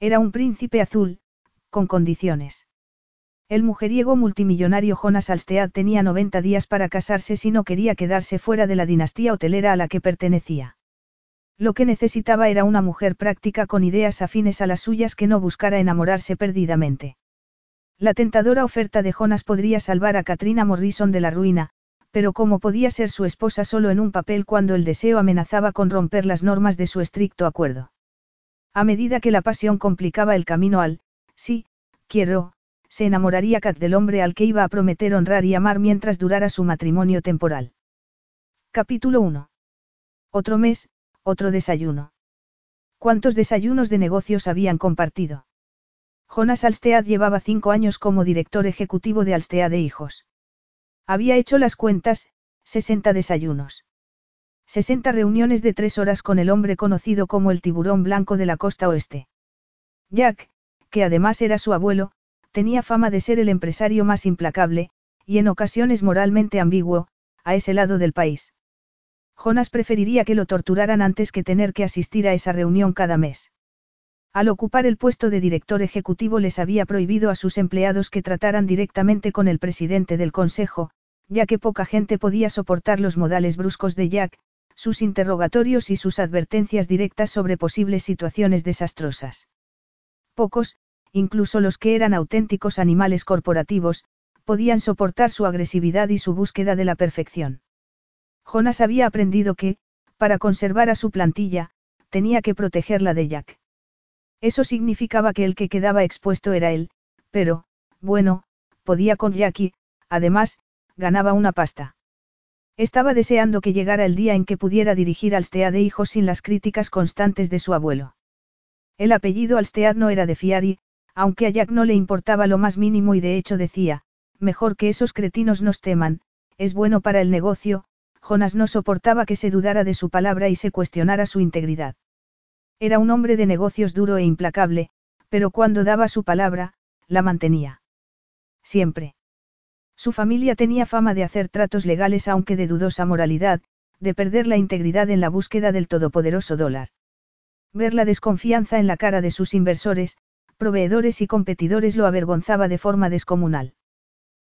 Era un príncipe azul, con condiciones. El mujeriego multimillonario Jonas Alstead tenía 90 días para casarse si no quería quedarse fuera de la dinastía hotelera a la que pertenecía. Lo que necesitaba era una mujer práctica con ideas afines a las suyas que no buscara enamorarse perdidamente. La tentadora oferta de Jonas podría salvar a Katrina Morrison de la ruina, pero cómo podía ser su esposa solo en un papel cuando el deseo amenazaba con romper las normas de su estricto acuerdo. A medida que la pasión complicaba el camino al, sí, quiero, se enamoraría Kat del hombre al que iba a prometer honrar y amar mientras durara su matrimonio temporal. Capítulo 1. Otro mes, otro desayuno. ¿Cuántos desayunos de negocios habían compartido? Jonas Alstead llevaba cinco años como director ejecutivo de Alstead de Hijos. Había hecho las cuentas, 60 desayunos. 60 reuniones de tres horas con el hombre conocido como el tiburón blanco de la costa oeste. Jack, que además era su abuelo, tenía fama de ser el empresario más implacable, y en ocasiones moralmente ambiguo, a ese lado del país. Jonas preferiría que lo torturaran antes que tener que asistir a esa reunión cada mes. Al ocupar el puesto de director ejecutivo les había prohibido a sus empleados que trataran directamente con el presidente del consejo, ya que poca gente podía soportar los modales bruscos de Jack, sus interrogatorios y sus advertencias directas sobre posibles situaciones desastrosas. Pocos, incluso los que eran auténticos animales corporativos, podían soportar su agresividad y su búsqueda de la perfección. Jonas había aprendido que, para conservar a su plantilla, tenía que protegerla de Jack. Eso significaba que el que quedaba expuesto era él, pero, bueno, podía con Jack y, además, ganaba una pasta. Estaba deseando que llegara el día en que pudiera dirigir Alstead de hijos sin las críticas constantes de su abuelo. El apellido Alstead no era de fiar y, aunque a Jack no le importaba lo más mínimo y de hecho decía, mejor que esos cretinos nos teman, es bueno para el negocio, Jonas no soportaba que se dudara de su palabra y se cuestionara su integridad. Era un hombre de negocios duro e implacable, pero cuando daba su palabra, la mantenía. Siempre. Su familia tenía fama de hacer tratos legales aunque de dudosa moralidad, de perder la integridad en la búsqueda del todopoderoso dólar. Ver la desconfianza en la cara de sus inversores, proveedores y competidores lo avergonzaba de forma descomunal.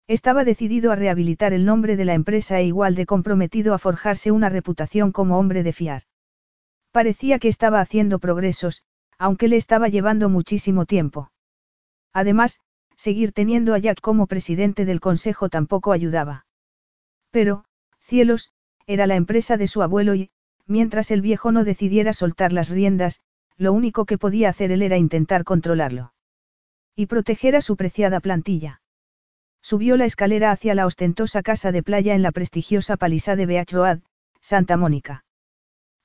Estaba decidido a rehabilitar el nombre de la empresa e igual de comprometido a forjarse una reputación como hombre de fiar. Parecía que estaba haciendo progresos, aunque le estaba llevando muchísimo tiempo. Además, seguir teniendo a Jack como presidente del consejo tampoco ayudaba. Pero, cielos, era la empresa de su abuelo y, mientras el viejo no decidiera soltar las riendas, lo único que podía hacer él era intentar controlarlo. Y proteger a su preciada plantilla. Subió la escalera hacia la ostentosa casa de playa en la prestigiosa palisade Beach Road, Santa Mónica.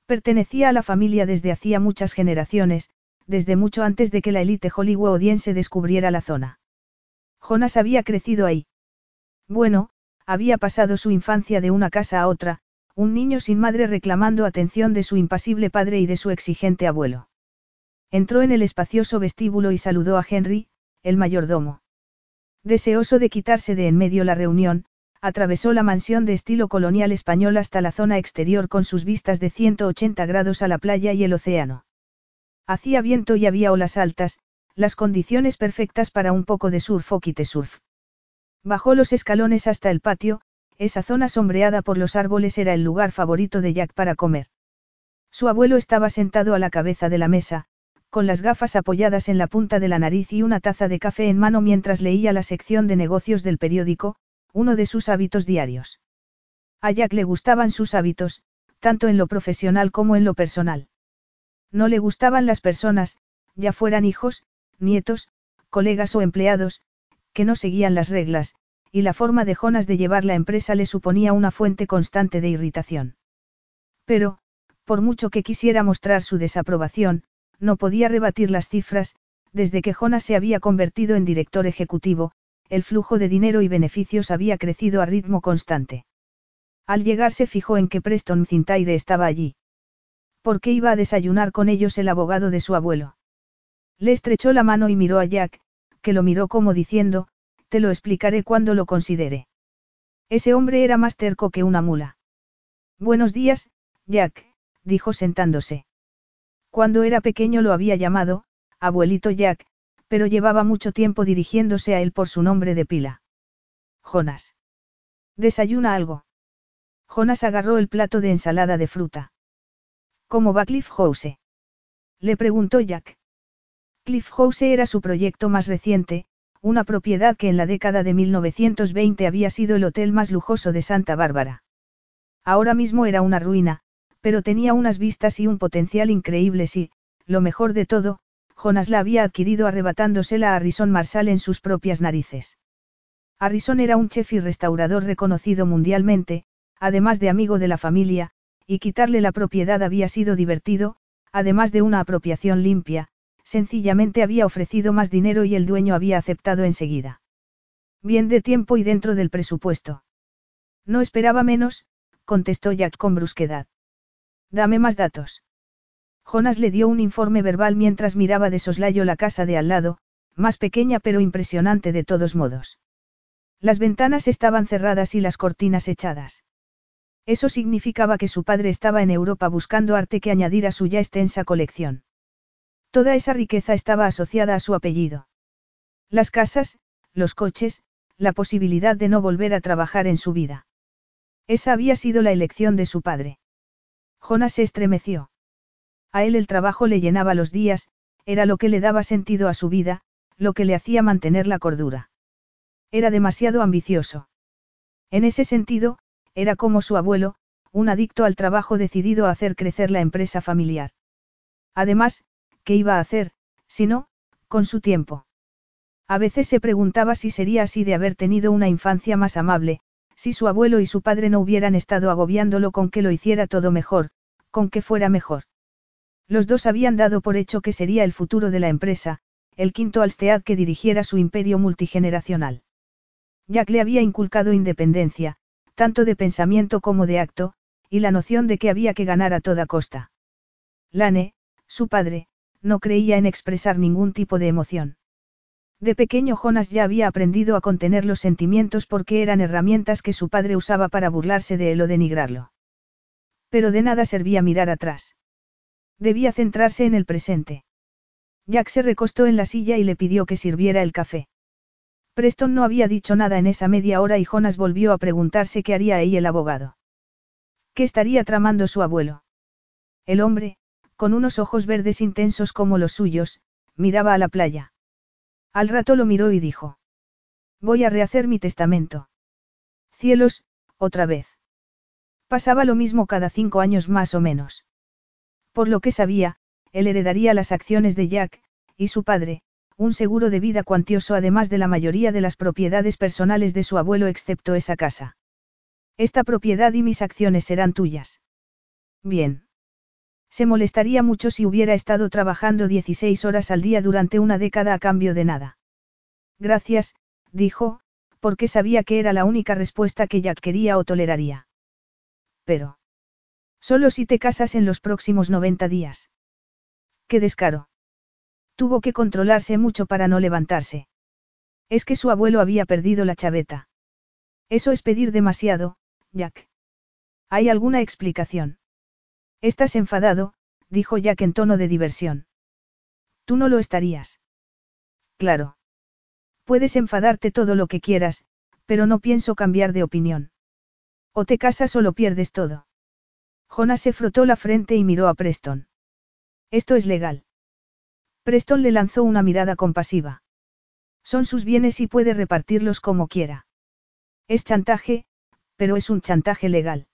Pertenecía a la familia desde hacía muchas generaciones, desde mucho antes de que la élite hollywoodiense descubriera la zona. Jonas había crecido ahí. Bueno, había pasado su infancia de una casa a otra, un niño sin madre reclamando atención de su impasible padre y de su exigente abuelo. Entró en el espacioso vestíbulo y saludó a Henry, el mayordomo. Deseoso de quitarse de en medio la reunión, atravesó la mansión de estilo colonial español hasta la zona exterior con sus vistas de 180 grados a la playa y el océano. Hacía viento y había olas altas, las condiciones perfectas para un poco de surf o surf. Bajó los escalones hasta el patio, esa zona sombreada por los árboles era el lugar favorito de Jack para comer. Su abuelo estaba sentado a la cabeza de la mesa, con las gafas apoyadas en la punta de la nariz y una taza de café en mano mientras leía la sección de negocios del periódico, uno de sus hábitos diarios. A Jack le gustaban sus hábitos, tanto en lo profesional como en lo personal. No le gustaban las personas, ya fueran hijos, nietos, colegas o empleados, que no seguían las reglas, y la forma de Jonas de llevar la empresa le suponía una fuente constante de irritación. Pero, por mucho que quisiera mostrar su desaprobación, no podía rebatir las cifras, Desde que Jonas se había convertido en director ejecutivo, el flujo de dinero y beneficios había crecido a ritmo constante. Al llegar se fijó en que Preston Cintaire estaba allí. ¿Por qué iba a desayunar con ellos el abogado de su abuelo? Le estrechó la mano y miró a Jack, que lo miró como diciendo, te lo explicaré cuando lo considere. Ese hombre era más terco que una mula. Buenos días, Jack, dijo sentándose. Cuando era pequeño lo había llamado, abuelito Jack, pero llevaba mucho tiempo dirigiéndose a él por su nombre de pila. Jonas. ¿Desayuna algo? Jonas agarró el plato de ensalada de fruta. ¿Cómo va Cliff House? Le preguntó Jack. Cliff House era su proyecto más reciente, una propiedad que en la década de 1920 había sido el hotel más lujoso de Santa Bárbara. Ahora mismo era una ruina, pero tenía unas vistas y un potencial increíbles y, lo mejor de todo, Jonas la había adquirido arrebatándosela a Harrison Marshall en sus propias narices. Harrison era un chef y restaurador reconocido mundialmente, además de amigo de la familia, y quitarle la propiedad había sido divertido, además de una apropiación limpia, sencillamente había ofrecido más dinero y el dueño había aceptado enseguida. Bien de tiempo y dentro del presupuesto. No esperaba menos, contestó Jack con brusquedad. Dame más datos. Jonas le dio un informe verbal mientras miraba de soslayo la casa de al lado, más pequeña pero impresionante de todos modos. Las ventanas estaban cerradas y las cortinas echadas. Eso significaba que su padre estaba en Europa buscando arte que añadir a su ya extensa colección. Toda esa riqueza estaba asociada a su apellido. Las casas, los coches, la posibilidad de no volver a trabajar en su vida. Esa había sido la elección de su padre. Jonas se estremeció. A él el trabajo le llenaba los días, era lo que le daba sentido a su vida, lo que le hacía mantener la cordura. Era demasiado ambicioso. En ese sentido, era como su abuelo, un adicto al trabajo decidido a hacer crecer la empresa familiar. Además, ¿qué iba a hacer, si no, con su tiempo? A veces se preguntaba si sería así de haber tenido una infancia más amable, si su abuelo y su padre no hubieran estado agobiándolo con que lo hiciera todo mejor, con que fuera mejor. Los dos habían dado por hecho que sería el futuro de la empresa, el quinto Alstead que dirigiera su imperio multigeneracional. Jack le había inculcado independencia, tanto de pensamiento como de acto, y la noción de que había que ganar a toda costa. Lane, su padre, no creía en expresar ningún tipo de emoción. De pequeño Jonas ya había aprendido a contener los sentimientos porque eran herramientas que su padre usaba para burlarse de él o denigrarlo. Pero de nada servía mirar atrás. Debía centrarse en el presente. Jack se recostó en la silla y le pidió que sirviera el café. Preston no había dicho nada en esa media hora y Jonas volvió a preguntarse qué haría ahí el abogado. ¿Qué estaría tramando su abuelo? El hombre, con unos ojos verdes intensos como los suyos, miraba a la playa. Al rato lo miró y dijo. Voy a rehacer mi testamento. Cielos, otra vez. Pasaba lo mismo cada cinco años más o menos. Por lo que sabía, él heredaría las acciones de Jack, y su padre, un seguro de vida cuantioso además de la mayoría de las propiedades personales de su abuelo excepto esa casa. Esta propiedad y mis acciones serán tuyas. Bien. Se molestaría mucho si hubiera estado trabajando 16 horas al día durante una década a cambio de nada. Gracias, dijo, porque sabía que era la única respuesta que Jack quería o toleraría. Pero. Solo si te casas en los próximos 90 días. Qué descaro. Tuvo que controlarse mucho para no levantarse. Es que su abuelo había perdido la chaveta. Eso es pedir demasiado, Jack. ¿Hay alguna explicación? Estás enfadado, dijo Jack en tono de diversión. Tú no lo estarías. Claro. Puedes enfadarte todo lo que quieras, pero no pienso cambiar de opinión. O te casas o lo pierdes todo. Jonas se frotó la frente y miró a Preston. Esto es legal. Preston le lanzó una mirada compasiva. Son sus bienes y puede repartirlos como quiera. Es chantaje, pero es un chantaje legal.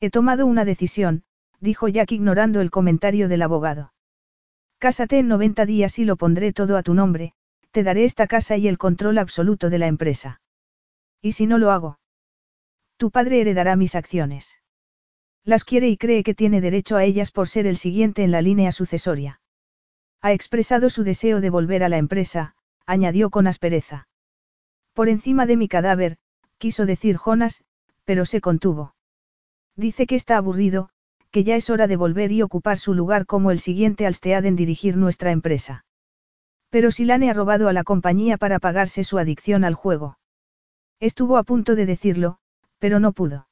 He tomado una decisión, dijo Jack ignorando el comentario del abogado. Cásate en 90 días y lo pondré todo a tu nombre, te daré esta casa y el control absoluto de la empresa. ¿Y si no lo hago? Tu padre heredará mis acciones. Las quiere y cree que tiene derecho a ellas por ser el siguiente en la línea sucesoria. Ha expresado su deseo de volver a la empresa, añadió con aspereza. Por encima de mi cadáver, quiso decir Jonas, pero se contuvo. Dice que está aburrido, que ya es hora de volver y ocupar su lugar como el siguiente Alstead en dirigir nuestra empresa. Pero Silane ha robado a la compañía para pagarse su adicción al juego. Estuvo a punto de decirlo, pero no pudo.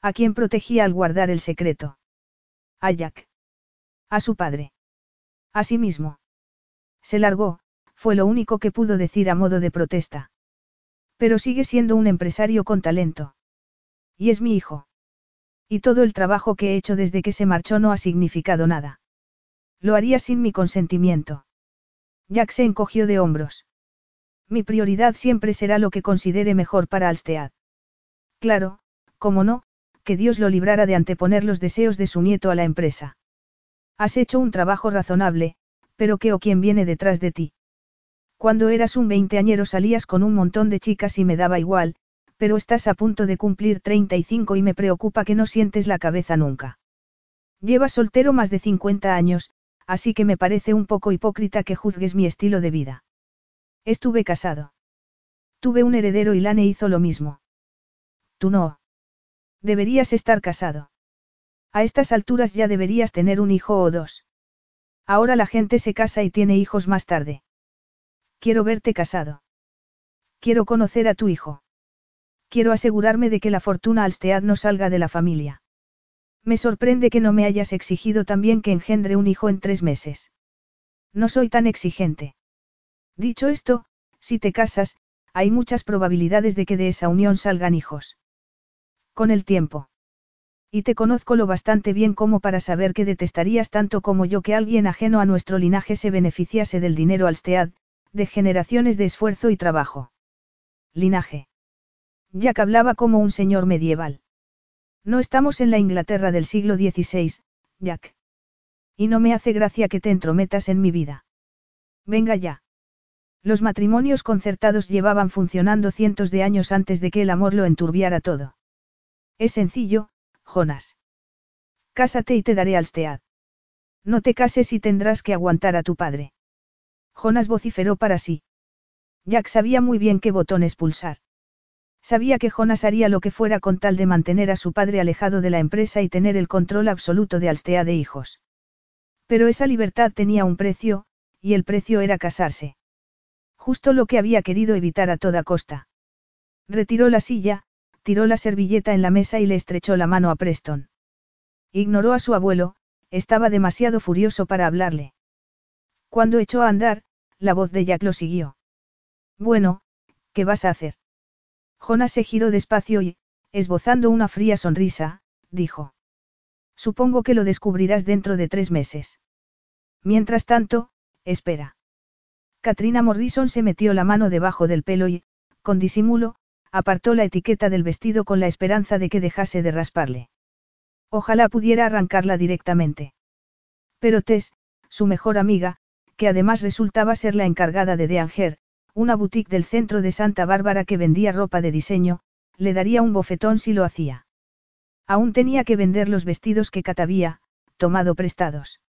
¿A quién protegía al guardar el secreto? A Jack. A su padre. A sí mismo. Se largó, fue lo único que pudo decir a modo de protesta. Pero sigue siendo un empresario con talento. Y es mi hijo. Y todo el trabajo que he hecho desde que se marchó no ha significado nada. Lo haría sin mi consentimiento. Jack se encogió de hombros. Mi prioridad siempre será lo que considere mejor para Alstead. Claro, como no, que Dios lo librara de anteponer los deseos de su nieto a la empresa. Has hecho un trabajo razonable, pero ¿qué o quién viene detrás de ti? Cuando eras un veinteañero salías con un montón de chicas y me daba igual, pero estás a punto de cumplir 35 y me preocupa que no sientes la cabeza nunca. Llevas soltero más de 50 años, así que me parece un poco hipócrita que juzgues mi estilo de vida. Estuve casado. Tuve un heredero y Lane hizo lo mismo. Tú no. Deberías estar casado. A estas alturas ya deberías tener un hijo o dos. Ahora la gente se casa y tiene hijos más tarde. Quiero verte casado. Quiero conocer a tu hijo. Quiero asegurarme de que la fortuna Alstead no salga de la familia. Me sorprende que no me hayas exigido también que engendre un hijo en tres meses. No soy tan exigente. Dicho esto, si te casas, hay muchas probabilidades de que de esa unión salgan hijos. Con el tiempo. Y te conozco lo bastante bien como para saber que detestarías tanto como yo que alguien ajeno a nuestro linaje se beneficiase del dinero alstead, de generaciones de esfuerzo y trabajo. Linaje. Jack hablaba como un señor medieval. No estamos en la Inglaterra del siglo XVI, Jack. Y no me hace gracia que te entrometas en mi vida. Venga ya. Los matrimonios concertados llevaban funcionando cientos de años antes de que el amor lo enturbiara todo. Es sencillo, Jonas. Cásate y te daré Alstead. No te cases y tendrás que aguantar a tu padre. Jonas vociferó para sí. Jack sabía muy bien qué botones pulsar. Sabía que Jonas haría lo que fuera con tal de mantener a su padre alejado de la empresa y tener el control absoluto de Alstead de hijos. Pero esa libertad tenía un precio, y el precio era casarse. Justo lo que había querido evitar a toda costa. Retiró la silla, tiró la servilleta en la mesa y le estrechó la mano a Preston. Ignoró a su abuelo, estaba demasiado furioso para hablarle. Cuando echó a andar, la voz de Jack lo siguió. Bueno, ¿qué vas a hacer? Jonas se giró despacio y, esbozando una fría sonrisa, dijo. Supongo que lo descubrirás dentro de tres meses. Mientras tanto, espera. Katrina Morrison se metió la mano debajo del pelo y, con disimulo, apartó la etiqueta del vestido con la esperanza de que dejase de rasparle. Ojalá pudiera arrancarla directamente. Pero Tess, su mejor amiga, que además resultaba ser la encargada de Deanger, una boutique del centro de Santa Bárbara que vendía ropa de diseño, le daría un bofetón si lo hacía. Aún tenía que vender los vestidos que Kat había, tomado prestados.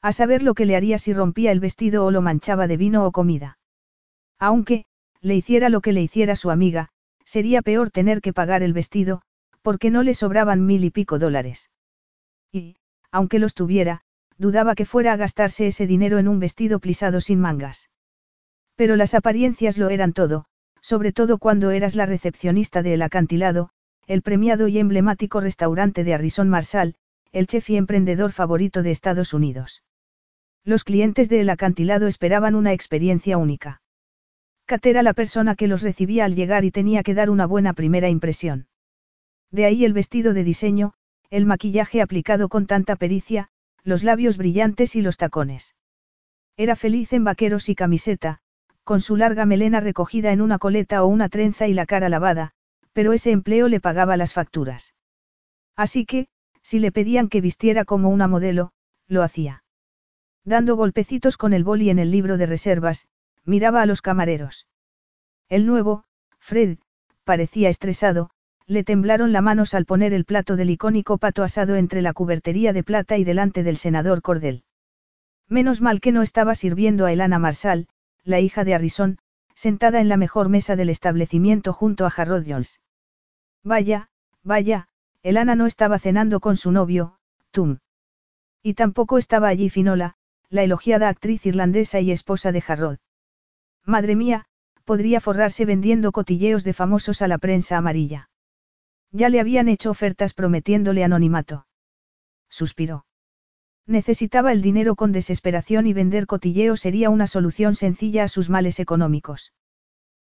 A saber lo que le haría si rompía el vestido o lo manchaba de vino o comida. Aunque, le hiciera lo que le hiciera su amiga, sería peor tener que pagar el vestido, porque no le sobraban mil y pico dólares. Y, aunque los tuviera, dudaba que fuera a gastarse ese dinero en un vestido plisado sin mangas. Pero las apariencias lo eran todo, sobre todo cuando eras la recepcionista de El Acantilado, el premiado y emblemático restaurante de Harrison Marshall, el chef y emprendedor favorito de Estados Unidos. Los clientes del acantilado esperaban una experiencia única. Kat era la persona que los recibía al llegar y tenía que dar una buena primera impresión. De ahí el vestido de diseño, el maquillaje aplicado con tanta pericia, los labios brillantes y los tacones. Era feliz en vaqueros y camiseta, con su larga melena recogida en una coleta o una trenza y la cara lavada, pero ese empleo le pagaba las facturas. Así que, si le pedían que vistiera como una modelo, lo hacía. Dando golpecitos con el boli en el libro de reservas, miraba a los camareros. El nuevo, Fred, parecía estresado, le temblaron las manos al poner el plato del icónico pato asado entre la cubertería de plata y delante del senador Cordel. Menos mal que no estaba sirviendo a Elana Marsal, la hija de Harrison, sentada en la mejor mesa del establecimiento junto a Harrod Jones. Vaya, vaya, Elana no estaba cenando con su novio, Tum. Y tampoco estaba allí Finola, la elogiada actriz irlandesa y esposa de Harrod. Madre mía, podría forrarse vendiendo cotilleos de famosos a la prensa amarilla. Ya le habían hecho ofertas prometiéndole anonimato. Suspiró. Necesitaba el dinero con desesperación y vender cotilleo sería una solución sencilla a sus males económicos.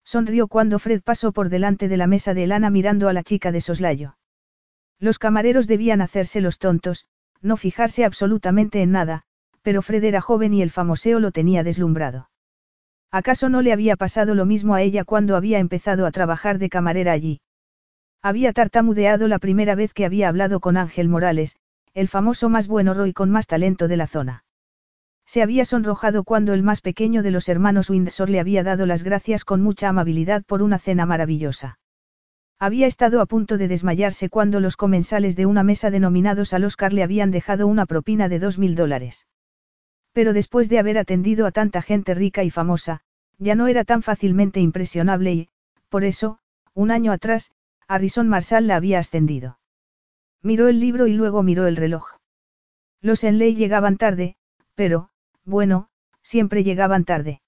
Sonrió cuando Fred pasó por delante de la mesa de Elana mirando a la chica de soslayo. Los camareros debían hacerse los tontos, no fijarse absolutamente en nada, pero Fred era joven y el famoseo lo tenía deslumbrado. ¿Acaso no le había pasado lo mismo a ella cuando había empezado a trabajar de camarera allí? Había tartamudeado la primera vez que había hablado con Ángel Morales, el famoso más bueno y con más talento de la zona. Se había sonrojado cuando el más pequeño de los hermanos Windsor le había dado las gracias con mucha amabilidad por una cena maravillosa. Había estado a punto de desmayarse cuando los comensales de una mesa denominados al Oscar le habían dejado una propina de dos mil dólares. Pero después de haber atendido a tanta gente rica y famosa, ya no era tan fácilmente impresionable y, por eso, un año atrás, Harrison Marshall la había ascendido. Miró el libro y luego miró el reloj. Los Enley llegaban tarde, pero, bueno, siempre llegaban tarde.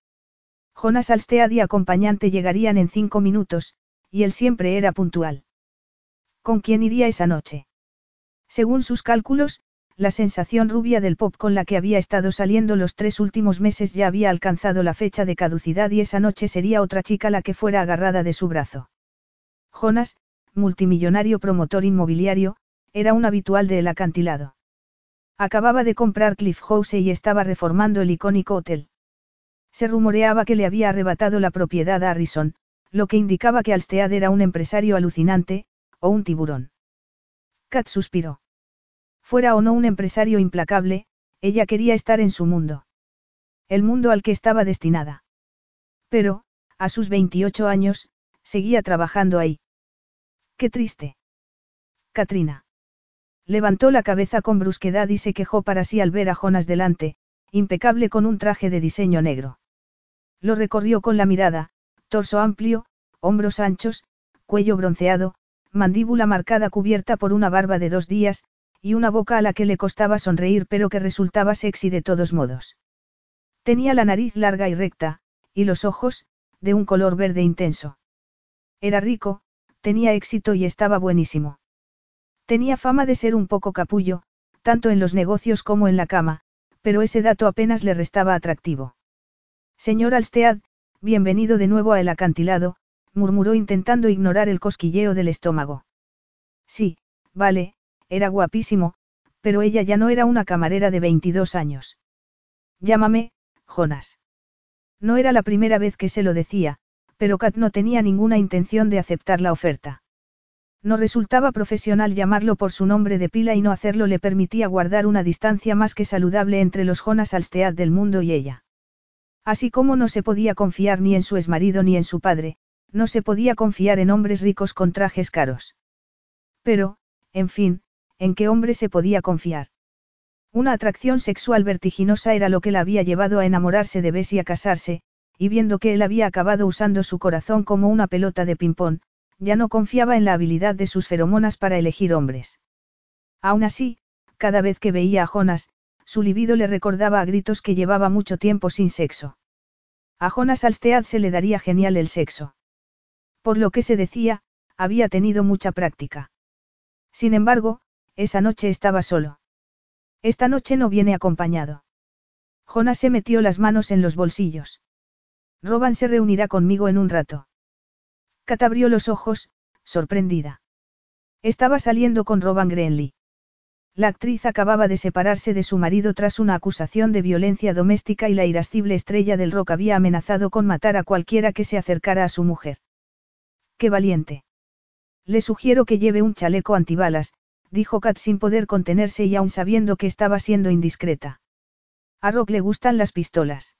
Jonas Alstead y acompañante llegarían en cinco minutos, y él siempre era puntual. ¿Con quién iría esa noche? Según sus cálculos, la sensación rubia del pop con la que había estado saliendo los tres últimos meses ya había alcanzado la fecha de caducidad y esa noche sería otra chica la que fuera agarrada de su brazo. Jonas, multimillonario promotor inmobiliario, era un habitual del acantilado. Acababa de comprar Cliff House y estaba reformando el icónico hotel. Se rumoreaba que le había arrebatado la propiedad a Harrison, lo que indicaba que Alstead era un empresario alucinante, o un tiburón. Kat suspiró. Fuera o no un empresario implacable, ella quería estar en su mundo. El mundo al que estaba destinada. Pero, a sus 28 años, seguía trabajando ahí. Qué triste. Katrina. Levantó la cabeza con brusquedad y se quejó para sí al ver a Jonas delante, impecable con un traje de diseño negro. Lo recorrió con la mirada, torso amplio, hombros anchos, cuello bronceado, mandíbula marcada cubierta por una barba de dos días, y una boca a la que le costaba sonreír pero que resultaba sexy de todos modos. Tenía la nariz larga y recta, y los ojos, de un color verde intenso. Era rico, tenía éxito y estaba buenísimo. Tenía fama de ser un poco capullo, tanto en los negocios como en la cama, pero ese dato apenas le restaba atractivo. Señor Alstead, bienvenido de nuevo a el acantilado, murmuró intentando ignorar el cosquilleo del estómago. Sí, vale, era guapísimo, pero ella ya no era una camarera de 22 años. Llámame, Jonas. No era la primera vez que se lo decía, pero Kat no tenía ninguna intención de aceptar la oferta. No resultaba profesional llamarlo por su nombre de pila y no hacerlo le permitía guardar una distancia más que saludable entre los Jonas Alstead del mundo y ella. Así como no se podía confiar ni en su exmarido ni en su padre, no se podía confiar en hombres ricos con trajes caros. Pero, en fin, ¿en qué hombre se podía confiar? Una atracción sexual vertiginosa era lo que la había llevado a enamorarse de Bess y a casarse, y viendo que él había acabado usando su corazón como una pelota de ping-pong, ya no confiaba en la habilidad de sus feromonas para elegir hombres. Aún así, cada vez que veía a Jonas, su libido le recordaba a gritos que llevaba mucho tiempo sin sexo. A Jonas Alstead se le daría genial el sexo. Por lo que se decía, había tenido mucha práctica. Sin embargo, esa noche estaba solo. Esta noche no viene acompañado. Jonas se metió las manos en los bolsillos. Roban se reunirá conmigo en un rato. Kat abrió los ojos, sorprendida. Estaba saliendo con Roban Grenly. La actriz acababa de separarse de su marido tras una acusación de violencia doméstica y la irascible estrella del rock había amenazado con matar a cualquiera que se acercara a su mujer. ¡Qué valiente! Le sugiero que lleve un chaleco antibalas, dijo Kat sin poder contenerse y aún sabiendo que estaba siendo indiscreta. A Rock le gustan las pistolas.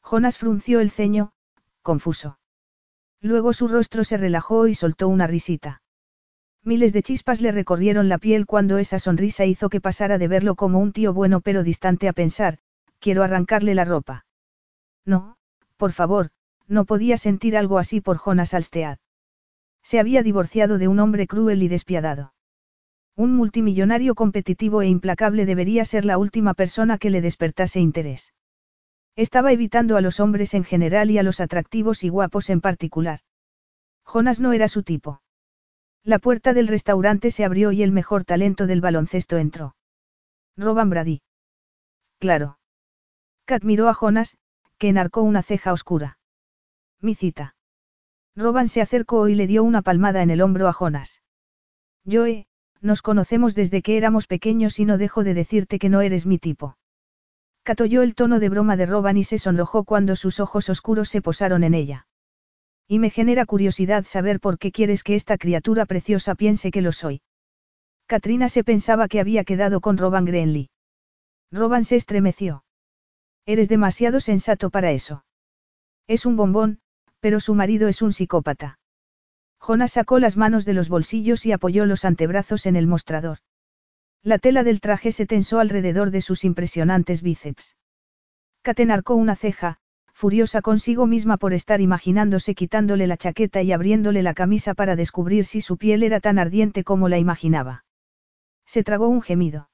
Jonas frunció el ceño, confuso. Luego su rostro se relajó y soltó una risita. Miles de chispas le recorrieron la piel cuando esa sonrisa hizo que pasara de verlo como un tío bueno pero distante a pensar, quiero arrancarle la ropa. No, por favor, no podía sentir algo así por Jonas Alstead. Se había divorciado de un hombre cruel y despiadado. Un multimillonario competitivo e implacable debería ser la última persona que le despertase interés. Estaba evitando a los hombres en general y a los atractivos y guapos en particular. Jonas no era su tipo. La puerta del restaurante se abrió y el mejor talento del baloncesto entró. Roban Brady. Claro. Kat miró a Jonas, que enarcó una ceja oscura. Mi cita. Roban se acercó y le dio una palmada en el hombro a Jonas. Joe, nos conocemos desde que éramos pequeños y no dejo de decirte que no eres mi tipo. Kat oyó el tono de broma de Roban y se sonrojó cuando sus ojos oscuros se posaron en ella. Y me genera curiosidad saber por qué quieres que esta criatura preciosa piense que lo soy. Katrina se pensaba que había quedado con Roban Grenly. Roban se estremeció. Eres demasiado sensato para eso. Es un bombón, pero su marido es un psicópata. Jonas sacó las manos de los bolsillos y apoyó los antebrazos en el mostrador. La tela del traje se tensó alrededor de sus impresionantes bíceps. Katen arcó una ceja, furiosa consigo misma por estar imaginándose quitándole la chaqueta y abriéndole la camisa para descubrir si su piel era tan ardiente como la imaginaba. Se tragó un gemido.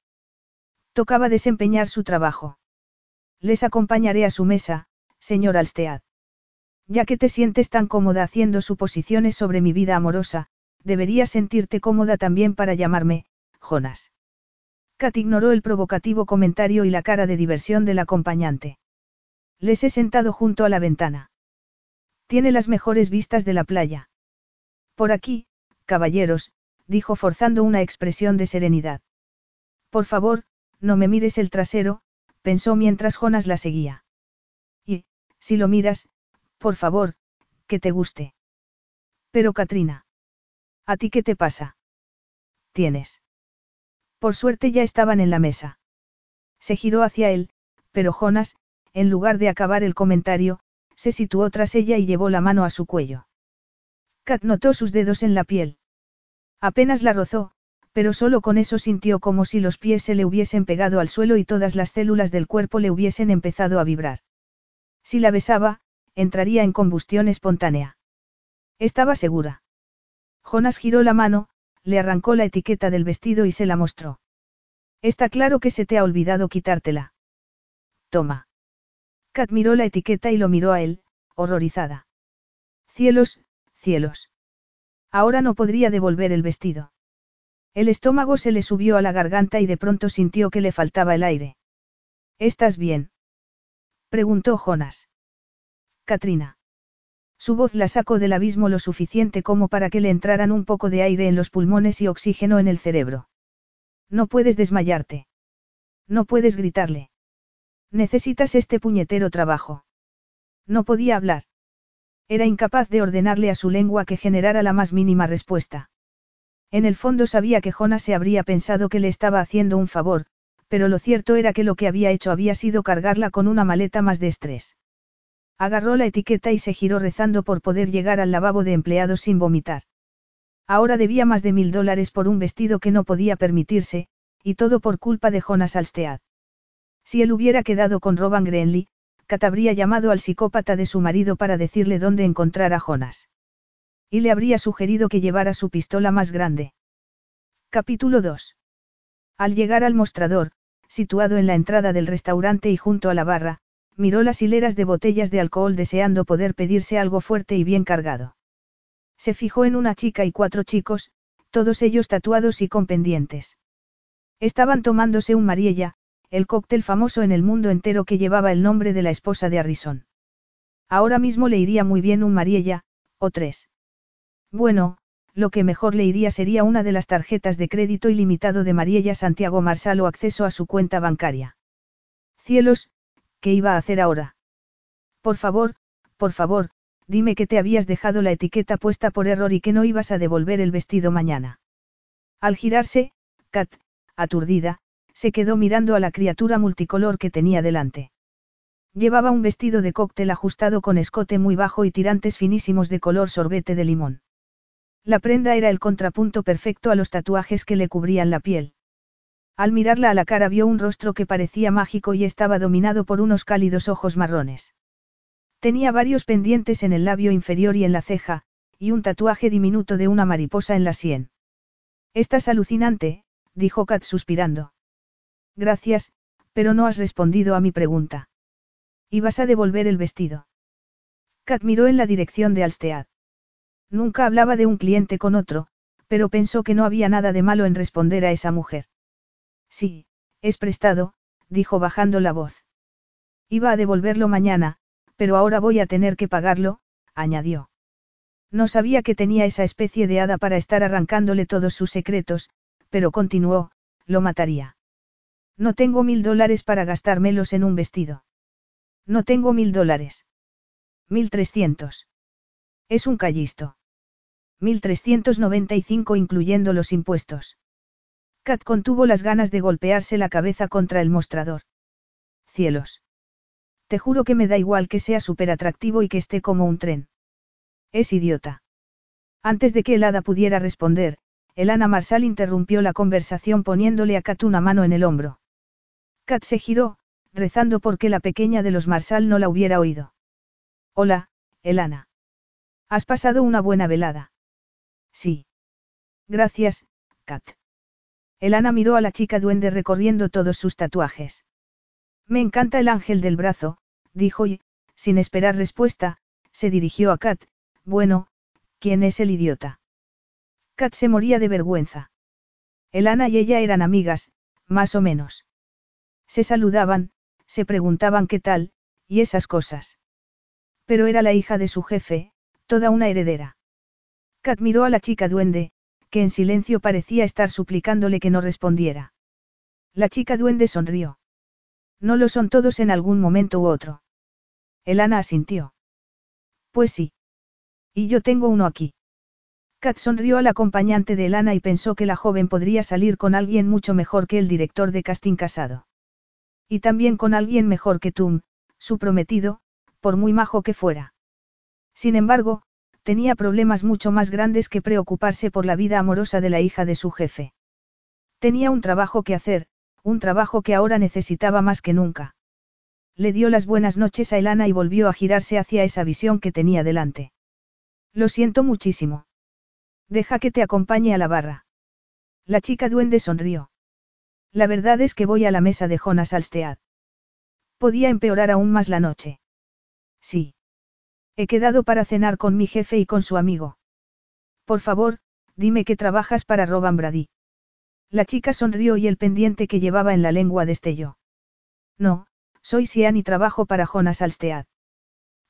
Tocaba desempeñar su trabajo. Les acompañaré a su mesa, señor Alstead. Ya que te sientes tan cómoda haciendo suposiciones sobre mi vida amorosa, deberías sentirte cómoda también para llamarme, Jonas. Kat ignoró el provocativo comentario y la cara de diversión del acompañante. Les he sentado junto a la ventana. Tiene las mejores vistas de la playa. Por aquí, caballeros, dijo forzando una expresión de serenidad. Por favor, no me mires el trasero, pensó mientras Jonas la seguía. Y, si lo miras, por favor, que te guste. Pero Katrina. ¿A ti qué te pasa? Tienes. Por suerte ya estaban en la mesa. Se giró hacia él, pero Jonas, en lugar de acabar el comentario, se situó tras ella y llevó la mano a su cuello. Kat notó sus dedos en la piel. Apenas la rozó, pero solo con eso sintió como si los pies se le hubiesen pegado al suelo y todas las células del cuerpo le hubiesen empezado a vibrar. Si la besaba, entraría en combustión espontánea. Estaba segura. Jonas giró la mano, le arrancó la etiqueta del vestido y se la mostró. Está claro que se te ha olvidado quitártela. Toma. Kat miró la etiqueta y lo miró a él, horrorizada. Cielos, cielos. Ahora no podría devolver el vestido. El estómago se le subió a la garganta y de pronto sintió que le faltaba el aire. ¿Estás bien? preguntó Jonas. Katrina. Su voz la sacó del abismo lo suficiente como para que le entraran un poco de aire en los pulmones y oxígeno en el cerebro. No puedes desmayarte. No puedes gritarle. Necesitas este puñetero trabajo. No podía hablar. Era incapaz de ordenarle a su lengua que generara la más mínima respuesta. En el fondo sabía que Jonas se habría pensado que le estaba haciendo un favor, pero lo cierto era que lo que había hecho había sido cargarla con una maleta más de estrés. Agarró la etiqueta y se giró rezando por poder llegar al lavabo de empleados sin vomitar. Ahora debía más de mil dólares por un vestido que no podía permitirse, y todo por culpa de Jonas Alstead. Si él hubiera quedado con Roban Grenly, Kat habría llamado al psicópata de su marido para decirle dónde encontrar a Jonas. Y le habría sugerido que llevara su pistola más grande. Capítulo 2. Al llegar al mostrador, situado en la entrada del restaurante y junto a la barra, miró las hileras de botellas de alcohol deseando poder pedirse algo fuerte y bien cargado. Se fijó en una chica y cuatro chicos, todos ellos tatuados y con pendientes. Estaban tomándose un mariella, el cóctel famoso en el mundo entero que llevaba el nombre de la esposa de Harrison. Ahora mismo le iría muy bien un Mariella, o tres. Bueno, lo que mejor le iría sería una de las tarjetas de crédito ilimitado de Mariella Santiago Marsal o acceso a su cuenta bancaria. Cielos, ¿qué iba a hacer ahora? Por favor, por favor, dime que te habías dejado la etiqueta puesta por error y que no ibas a devolver el vestido mañana. Al girarse, Kat, aturdida, se quedó mirando a la criatura multicolor que tenía delante. Llevaba un vestido de cóctel ajustado con escote muy bajo y tirantes finísimos de color sorbete de limón. La prenda era el contrapunto perfecto a los tatuajes que le cubrían la piel. Al mirarla a la cara vio un rostro que parecía mágico y estaba dominado por unos cálidos ojos marrones. Tenía varios pendientes en el labio inferior y en la ceja, y un tatuaje diminuto de una mariposa en la sien. Estás alucinante, dijo Kat suspirando. Gracias, pero no has respondido a mi pregunta. ¿Y vas a devolver el vestido? Kat miró en la dirección de Alstead. Nunca hablaba de un cliente con otro, pero pensó que no había nada de malo en responder a esa mujer. Sí, es prestado, dijo bajando la voz. Iba a devolverlo mañana, pero ahora voy a tener que pagarlo, añadió. No sabía que tenía esa especie de hada para estar arrancándole todos sus secretos, pero continuó, lo mataría. No tengo mil dólares para gastármelos en un vestido. No tengo mil dólares. Mil trescientos. Es un callisto. 1395 incluyendo los impuestos. Kat contuvo las ganas de golpearse la cabeza contra el mostrador. Cielos. Te juro que me da igual que sea súper atractivo y que esté como un tren. Es idiota. Antes de que el hada pudiera responder, Elana Marsal interrumpió la conversación poniéndole a Kat una mano en el hombro. Kat se giró, rezando porque la pequeña de los Marsal no la hubiera oído. Hola, Elana. ¿Has pasado una buena velada? Sí. Gracias, Kat. Elana miró a la chica duende recorriendo todos sus tatuajes. Me encanta el ángel del brazo, dijo y, sin esperar respuesta, se dirigió a Kat, bueno, ¿quién es el idiota? Kat se moría de vergüenza. Elana y ella eran amigas, más o menos. Se saludaban, se preguntaban qué tal, y esas cosas. Pero era la hija de su jefe, toda una heredera. Kat miró a la chica duende, que en silencio parecía estar suplicándole que no respondiera. La chica duende sonrió. No lo son todos en algún momento u otro. Elana asintió. Pues sí. Y yo tengo uno aquí. Kat sonrió al acompañante de Elana y pensó que la joven podría salir con alguien mucho mejor que el director de casting casado. Y también con alguien mejor que Tum, su prometido, por muy majo que fuera. Sin embargo, tenía problemas mucho más grandes que preocuparse por la vida amorosa de la hija de su jefe. Tenía un trabajo que hacer, un trabajo que ahora necesitaba más que nunca. Le dio las buenas noches a Elana y volvió a girarse hacia esa visión que tenía delante. Lo siento muchísimo. Deja que te acompañe a la barra. La chica duende sonrió. La verdad es que voy a la mesa de Jonas Alstead. Podía empeorar aún más la noche. Sí. He quedado para cenar con mi jefe y con su amigo. Por favor, dime que trabajas para Roban Brady. La chica sonrió y el pendiente que llevaba en la lengua destelló. No, soy Sian y trabajo para Jonas Alstead.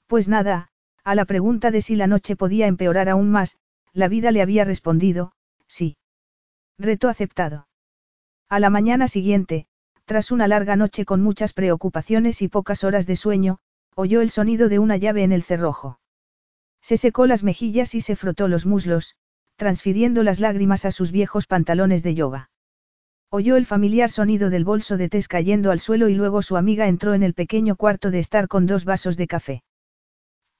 Pues nada, a la pregunta de si la noche podía empeorar aún más, la vida le había respondido, sí. Reto aceptado. A la mañana siguiente, tras una larga noche con muchas preocupaciones y pocas horas de sueño, oyó el sonido de una llave en el cerrojo. Se secó las mejillas y se frotó los muslos, transfiriendo las lágrimas a sus viejos pantalones de yoga. Oyó el familiar sonido del bolso de Tess cayendo al suelo y luego su amiga entró en el pequeño cuarto de estar con dos vasos de café.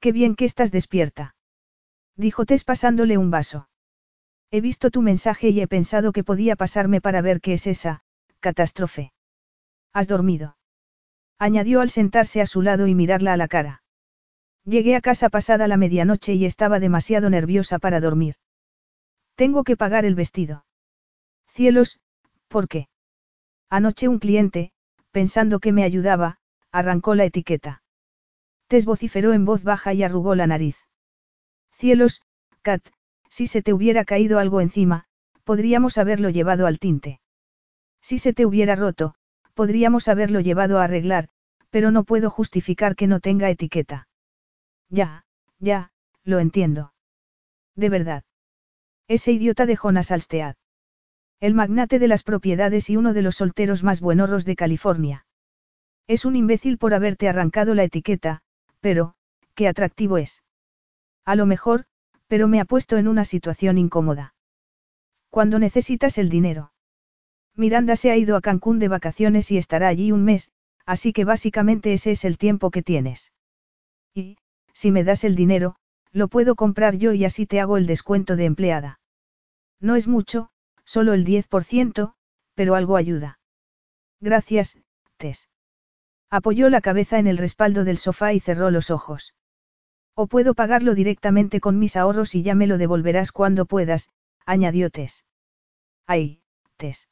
Qué bien que estás despierta. Dijo Tess pasándole un vaso. He visto tu mensaje y he pensado que podía pasarme para ver qué es esa, catástrofe. ¿Has dormido? Añadió al sentarse a su lado y mirarla a la cara. Llegué a casa pasada la medianoche y estaba demasiado nerviosa para dormir. Tengo que pagar el vestido. Cielos, ¿por qué? Anoche un cliente, pensando que me ayudaba, arrancó la etiqueta. Tess vociferó en voz baja y arrugó la nariz. Cielos, Kat, si se te hubiera caído algo encima, podríamos haberlo llevado al tinte. Si se te hubiera roto, podríamos haberlo llevado a arreglar, pero no puedo justificar que no tenga etiqueta. Ya, ya, lo entiendo. De verdad. Ese idiota de Jonas Alstead. El magnate de las propiedades y uno de los solteros más buenorros de California. Es un imbécil por haberte arrancado la etiqueta, pero, qué atractivo es. A lo mejor, pero me ha puesto en una situación incómoda. Cuando necesitas el dinero. Miranda se ha ido a Cancún de vacaciones y estará allí un mes, así que básicamente ese es el tiempo que tienes. Y, si me das el dinero, lo puedo comprar yo y así te hago el descuento de empleada. No es mucho, solo el 10%, pero algo ayuda. Gracias, Tess. Apoyó la cabeza en el respaldo del sofá y cerró los ojos. O puedo pagarlo directamente con mis ahorros y ya me lo devolverás cuando puedas, añadió Tess. Ay, Tess.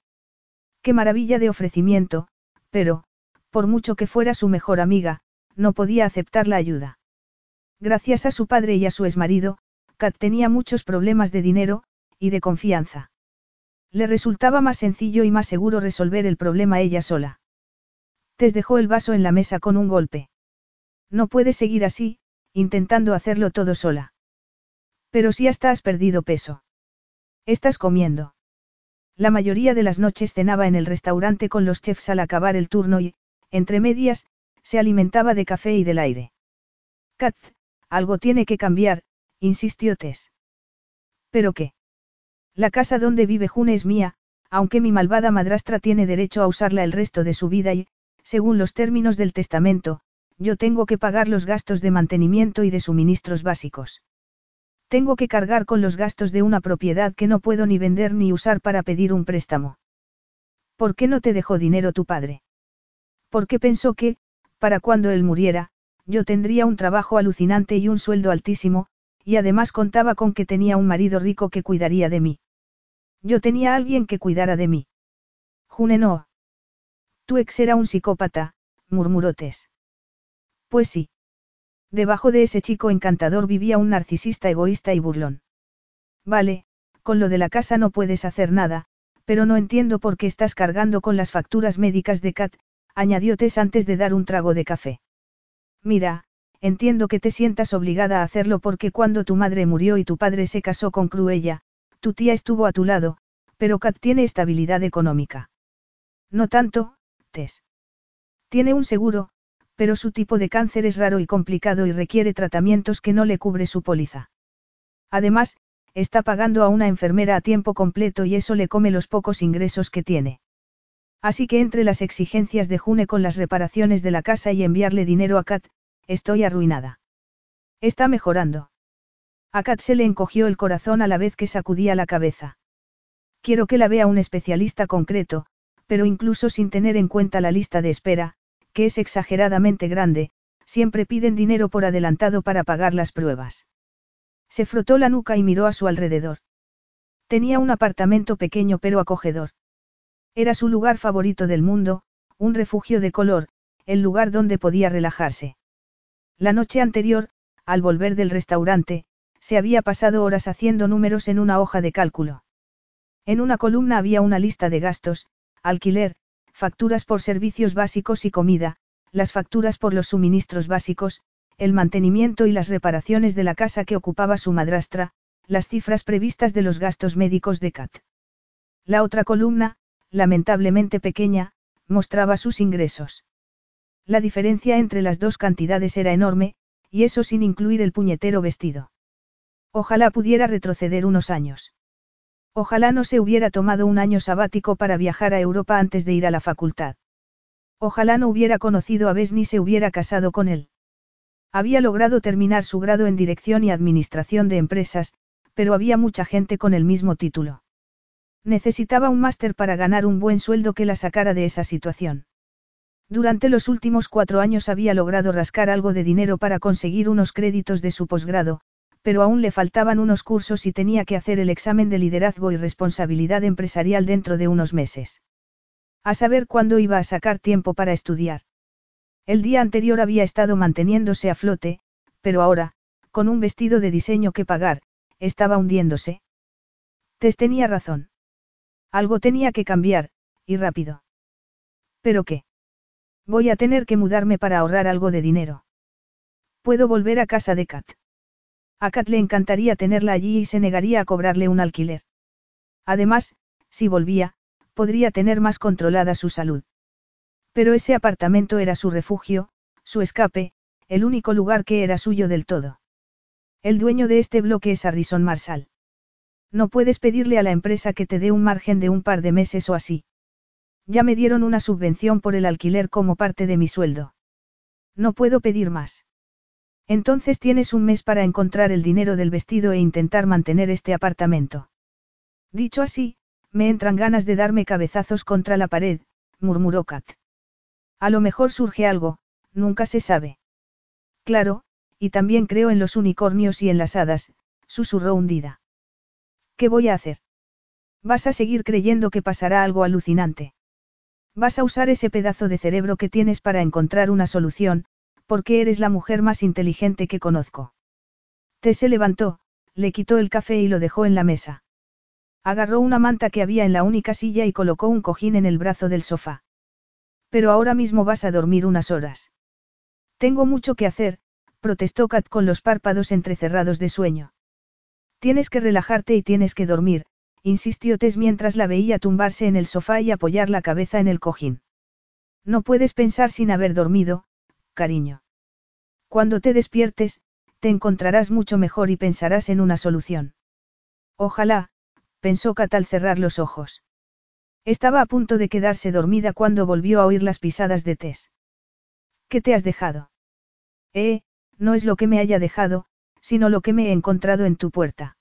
Qué maravilla de ofrecimiento, pero, por mucho que fuera su mejor amiga, no podía aceptar la ayuda. Gracias a su padre y a su exmarido, Kat tenía muchos problemas de dinero, y de confianza. Le resultaba más sencillo y más seguro resolver el problema ella sola. Tess dejó el vaso en la mesa con un golpe. No puedes seguir así, intentando hacerlo todo sola. Pero si hasta has perdido peso. Estás comiendo. La mayoría de las noches cenaba en el restaurante con los chefs al acabar el turno y, entre medias, se alimentaba de café y del aire. Kat, algo tiene que cambiar, insistió Tess. ¿Pero qué? La casa donde vive June es mía, aunque mi malvada madrastra tiene derecho a usarla el resto de su vida y, según los términos del testamento, yo tengo que pagar los gastos de mantenimiento y de suministros básicos. Tengo que cargar con los gastos de una propiedad que no puedo ni vender ni usar para pedir un préstamo. ¿Por qué no te dejó dinero tu padre? Porque pensó que, para cuando él muriera, yo tendría un trabajo alucinante y un sueldo altísimo, y además contaba con que tenía un marido rico que cuidaría de mí. Yo tenía alguien que cuidara de mí. June no. Tu ex era un psicópata, murmuró Tess. Pues sí. Debajo de ese chico encantador vivía un narcisista egoísta y burlón. Vale, con lo de la casa no puedes hacer nada, pero no entiendo por qué estás cargando con las facturas médicas de Kat, añadió Tess antes de dar un trago de café. Mira, entiendo que te sientas obligada a hacerlo porque cuando tu madre murió y tu padre se casó con Cruella, tu tía estuvo a tu lado, pero Kat tiene estabilidad económica. No tanto, tiene un seguro, pero su tipo de cáncer es raro y complicado y requiere tratamientos que no le cubre su póliza. Además, está pagando a una enfermera a tiempo completo y eso le come los pocos ingresos que tiene. Así que entre las exigencias de June con las reparaciones de la casa y enviarle dinero a Kat, estoy arruinada. Está mejorando. A Kat se le encogió el corazón a la vez que sacudía la cabeza. Quiero que la vea un especialista concreto, pero incluso sin tener en cuenta la lista de espera, que es exageradamente grande, siempre piden dinero por adelantado para pagar las pruebas. Se frotó la nuca y miró a su alrededor. Tenía un apartamento pequeño pero acogedor. Era su lugar favorito del mundo, un refugio de color, el lugar donde podía relajarse. La noche anterior, al volver del restaurante, se había pasado horas haciendo números en una hoja de cálculo. En una columna había una lista de gastos, alquiler, facturas por servicios básicos y comida, las facturas por los suministros básicos, el mantenimiento y las reparaciones de la casa que ocupaba su madrastra, las cifras previstas de los gastos médicos de Kat. La otra columna, lamentablemente pequeña, mostraba sus ingresos. La diferencia entre las dos cantidades era enorme, y eso sin incluir el puñetero vestido. Ojalá pudiera retroceder unos años. Ojalá no se hubiera tomado un año sabático para viajar a Europa antes de ir a la facultad. Ojalá no hubiera conocido a Bess ni se hubiera casado con él. Había logrado terminar su grado en dirección y administración de empresas, pero había mucha gente con el mismo título. Necesitaba un máster para ganar un buen sueldo que la sacara de esa situación. Durante los últimos cuatro años había logrado rascar algo de dinero para conseguir unos créditos de su posgrado, pero aún le faltaban unos cursos y tenía que hacer el examen de liderazgo y responsabilidad empresarial dentro de unos meses. A saber cuándo iba a sacar tiempo para estudiar. El día anterior había estado manteniéndose a flote, pero ahora, con un vestido de diseño que pagar, estaba hundiéndose. Tess tenía razón. Algo tenía que cambiar, y rápido. ¿Pero qué? Voy a tener que mudarme para ahorrar algo de dinero. Puedo volver a casa de Kat. A Kat le encantaría tenerla allí y se negaría a cobrarle un alquiler. Además, si volvía, podría tener más controlada su salud. Pero ese apartamento era su refugio, su escape, el único lugar que era suyo del todo. El dueño de este bloque es Harrison Marshall. No puedes pedirle a la empresa que te dé un margen de un par de meses o así. Ya me dieron una subvención por el alquiler como parte de mi sueldo. No puedo pedir más. Entonces tienes un mes para encontrar el dinero del vestido e intentar mantener este apartamento. Dicho así, Me entran ganas de darme cabezazos contra la pared, murmuró Kat. A lo mejor surge algo, nunca se sabe. Claro, y también creo en los unicornios y en las hadas, susurró hundida. ¿Qué voy a hacer? Vas a seguir creyendo que pasará algo alucinante. Vas a usar ese pedazo de cerebro que tienes para encontrar una solución, porque eres la mujer más inteligente que conozco. Te se levantó, le quitó el café y lo dejó en la mesa. Agarró una manta que había en la única silla y colocó un cojín en el brazo del sofá. Pero ahora mismo vas a dormir unas horas. Tengo mucho que hacer, protestó Kat con los párpados entrecerrados de sueño. Tienes que relajarte y tienes que dormir, insistió Tess mientras la veía tumbarse en el sofá y apoyar la cabeza en el cojín. No puedes pensar sin haber dormido, cariño. Cuando te despiertes, te encontrarás mucho mejor y pensarás en una solución. Ojalá, pensó Kat al cerrar los ojos. Estaba a punto de quedarse dormida cuando volvió a oír las pisadas de Tess. ¿Qué te has dejado? Eh, no es lo que me haya dejado, sino lo que me he encontrado en tu puerta.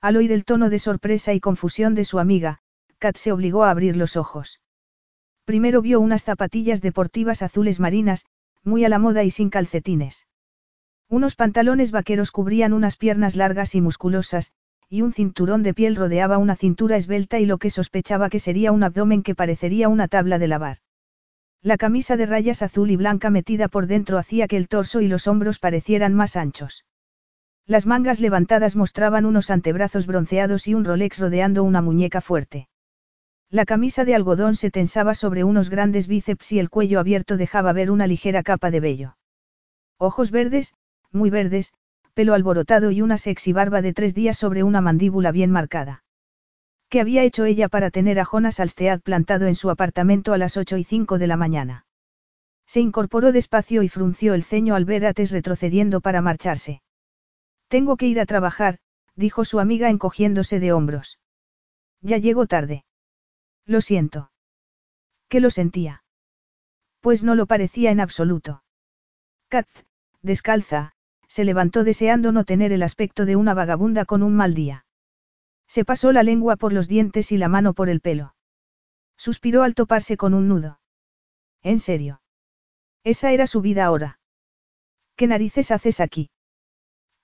Al oír el tono de sorpresa y confusión de su amiga, Kat se obligó a abrir los ojos. Primero vio unas zapatillas deportivas azules marinas, muy a la moda y sin calcetines. Unos pantalones vaqueros cubrían unas piernas largas y musculosas, y un cinturón de piel rodeaba una cintura esbelta y lo que sospechaba que sería un abdomen que parecería una tabla de lavar. La camisa de rayas azul y blanca metida por dentro hacía que el torso y los hombros parecieran más anchos. Las mangas levantadas mostraban unos antebrazos bronceados y un Rolex rodeando una muñeca fuerte. La camisa de algodón se tensaba sobre unos grandes bíceps y el cuello abierto dejaba ver una ligera capa de vello. Ojos verdes, muy verdes, pelo alborotado y una sexy barba de tres días sobre una mandíbula bien marcada. ¿Qué había hecho ella para tener a Jonas Alstead plantado en su apartamento a las ocho y cinco de la mañana? Se incorporó despacio y frunció el ceño al ver a Tess retrocediendo para marcharse. Tengo que ir a trabajar, dijo su amiga encogiéndose de hombros. Ya llego tarde. Lo siento. ¿Qué lo sentía? Pues no lo parecía en absoluto. Kat, descalza, se levantó deseando no tener el aspecto de una vagabunda con un mal día. Se pasó la lengua por los dientes y la mano por el pelo. Suspiró al toparse con un nudo. ¿En serio? Esa era su vida ahora. ¿Qué narices haces aquí?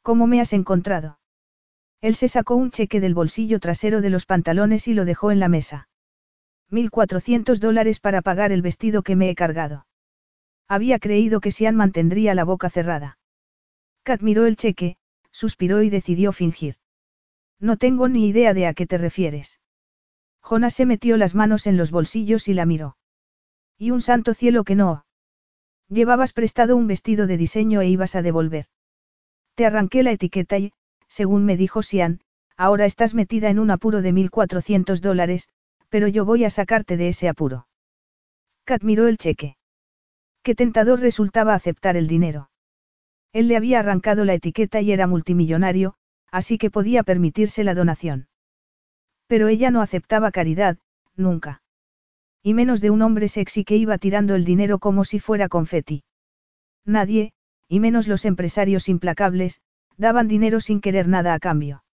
¿Cómo me has encontrado? Él se sacó un cheque del bolsillo trasero de los pantalones y lo dejó en la mesa. Mil cuatrocientos dólares para pagar el vestido que me he cargado. Había creído que Sian mantendría la boca cerrada. Kat miró el cheque, suspiró y decidió fingir. No tengo ni idea de a qué te refieres. Jonas se metió las manos en los bolsillos y la miró. Y un santo cielo que no. Llevabas prestado un vestido de diseño e ibas a devolver. Te arranqué la etiqueta y, según me dijo Sian, ahora estás metida en un apuro de 1.400 dólares, pero yo voy a sacarte de ese apuro. Kat miró el cheque. Qué tentador resultaba aceptar el dinero. Él le había arrancado la etiqueta y era multimillonario, así que podía permitirse la donación. Pero ella no aceptaba caridad, nunca. Y menos de un hombre sexy que iba tirando el dinero como si fuera confeti. Nadie, y menos los empresarios implacables, daban dinero sin querer nada a cambio.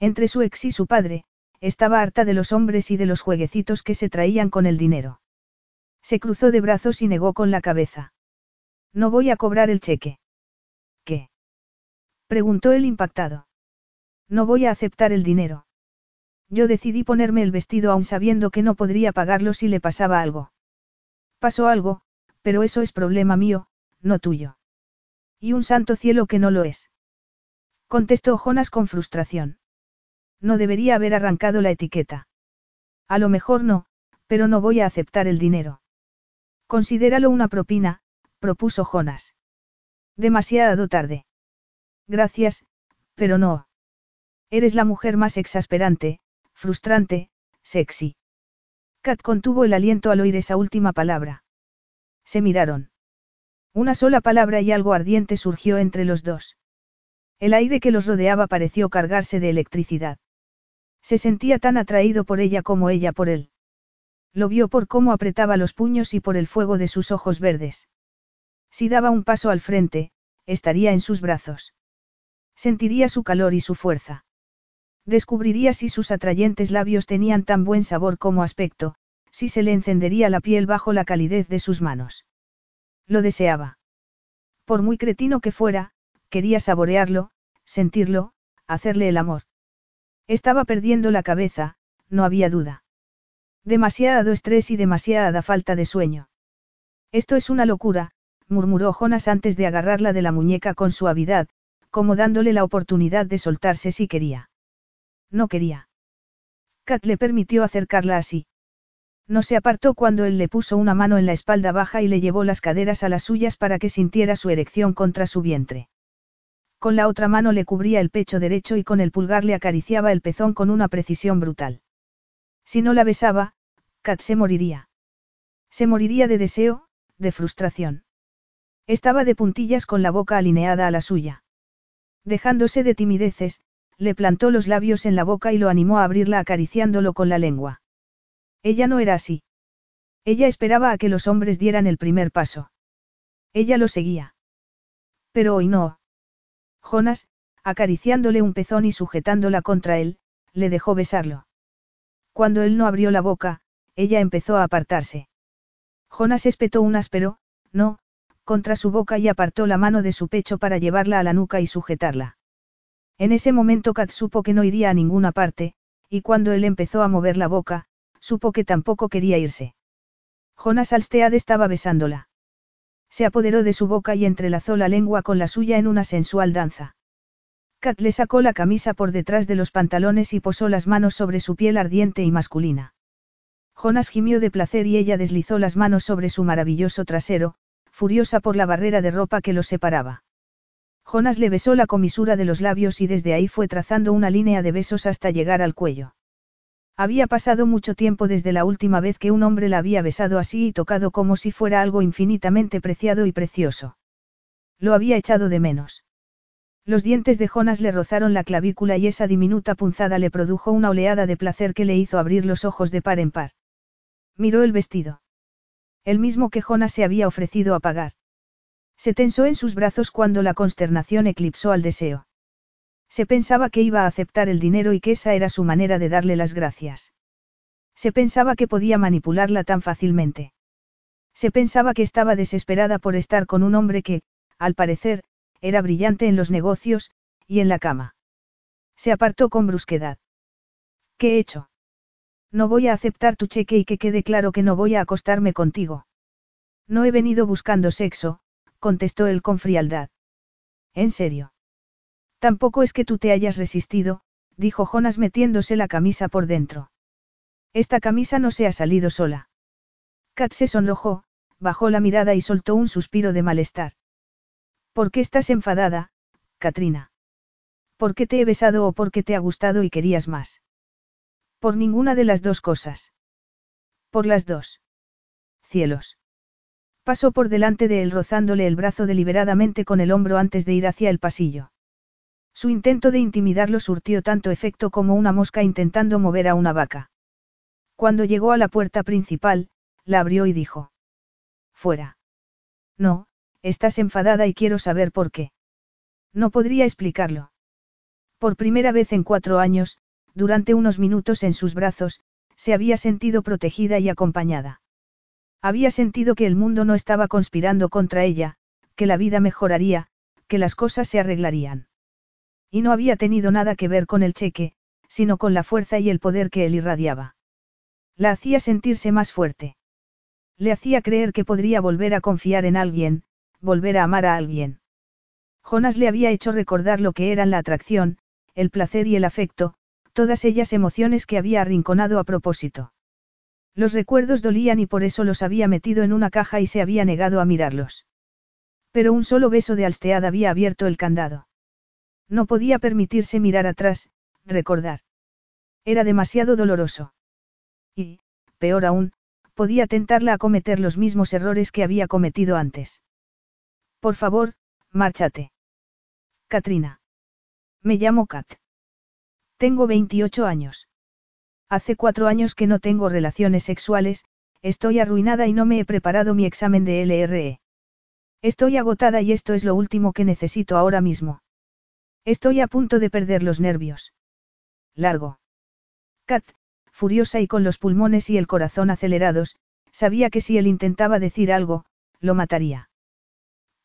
Entre su ex y su padre, estaba harta de los hombres y de los jueguecitos que se traían con el dinero. Se cruzó de brazos y negó con la cabeza. No voy a cobrar el cheque. ¿Qué? preguntó él impactado. No voy a aceptar el dinero. Yo decidí ponerme el vestido aún sabiendo que no podría pagarlo si le pasaba algo. Pasó algo, pero eso es problema mío, no tuyo. Y un santo cielo que no lo es. Contestó Jonas con frustración. No debería haber arrancado la etiqueta. A lo mejor no, pero no voy a aceptar el dinero. Considéralo una propina, propuso Jonas. Demasiado tarde. Gracias, pero no. Eres la mujer más exasperante, frustrante, sexy. Kat contuvo el aliento al oír esa última palabra. Se miraron. Una sola palabra y algo ardiente surgió entre los dos. El aire que los rodeaba pareció cargarse de electricidad. Se sentía tan atraído por ella como ella por él. Lo vio por cómo apretaba los puños y por el fuego de sus ojos verdes. Si daba un paso al frente, estaría en sus brazos. Sentiría su calor y su fuerza. Descubriría si sus atrayentes labios tenían tan buen sabor como aspecto, si se le encendería la piel bajo la calidez de sus manos. Lo deseaba. Por muy cretino que fuera, quería saborearlo, sentirlo, hacerle el amor. Estaba perdiendo la cabeza, no había duda. Demasiado estrés y demasiada falta de sueño. Esto es una locura, murmuró Jonas antes de agarrarla de la muñeca con suavidad, como dándole la oportunidad de soltarse si quería. No quería. Kat le permitió acercarla así. No se apartó cuando él le puso una mano en la espalda baja y le llevó las caderas a las suyas para que sintiera su erección contra su vientre. Con la otra mano le cubría el pecho derecho y con el pulgar le acariciaba el pezón con una precisión brutal. Si no la besaba, Kat se moriría. Se moriría de deseo, de frustración. Estaba de puntillas con la boca alineada a la suya. Dejándose de timideces, le plantó los labios en la boca y lo animó a abrirla acariciándolo con la lengua. Ella no era así. Ella esperaba a que los hombres dieran el primer paso. Ella lo seguía. Pero hoy no. Jonas, acariciándole un pezón y sujetándola contra él, le dejó besarlo. Cuando él no abrió la boca, ella empezó a apartarse. Jonas espetó un áspero, no, contra su boca y apartó la mano de su pecho para llevarla a la nuca y sujetarla. En ese momento Kat supo que no iría a ninguna parte, y cuando él empezó a mover la boca, supo que tampoco quería irse. Jonas Alstead estaba besándola. Se apoderó de su boca y entrelazó la lengua con la suya en una sensual danza. Kat le sacó la camisa por detrás de los pantalones y posó las manos sobre su piel ardiente y masculina. Jonas gimió de placer y ella deslizó las manos sobre su maravilloso trasero, furiosa por la barrera de ropa que los separaba. Jonas le besó la comisura de los labios y desde ahí fue trazando una línea de besos hasta llegar al cuello. Había pasado mucho tiempo desde la última vez que un hombre la había besado así y tocado como si fuera algo infinitamente preciado y precioso. Lo había echado de menos. Los dientes de Jonas le rozaron la clavícula y esa diminuta punzada le produjo una oleada de placer que le hizo abrir los ojos de par en par. Miró el vestido. El mismo que Jonas se había ofrecido a pagar. Se tensó en sus brazos cuando la consternación eclipsó al deseo. Se pensaba que iba a aceptar el dinero y que esa era su manera de darle las gracias. Se pensaba que podía manipularla tan fácilmente. Se pensaba que estaba desesperada por estar con un hombre que, al parecer, era brillante en los negocios, y en la cama. Se apartó con brusquedad. ¿Qué he hecho? No voy a aceptar tu cheque y que quede claro que no voy a acostarme contigo. No he venido buscando sexo, contestó él con frialdad. ¿En serio? Tampoco es que tú te hayas resistido, dijo Jonas metiéndose la camisa por dentro. Esta camisa no se ha salido sola. Kat se sonrojó, bajó la mirada y soltó un suspiro de malestar. ¿Por qué estás enfadada, Katrina? ¿Por qué te he besado o por qué te ha gustado y querías más? Por ninguna de las dos cosas. Por las dos. Cielos. Pasó por delante de él rozándole el brazo deliberadamente con el hombro antes de ir hacia el pasillo. Su intento de intimidarlo surtió tanto efecto como una mosca intentando mover a una vaca. Cuando llegó a la puerta principal, la abrió y dijo. Fuera. No, estás enfadada y quiero saber por qué. No podría explicarlo. Por primera vez en cuatro años, durante unos minutos en sus brazos, se había sentido protegida y acompañada. Había sentido que el mundo no estaba conspirando contra ella, que la vida mejoraría, que las cosas se arreglarían. Y no había tenido nada que ver con el cheque, sino con la fuerza y el poder que él irradiaba. La hacía sentirse más fuerte. Le hacía creer que podría volver a confiar en alguien, volver a amar a alguien. Jonas le había hecho recordar lo que eran la atracción, el placer y el afecto, todas ellas emociones que había arrinconado a propósito. Los recuerdos dolían y por eso los había metido en una caja y se había negado a mirarlos. Pero un solo beso de Alstead había abierto el candado. No podía permitirse mirar atrás, recordar. Era demasiado doloroso. Y, peor aún, podía tentarla a cometer los mismos errores que había cometido antes. Por favor, márchate. Katrina. Me llamo Kat. Tengo 28 años. Hace cuatro años que no tengo relaciones sexuales, estoy arruinada y no me he preparado mi examen de LRE. Estoy agotada y esto es lo último que necesito ahora mismo. Estoy a punto de perder los nervios. Largo. Kat, furiosa y con los pulmones y el corazón acelerados, sabía que si él intentaba decir algo, lo mataría.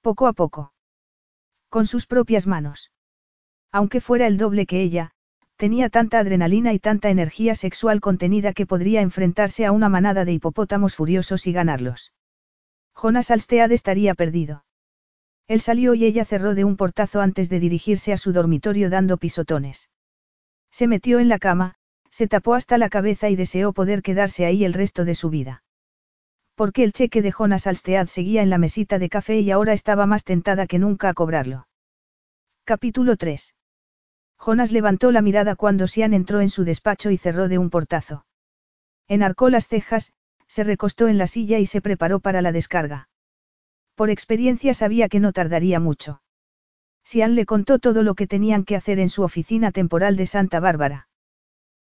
Poco a poco. Con sus propias manos. Aunque fuera el doble que ella, tenía tanta adrenalina y tanta energía sexual contenida que podría enfrentarse a una manada de hipopótamos furiosos y ganarlos. Jonas Alstead estaría perdido. Él salió y ella cerró de un portazo antes de dirigirse a su dormitorio dando pisotones. Se metió en la cama, se tapó hasta la cabeza y deseó poder quedarse ahí el resto de su vida. Porque el cheque de Jonas Alstead seguía en la mesita de café y ahora estaba más tentada que nunca a cobrarlo. Capítulo 3. Jonas levantó la mirada cuando Sian entró en su despacho y cerró de un portazo. Enarcó las cejas, se recostó en la silla y se preparó para la descarga. Por experiencia sabía que no tardaría mucho. Sian le contó todo lo que tenían que hacer en su oficina temporal de Santa Bárbara.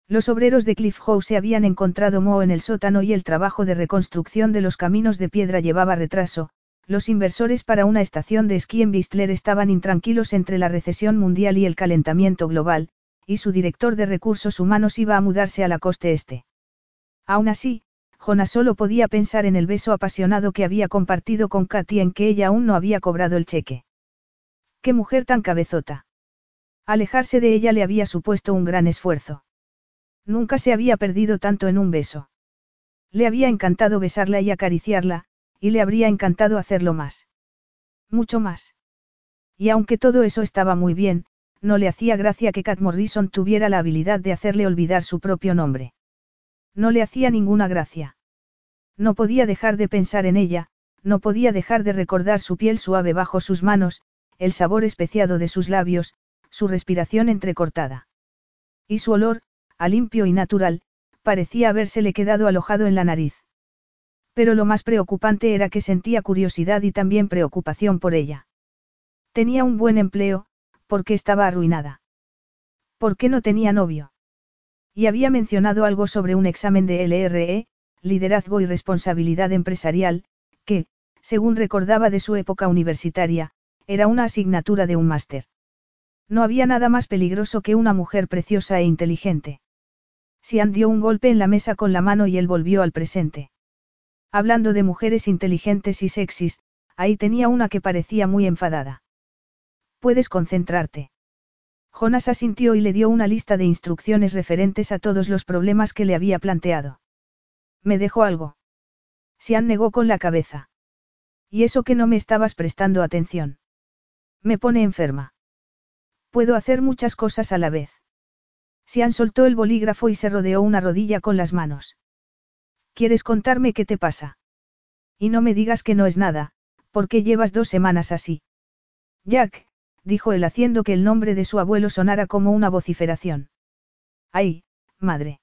Los obreros de Cliff House se habían encontrado Moho en el sótano y el trabajo de reconstrucción de los caminos de piedra llevaba retraso. Los inversores para una estación de esquí en Bistler estaban intranquilos entre la recesión mundial y el calentamiento global, y su director de recursos humanos iba a mudarse a la coste este. Aún así, Jonas solo podía pensar en el beso apasionado que había compartido con Katy en que ella aún no había cobrado el cheque. ¡Qué mujer tan cabezota! Alejarse de ella le había supuesto un gran esfuerzo. Nunca se había perdido tanto en un beso. Le había encantado besarla y acariciarla, y le habría encantado hacerlo más. Mucho más. Y aunque todo eso estaba muy bien, no le hacía gracia que Cat Morrison tuviera la habilidad de hacerle olvidar su propio nombre. No le hacía ninguna gracia. No podía dejar de pensar en ella, no podía dejar de recordar su piel suave bajo sus manos, el sabor especiado de sus labios, su respiración entrecortada. Y su olor, a limpio y natural, parecía habérsele quedado alojado en la nariz. Pero lo más preocupante era que sentía curiosidad y también preocupación por ella. Tenía un buen empleo, porque estaba arruinada. ¿Por qué no tenía novio? Y había mencionado algo sobre un examen de LRE, liderazgo y responsabilidad empresarial, que, según recordaba de su época universitaria, era una asignatura de un máster. No había nada más peligroso que una mujer preciosa e inteligente. Sian dio un golpe en la mesa con la mano y él volvió al presente. Hablando de mujeres inteligentes y sexys, ahí tenía una que parecía muy enfadada. Puedes concentrarte. Jonas asintió y le dio una lista de instrucciones referentes a todos los problemas que le había planteado. ¿Me dejó algo? Sian negó con la cabeza. ¿Y eso que no me estabas prestando atención? Me pone enferma. Puedo hacer muchas cosas a la vez. Sian soltó el bolígrafo y se rodeó una rodilla con las manos. ¿Quieres contarme qué te pasa? Y no me digas que no es nada, porque llevas dos semanas así. Jack, dijo él haciendo que el nombre de su abuelo sonara como una vociferación. ¡Ay, madre!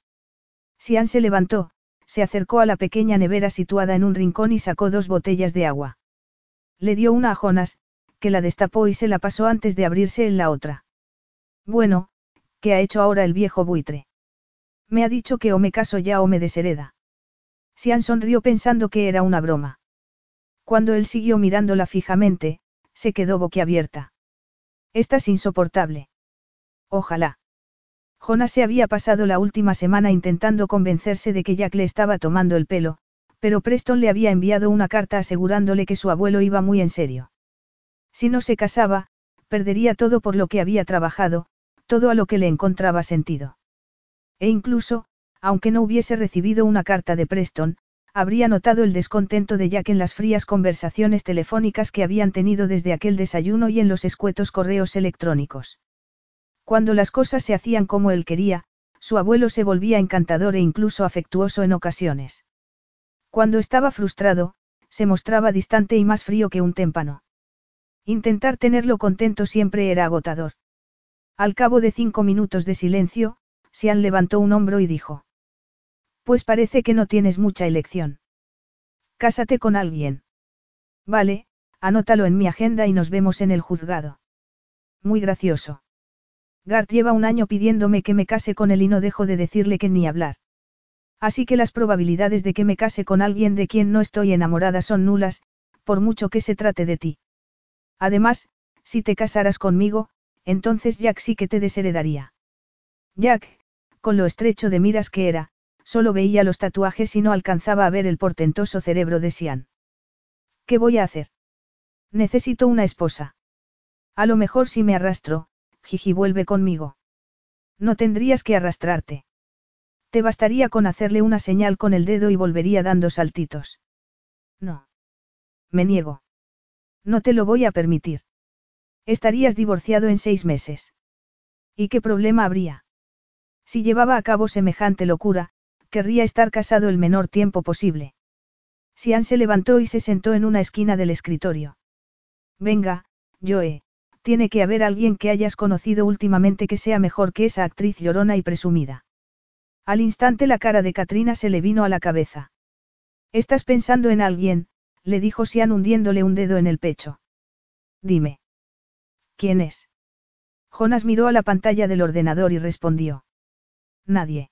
Sian se levantó, se acercó a la pequeña nevera situada en un rincón y sacó dos botellas de agua. Le dio una a Jonas, que la destapó y se la pasó antes de abrirse en la otra. Bueno, ¿qué ha hecho ahora el viejo buitre? Me ha dicho que o me caso ya o me deshereda. Sian sonrió pensando que era una broma. Cuando él siguió mirándola fijamente, se quedó boquiabierta. Estás insoportable. Ojalá. Jonas se había pasado la última semana intentando convencerse de que Jack le estaba tomando el pelo, pero Preston le había enviado una carta asegurándole que su abuelo iba muy en serio. Si no se casaba, perdería todo por lo que había trabajado, todo a lo que le encontraba sentido. E incluso, aunque no hubiese recibido una carta de Preston, habría notado el descontento de Jack en las frías conversaciones telefónicas que habían tenido desde aquel desayuno y en los escuetos correos electrónicos. Cuando las cosas se hacían como él quería, su abuelo se volvía encantador e incluso afectuoso en ocasiones. Cuando estaba frustrado, se mostraba distante y más frío que un témpano. Intentar tenerlo contento siempre era agotador. Al cabo de cinco minutos de silencio, Sian levantó un hombro y dijo. Pues parece que no tienes mucha elección. Cásate con alguien. Vale, anótalo en mi agenda y nos vemos en el juzgado. Muy gracioso. Gart lleva un año pidiéndome que me case con él y no dejo de decirle que ni hablar. Así que las probabilidades de que me case con alguien de quien no estoy enamorada son nulas, por mucho que se trate de ti. Además, si te casaras conmigo, entonces Jack sí que te desheredaría. Jack, con lo estrecho de miras que era, solo veía los tatuajes y no alcanzaba a ver el portentoso cerebro de Sian. ¿Qué voy a hacer? Necesito una esposa. A lo mejor si me arrastro, Gigi vuelve conmigo. No tendrías que arrastrarte. Te bastaría con hacerle una señal con el dedo y volvería dando saltitos. No. Me niego. No te lo voy a permitir. Estarías divorciado en seis meses. ¿Y qué problema habría? Si llevaba a cabo semejante locura, querría estar casado el menor tiempo posible. Sian se levantó y se sentó en una esquina del escritorio. Venga, Joe, tiene que haber alguien que hayas conocido últimamente que sea mejor que esa actriz llorona y presumida. Al instante la cara de Katrina se le vino a la cabeza. Estás pensando en alguien, le dijo Sian hundiéndole un dedo en el pecho. Dime. ¿Quién es? Jonas miró a la pantalla del ordenador y respondió. Nadie.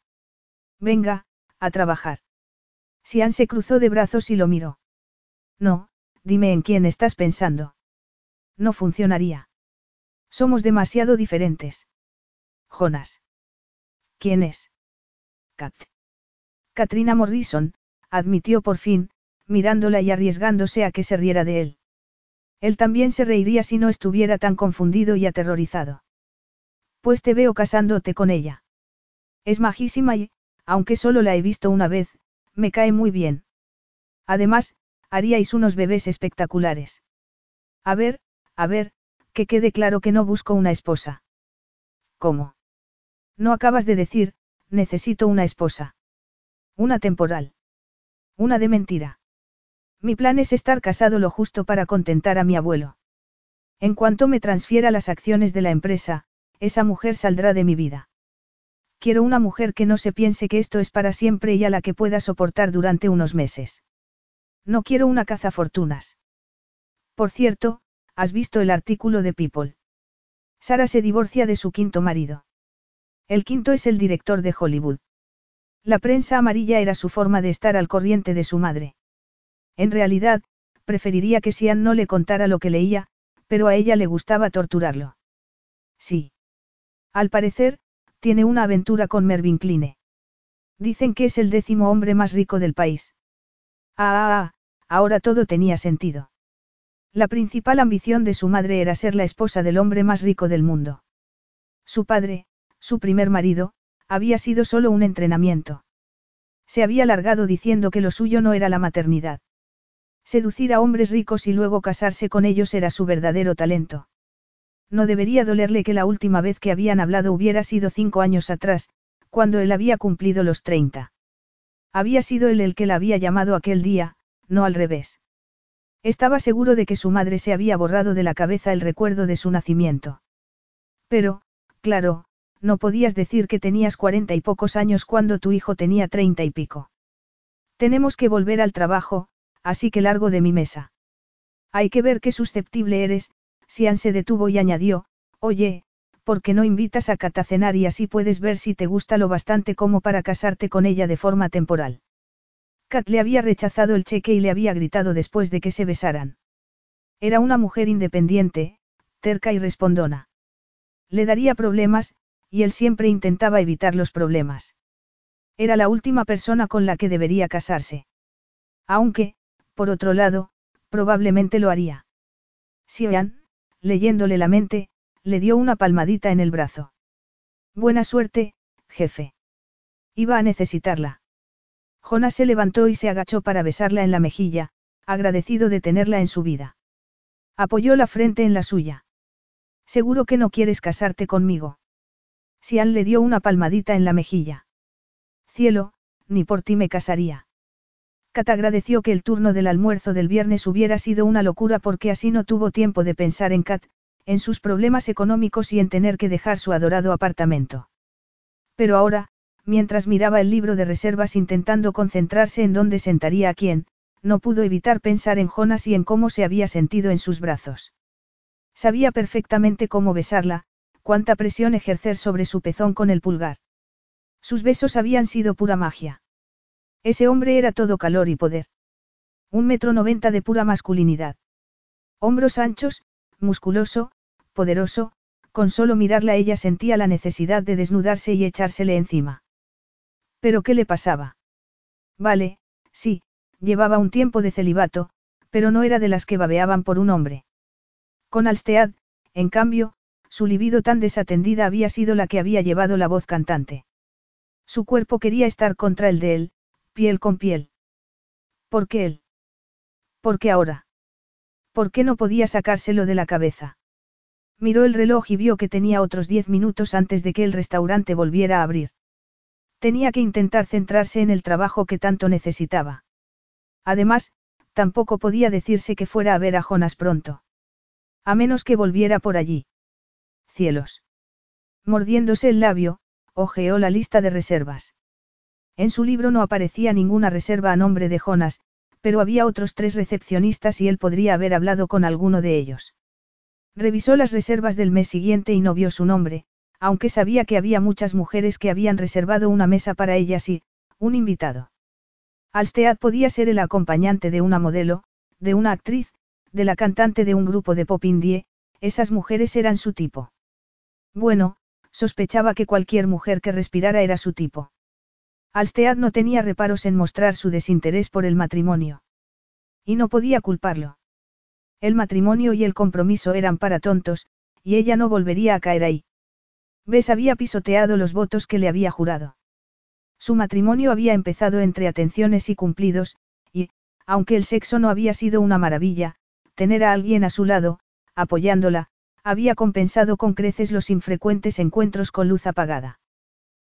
Venga, a trabajar. Sian se cruzó de brazos y lo miró. No, dime en quién estás pensando. No funcionaría. Somos demasiado diferentes. Jonas. ¿Quién es? Kat. Katrina Morrison, admitió por fin, mirándola y arriesgándose a que se riera de él. Él también se reiría si no estuviera tan confundido y aterrorizado. Pues te veo casándote con ella. Es majísima y, aunque solo la he visto una vez, me cae muy bien. Además, haríais unos bebés espectaculares. A ver, a ver, que quede claro que no busco una esposa. ¿Cómo? No acabas de decir, necesito una esposa. Una temporal. Una de mentira. Mi plan es estar casado lo justo para contentar a mi abuelo. En cuanto me transfiera las acciones de la empresa, esa mujer saldrá de mi vida. Quiero una mujer que no se piense que esto es para siempre y a la que pueda soportar durante unos meses. No quiero una cazafortunas. Por cierto, ¿has visto el artículo de People? Sara se divorcia de su quinto marido. El quinto es el director de Hollywood. La prensa amarilla era su forma de estar al corriente de su madre. En realidad, preferiría que Sian no le contara lo que leía, pero a ella le gustaba torturarlo. Sí. Al parecer, tiene una aventura con Mervyn Kline. Dicen que es el décimo hombre más rico del país. Ah, ah, ah, ahora todo tenía sentido. La principal ambición de su madre era ser la esposa del hombre más rico del mundo. Su padre, su primer marido, había sido solo un entrenamiento. Se había largado diciendo que lo suyo no era la maternidad. Seducir a hombres ricos y luego casarse con ellos era su verdadero talento. No debería dolerle que la última vez que habían hablado hubiera sido cinco años atrás, cuando él había cumplido los treinta. Había sido él el que la había llamado aquel día, no al revés. Estaba seguro de que su madre se había borrado de la cabeza el recuerdo de su nacimiento. Pero, claro, no podías decir que tenías cuarenta y pocos años cuando tu hijo tenía treinta y pico. Tenemos que volver al trabajo, así que largo de mi mesa. Hay que ver qué susceptible eres, Sian se detuvo y añadió, oye, ¿por qué no invitas a Kat a cenar y así puedes ver si te gusta lo bastante como para casarte con ella de forma temporal? Kat le había rechazado el cheque y le había gritado después de que se besaran. Era una mujer independiente, terca y respondona. Le daría problemas, y él siempre intentaba evitar los problemas. Era la última persona con la que debería casarse. Aunque, por otro lado, probablemente lo haría. Sian, leyéndole la mente, le dio una palmadita en el brazo. Buena suerte, jefe. Iba a necesitarla. Jonas se levantó y se agachó para besarla en la mejilla, agradecido de tenerla en su vida. Apoyó la frente en la suya. Seguro que no quieres casarte conmigo. Sian le dio una palmadita en la mejilla. Cielo, ni por ti me casaría. Kat agradeció que el turno del almuerzo del viernes hubiera sido una locura porque así no tuvo tiempo de pensar en Kat, en sus problemas económicos y en tener que dejar su adorado apartamento. Pero ahora, mientras miraba el libro de reservas intentando concentrarse en dónde sentaría a quién, no pudo evitar pensar en Jonas y en cómo se había sentido en sus brazos. Sabía perfectamente cómo besarla, cuánta presión ejercer sobre su pezón con el pulgar. Sus besos habían sido pura magia. Ese hombre era todo calor y poder. Un metro noventa de pura masculinidad. Hombros anchos, musculoso, poderoso, con solo mirarla ella sentía la necesidad de desnudarse y echársele encima. ¿Pero qué le pasaba? Vale, sí, llevaba un tiempo de celibato, pero no era de las que babeaban por un hombre. Con Alstead, en cambio, su libido tan desatendida había sido la que había llevado la voz cantante. Su cuerpo quería estar contra el de él, piel con piel. ¿Por qué él? ¿Por qué ahora? ¿Por qué no podía sacárselo de la cabeza? Miró el reloj y vio que tenía otros diez minutos antes de que el restaurante volviera a abrir. Tenía que intentar centrarse en el trabajo que tanto necesitaba. Además, tampoco podía decirse que fuera a ver a Jonas pronto. A menos que volviera por allí. Cielos. Mordiéndose el labio, ojeó la lista de reservas. En su libro no aparecía ninguna reserva a nombre de Jonas, pero había otros tres recepcionistas y él podría haber hablado con alguno de ellos. Revisó las reservas del mes siguiente y no vio su nombre, aunque sabía que había muchas mujeres que habían reservado una mesa para ellas y, un invitado. Alstead podía ser el acompañante de una modelo, de una actriz, de la cantante de un grupo de pop indie, esas mujeres eran su tipo. Bueno, sospechaba que cualquier mujer que respirara era su tipo. Alstead no tenía reparos en mostrar su desinterés por el matrimonio. Y no podía culparlo. El matrimonio y el compromiso eran para tontos, y ella no volvería a caer ahí. Bess había pisoteado los votos que le había jurado. Su matrimonio había empezado entre atenciones y cumplidos, y, aunque el sexo no había sido una maravilla, tener a alguien a su lado, apoyándola, había compensado con creces los infrecuentes encuentros con luz apagada.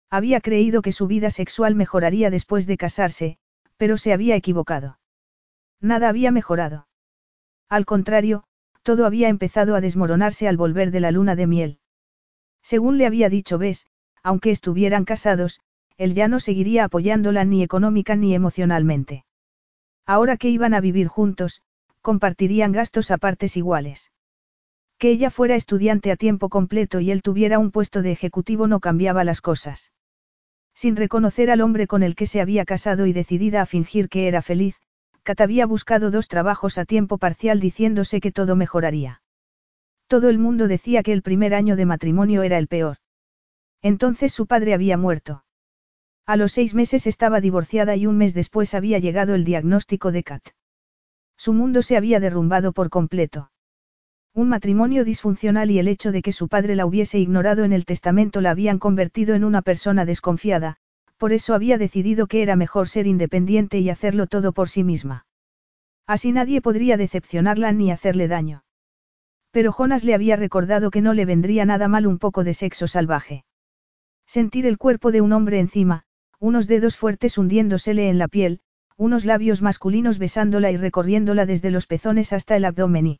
Había creído que su vida sexual mejoraría después de casarse, pero se había equivocado. Nada había mejorado. Al contrario, todo había empezado a desmoronarse al volver de la luna de miel. Según le había dicho Bess, aunque estuvieran casados, él ya no seguiría apoyándola ni económica ni emocionalmente. Ahora que iban a vivir juntos, compartirían gastos a partes iguales. Que ella fuera estudiante a tiempo completo y él tuviera un puesto de ejecutivo no cambiaba las cosas. Sin reconocer al hombre con el que se había casado y decidida a fingir que era feliz, Kat había buscado dos trabajos a tiempo parcial diciéndose que todo mejoraría. Todo el mundo decía que el primer año de matrimonio era el peor. Entonces su padre había muerto. A los seis meses estaba divorciada y un mes después había llegado el diagnóstico de Kat. Su mundo se había derrumbado por completo. Un matrimonio disfuncional y el hecho de que su padre la hubiese ignorado en el testamento la habían convertido en una persona desconfiada, por eso había decidido que era mejor ser independiente y hacerlo todo por sí misma. Así nadie podría decepcionarla ni hacerle daño. Pero Jonas le había recordado que no le vendría nada mal un poco de sexo salvaje. Sentir el cuerpo de un hombre encima, unos dedos fuertes hundiéndosele en la piel, unos labios masculinos besándola y recorriéndola desde los pezones hasta el abdomen y...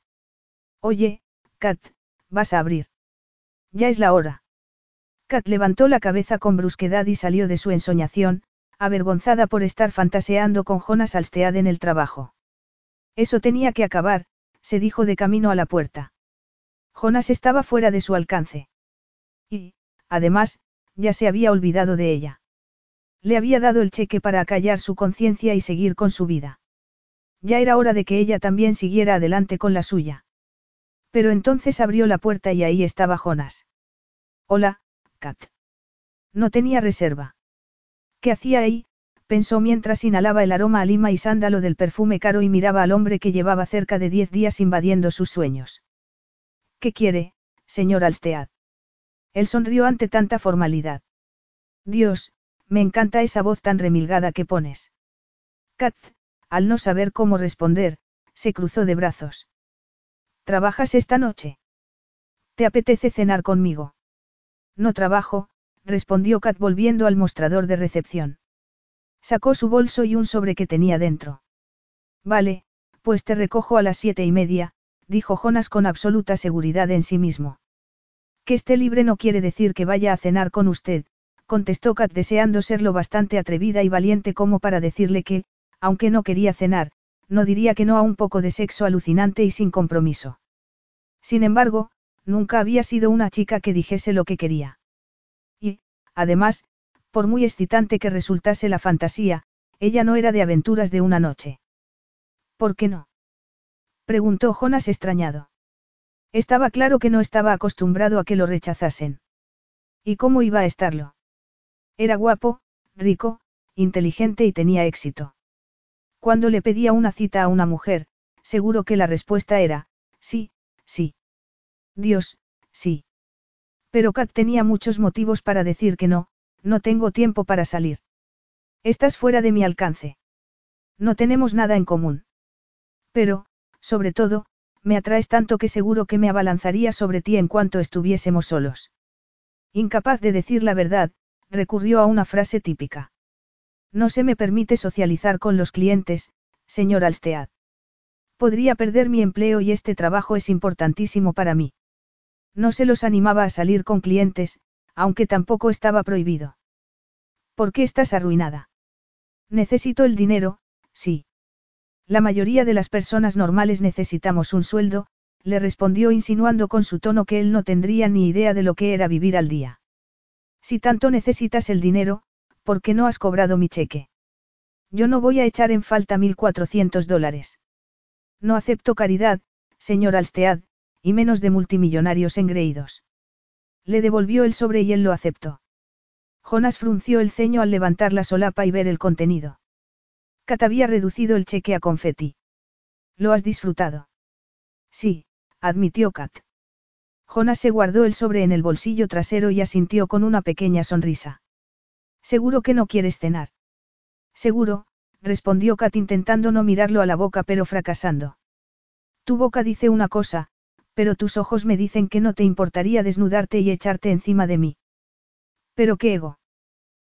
Oye, Kat, vas a abrir. Ya es la hora. Kat levantó la cabeza con brusquedad y salió de su ensoñación, avergonzada por estar fantaseando con Jonas Alstead en el trabajo. Eso tenía que acabar, se dijo de camino a la puerta. Jonas estaba fuera de su alcance. Y, además, ya se había olvidado de ella. Le había dado el cheque para acallar su conciencia y seguir con su vida. Ya era hora de que ella también siguiera adelante con la suya. Pero entonces abrió la puerta y ahí estaba Jonas. Hola, Kat. No tenía reserva. ¿Qué hacía ahí? pensó mientras inhalaba el aroma a lima y sándalo del perfume caro y miraba al hombre que llevaba cerca de diez días invadiendo sus sueños. ¿Qué quiere, señor Alstead? Él sonrió ante tanta formalidad. Dios, me encanta esa voz tan remilgada que pones. Kat, al no saber cómo responder, se cruzó de brazos. ¿Trabajas esta noche? ¿Te apetece cenar conmigo? No trabajo, respondió Kat volviendo al mostrador de recepción. Sacó su bolso y un sobre que tenía dentro. Vale, pues te recojo a las siete y media, dijo Jonas con absoluta seguridad en sí mismo. Que esté libre no quiere decir que vaya a cenar con usted, contestó Kat deseando ser lo bastante atrevida y valiente como para decirle que, aunque no quería cenar, no diría que no a un poco de sexo alucinante y sin compromiso. Sin embargo, Nunca había sido una chica que dijese lo que quería. Y, además, por muy excitante que resultase la fantasía, ella no era de aventuras de una noche. ¿Por qué no? preguntó Jonas extrañado. Estaba claro que no estaba acostumbrado a que lo rechazasen. ¿Y cómo iba a estarlo? Era guapo, rico, inteligente y tenía éxito. Cuando le pedía una cita a una mujer, seguro que la respuesta era, sí, sí. Dios, sí. Pero Kat tenía muchos motivos para decir que no, no tengo tiempo para salir. Estás fuera de mi alcance. No tenemos nada en común. Pero, sobre todo, me atraes tanto que seguro que me abalanzaría sobre ti en cuanto estuviésemos solos. Incapaz de decir la verdad, recurrió a una frase típica. No se me permite socializar con los clientes, señor Alstead. Podría perder mi empleo y este trabajo es importantísimo para mí. No se los animaba a salir con clientes, aunque tampoco estaba prohibido. ¿Por qué estás arruinada? Necesito el dinero, sí. La mayoría de las personas normales necesitamos un sueldo, le respondió insinuando con su tono que él no tendría ni idea de lo que era vivir al día. Si tanto necesitas el dinero, ¿por qué no has cobrado mi cheque? Yo no voy a echar en falta 1.400 dólares. No acepto caridad, señor Alstead, y menos de multimillonarios engreídos. Le devolvió el sobre y él lo aceptó. Jonas frunció el ceño al levantar la solapa y ver el contenido. Kat había reducido el cheque a confeti. ¿Lo has disfrutado? Sí, admitió Kat. Jonas se guardó el sobre en el bolsillo trasero y asintió con una pequeña sonrisa. Seguro que no quieres cenar. Seguro, respondió Kat intentando no mirarlo a la boca pero fracasando. Tu boca dice una cosa, pero tus ojos me dicen que no te importaría desnudarte y echarte encima de mí. Pero qué ego.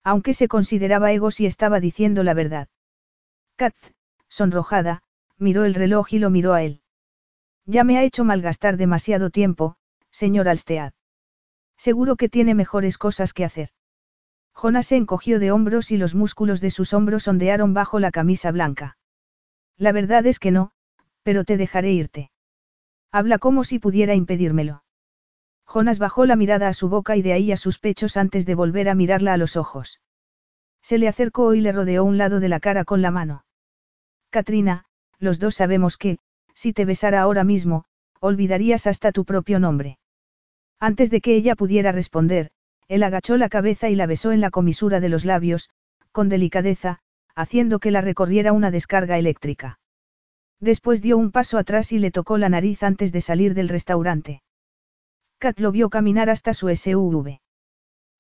Aunque se consideraba ego si estaba diciendo la verdad. Kat, sonrojada, miró el reloj y lo miró a él. Ya me ha hecho malgastar demasiado tiempo, señor Alstead. Seguro que tiene mejores cosas que hacer. Jonas se encogió de hombros y los músculos de sus hombros ondearon bajo la camisa blanca. La verdad es que no, pero te dejaré irte. Habla como si pudiera impedírmelo. Jonas bajó la mirada a su boca y de ahí a sus pechos antes de volver a mirarla a los ojos. Se le acercó y le rodeó un lado de la cara con la mano. Katrina, los dos sabemos que, si te besara ahora mismo, olvidarías hasta tu propio nombre. Antes de que ella pudiera responder, él agachó la cabeza y la besó en la comisura de los labios, con delicadeza, haciendo que la recorriera una descarga eléctrica. Después dio un paso atrás y le tocó la nariz antes de salir del restaurante. Kat lo vio caminar hasta su SUV.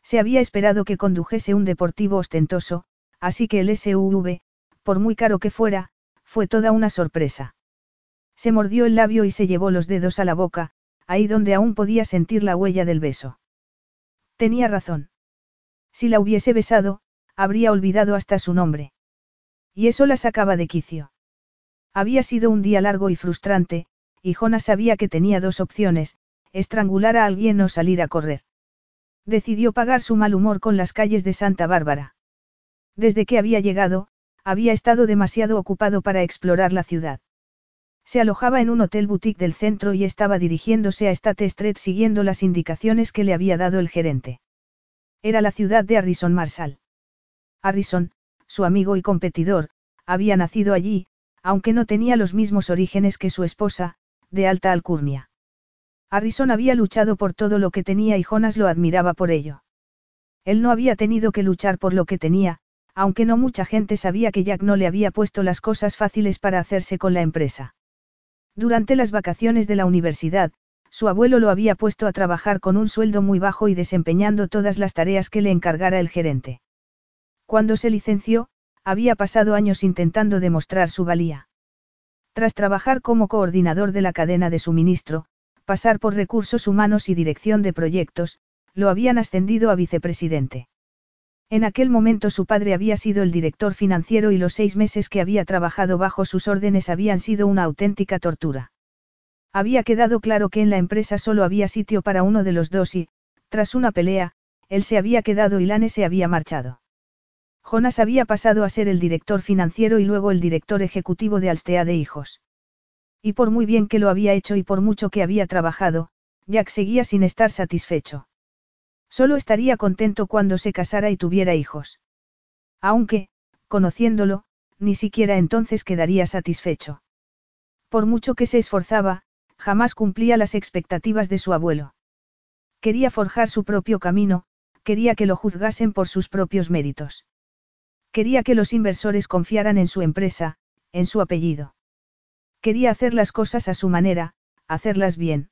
Se había esperado que condujese un deportivo ostentoso, así que el SUV, por muy caro que fuera, fue toda una sorpresa. Se mordió el labio y se llevó los dedos a la boca, ahí donde aún podía sentir la huella del beso. Tenía razón. Si la hubiese besado, habría olvidado hasta su nombre. Y eso la sacaba de quicio. Había sido un día largo y frustrante, y Jonas sabía que tenía dos opciones, estrangular a alguien o salir a correr. Decidió pagar su mal humor con las calles de Santa Bárbara. Desde que había llegado, había estado demasiado ocupado para explorar la ciudad. Se alojaba en un hotel boutique del centro y estaba dirigiéndose a State Street siguiendo las indicaciones que le había dado el gerente. Era la ciudad de Harrison Marshall. Harrison, su amigo y competidor, había nacido allí, aunque no tenía los mismos orígenes que su esposa, de alta alcurnia. Harrison había luchado por todo lo que tenía y Jonas lo admiraba por ello. Él no había tenido que luchar por lo que tenía, aunque no mucha gente sabía que Jack no le había puesto las cosas fáciles para hacerse con la empresa. Durante las vacaciones de la universidad, su abuelo lo había puesto a trabajar con un sueldo muy bajo y desempeñando todas las tareas que le encargara el gerente. Cuando se licenció, había pasado años intentando demostrar su valía. Tras trabajar como coordinador de la cadena de suministro, pasar por recursos humanos y dirección de proyectos, lo habían ascendido a vicepresidente. En aquel momento su padre había sido el director financiero y los seis meses que había trabajado bajo sus órdenes habían sido una auténtica tortura. Había quedado claro que en la empresa solo había sitio para uno de los dos y, tras una pelea, él se había quedado y Lane se había marchado. Jonas había pasado a ser el director financiero y luego el director ejecutivo de Alstea de Hijos. Y por muy bien que lo había hecho y por mucho que había trabajado, Jack seguía sin estar satisfecho. Solo estaría contento cuando se casara y tuviera hijos. Aunque, conociéndolo, ni siquiera entonces quedaría satisfecho. Por mucho que se esforzaba, jamás cumplía las expectativas de su abuelo. Quería forjar su propio camino, quería que lo juzgasen por sus propios méritos. Quería que los inversores confiaran en su empresa, en su apellido. Quería hacer las cosas a su manera, hacerlas bien.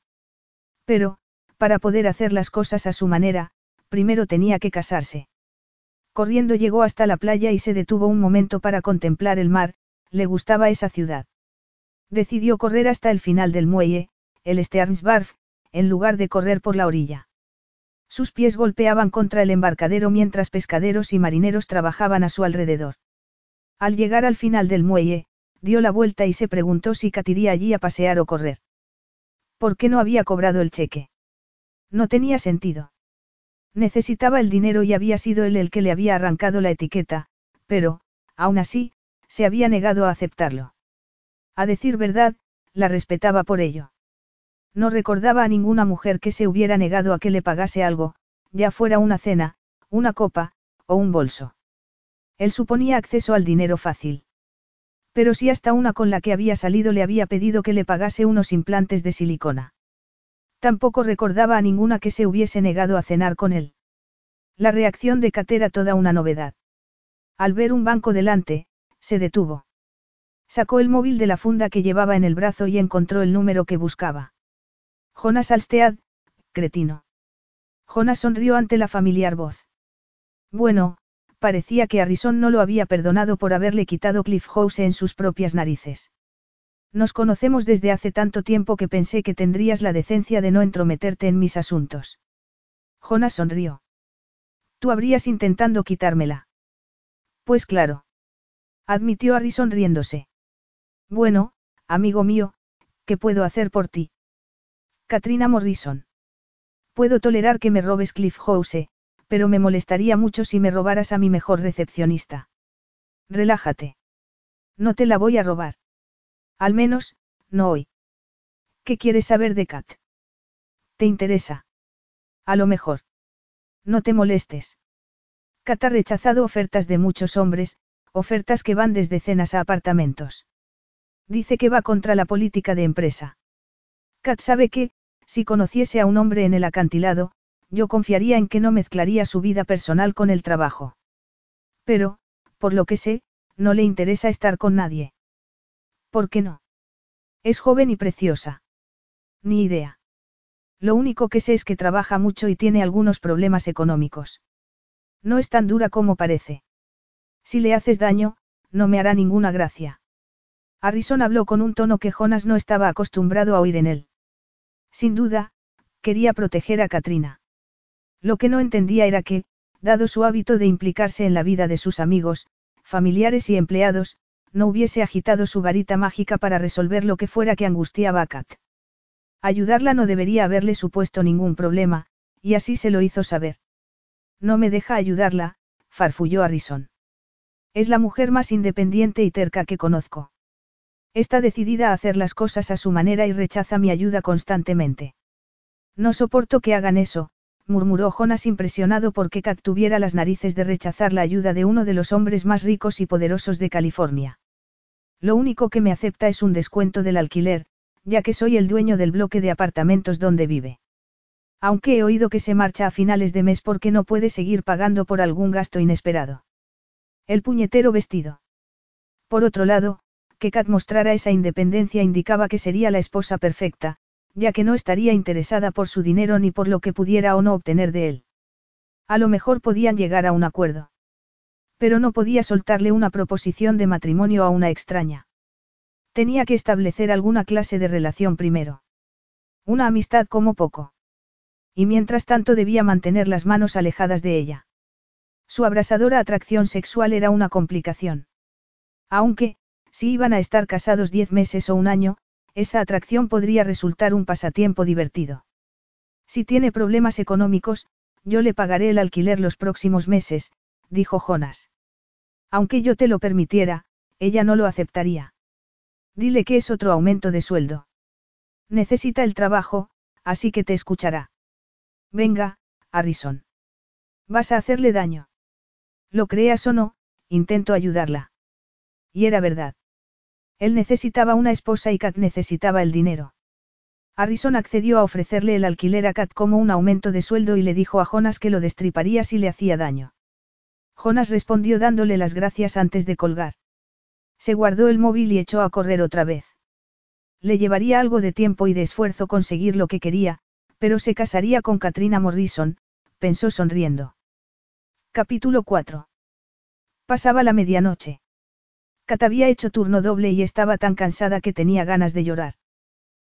Pero, para poder hacer las cosas a su manera, primero tenía que casarse. Corriendo llegó hasta la playa y se detuvo un momento para contemplar el mar, le gustaba esa ciudad. Decidió correr hasta el final del muelle, el Stearnsbarf, en lugar de correr por la orilla. Sus pies golpeaban contra el embarcadero mientras pescaderos y marineros trabajaban a su alrededor. Al llegar al final del muelle, dio la vuelta y se preguntó si Kat iría allí a pasear o correr. ¿Por qué no había cobrado el cheque? No tenía sentido. Necesitaba el dinero y había sido él el que le había arrancado la etiqueta, pero, aún así, se había negado a aceptarlo. A decir verdad, la respetaba por ello. No recordaba a ninguna mujer que se hubiera negado a que le pagase algo, ya fuera una cena, una copa, o un bolso. Él suponía acceso al dinero fácil. Pero si hasta una con la que había salido le había pedido que le pagase unos implantes de silicona. Tampoco recordaba a ninguna que se hubiese negado a cenar con él. La reacción de Kat era toda una novedad. Al ver un banco delante, se detuvo. Sacó el móvil de la funda que llevaba en el brazo y encontró el número que buscaba. Jonas Alstead, cretino. Jonas sonrió ante la familiar voz. Bueno, parecía que Harrison no lo había perdonado por haberle quitado Cliff House en sus propias narices. Nos conocemos desde hace tanto tiempo que pensé que tendrías la decencia de no entrometerte en mis asuntos. Jonas sonrió. Tú habrías intentando quitármela. Pues claro. Admitió Harrison riéndose. Bueno, amigo mío, ¿qué puedo hacer por ti? Katrina Morrison. Puedo tolerar que me robes Cliff House, pero me molestaría mucho si me robaras a mi mejor recepcionista. Relájate. No te la voy a robar. Al menos, no hoy. ¿Qué quieres saber de Kat? ¿Te interesa? A lo mejor. No te molestes. Kat ha rechazado ofertas de muchos hombres, ofertas que van desde cenas a apartamentos. Dice que va contra la política de empresa. Kat sabe que, si conociese a un hombre en el acantilado, yo confiaría en que no mezclaría su vida personal con el trabajo. Pero, por lo que sé, no le interesa estar con nadie. ¿Por qué no? Es joven y preciosa. Ni idea. Lo único que sé es que trabaja mucho y tiene algunos problemas económicos. No es tan dura como parece. Si le haces daño, no me hará ninguna gracia. Harrison habló con un tono que Jonas no estaba acostumbrado a oír en él. Sin duda, quería proteger a Katrina. Lo que no entendía era que, dado su hábito de implicarse en la vida de sus amigos, familiares y empleados, no hubiese agitado su varita mágica para resolver lo que fuera que angustiaba a Kat. Ayudarla no debería haberle supuesto ningún problema, y así se lo hizo saber. No me deja ayudarla, farfulló Harrison. Es la mujer más independiente y terca que conozco. Está decidida a hacer las cosas a su manera y rechaza mi ayuda constantemente. No soporto que hagan eso, murmuró Jonas impresionado porque Kat tuviera las narices de rechazar la ayuda de uno de los hombres más ricos y poderosos de California. Lo único que me acepta es un descuento del alquiler, ya que soy el dueño del bloque de apartamentos donde vive. Aunque he oído que se marcha a finales de mes porque no puede seguir pagando por algún gasto inesperado. El puñetero vestido. Por otro lado, que Kat mostrara esa independencia indicaba que sería la esposa perfecta, ya que no estaría interesada por su dinero ni por lo que pudiera o no obtener de él. A lo mejor podían llegar a un acuerdo. Pero no podía soltarle una proposición de matrimonio a una extraña. Tenía que establecer alguna clase de relación primero. Una amistad como poco. Y mientras tanto debía mantener las manos alejadas de ella. Su abrasadora atracción sexual era una complicación. Aunque, si iban a estar casados diez meses o un año, esa atracción podría resultar un pasatiempo divertido. Si tiene problemas económicos, yo le pagaré el alquiler los próximos meses, dijo Jonas. Aunque yo te lo permitiera, ella no lo aceptaría. Dile que es otro aumento de sueldo. Necesita el trabajo, así que te escuchará. Venga, Harrison. Vas a hacerle daño. Lo creas o no, intento ayudarla. Y era verdad. Él necesitaba una esposa y Kat necesitaba el dinero. Harrison accedió a ofrecerle el alquiler a Kat como un aumento de sueldo y le dijo a Jonas que lo destriparía si le hacía daño. Jonas respondió dándole las gracias antes de colgar. Se guardó el móvil y echó a correr otra vez. Le llevaría algo de tiempo y de esfuerzo conseguir lo que quería, pero se casaría con Katrina Morrison, pensó sonriendo. Capítulo 4. Pasaba la medianoche. Kat había hecho turno doble y estaba tan cansada que tenía ganas de llorar.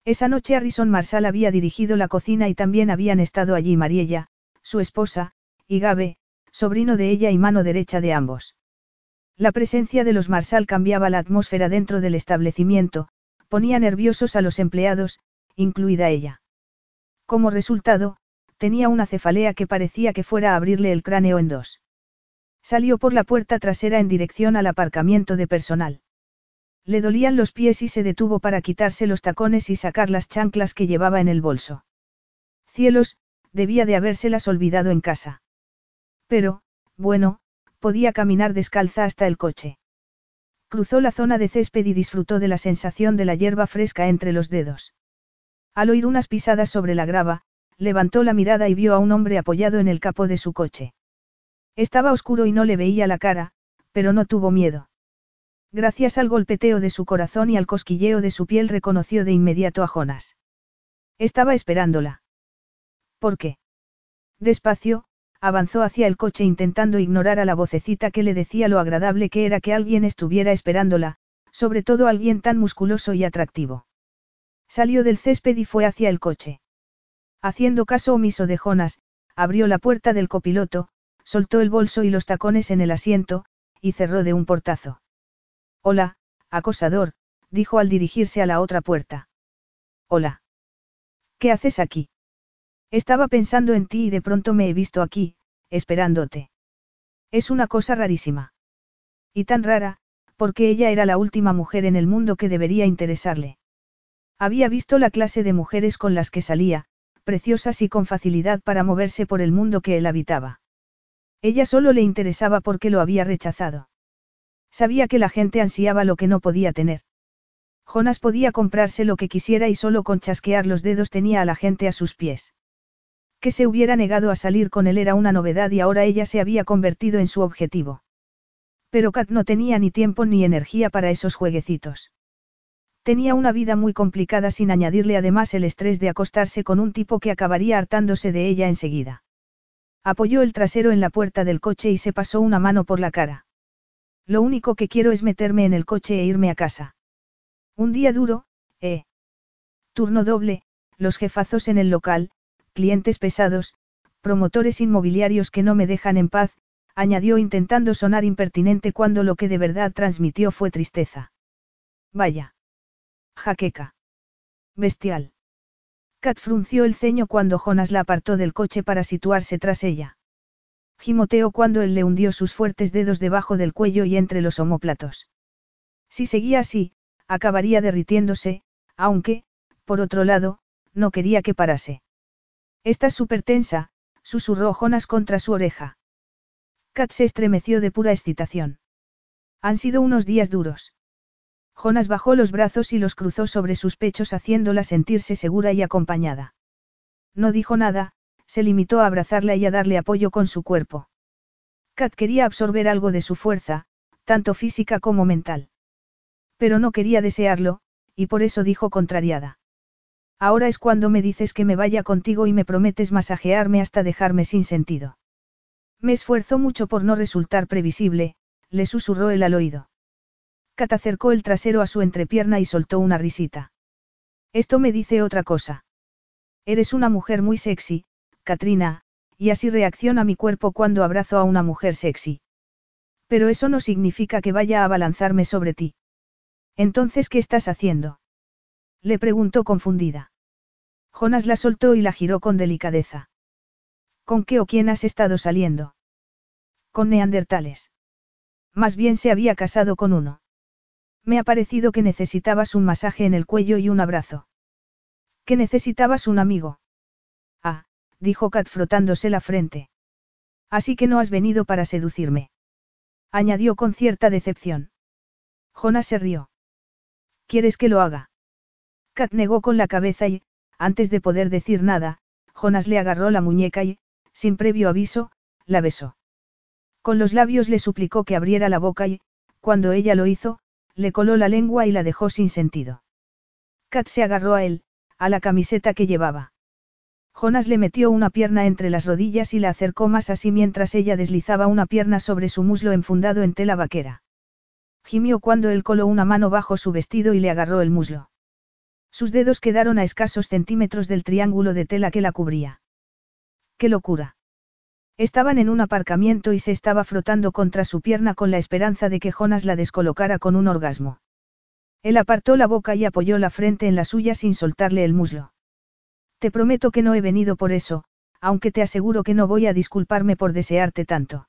Esa noche Harrison Marsal había dirigido la cocina y también habían estado allí Mariella, su esposa, y Gabe, sobrino de ella y mano derecha de ambos. La presencia de los Marsal cambiaba la atmósfera dentro del establecimiento, ponía nerviosos a los empleados, incluida ella. Como resultado, tenía una cefalea que parecía que fuera a abrirle el cráneo en dos. Salió por la puerta trasera en dirección al aparcamiento de personal. Le dolían los pies y se detuvo para quitarse los tacones y sacar las chanclas que llevaba en el bolso. Cielos, debía de habérselas olvidado en casa. Pero, bueno, podía caminar descalza hasta el coche. Cruzó la zona de césped y disfrutó de la sensación de la hierba fresca entre los dedos. Al oír unas pisadas sobre la grava, levantó la mirada y vio a un hombre apoyado en el capó de su coche. Estaba oscuro y no le veía la cara, pero no tuvo miedo. Gracias al golpeteo de su corazón y al cosquilleo de su piel reconoció de inmediato a Jonas. Estaba esperándola. ¿Por qué? Despacio, avanzó hacia el coche intentando ignorar a la vocecita que le decía lo agradable que era que alguien estuviera esperándola, sobre todo alguien tan musculoso y atractivo. Salió del césped y fue hacia el coche. Haciendo caso omiso de Jonas, abrió la puerta del copiloto, soltó el bolso y los tacones en el asiento, y cerró de un portazo. Hola, acosador, dijo al dirigirse a la otra puerta. Hola. ¿Qué haces aquí? Estaba pensando en ti y de pronto me he visto aquí, esperándote. Es una cosa rarísima. Y tan rara, porque ella era la última mujer en el mundo que debería interesarle. Había visto la clase de mujeres con las que salía, preciosas y con facilidad para moverse por el mundo que él habitaba. Ella solo le interesaba porque lo había rechazado. Sabía que la gente ansiaba lo que no podía tener. Jonas podía comprarse lo que quisiera y solo con chasquear los dedos tenía a la gente a sus pies. Que se hubiera negado a salir con él era una novedad y ahora ella se había convertido en su objetivo. Pero Kat no tenía ni tiempo ni energía para esos jueguecitos. Tenía una vida muy complicada sin añadirle además el estrés de acostarse con un tipo que acabaría hartándose de ella enseguida. Apoyó el trasero en la puerta del coche y se pasó una mano por la cara. Lo único que quiero es meterme en el coche e irme a casa. Un día duro, eh. Turno doble, los jefazos en el local, clientes pesados, promotores inmobiliarios que no me dejan en paz, añadió intentando sonar impertinente cuando lo que de verdad transmitió fue tristeza. Vaya. Jaqueca. Bestial. Kat frunció el ceño cuando Jonas la apartó del coche para situarse tras ella. Gimoteó cuando él le hundió sus fuertes dedos debajo del cuello y entre los omóplatos. Si seguía así, acabaría derritiéndose, aunque, por otro lado, no quería que parase. Estás súper tensa, susurró Jonas contra su oreja. Kat se estremeció de pura excitación. Han sido unos días duros. Jonas bajó los brazos y los cruzó sobre sus pechos haciéndola sentirse segura y acompañada. No dijo nada, se limitó a abrazarla y a darle apoyo con su cuerpo. Kat quería absorber algo de su fuerza, tanto física como mental. Pero no quería desearlo, y por eso dijo contrariada. Ahora es cuando me dices que me vaya contigo y me prometes masajearme hasta dejarme sin sentido. Me esfuerzo mucho por no resultar previsible, le susurró él al oído. Kat acercó el trasero a su entrepierna y soltó una risita. Esto me dice otra cosa. Eres una mujer muy sexy, Katrina, y así reacciona mi cuerpo cuando abrazo a una mujer sexy. Pero eso no significa que vaya a abalanzarme sobre ti. Entonces, ¿qué estás haciendo? Le preguntó confundida. Jonas la soltó y la giró con delicadeza. ¿Con qué o quién has estado saliendo? Con neandertales. Más bien se había casado con uno. Me ha parecido que necesitabas un masaje en el cuello y un abrazo. Que necesitabas un amigo. Ah, dijo Kat frotándose la frente. Así que no has venido para seducirme. Añadió con cierta decepción. Jonas se rió. ¿Quieres que lo haga? Kat negó con la cabeza y, antes de poder decir nada, Jonas le agarró la muñeca y, sin previo aviso, la besó. Con los labios le suplicó que abriera la boca y, cuando ella lo hizo, le coló la lengua y la dejó sin sentido. Kat se agarró a él, a la camiseta que llevaba. Jonas le metió una pierna entre las rodillas y la acercó más así mientras ella deslizaba una pierna sobre su muslo enfundado en tela vaquera. Gimió cuando él coló una mano bajo su vestido y le agarró el muslo. Sus dedos quedaron a escasos centímetros del triángulo de tela que la cubría. ¡Qué locura! Estaban en un aparcamiento y se estaba frotando contra su pierna con la esperanza de que Jonas la descolocara con un orgasmo. Él apartó la boca y apoyó la frente en la suya sin soltarle el muslo. Te prometo que no he venido por eso, aunque te aseguro que no voy a disculparme por desearte tanto.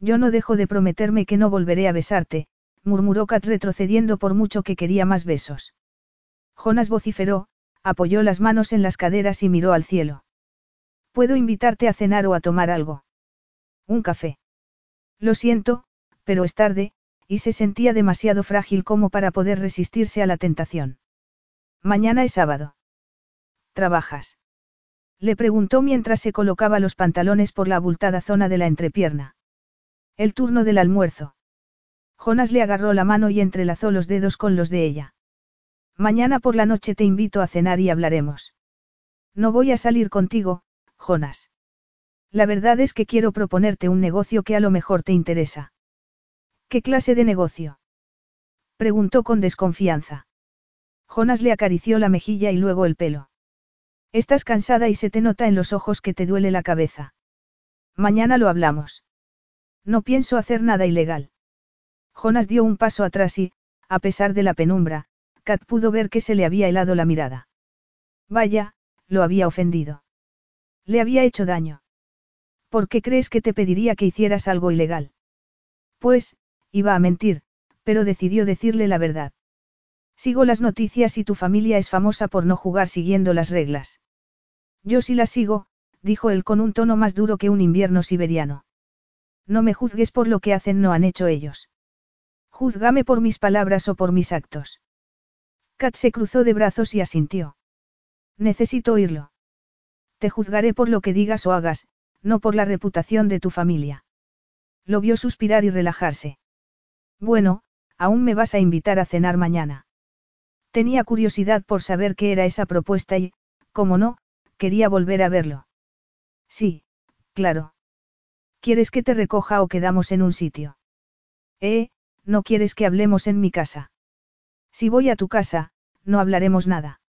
Yo no dejo de prometerme que no volveré a besarte, murmuró Kat retrocediendo por mucho que quería más besos. Jonas vociferó, apoyó las manos en las caderas y miró al cielo. ¿Puedo invitarte a cenar o a tomar algo? Un café. Lo siento, pero es tarde, y se sentía demasiado frágil como para poder resistirse a la tentación. Mañana es sábado. ¿Trabajas? Le preguntó mientras se colocaba los pantalones por la abultada zona de la entrepierna. El turno del almuerzo. Jonas le agarró la mano y entrelazó los dedos con los de ella. Mañana por la noche te invito a cenar y hablaremos. No voy a salir contigo, Jonas. La verdad es que quiero proponerte un negocio que a lo mejor te interesa. ¿Qué clase de negocio? Preguntó con desconfianza. Jonas le acarició la mejilla y luego el pelo. Estás cansada y se te nota en los ojos que te duele la cabeza. Mañana lo hablamos. No pienso hacer nada ilegal. Jonas dio un paso atrás y, a pesar de la penumbra, Kat pudo ver que se le había helado la mirada. Vaya, lo había ofendido. Le había hecho daño. ¿Por qué crees que te pediría que hicieras algo ilegal? Pues, iba a mentir, pero decidió decirle la verdad. Sigo las noticias y tu familia es famosa por no jugar siguiendo las reglas. Yo sí las sigo, dijo él con un tono más duro que un invierno siberiano. No me juzgues por lo que hacen no han hecho ellos. Júzgame por mis palabras o por mis actos. Kat se cruzó de brazos y asintió. Necesito oírlo. Te juzgaré por lo que digas o hagas, no por la reputación de tu familia. Lo vio suspirar y relajarse. Bueno, aún me vas a invitar a cenar mañana. Tenía curiosidad por saber qué era esa propuesta y, como no, quería volver a verlo. Sí, claro. ¿Quieres que te recoja o quedamos en un sitio? Eh, no quieres que hablemos en mi casa. Si voy a tu casa, no hablaremos nada.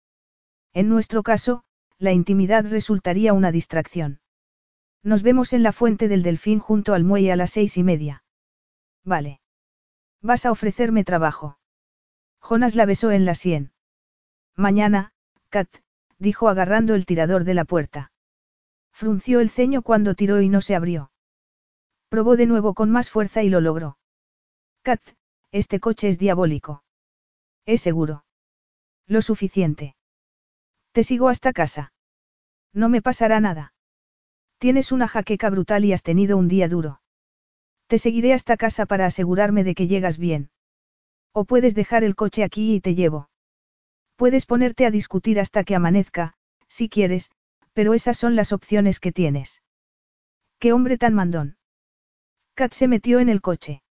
En nuestro caso, la intimidad resultaría una distracción. Nos vemos en la fuente del delfín junto al muelle a las seis y media. Vale. Vas a ofrecerme trabajo. Jonas la besó en la sien. Mañana, Kat, dijo agarrando el tirador de la puerta. Frunció el ceño cuando tiró y no se abrió. Probó de nuevo con más fuerza y lo logró. Kat, este coche es diabólico. Es seguro. Lo suficiente. Te sigo hasta casa. No me pasará nada. Tienes una jaqueca brutal y has tenido un día duro. Te seguiré hasta casa para asegurarme de que llegas bien. O puedes dejar el coche aquí y te llevo. Puedes ponerte a discutir hasta que amanezca, si quieres, pero esas son las opciones que tienes. ¡Qué hombre tan mandón! Kat se metió en el coche.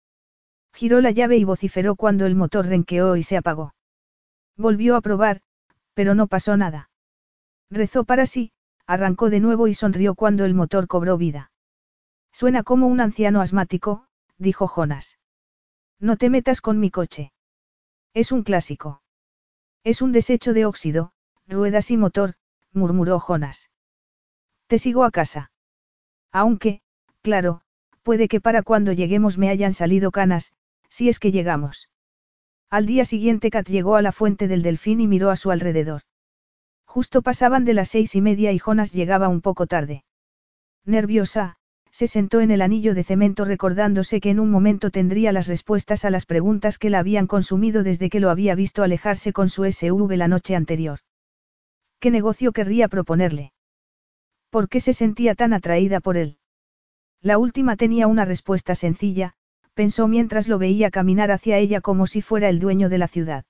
Giró la llave y vociferó cuando el motor renqueó y se apagó. Volvió a probar, pero no pasó nada. Rezó para sí, arrancó de nuevo y sonrió cuando el motor cobró vida. Suena como un anciano asmático, dijo Jonas. No te metas con mi coche. Es un clásico. Es un desecho de óxido, ruedas y motor, murmuró Jonas. Te sigo a casa. Aunque, claro, puede que para cuando lleguemos me hayan salido canas, si es que llegamos. Al día siguiente Kat llegó a la fuente del delfín y miró a su alrededor. Justo pasaban de las seis y media y Jonas llegaba un poco tarde. Nerviosa, se sentó en el anillo de cemento recordándose que en un momento tendría las respuestas a las preguntas que la habían consumido desde que lo había visto alejarse con su SUV la noche anterior. ¿Qué negocio querría proponerle? ¿Por qué se sentía tan atraída por él? La última tenía una respuesta sencilla, pensó mientras lo veía caminar hacia ella como si fuera el dueño de la ciudad.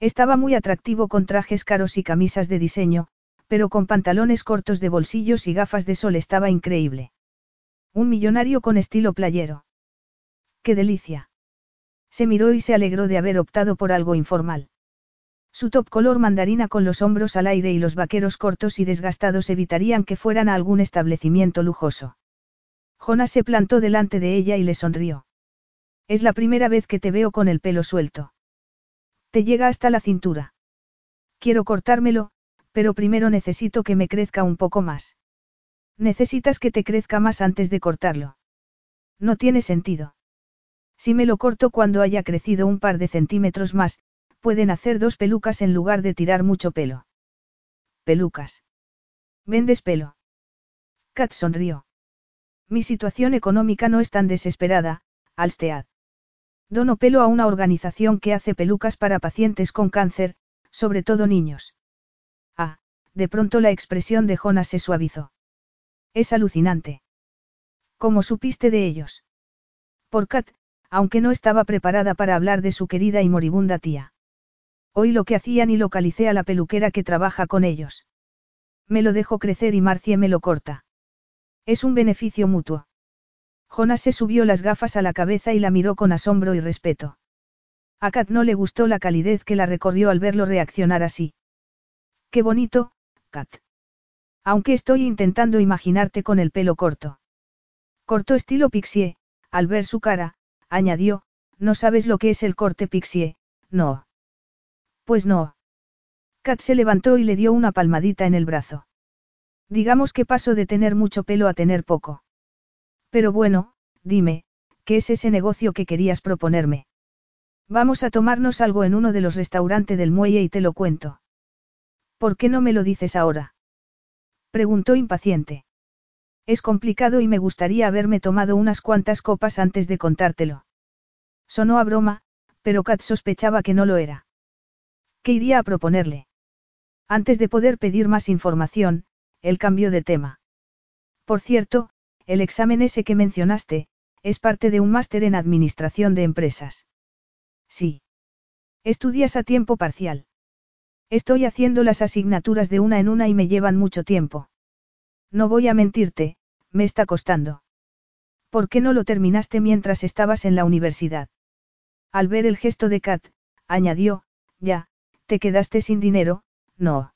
Estaba muy atractivo con trajes caros y camisas de diseño, pero con pantalones cortos de bolsillos y gafas de sol estaba increíble. Un millonario con estilo playero. ¡Qué delicia! Se miró y se alegró de haber optado por algo informal. Su top color mandarina con los hombros al aire y los vaqueros cortos y desgastados evitarían que fueran a algún establecimiento lujoso. Jonas se plantó delante de ella y le sonrió. Es la primera vez que te veo con el pelo suelto. Te llega hasta la cintura. Quiero cortármelo, pero primero necesito que me crezca un poco más. Necesitas que te crezca más antes de cortarlo. No tiene sentido. Si me lo corto cuando haya crecido un par de centímetros más, pueden hacer dos pelucas en lugar de tirar mucho pelo. Pelucas. ¿Vendes pelo? Kat sonrió. Mi situación económica no es tan desesperada, Alstead. Dono pelo a una organización que hace pelucas para pacientes con cáncer, sobre todo niños. Ah, de pronto la expresión de Jonas se suavizó. Es alucinante. ¿Cómo supiste de ellos? Por Kat, aunque no estaba preparada para hablar de su querida y moribunda tía. Oí lo que hacían y localicé a la peluquera que trabaja con ellos. Me lo dejo crecer y Marcie me lo corta. Es un beneficio mutuo. Jonas se subió las gafas a la cabeza y la miró con asombro y respeto. A Kat no le gustó la calidez que la recorrió al verlo reaccionar así. Qué bonito, Kat. Aunque estoy intentando imaginarte con el pelo corto. Corto estilo pixie, al ver su cara, añadió, no sabes lo que es el corte pixie, no. Pues no. Kat se levantó y le dio una palmadita en el brazo. Digamos que paso de tener mucho pelo a tener poco. Pero bueno, dime, ¿qué es ese negocio que querías proponerme? Vamos a tomarnos algo en uno de los restaurantes del muelle y te lo cuento. ¿Por qué no me lo dices ahora? Preguntó impaciente. Es complicado y me gustaría haberme tomado unas cuantas copas antes de contártelo. Sonó a broma, pero Kat sospechaba que no lo era. ¿Qué iría a proponerle? Antes de poder pedir más información, él cambió de tema. Por cierto, el examen ese que mencionaste, es parte de un máster en administración de empresas. Sí. Estudias a tiempo parcial. Estoy haciendo las asignaturas de una en una y me llevan mucho tiempo. No voy a mentirte, me está costando. ¿Por qué no lo terminaste mientras estabas en la universidad? Al ver el gesto de Kat, añadió, ya, ¿Te quedaste sin dinero? No.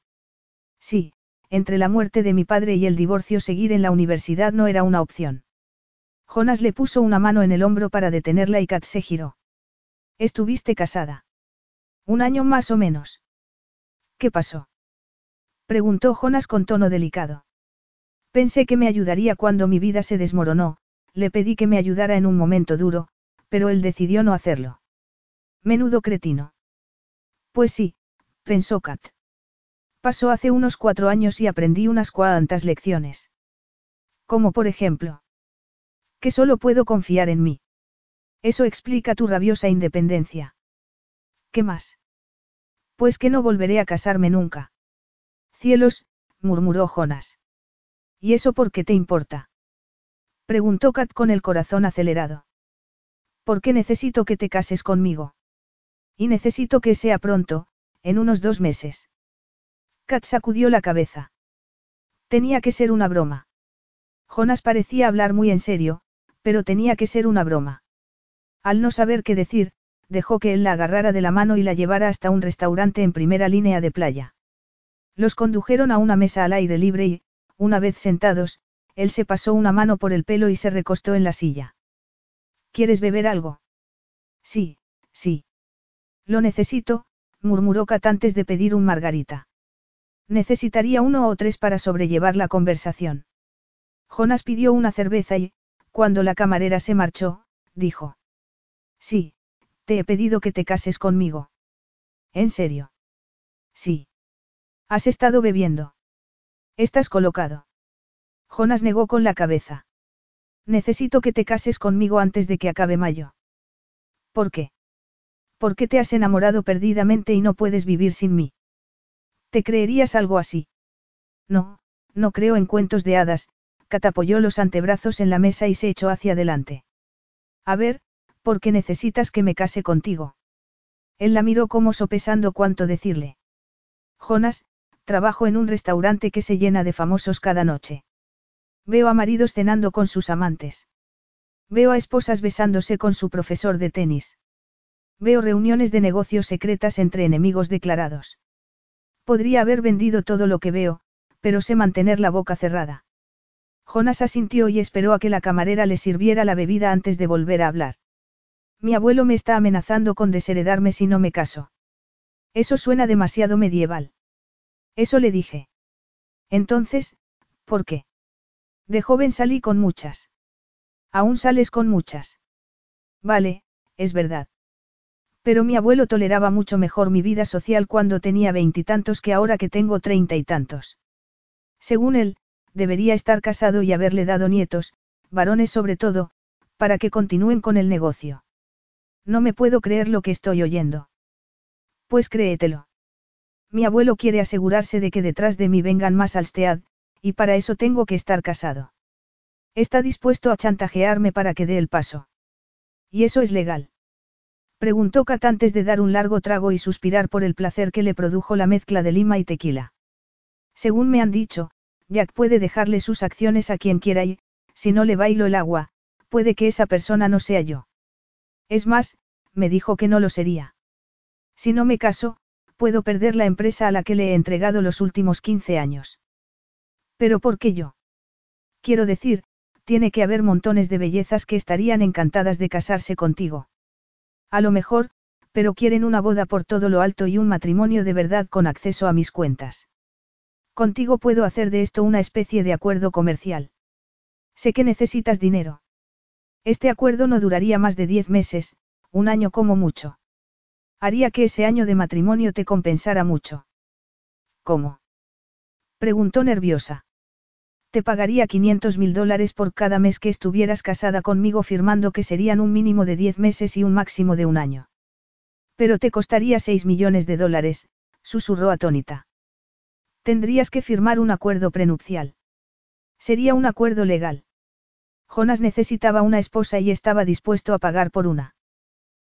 Sí, entre la muerte de mi padre y el divorcio seguir en la universidad no era una opción. Jonas le puso una mano en el hombro para detenerla y Kat se giró. ¿Estuviste casada? Un año más o menos. ¿Qué pasó? Preguntó Jonas con tono delicado. Pensé que me ayudaría cuando mi vida se desmoronó, le pedí que me ayudara en un momento duro, pero él decidió no hacerlo. Menudo cretino. Pues sí, pensó Kat. Pasó hace unos cuatro años y aprendí unas cuantas lecciones. Como por ejemplo. Que solo puedo confiar en mí. Eso explica tu rabiosa independencia. ¿Qué más? Pues que no volveré a casarme nunca. Cielos, murmuró Jonas. ¿Y eso por qué te importa? Preguntó Kat con el corazón acelerado. ¿Por qué necesito que te cases conmigo? Y necesito que sea pronto, en unos dos meses. Kat sacudió la cabeza. Tenía que ser una broma. Jonas parecía hablar muy en serio, pero tenía que ser una broma. Al no saber qué decir, dejó que él la agarrara de la mano y la llevara hasta un restaurante en primera línea de playa. Los condujeron a una mesa al aire libre y, una vez sentados, él se pasó una mano por el pelo y se recostó en la silla. ¿Quieres beber algo? Sí, sí. Lo necesito, murmuró Kat antes de pedir un margarita. Necesitaría uno o tres para sobrellevar la conversación. Jonas pidió una cerveza y, cuando la camarera se marchó, dijo. Sí, te he pedido que te cases conmigo. ¿En serio? Sí. ¿Has estado bebiendo? Estás colocado. Jonas negó con la cabeza. Necesito que te cases conmigo antes de que acabe mayo. ¿Por qué? ¿Por qué te has enamorado perdidamente y no puedes vivir sin mí? ¿Te creerías algo así? No, no creo en cuentos de hadas, catapoyó los antebrazos en la mesa y se echó hacia adelante. A ver, ¿por qué necesitas que me case contigo? Él la miró como sopesando cuánto decirle. Jonas, trabajo en un restaurante que se llena de famosos cada noche. Veo a maridos cenando con sus amantes. Veo a esposas besándose con su profesor de tenis. Veo reuniones de negocios secretas entre enemigos declarados. Podría haber vendido todo lo que veo, pero sé mantener la boca cerrada. Jonas asintió y esperó a que la camarera le sirviera la bebida antes de volver a hablar. Mi abuelo me está amenazando con desheredarme si no me caso. Eso suena demasiado medieval. Eso le dije. Entonces, ¿por qué? De joven salí con muchas. Aún sales con muchas. Vale, es verdad. Pero mi abuelo toleraba mucho mejor mi vida social cuando tenía veintitantos que ahora que tengo treinta y tantos. Según él, debería estar casado y haberle dado nietos, varones sobre todo, para que continúen con el negocio. No me puedo creer lo que estoy oyendo. Pues créetelo. Mi abuelo quiere asegurarse de que detrás de mí vengan más Alstead, y para eso tengo que estar casado. Está dispuesto a chantajearme para que dé el paso. ¿Y eso es legal? Preguntó Kat antes de dar un largo trago y suspirar por el placer que le produjo la mezcla de lima y tequila. Según me han dicho, Jack puede dejarle sus acciones a quien quiera y, si no le bailo el agua, puede que esa persona no sea yo. Es más, me dijo que no lo sería. Si no me caso, puedo perder la empresa a la que le he entregado los últimos 15 años. Pero ¿por qué yo? Quiero decir, tiene que haber montones de bellezas que estarían encantadas de casarse contigo. A lo mejor, pero quieren una boda por todo lo alto y un matrimonio de verdad con acceso a mis cuentas. Contigo puedo hacer de esto una especie de acuerdo comercial. Sé que necesitas dinero. Este acuerdo no duraría más de diez meses, un año como mucho. Haría que ese año de matrimonio te compensara mucho. ¿Cómo? Preguntó nerviosa. Te pagaría 500 mil dólares por cada mes que estuvieras casada conmigo firmando que serían un mínimo de 10 meses y un máximo de un año. Pero te costaría 6 millones de dólares, susurró atónita. Tendrías que firmar un acuerdo prenupcial. Sería un acuerdo legal. Jonas necesitaba una esposa y estaba dispuesto a pagar por una.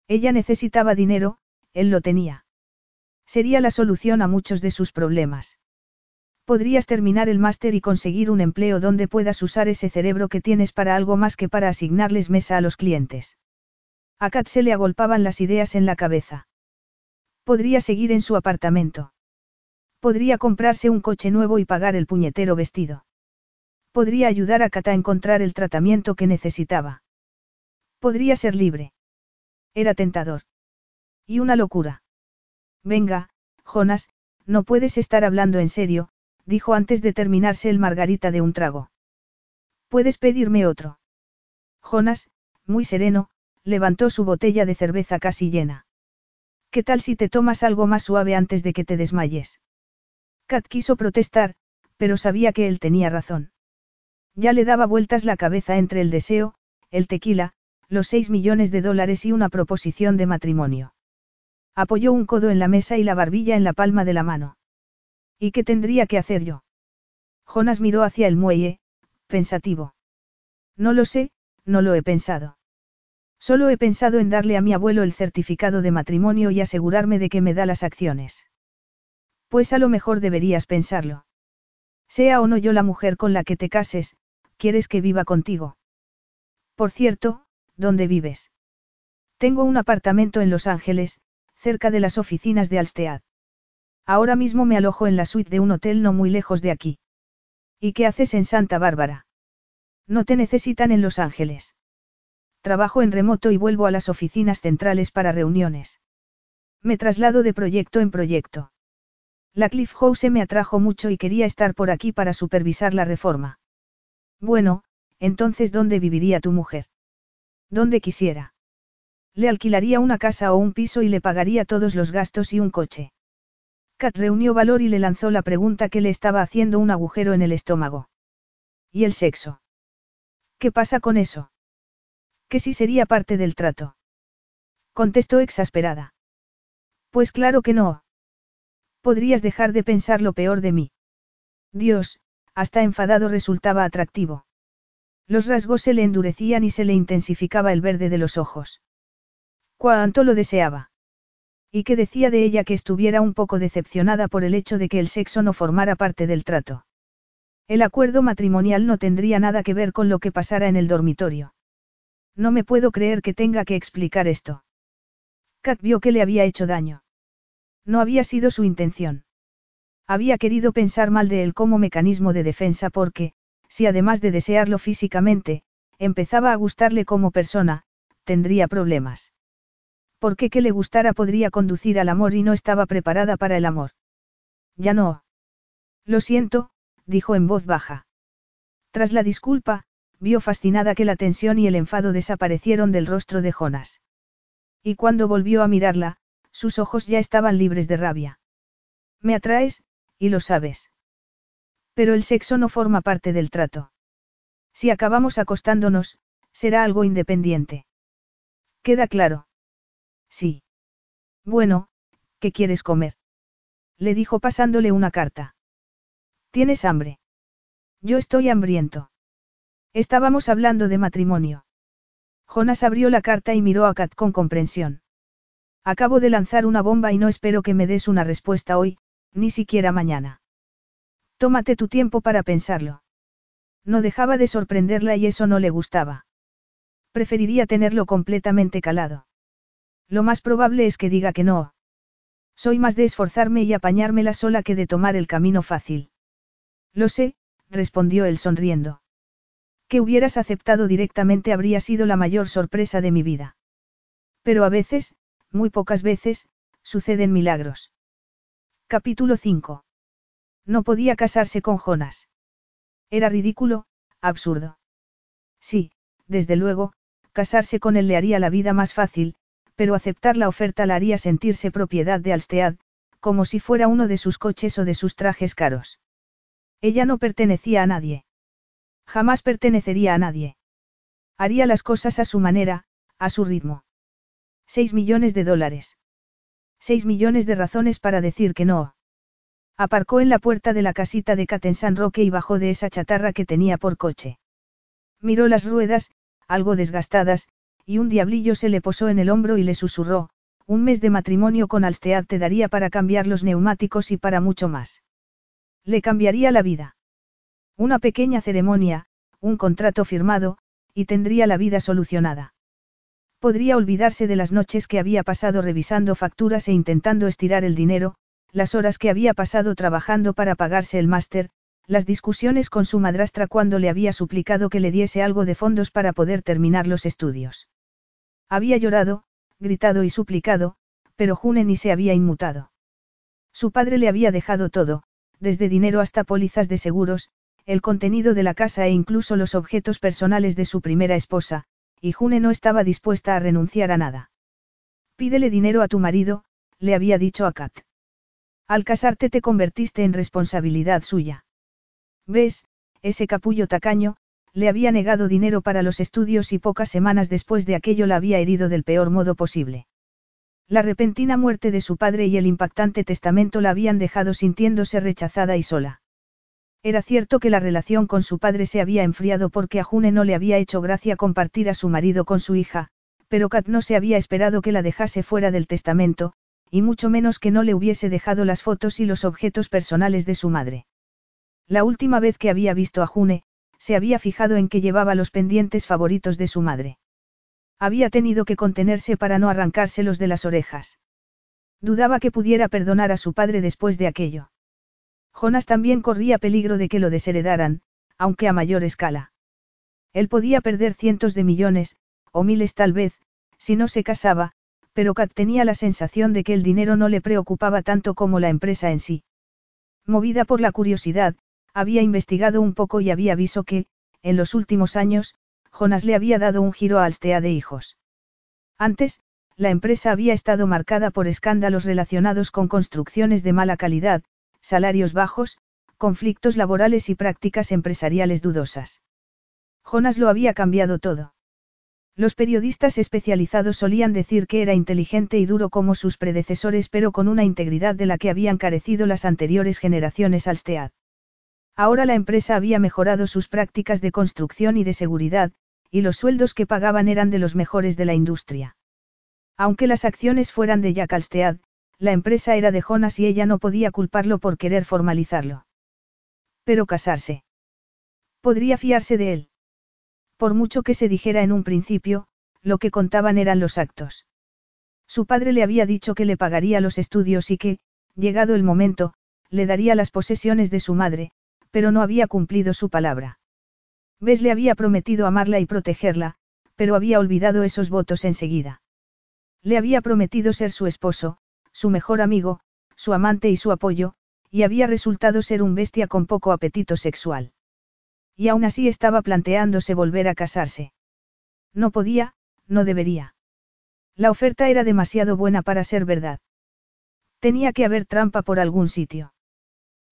Ella necesitaba dinero, él lo tenía. Sería la solución a muchos de sus problemas. Podrías terminar el máster y conseguir un empleo donde puedas usar ese cerebro que tienes para algo más que para asignarles mesa a los clientes. A Kat se le agolpaban las ideas en la cabeza. Podría seguir en su apartamento. Podría comprarse un coche nuevo y pagar el puñetero vestido. Podría ayudar a Kata a encontrar el tratamiento que necesitaba. Podría ser libre. Era tentador. Y una locura. Venga, Jonas, no puedes estar hablando en serio, dijo antes de terminarse el margarita de un trago. Puedes pedirme otro. Jonas, muy sereno, levantó su botella de cerveza casi llena. ¿Qué tal si te tomas algo más suave antes de que te desmayes? Kat quiso protestar, pero sabía que él tenía razón. Ya le daba vueltas la cabeza entre el deseo, el tequila, los seis millones de dólares y una proposición de matrimonio. Apoyó un codo en la mesa y la barbilla en la palma de la mano. ¿Y qué tendría que hacer yo? Jonas miró hacia el muelle, pensativo. No lo sé, no lo he pensado. Solo he pensado en darle a mi abuelo el certificado de matrimonio y asegurarme de que me da las acciones. Pues a lo mejor deberías pensarlo. Sea o no yo la mujer con la que te cases, ¿quieres que viva contigo? Por cierto, ¿dónde vives? Tengo un apartamento en Los Ángeles, cerca de las oficinas de Alstead. Ahora mismo me alojo en la suite de un hotel no muy lejos de aquí. ¿Y qué haces en Santa Bárbara? No te necesitan en Los Ángeles. Trabajo en remoto y vuelvo a las oficinas centrales para reuniones. Me traslado de proyecto en proyecto. La Cliff House me atrajo mucho y quería estar por aquí para supervisar la reforma. Bueno, entonces ¿dónde viviría tu mujer? Donde quisiera. Le alquilaría una casa o un piso y le pagaría todos los gastos y un coche. Kat reunió valor y le lanzó la pregunta que le estaba haciendo un agujero en el estómago. ¿Y el sexo? ¿Qué pasa con eso? Que sí sería parte del trato. Contestó exasperada. Pues claro que no, Podrías dejar de pensar lo peor de mí. Dios, hasta enfadado resultaba atractivo. Los rasgos se le endurecían y se le intensificaba el verde de los ojos. Cuánto lo deseaba. Y que decía de ella que estuviera un poco decepcionada por el hecho de que el sexo no formara parte del trato. El acuerdo matrimonial no tendría nada que ver con lo que pasara en el dormitorio. No me puedo creer que tenga que explicar esto. Kat vio que le había hecho daño. No había sido su intención. Había querido pensar mal de él como mecanismo de defensa porque, si además de desearlo físicamente, empezaba a gustarle como persona, tendría problemas. Porque que le gustara podría conducir al amor y no estaba preparada para el amor. Ya no. Lo siento, dijo en voz baja. Tras la disculpa, vio fascinada que la tensión y el enfado desaparecieron del rostro de Jonas. Y cuando volvió a mirarla, sus ojos ya estaban libres de rabia. Me atraes, y lo sabes. Pero el sexo no forma parte del trato. Si acabamos acostándonos, será algo independiente. ¿Queda claro? Sí. Bueno, ¿qué quieres comer? Le dijo pasándole una carta. ¿Tienes hambre? Yo estoy hambriento. Estábamos hablando de matrimonio. Jonas abrió la carta y miró a Kat con comprensión. Acabo de lanzar una bomba y no espero que me des una respuesta hoy, ni siquiera mañana. Tómate tu tiempo para pensarlo. No dejaba de sorprenderla y eso no le gustaba. Preferiría tenerlo completamente calado. Lo más probable es que diga que no. Soy más de esforzarme y apañármela sola que de tomar el camino fácil. Lo sé, respondió él sonriendo. Que hubieras aceptado directamente habría sido la mayor sorpresa de mi vida. Pero a veces, muy pocas veces, suceden milagros. Capítulo 5. No podía casarse con Jonas. Era ridículo, absurdo. Sí, desde luego, casarse con él le haría la vida más fácil, pero aceptar la oferta la haría sentirse propiedad de Alstead, como si fuera uno de sus coches o de sus trajes caros. Ella no pertenecía a nadie. Jamás pertenecería a nadie. Haría las cosas a su manera, a su ritmo. Seis millones de dólares. Seis millones de razones para decir que no. Aparcó en la puerta de la casita de Cat San Roque y bajó de esa chatarra que tenía por coche. Miró las ruedas, algo desgastadas, y un diablillo se le posó en el hombro y le susurró, un mes de matrimonio con Alstead te daría para cambiar los neumáticos y para mucho más. Le cambiaría la vida. Una pequeña ceremonia, un contrato firmado, y tendría la vida solucionada. Podría olvidarse de las noches que había pasado revisando facturas e intentando estirar el dinero, las horas que había pasado trabajando para pagarse el máster, las discusiones con su madrastra cuando le había suplicado que le diese algo de fondos para poder terminar los estudios. Había llorado, gritado y suplicado, pero June ni se había inmutado. Su padre le había dejado todo, desde dinero hasta pólizas de seguros, el contenido de la casa e incluso los objetos personales de su primera esposa, y June no estaba dispuesta a renunciar a nada. Pídele dinero a tu marido, le había dicho a Kat. Al casarte te convertiste en responsabilidad suya. ¿Ves? Ese capullo tacaño, le había negado dinero para los estudios y pocas semanas después de aquello la había herido del peor modo posible. La repentina muerte de su padre y el impactante testamento la habían dejado sintiéndose rechazada y sola. Era cierto que la relación con su padre se había enfriado porque a June no le había hecho gracia compartir a su marido con su hija, pero Kat no se había esperado que la dejase fuera del testamento, y mucho menos que no le hubiese dejado las fotos y los objetos personales de su madre. La última vez que había visto a June, se había fijado en que llevaba los pendientes favoritos de su madre. Había tenido que contenerse para no arrancárselos de las orejas. Dudaba que pudiera perdonar a su padre después de aquello. Jonas también corría peligro de que lo desheredaran, aunque a mayor escala. Él podía perder cientos de millones, o miles tal vez, si no se casaba, pero Kat tenía la sensación de que el dinero no le preocupaba tanto como la empresa en sí. Movida por la curiosidad, había investigado un poco y había visto que, en los últimos años, Jonas le había dado un giro a Alstea de hijos. Antes, la empresa había estado marcada por escándalos relacionados con construcciones de mala calidad, salarios bajos, conflictos laborales y prácticas empresariales dudosas. Jonas lo había cambiado todo. Los periodistas especializados solían decir que era inteligente y duro como sus predecesores pero con una integridad de la que habían carecido las anteriores generaciones Alstead. Ahora la empresa había mejorado sus prácticas de construcción y de seguridad, y los sueldos que pagaban eran de los mejores de la industria. Aunque las acciones fueran de Jack Alstead, la empresa era de Jonas y ella no podía culparlo por querer formalizarlo. Pero casarse. Podría fiarse de él. Por mucho que se dijera en un principio, lo que contaban eran los actos. Su padre le había dicho que le pagaría los estudios y que, llegado el momento, le daría las posesiones de su madre, pero no había cumplido su palabra. Bes le había prometido amarla y protegerla, pero había olvidado esos votos enseguida. Le había prometido ser su esposo, su mejor amigo, su amante y su apoyo, y había resultado ser un bestia con poco apetito sexual. Y aún así estaba planteándose volver a casarse. No podía, no debería. La oferta era demasiado buena para ser verdad. Tenía que haber trampa por algún sitio.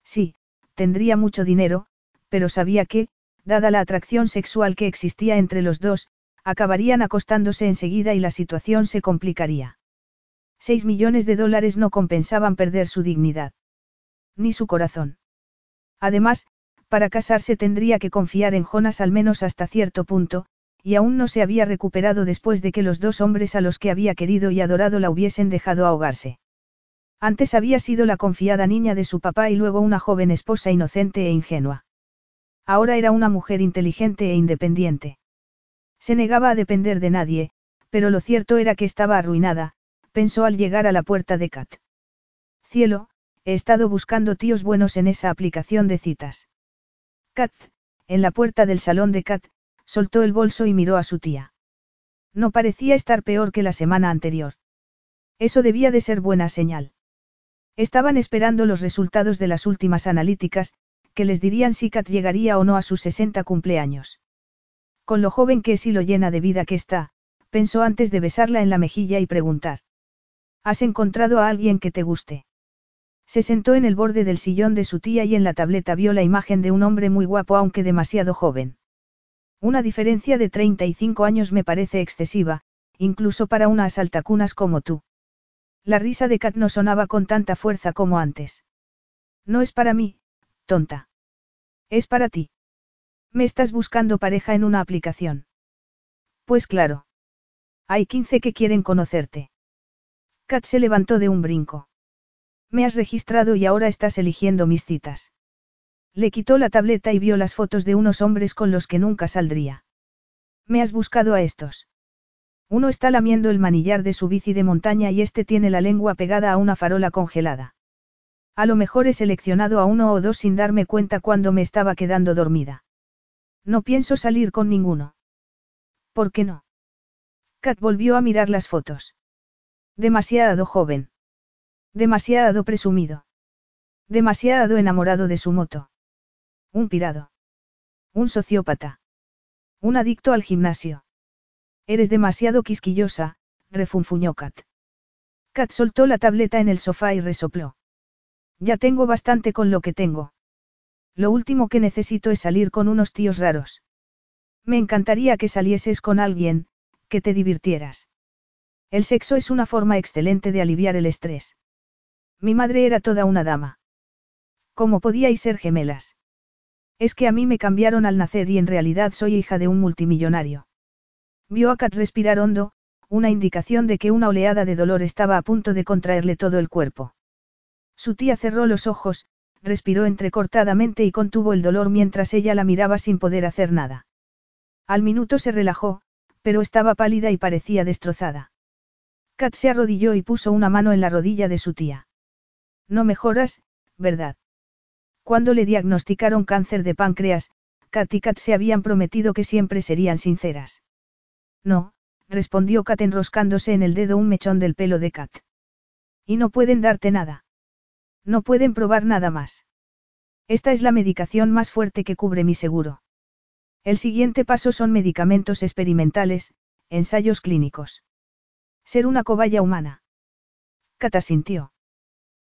Sí, tendría mucho dinero, pero sabía que, dada la atracción sexual que existía entre los dos, acabarían acostándose enseguida y la situación se complicaría. Seis millones de dólares no compensaban perder su dignidad. Ni su corazón. Además, para casarse tendría que confiar en Jonas al menos hasta cierto punto, y aún no se había recuperado después de que los dos hombres a los que había querido y adorado la hubiesen dejado ahogarse. Antes había sido la confiada niña de su papá y luego una joven esposa inocente e ingenua. Ahora era una mujer inteligente e independiente. Se negaba a depender de nadie, pero lo cierto era que estaba arruinada, pensó al llegar a la puerta de Kat. Cielo, he estado buscando tíos buenos en esa aplicación de citas. Kat, en la puerta del salón de Kat, soltó el bolso y miró a su tía. No parecía estar peor que la semana anterior. Eso debía de ser buena señal. Estaban esperando los resultados de las últimas analíticas, que les dirían si Kat llegaría o no a sus 60 cumpleaños. Con lo joven que es y lo llena de vida que está, pensó antes de besarla en la mejilla y preguntar. ¿Has encontrado a alguien que te guste? Se sentó en el borde del sillón de su tía y en la tableta vio la imagen de un hombre muy guapo aunque demasiado joven. Una diferencia de 35 años me parece excesiva, incluso para unas altacunas como tú. La risa de Kat no sonaba con tanta fuerza como antes. No es para mí, tonta. Es para ti. Me estás buscando pareja en una aplicación. Pues claro. Hay 15 que quieren conocerte. Kat se levantó de un brinco. Me has registrado y ahora estás eligiendo mis citas. Le quitó la tableta y vio las fotos de unos hombres con los que nunca saldría. Me has buscado a estos. Uno está lamiendo el manillar de su bici de montaña y este tiene la lengua pegada a una farola congelada. A lo mejor he seleccionado a uno o dos sin darme cuenta cuando me estaba quedando dormida. No pienso salir con ninguno. ¿Por qué no? Kat volvió a mirar las fotos. Demasiado joven. Demasiado presumido. Demasiado enamorado de su moto. Un pirado. Un sociópata. Un adicto al gimnasio. Eres demasiado quisquillosa, refunfuñó Kat. Kat soltó la tableta en el sofá y resopló. Ya tengo bastante con lo que tengo. Lo último que necesito es salir con unos tíos raros. Me encantaría que salieses con alguien, que te divirtieras. El sexo es una forma excelente de aliviar el estrés. Mi madre era toda una dama. ¿Cómo podíais ser gemelas? Es que a mí me cambiaron al nacer y en realidad soy hija de un multimillonario. Vio a Kat respirar hondo, una indicación de que una oleada de dolor estaba a punto de contraerle todo el cuerpo. Su tía cerró los ojos, respiró entrecortadamente y contuvo el dolor mientras ella la miraba sin poder hacer nada. Al minuto se relajó, pero estaba pálida y parecía destrozada. Kat se arrodilló y puso una mano en la rodilla de su tía. No mejoras, ¿verdad? Cuando le diagnosticaron cáncer de páncreas, Kat y Kat se habían prometido que siempre serían sinceras. No, respondió Kat enroscándose en el dedo un mechón del pelo de Kat. Y no pueden darte nada. No pueden probar nada más. Esta es la medicación más fuerte que cubre mi seguro. El siguiente paso son medicamentos experimentales, ensayos clínicos. Ser una cobaya humana. Kat asintió.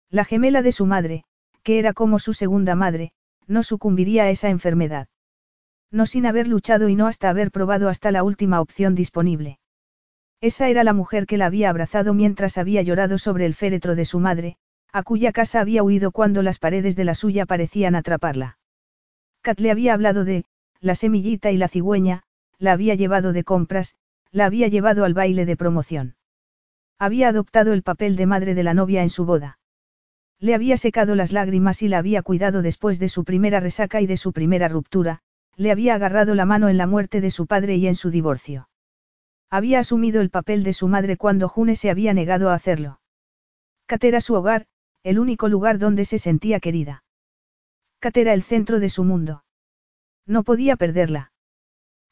La gemela de su madre, que era como su segunda madre, no sucumbiría a esa enfermedad. No sin haber luchado y no hasta haber probado hasta la última opción disponible. Esa era la mujer que la había abrazado mientras había llorado sobre el féretro de su madre, a cuya casa había huido cuando las paredes de la suya parecían atraparla. Kat le había hablado de, la semillita y la cigüeña, la había llevado de compras, la había llevado al baile de promoción. Había adoptado el papel de madre de la novia en su boda. Le había secado las lágrimas y la había cuidado después de su primera resaca y de su primera ruptura, le había agarrado la mano en la muerte de su padre y en su divorcio. Había asumido el papel de su madre cuando June se había negado a hacerlo. Kat era su hogar, el único lugar donde se sentía querida. Kat era el centro de su mundo. No podía perderla.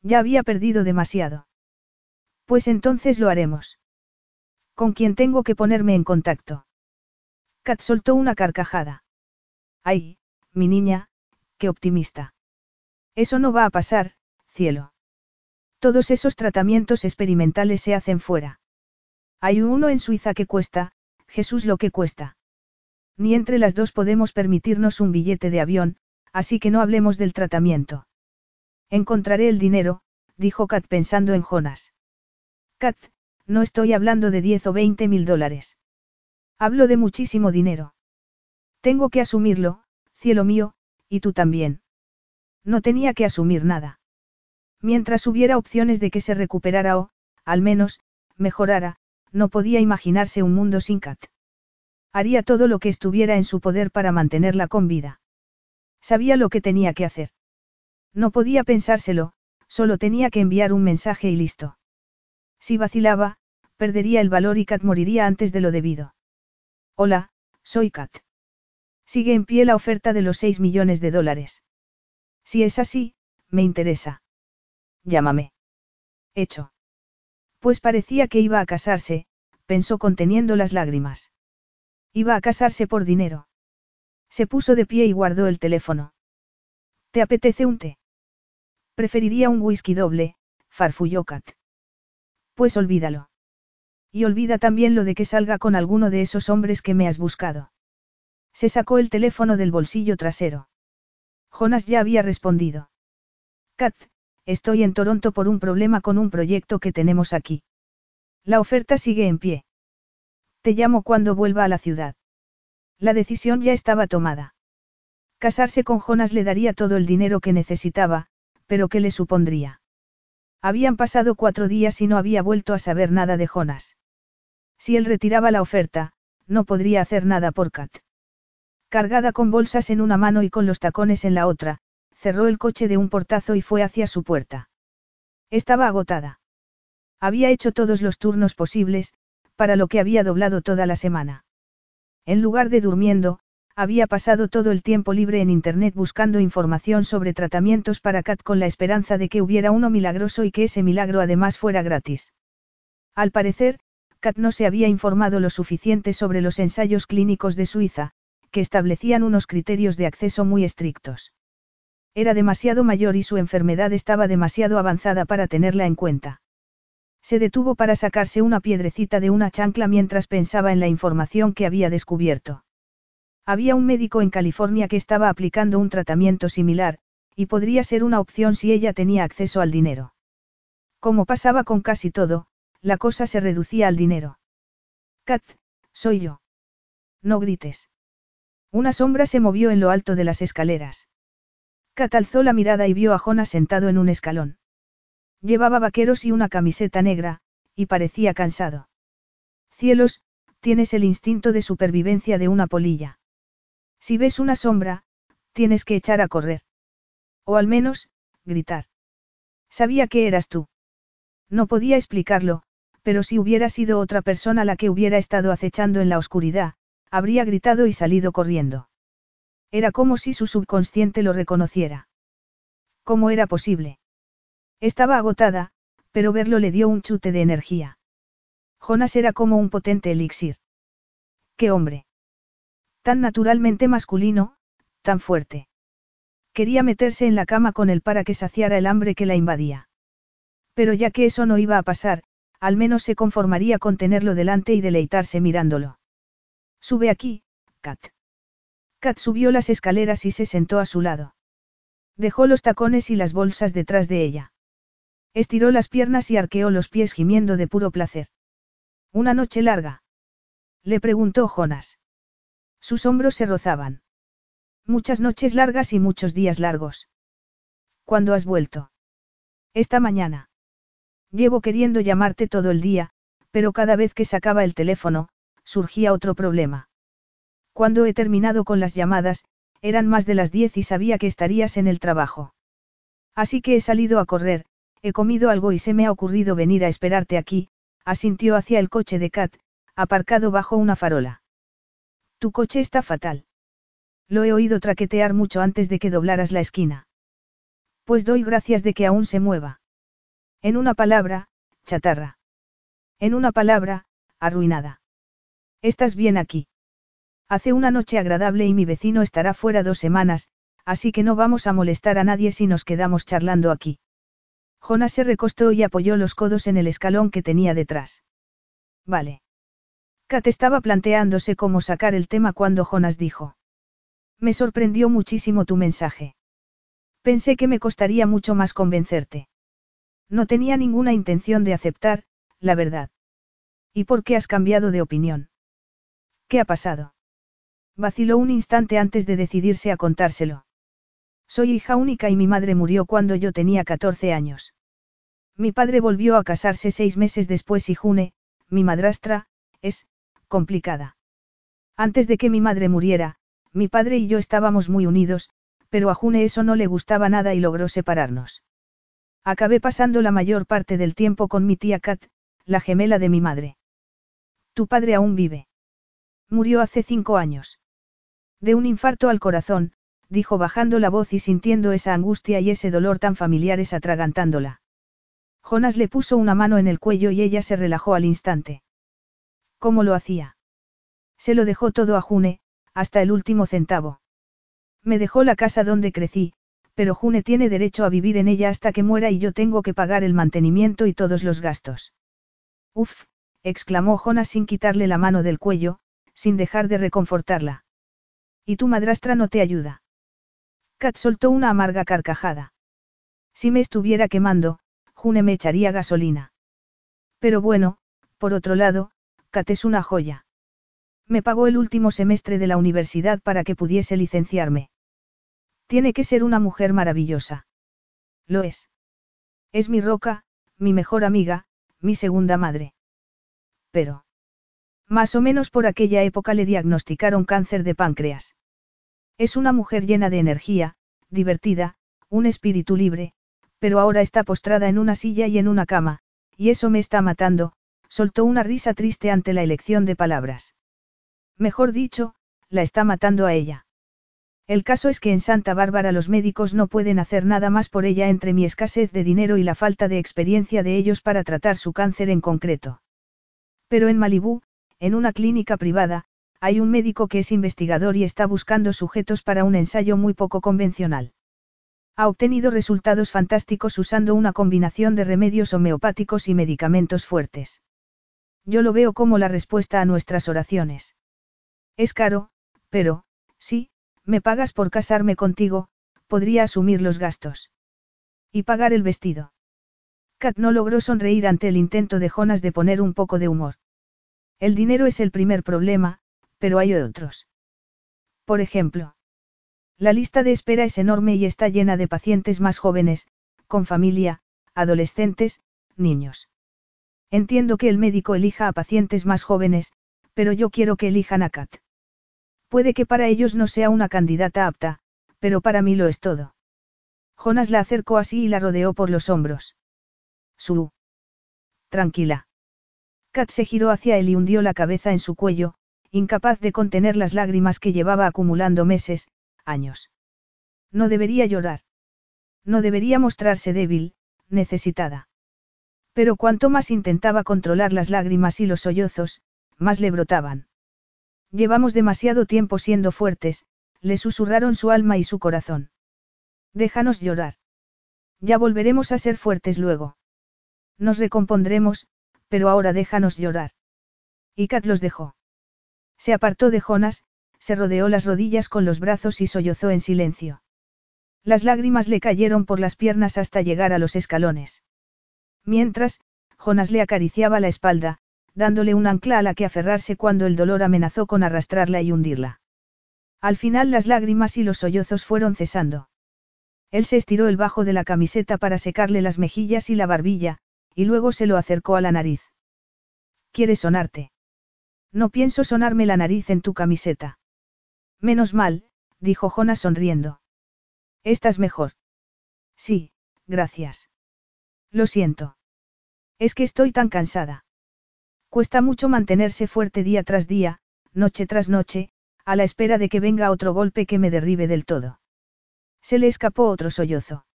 Ya había perdido demasiado. Pues entonces lo haremos. ¿Con quién tengo que ponerme en contacto? Kat soltó una carcajada. Ay, mi niña, qué optimista. Eso no va a pasar, cielo. Todos esos tratamientos experimentales se hacen fuera. Hay uno en Suiza que cuesta, Jesús lo que cuesta. Ni entre las dos podemos permitirnos un billete de avión, así que no hablemos del tratamiento. Encontraré el dinero, dijo Kat pensando en Jonas. Kat, no estoy hablando de 10 o 20 mil dólares. Hablo de muchísimo dinero. Tengo que asumirlo, cielo mío, y tú también. No tenía que asumir nada. Mientras hubiera opciones de que se recuperara o, al menos, mejorara, no podía imaginarse un mundo sin Kat. Haría todo lo que estuviera en su poder para mantenerla con vida. Sabía lo que tenía que hacer. No podía pensárselo, solo tenía que enviar un mensaje y listo. Si vacilaba, perdería el valor y Kat moriría antes de lo debido. Hola, soy Kat. Sigue en pie la oferta de los 6 millones de dólares. Si es así, me interesa. Llámame. Hecho. Pues parecía que iba a casarse, pensó conteniendo las lágrimas. Iba a casarse por dinero. Se puso de pie y guardó el teléfono. ¿Te apetece un té? Preferiría un whisky doble, farfulló Kat. Pues olvídalo. Y olvida también lo de que salga con alguno de esos hombres que me has buscado. Se sacó el teléfono del bolsillo trasero. Jonas ya había respondido. Kat, estoy en Toronto por un problema con un proyecto que tenemos aquí. La oferta sigue en pie. Te llamo cuando vuelva a la ciudad. La decisión ya estaba tomada. Casarse con Jonas le daría todo el dinero que necesitaba, pero ¿qué le supondría? Habían pasado cuatro días y no había vuelto a saber nada de Jonas. Si él retiraba la oferta, no podría hacer nada por Kat. Cargada con bolsas en una mano y con los tacones en la otra, cerró el coche de un portazo y fue hacia su puerta. Estaba agotada. Había hecho todos los turnos posibles, para lo que había doblado toda la semana. En lugar de durmiendo, había pasado todo el tiempo libre en Internet buscando información sobre tratamientos para Kat con la esperanza de que hubiera uno milagroso y que ese milagro además fuera gratis. Al parecer, Kat no se había informado lo suficiente sobre los ensayos clínicos de Suiza, que establecían unos criterios de acceso muy estrictos. Era demasiado mayor y su enfermedad estaba demasiado avanzada para tenerla en cuenta. Se detuvo para sacarse una piedrecita de una chancla mientras pensaba en la información que había descubierto. Había un médico en California que estaba aplicando un tratamiento similar, y podría ser una opción si ella tenía acceso al dinero. Como pasaba con casi todo, la cosa se reducía al dinero. Kat, soy yo. No grites. Una sombra se movió en lo alto de las escaleras. Kat alzó la mirada y vio a Jonas sentado en un escalón. Llevaba vaqueros y una camiseta negra, y parecía cansado. Cielos, tienes el instinto de supervivencia de una polilla. Si ves una sombra, tienes que echar a correr. O al menos, gritar. Sabía que eras tú. No podía explicarlo, pero si hubiera sido otra persona la que hubiera estado acechando en la oscuridad, habría gritado y salido corriendo. Era como si su subconsciente lo reconociera. ¿Cómo era posible? Estaba agotada, pero verlo le dio un chute de energía. Jonas era como un potente elixir. ¡Qué hombre! Tan naturalmente masculino, tan fuerte. Quería meterse en la cama con él para que saciara el hambre que la invadía. Pero ya que eso no iba a pasar, al menos se conformaría con tenerlo delante y deleitarse mirándolo. Sube aquí, Kat. Kat subió las escaleras y se sentó a su lado. Dejó los tacones y las bolsas detrás de ella. Estiró las piernas y arqueó los pies gimiendo de puro placer. ¿Una noche larga? Le preguntó Jonas. Sus hombros se rozaban. Muchas noches largas y muchos días largos. ¿Cuándo has vuelto? Esta mañana. Llevo queriendo llamarte todo el día, Pero cada vez que sacaba el teléfono, surgía otro problema. Cuando he terminado con las llamadas, eran más de las diez y sabía que estarías en el trabajo. Así que he salido a correr, he comido algo y se me ha ocurrido venir a esperarte aquí, asintió hacia el coche de Kat, aparcado bajo una farola. Tu coche está fatal. Lo he oído traquetear mucho antes de que doblaras la esquina. Pues doy gracias de que aún se mueva. En una palabra, chatarra. En una palabra, arruinada. Estás bien aquí. Hace una noche agradable y mi vecino estará fuera dos semanas, así que no vamos a molestar a nadie si nos quedamos charlando aquí. Jonas se recostó y apoyó los codos en el escalón que tenía detrás. Vale. Kat estaba planteándose cómo sacar el tema cuando Jonas dijo. Me sorprendió muchísimo tu mensaje. Pensé que me costaría mucho más convencerte. No tenía ninguna intención de aceptar, la verdad. ¿Y por qué has cambiado de opinión? ¿Qué ha pasado? Vaciló un instante antes de decidirse a contárselo. Soy hija única y mi madre murió cuando yo tenía 14 años. Mi padre volvió a casarse seis meses después y June, mi madrastra, es, complicada. Antes de que mi madre muriera, mi padre y yo estábamos muy unidos, pero a June eso no le gustaba nada y logró separarnos. Acabé pasando la mayor parte del tiempo con mi tía Kat, la gemela de mi madre. Tu padre aún vive. Murió hace cinco años. De un infarto al corazón, dijo bajando la voz y sintiendo esa angustia y ese dolor tan familiares atragantándola. Jonas le puso una mano en el cuello y ella se relajó al instante. ¿Cómo lo hacía? Se lo dejó todo a June, hasta el último centavo. Me dejó la casa donde crecí, pero June tiene derecho a vivir en ella hasta que muera y yo tengo que pagar el mantenimiento y todos los gastos. Uf, exclamó Jonas sin quitarle la mano del cuello, sin dejar de reconfortarla. ¿Y tu madrastra no te ayuda? Kat soltó una amarga carcajada. Si me estuviera quemando, June me echaría gasolina. Pero bueno, por otro lado, Kat es una joya. Me pagó el último semestre de la universidad para que pudiese licenciarme. Tiene que ser una mujer maravillosa. Lo es. Es mi roca, mi mejor amiga, mi segunda madre. Pero. Más o menos por aquella época le diagnosticaron cáncer de páncreas. Es una mujer llena de energía, divertida, un espíritu libre, pero ahora está postrada en una silla y en una cama, y eso me está matando, soltó una risa triste ante la elección de palabras. Mejor dicho, la está matando a ella. El caso es que en Santa Bárbara los médicos no pueden hacer nada más por ella entre mi escasez de dinero y la falta de experiencia de ellos para tratar su cáncer en concreto. Pero en Malibú, en una clínica privada, hay un médico que es investigador y está buscando sujetos para un ensayo muy poco convencional. Ha obtenido resultados fantásticos usando una combinación de remedios homeopáticos y medicamentos fuertes. Yo lo veo como la respuesta a nuestras oraciones. Es caro, pero, sí, me pagas por casarme contigo, podría asumir los gastos. Y pagar el vestido. Kat no logró sonreír ante el intento de Jonas de poner un poco de humor. El dinero es el primer problema, pero hay otros. Por ejemplo, la lista de espera es enorme y está llena de pacientes más jóvenes, con familia, adolescentes, niños. Entiendo que el médico elija a pacientes más jóvenes, pero yo quiero que elijan a Kat. Puede que para ellos no sea una candidata apta, pero para mí lo es todo. Jonas la acercó así y la rodeó por los hombros. Su. Tranquila. Kat se giró hacia él y hundió la cabeza en su cuello, incapaz de contener las lágrimas que llevaba acumulando meses, años. No debería llorar. No debería mostrarse débil, necesitada. Pero cuanto más intentaba controlar las lágrimas y los sollozos, más le brotaban. Llevamos demasiado tiempo siendo fuertes, le susurraron su alma y su corazón. Déjanos llorar. Ya volveremos a ser fuertes luego. Nos recompondremos, pero ahora déjanos llorar. Y Kat los dejó. Se apartó de Jonas, se rodeó las rodillas con los brazos y sollozó en silencio. Las lágrimas le cayeron por las piernas hasta llegar a los escalones. Mientras, Jonas le acariciaba la espalda, dándole un ancla a la que aferrarse cuando el dolor amenazó con arrastrarla y hundirla. Al final las lágrimas y los sollozos fueron cesando. Él se estiró el bajo de la camiseta para secarle las mejillas y la barbilla, y luego se lo acercó a la nariz. ¿Quieres sonarte? No pienso sonarme la nariz en tu camiseta. Menos mal, dijo Jonas sonriendo. ¿Estás mejor? Sí, gracias. Lo siento. Es que estoy tan cansada. Cuesta mucho mantenerse fuerte día tras día, noche tras noche, a la espera de que venga otro golpe que me derribe del todo. Se le escapó otro sollozo.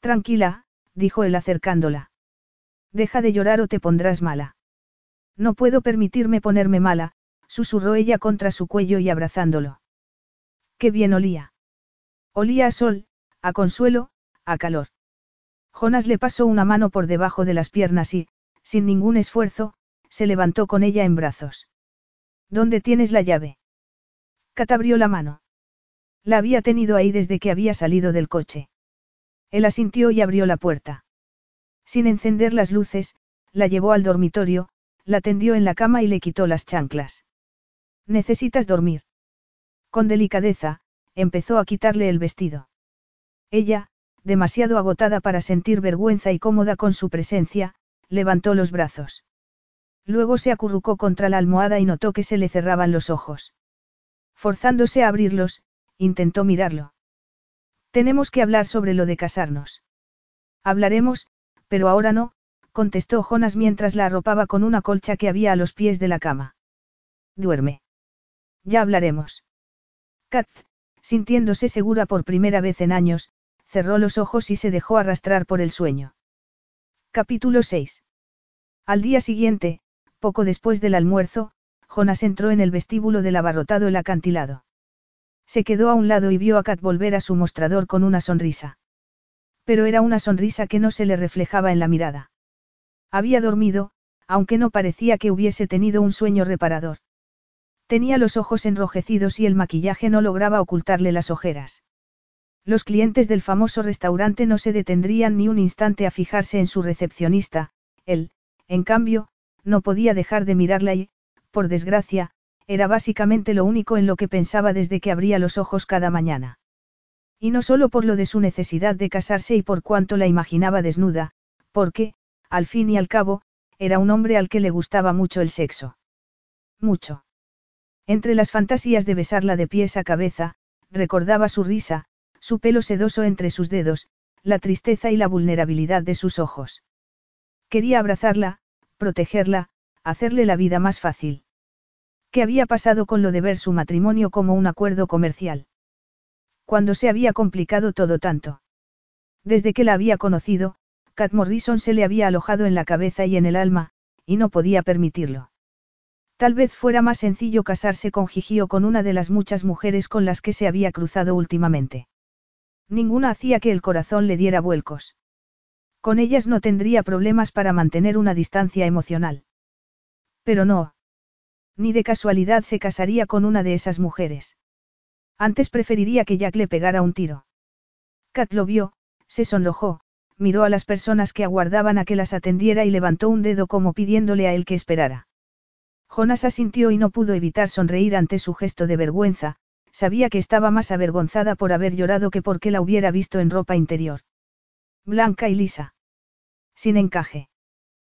Tranquila, dijo él acercándola. Deja de llorar o te pondrás mala. No puedo permitirme ponerme mala, susurró ella contra su cuello y abrazándolo. Qué bien olía. Olía a sol, a consuelo, a calor. Jonas le pasó una mano por debajo de las piernas y, sin ningún esfuerzo, se levantó con ella en brazos. ¿Dónde tienes la llave? Kat abrió la mano. La había tenido ahí desde que había salido del coche. Él asintió y abrió la puerta. Sin encender las luces, la llevó al dormitorio, la tendió en la cama y le quitó las chanclas. Necesitas dormir. Con delicadeza, empezó a quitarle el vestido. Ella, demasiado agotada para sentir vergüenza y cómoda con su presencia, levantó los brazos. Luego se acurrucó contra la almohada y notó que se le cerraban los ojos. Forzándose a abrirlos, intentó mirarlo. Tenemos que hablar sobre lo de casarnos. Hablaremos, pero ahora no, contestó Jonas mientras la arropaba con una colcha que había a los pies de la cama. Duerme. Ya hablaremos. Kat, sintiéndose segura por primera vez en años, cerró los ojos y se dejó arrastrar por el sueño. Capítulo 6. Al día siguiente, poco después del almuerzo, Jonas entró en el vestíbulo del abarrotado el acantilado. Se quedó a un lado y vio a Kat volver a su mostrador con una sonrisa. Pero era una sonrisa que no se le reflejaba en la mirada. Había dormido, aunque no parecía que hubiese tenido un sueño reparador. Tenía los ojos enrojecidos y el maquillaje no lograba ocultarle las ojeras. Los clientes del famoso restaurante no se detendrían ni un instante a fijarse en su recepcionista, él, en cambio, no podía dejar de mirarla y, por desgracia, era básicamente lo único en lo que pensaba desde que abría los ojos cada mañana. Y no solo por lo de su necesidad de casarse y por cuanto la imaginaba desnuda, porque, al fin y al cabo, era un hombre al que le gustaba mucho el sexo. Mucho. Entre las fantasías de besarla de pies a cabeza, recordaba su risa, su pelo sedoso entre sus dedos, la tristeza y la vulnerabilidad de sus ojos. Quería abrazarla, protegerla, hacerle la vida más fácil. ¿Qué había pasado con lo de ver su matrimonio como un acuerdo comercial? Cuando se había complicado todo tanto? Desde que la había conocido, Cat Morrison se le había alojado en la cabeza y en el alma, y no podía permitirlo. Tal vez fuera más sencillo casarse con Gigi o con una de las muchas mujeres con las que se había cruzado últimamente. Ninguna hacía que el corazón le diera vuelcos. Con ellas no tendría problemas para mantener una distancia emocional. Pero no. Ni de casualidad se casaría con una de esas mujeres. Antes preferiría que Jack le pegara un tiro. Kat lo vio, se sonrojó, miró a las personas que aguardaban a que las atendiera y levantó un dedo como pidiéndole a él que esperara. Jonas asintió y no pudo evitar sonreír ante su gesto de vergüenza, sabía que estaba más avergonzada por haber llorado que porque la hubiera visto en ropa interior. Blanca y lisa. Sin encaje.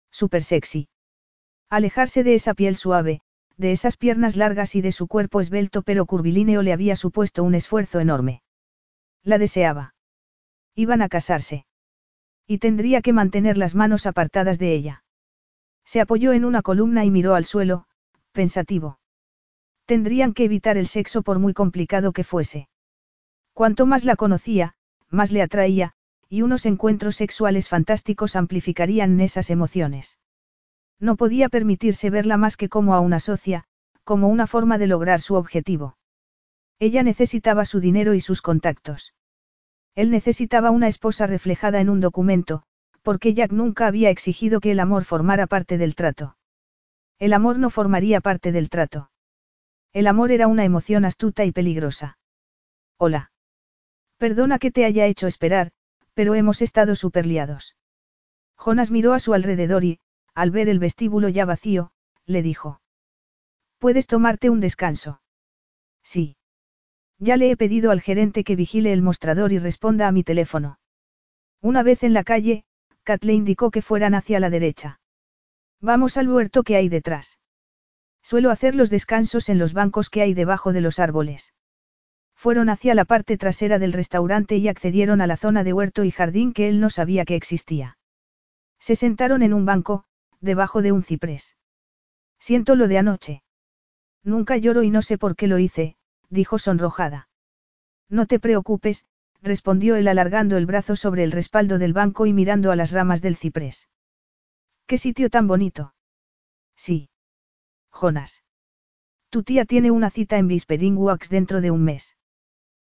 Super sexy. Alejarse de esa piel suave, de esas piernas largas y de su cuerpo esbelto pero curvilíneo le había supuesto un esfuerzo enorme. La deseaba. Iban a casarse. Y tendría que mantener las manos apartadas de ella. Se apoyó en una columna y miró al suelo, pensativo. Tendrían que evitar el sexo por muy complicado que fuese. Cuanto más la conocía, más le atraía, y unos encuentros sexuales fantásticos amplificarían esas emociones. No podía permitirse verla más que como a una socia, como una forma de lograr su objetivo. Ella necesitaba su dinero y sus contactos. Él necesitaba una esposa reflejada en un documento, porque Jack nunca había exigido que el amor formara parte del trato. El amor no formaría parte del trato. El amor era una emoción astuta y peligrosa. Hola. Perdona que te haya hecho esperar, pero hemos estado superliados. Jonas miró a su alrededor y, al ver el vestíbulo ya vacío, le dijo. ¿Puedes tomarte un descanso? Sí. Ya le he pedido al gerente que vigile el mostrador y responda a mi teléfono. Una vez en la calle, Kat le indicó que fueran hacia la derecha. Vamos al huerto que hay detrás. Suelo hacer los descansos en los bancos que hay debajo de los árboles. Fueron hacia la parte trasera del restaurante y accedieron a la zona de huerto y jardín que él no sabía que existía. Se sentaron en un banco, debajo de un ciprés. Siento lo de anoche. Nunca lloro y no sé por qué lo hice, dijo sonrojada. No te preocupes, respondió él alargando el brazo sobre el respaldo del banco y mirando a las ramas del ciprés. ¿Qué sitio tan bonito? Sí. Jonas. Tu tía tiene una cita en Whispering Wax dentro de un mes.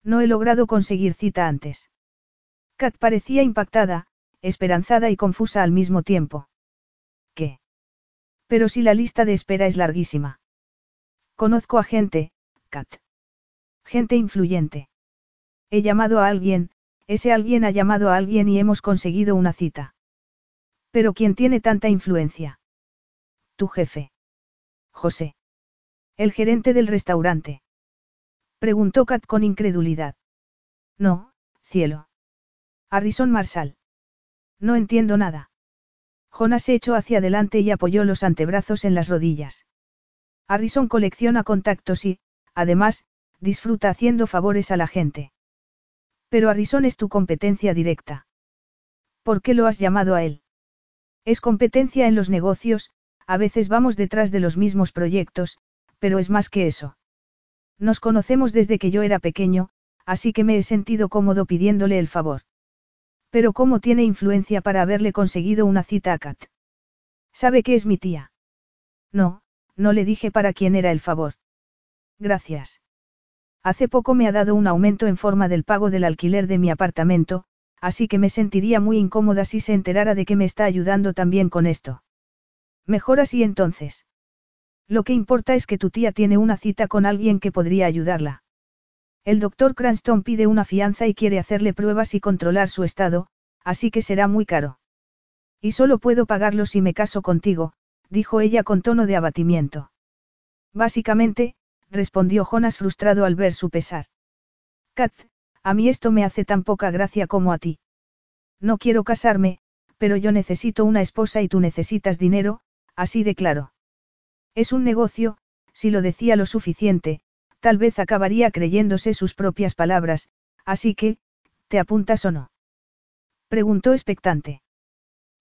No he logrado conseguir cita antes. Kat parecía impactada, esperanzada y confusa al mismo tiempo. ¿Qué? Pero si la lista de espera es larguísima. Conozco a gente, Kat. Gente influyente. He llamado a alguien, ese alguien ha llamado a alguien y hemos conseguido una cita. Pero ¿quién tiene tanta influencia? Tu jefe. José. El gerente del restaurante. Preguntó Kat con incredulidad. No, cielo. Harrison Marsal. No entiendo nada. Jonas se echó hacia adelante y apoyó los antebrazos en las rodillas. Harrison colecciona contactos y, además, disfruta haciendo favores a la gente. Pero Harrison es tu competencia directa. ¿Por qué lo has llamado a él? Es competencia en los negocios, a veces vamos detrás de los mismos proyectos, pero es más que eso. Nos conocemos desde que yo era pequeño, así que me he sentido cómodo pidiéndole el favor. Pero ¿cómo tiene influencia para haberle conseguido una cita a Kat? ¿Sabe que es mi tía? No, no le dije para quién era el favor. Gracias. Hace poco me ha dado un aumento en forma del pago del alquiler de mi apartamento, así que me sentiría muy incómoda si se enterara de que me está ayudando también con esto. Mejor así entonces. Lo que importa es que tu tía tiene una cita con alguien que podría ayudarla. El doctor Cranston pide una fianza y quiere hacerle pruebas y controlar su estado, así que será muy caro. Y solo puedo pagarlo si me caso contigo, dijo ella con tono de abatimiento. Básicamente, respondió Jonas frustrado al ver su pesar. Kat, a mí esto me hace tan poca gracia como a ti. No quiero casarme, pero yo necesito una esposa y tú necesitas dinero, así de claro. Es un negocio, si lo decía lo suficiente, tal vez acabaría creyéndose sus propias palabras, así que, ¿te apuntas o no? Preguntó expectante.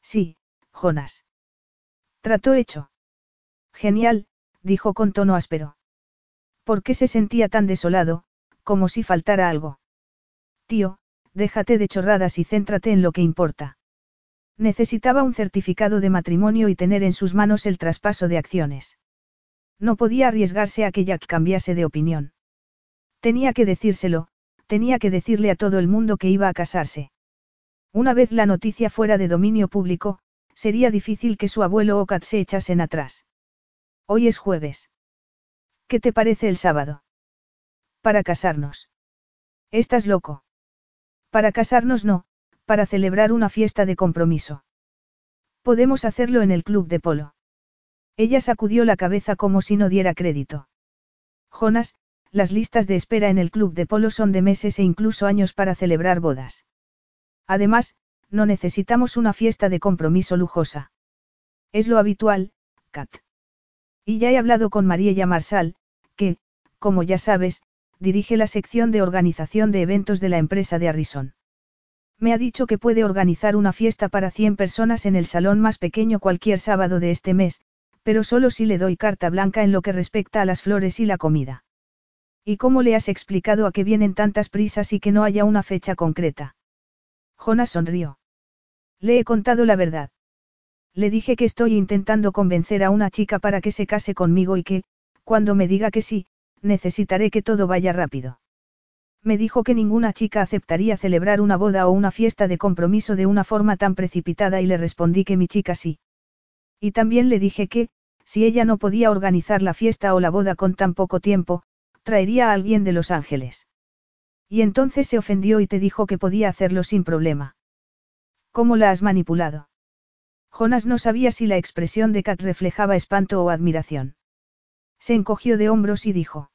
Sí, Jonas. Trató hecho. Genial, dijo con tono áspero. ¿Por qué se sentía tan desolado, como si faltara algo? Tío, déjate de chorradas y céntrate en lo que importa. Necesitaba un certificado de matrimonio y tener en sus manos el traspaso de acciones. No podía arriesgarse a que Jack cambiase de opinión. Tenía que decírselo, tenía que decirle a todo el mundo que iba a casarse. Una vez la noticia fuera de dominio público, sería difícil que su abuelo o Kat se echasen atrás. Hoy es jueves. ¿Qué te parece el sábado? Para casarnos. ¿Estás loco? Para casarnos no, para celebrar una fiesta de compromiso. Podemos hacerlo en el club de polo. Ella sacudió la cabeza como si no diera crédito. Jonas, las listas de espera en el club de polo son de meses e incluso años para celebrar bodas. Además, no necesitamos una fiesta de compromiso lujosa. Es lo habitual, Kat. Y ya he hablado con Mariella Marsal, que, como ya sabes, dirige la sección de organización de eventos de la empresa de Harrison. Me ha dicho que puede organizar una fiesta para 100 personas en el salón más pequeño cualquier sábado de este mes, pero solo si le doy carta blanca en lo que respecta a las flores y la comida. ¿Y cómo le has explicado a que vienen tantas prisas y que no haya una fecha concreta? Jonas sonrió. Le he contado la verdad. Le dije que estoy intentando convencer a una chica para que se case conmigo y que, cuando me diga que sí, necesitaré que todo vaya rápido. Me dijo que ninguna chica aceptaría celebrar una boda o una fiesta de compromiso de una forma tan precipitada y le respondí que mi chica sí. Y también le dije que, si ella no podía organizar la fiesta o la boda con tan poco tiempo, traería a alguien de Los Ángeles. Y entonces se ofendió y te dijo que podía hacerlo sin problema. ¿Cómo la has manipulado? Jonas no sabía si la expresión de Kat reflejaba espanto o admiración. Se encogió de hombros y dijo.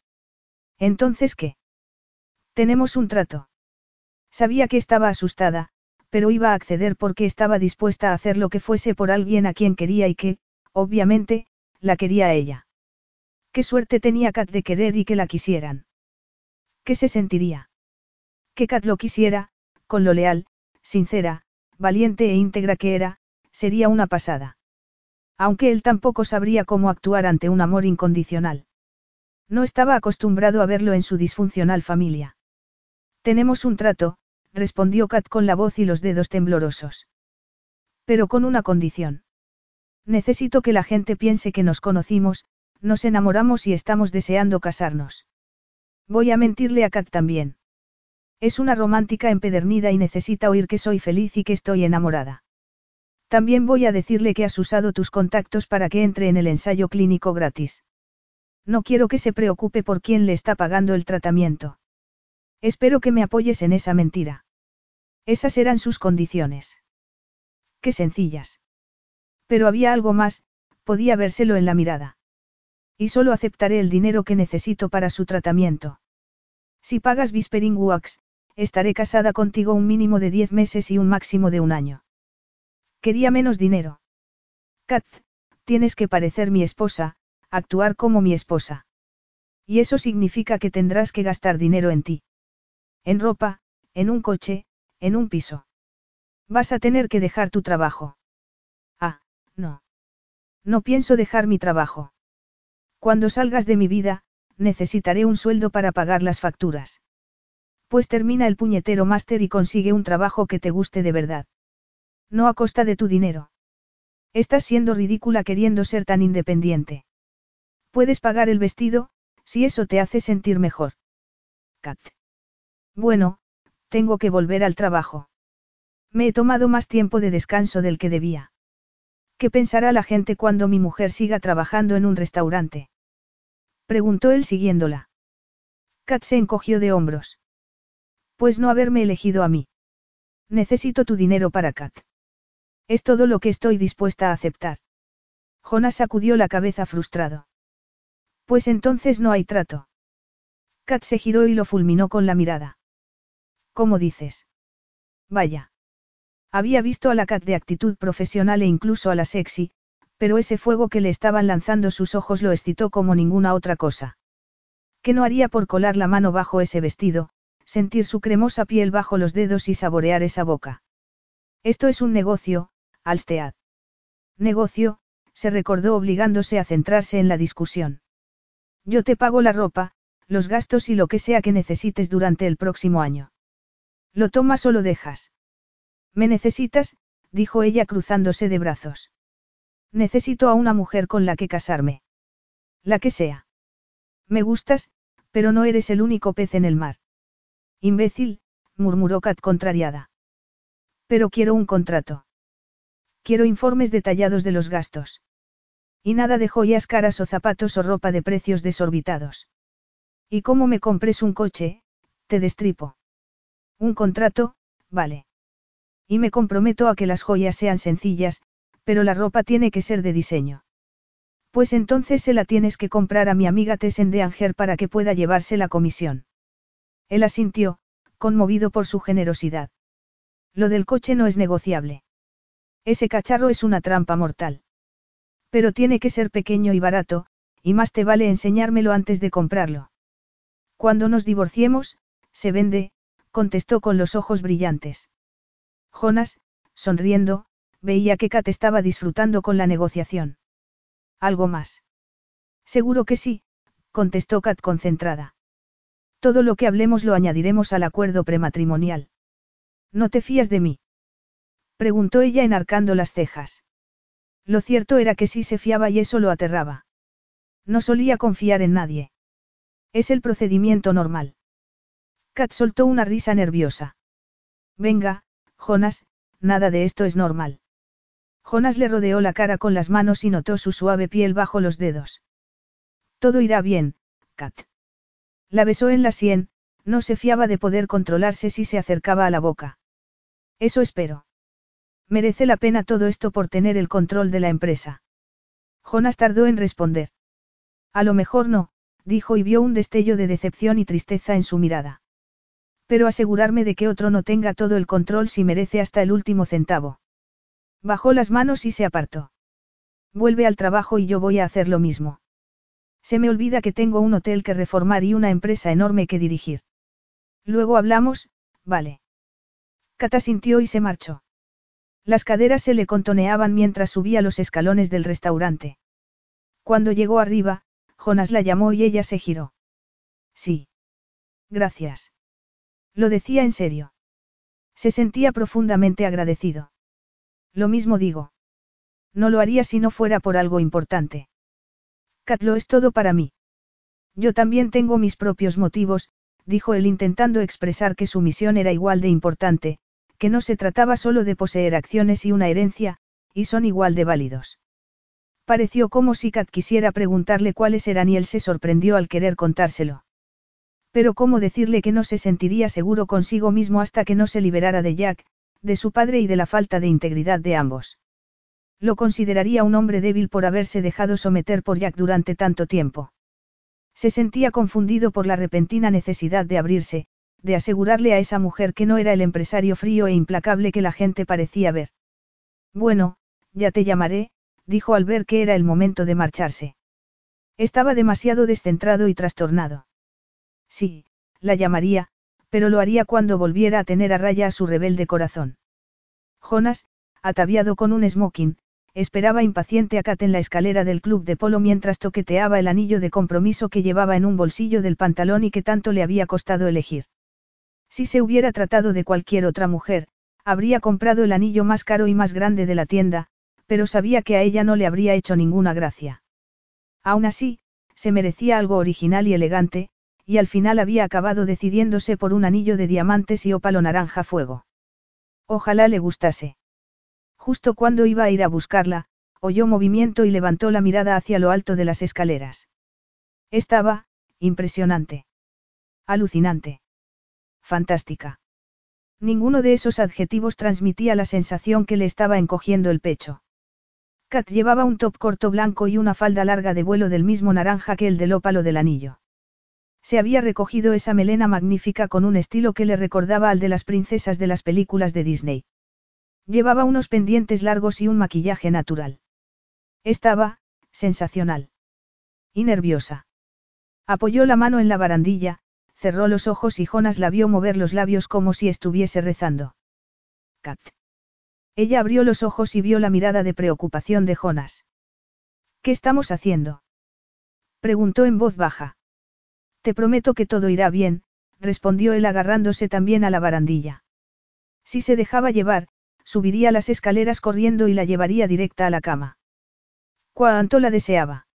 ¿Entonces qué? Tenemos un trato. Sabía que estaba asustada, pero iba a acceder porque estaba dispuesta a hacer lo que fuese por alguien a quien quería y que, obviamente, la quería ella. Qué suerte tenía Kat de querer y que la quisieran. ¿Qué se sentiría? Que Kat lo quisiera, con lo leal, sincera, valiente e íntegra que era, sería una pasada. Aunque él tampoco sabría cómo actuar ante un amor incondicional. No estaba acostumbrado a verlo en su disfuncional familia. Tenemos un trato, respondió Kat con la voz y los dedos temblorosos. Pero con una condición. Necesito que la gente piense que nos conocimos, nos enamoramos y estamos deseando casarnos. Voy a mentirle a Kat también. Es una romántica empedernida y necesita oír que soy feliz y que estoy enamorada. También voy a decirle que has usado tus contactos para que entre en el ensayo clínico gratis. No quiero que se preocupe por quién le está pagando el tratamiento. Espero que me apoyes en esa mentira. Esas eran sus condiciones. Qué sencillas. Pero había algo más, podía vérselo en la mirada. Y solo aceptaré el dinero que necesito para su tratamiento. Si pagas Whispering Wax, estaré casada contigo un mínimo de diez meses y un máximo de un año. Quería menos dinero. Kat, tienes que parecer mi esposa, actuar como mi esposa. Y eso significa que tendrás que gastar dinero en ti. En ropa, en un coche, en un piso. Vas a tener que dejar tu trabajo. No. No pienso dejar mi trabajo. Cuando salgas de mi vida, necesitaré un sueldo para pagar las facturas. Pues termina el puñetero máster y consigue un trabajo que te guste de verdad. No a costa de tu dinero. Estás siendo ridícula queriendo ser tan independiente. Puedes pagar el vestido, si eso te hace sentir mejor. Kat. Bueno, tengo que volver al trabajo. Me he tomado más tiempo de descanso del que debía. ¿Qué pensará la gente cuando mi mujer siga trabajando en un restaurante? Preguntó él siguiéndola. Kat se encogió de hombros. Pues no haberme elegido a mí. Necesito tu dinero para Kat. Es todo lo que estoy dispuesta a aceptar. Jonas sacudió la cabeza frustrado. Pues entonces no hay trato. Kat se giró y lo fulminó con la mirada. ¿Cómo dices? Vaya. Había visto a la Kat de actitud profesional e incluso a la sexy, pero ese fuego que le estaban lanzando sus ojos lo excitó como ninguna otra cosa. ¿Qué no haría por colar la mano bajo ese vestido, sentir su cremosa piel bajo los dedos y saborear esa boca? Esto es un negocio, Alstead. Negocio, se recordó obligándose a centrarse en la discusión. Yo te pago la ropa, los gastos y lo que sea que necesites durante el próximo año. ¿Lo tomas o lo dejas? Me necesitas, dijo ella cruzándose de brazos. Necesito a una mujer con la que casarme. La que sea. Me gustas, pero no eres el único pez en el mar. Imbécil, murmuró Kat contrariada. Pero quiero un contrato. Quiero informes detallados de los gastos. Y nada de joyas caras o zapatos o ropa de precios desorbitados. Y como me compres un coche, te destripo. Un contrato, vale. Y me comprometo a que las joyas sean sencillas, pero la ropa tiene que ser de diseño. Pues entonces se la tienes que comprar a mi amiga Tessen de Anger para que pueda llevarse la comisión. Él asintió, conmovido por su generosidad. Lo del coche no es negociable. Ese cacharro es una trampa mortal. Pero tiene que ser pequeño y barato, y más te vale enseñármelo antes de comprarlo. Cuando nos divorciemos, se vende, contestó con los ojos brillantes. Jonas, sonriendo, veía que Kat estaba disfrutando con la negociación. ¿Algo más? Seguro que sí, contestó Kat concentrada. Todo lo que hablemos lo añadiremos al acuerdo prematrimonial. ¿No te fías de mí? Preguntó ella enarcando las cejas. Lo cierto era que sí se fiaba y eso lo aterraba. No solía confiar en nadie. Es el procedimiento normal. Kat soltó una risa nerviosa. Venga, Jonas, nada de esto es normal. Jonas le rodeó la cara con las manos y notó su suave piel bajo los dedos. Todo irá bien, Kat. La besó en la sien, no se fiaba de poder controlarse si se acercaba a la boca. Eso espero. Merece la pena todo esto por tener el control de la empresa. Jonas tardó en responder. A lo mejor no, dijo y vio un destello de decepción y tristeza en su mirada. Pero asegurarme de que otro no tenga todo el control si merece hasta el último centavo. Bajó las manos y se apartó. Vuelve al trabajo y yo voy a hacer lo mismo. Se me olvida que tengo un hotel que reformar y una empresa enorme que dirigir. Luego hablamos, vale. Cata sintió y se marchó. Las caderas se le contoneaban mientras subía los escalones del restaurante. Cuando llegó arriba, Jonas la llamó y ella se giró. Sí. Gracias. Lo decía en serio. Se sentía profundamente agradecido. Lo mismo digo. No lo haría si no fuera por algo importante. Kat lo es todo para mí. Yo también tengo mis propios motivos, dijo él intentando expresar que su misión era igual de importante, que no se trataba solo de poseer acciones y una herencia, y son igual de válidos. Pareció como si Kat quisiera preguntarle cuáles eran y él se sorprendió al querer contárselo. Pero cómo decirle que no se sentiría seguro consigo mismo hasta que no se liberara de Jack, de su padre y de la falta de integridad de ambos. Lo consideraría un hombre débil por haberse dejado someter por Jack durante tanto tiempo. Se sentía confundido por la repentina necesidad de abrirse, de asegurarle a esa mujer que no era el empresario frío e implacable que la gente parecía ver. Bueno, ya te llamaré, dijo al ver que era el momento de marcharse. Estaba demasiado descentrado y trastornado. Sí, la llamaría, pero lo haría cuando volviera a tener a raya a su rebelde corazón. Jonas, ataviado con un smoking, esperaba impaciente a Kat en la escalera del club de polo mientras toqueteaba el anillo de compromiso que llevaba en un bolsillo del pantalón y que tanto le había costado elegir. Si se hubiera tratado de cualquier otra mujer, habría comprado el anillo más caro y más grande de la tienda, pero sabía que a ella no le habría hecho ninguna gracia. Aún así, se merecía algo original y elegante, y al final había acabado decidiéndose por un anillo de diamantes y ópalo naranja fuego. Ojalá le gustase. Justo cuando iba a ir a buscarla, oyó movimiento y levantó la mirada hacia lo alto de las escaleras. Estaba, impresionante. Alucinante. Fantástica. Ninguno de esos adjetivos transmitía la sensación que le estaba encogiendo el pecho. Kat llevaba un top corto blanco y una falda larga de vuelo del mismo naranja que el del ópalo del anillo. Se había recogido esa melena magnífica con un estilo que le recordaba al de las princesas de las películas de Disney. Llevaba unos pendientes largos y un maquillaje natural. Estaba, sensacional. Y nerviosa. Apoyó la mano en la barandilla, cerró los ojos y Jonas la vio mover los labios como si estuviese rezando. Kat. Ella abrió los ojos y vio la mirada de preocupación de Jonas. ¿Qué estamos haciendo? Preguntó en voz baja. Te prometo que todo irá bien, respondió él agarrándose también a la barandilla. Si se dejaba llevar, subiría las escaleras corriendo y la llevaría directa a la cama. Cuánto la deseaba.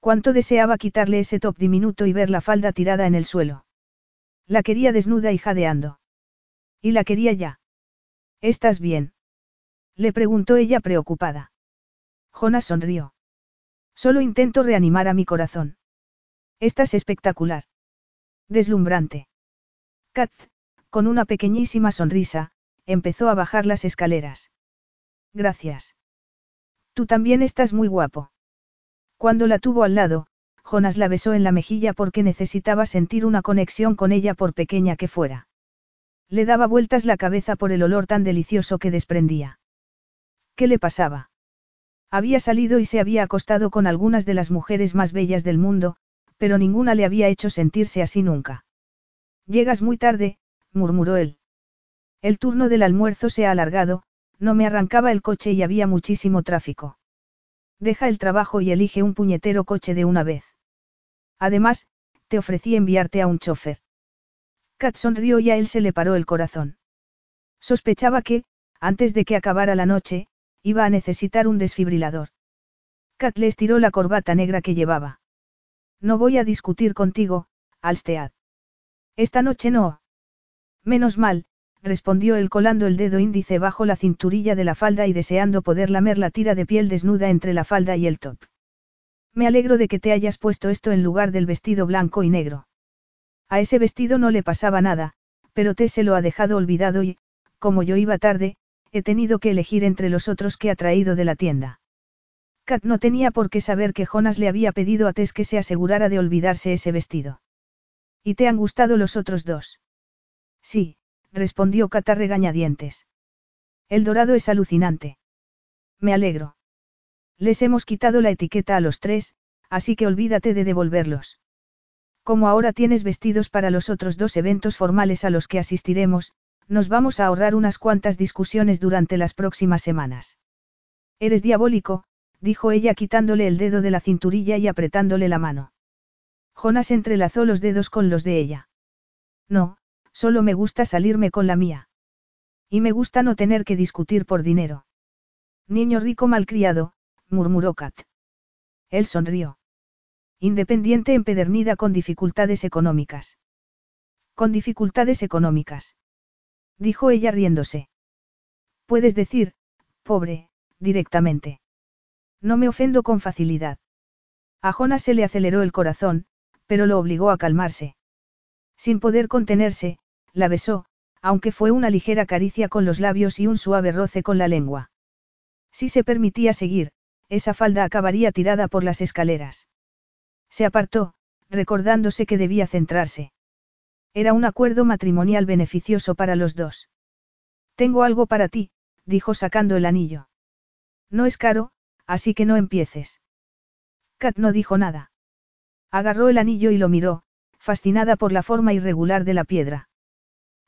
Cuánto deseaba quitarle ese top diminuto y ver la falda tirada en el suelo. La quería desnuda y jadeando. Y la quería ya. ¿Estás bien? Le preguntó ella preocupada. Jonas sonrió. Solo intento reanimar a mi corazón. Estás espectacular. Deslumbrante. Kat, con una pequeñísima sonrisa, empezó a bajar las escaleras. Gracias. Tú también estás muy guapo. Cuando la tuvo al lado, Jonas la besó en la mejilla porque necesitaba sentir una conexión con ella por pequeña que fuera. Le daba vueltas la cabeza por el olor tan delicioso que desprendía. ¿Qué le pasaba? Había salido y se había acostado con algunas de las mujeres más bellas del mundo, pero ninguna le había hecho sentirse así nunca. Llegas muy tarde, murmuró él. El turno del almuerzo se ha alargado, no me arrancaba el coche y había muchísimo tráfico. Deja el trabajo y elige un puñetero coche de una vez. Además, te ofrecí enviarte a un chofer. Kat sonrió y a él se le paró el corazón. Sospechaba que, antes de que acabara la noche, iba a necesitar un desfibrilador. Kat le estiró la corbata negra que llevaba. No voy a discutir contigo, Alstead. Esta noche no. Menos mal, respondió él colando el dedo índice bajo la cinturilla de la falda y deseando poder lamer la tira de piel desnuda entre la falda y el top. Me alegro de que te hayas puesto esto en lugar del vestido blanco y negro. A ese vestido no le pasaba nada, pero T se lo ha dejado olvidado y, como yo iba tarde, he tenido que elegir entre los otros que ha traído de la tienda. Kat no tenía por qué saber que Jonas le había pedido a Tess que se asegurara de olvidarse ese vestido. ¿Y te han gustado los otros dos? Sí, respondió Cata regañadientes. El dorado es alucinante. Me alegro. Les hemos quitado la etiqueta a los tres, así que olvídate de devolverlos. Como ahora tienes vestidos para los otros dos eventos formales a los que asistiremos, nos vamos a ahorrar unas cuantas discusiones durante las próximas semanas. Eres diabólico, dijo ella quitándole el dedo de la cinturilla y apretándole la mano. Jonas entrelazó los dedos con los de ella. No, solo me gusta salirme con la mía. Y me gusta no tener que discutir por dinero. Niño rico malcriado, murmuró Kat. Él sonrió. Independiente empedernida con dificultades económicas. Con dificultades económicas. Dijo ella riéndose. Puedes decir, pobre, directamente. No me ofendo con facilidad. A Jonas se le aceleró el corazón, pero lo obligó a calmarse. Sin poder contenerse, la besó, aunque fue una ligera caricia con los labios y un suave roce con la lengua. Si se permitía seguir, esa falda acabaría tirada por las escaleras. Se apartó, recordándose que debía centrarse. Era un acuerdo matrimonial beneficioso para los dos. Tengo algo para ti, dijo sacando el anillo. No es caro, así que no empieces. Kat no dijo nada. Agarró el anillo y lo miró, fascinada por la forma irregular de la piedra.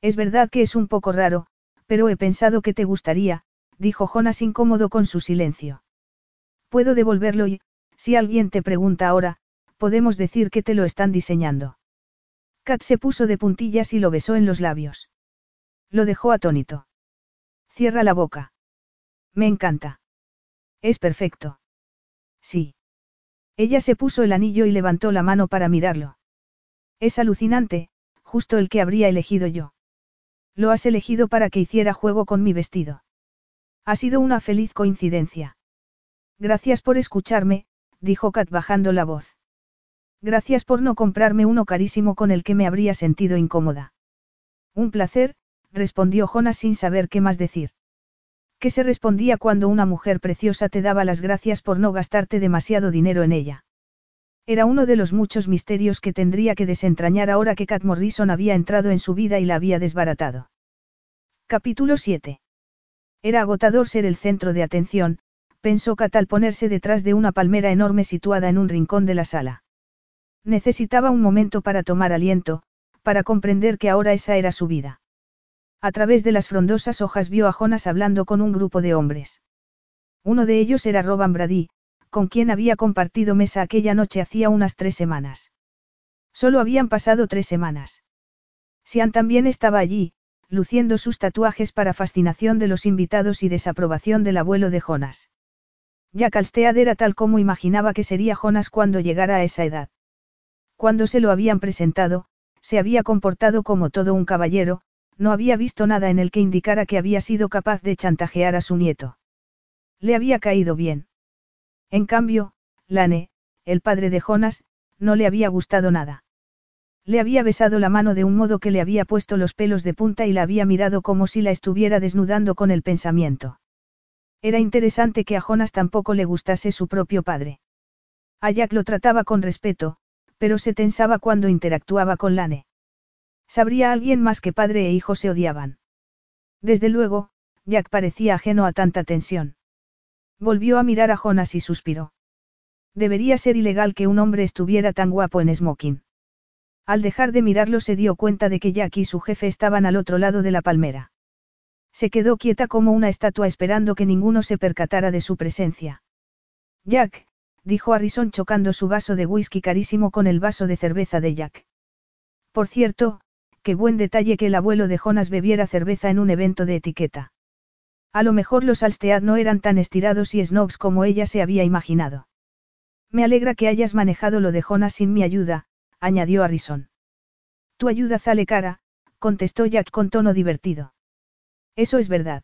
Es verdad que es un poco raro, pero he pensado que te gustaría, dijo Jonas incómodo con su silencio. Puedo devolverlo y, si alguien te pregunta ahora, podemos decir que te lo están diseñando. Kat se puso de puntillas y lo besó en los labios. Lo dejó atónito. Cierra la boca. Me encanta. Es perfecto. Sí. Ella se puso el anillo y levantó la mano para mirarlo. Es alucinante, justo el que habría elegido yo. Lo has elegido para que hiciera juego con mi vestido. Ha sido una feliz coincidencia. Gracias por escucharme, dijo Kat bajando la voz. Gracias por no comprarme uno carísimo con el que me habría sentido incómoda. Un placer, respondió Jonas sin saber qué más decir. ¿Qué se respondía cuando una mujer preciosa te daba las gracias por no gastarte demasiado dinero en ella? Era uno de los muchos misterios que tendría que desentrañar ahora que Kat Morrison había entrado en su vida y la había desbaratado. Capítulo 7. Era agotador ser el centro de atención, pensó Kat al ponerse detrás de una palmera enorme situada en un rincón de la sala. Necesitaba un momento para tomar aliento, para comprender que ahora esa era su vida. A través de las frondosas hojas vio a Jonas hablando con un grupo de hombres. Uno de ellos era Roban Brady, con quien había compartido mesa aquella noche hacía unas tres semanas. Solo habían pasado tres semanas. Sian también estaba allí, luciendo sus tatuajes para fascinación de los invitados y desaprobación del abuelo de Jonas. Jack Alstead era tal como imaginaba que sería Jonas cuando llegara a esa edad. Cuando se lo habían presentado, se había comportado como todo un caballero, no había visto nada en el que indicara que había sido capaz de chantajear a su nieto. Le había caído bien. En cambio, Lane, el padre de Jonas, no le había gustado nada. Le había besado la mano de un modo que le había puesto los pelos de punta y la había mirado como si la estuviera desnudando con el pensamiento. Era interesante que a Jonas tampoco le gustase su propio padre. A Jack lo trataba con respeto, pero se tensaba cuando interactuaba con Lane. Sabría alguien más que padre e hijo se odiaban. Desde luego, Jack parecía ajeno a tanta tensión. Volvió a mirar a Jonas y suspiró. Debería ser ilegal que un hombre estuviera tan guapo en smoking. Al dejar de mirarlo se dio cuenta de que Jack y su jefe estaban al otro lado de la palmera. Se quedó quieta como una estatua esperando que ninguno se percatara de su presencia. Jack, dijo Harrison chocando su vaso de whisky carísimo con el vaso de cerveza de Jack. Por cierto, qué buen detalle que el abuelo de Jonas bebiera cerveza en un evento de etiqueta. A lo mejor los Alstead no eran tan estirados y snobs como ella se había imaginado. Me alegra que hayas manejado lo de Jonas sin mi ayuda, añadió Harrison. Tu ayuda sale cara, contestó Jack con tono divertido. Eso es verdad.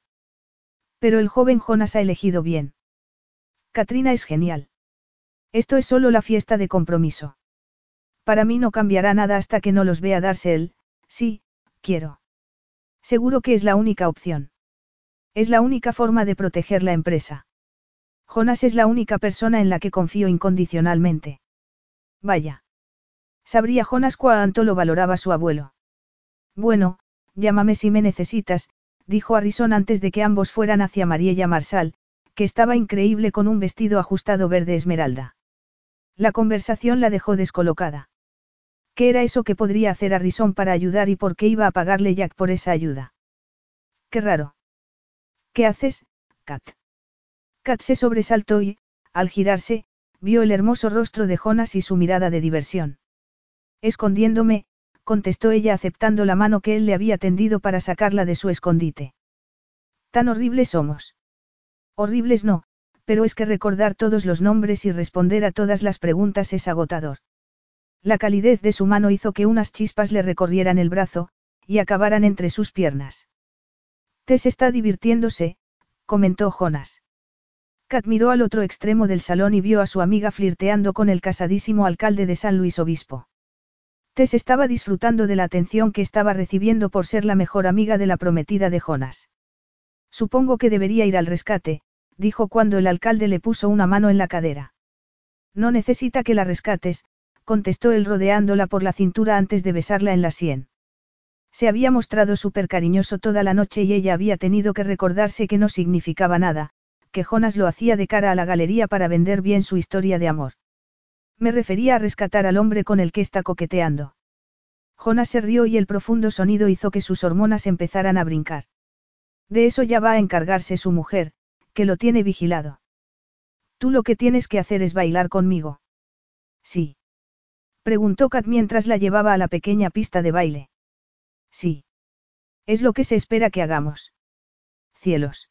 Pero el joven Jonas ha elegido bien. Katrina es genial. Esto es solo la fiesta de compromiso. Para mí no cambiará nada hasta que no los vea darse él, Sí, quiero. Seguro que es la única opción. Es la única forma de proteger la empresa. Jonas es la única persona en la que confío incondicionalmente. Vaya. Sabría Jonas cuánto lo valoraba su abuelo. Bueno, llámame si me necesitas, dijo Harrison antes de que ambos fueran hacia Mariella Marsal, que estaba increíble con un vestido ajustado verde esmeralda. La conversación la dejó descolocada. ¿Qué era eso que podría hacer a para ayudar y por qué iba a pagarle Jack por esa ayuda? Qué raro. ¿Qué haces, Kat? Kat se sobresaltó y, al girarse, vio el hermoso rostro de Jonas y su mirada de diversión. Escondiéndome, contestó ella aceptando la mano que él le había tendido para sacarla de su escondite. Tan horribles somos. Horribles no, pero es que recordar todos los nombres y responder a todas las preguntas es agotador. La calidez de su mano hizo que unas chispas le recorrieran el brazo, y acabaran entre sus piernas. Tess está divirtiéndose, comentó Jonas. Kat miró al otro extremo del salón y vio a su amiga flirteando con el casadísimo alcalde de San Luis Obispo. Tess estaba disfrutando de la atención que estaba recibiendo por ser la mejor amiga de la prometida de Jonas. Supongo que debería ir al rescate, dijo cuando el alcalde le puso una mano en la cadera. No necesita que la rescates, contestó él rodeándola por la cintura antes de besarla en la sien. Se había mostrado súper cariñoso toda la noche y ella había tenido que recordarse que no significaba nada, que Jonas lo hacía de cara a la galería para vender bien su historia de amor. Me refería a rescatar al hombre con el que está coqueteando. Jonas se rió y el profundo sonido hizo que sus hormonas empezaran a brincar. De eso ya va a encargarse su mujer, que lo tiene vigilado. Tú lo que tienes que hacer es bailar conmigo. Sí. Preguntó Kat mientras la llevaba a la pequeña pista de baile. Sí. Es lo que se espera que hagamos. Cielos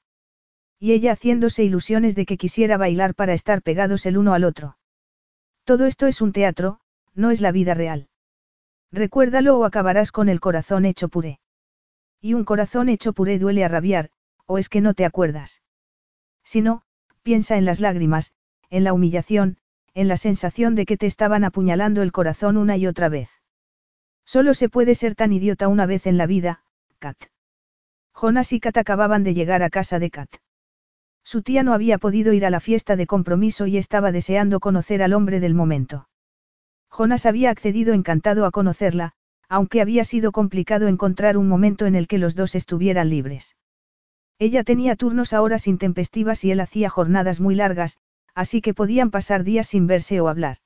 y ella haciéndose ilusiones de que quisiera bailar para estar pegados el uno al otro. Todo esto es un teatro, no es la vida real. Recuérdalo o acabarás con el corazón hecho puré. Y un corazón hecho puré duele a rabiar, o es que no te acuerdas. Si no, piensa en las lágrimas, en la humillación, en la sensación de que te estaban apuñalando el corazón una y otra vez. Solo se puede ser tan idiota una vez en la vida, Kat. Jonas y Kat acababan de llegar a casa de Kat. Su tía no había podido ir a la fiesta de compromiso y estaba deseando conocer al hombre del momento. Jonas había accedido encantado a conocerla, aunque había sido complicado encontrar un momento en el que los dos estuvieran libres. Ella tenía turnos a horas intempestivas y él hacía jornadas muy largas, así que podían pasar días sin verse o hablar.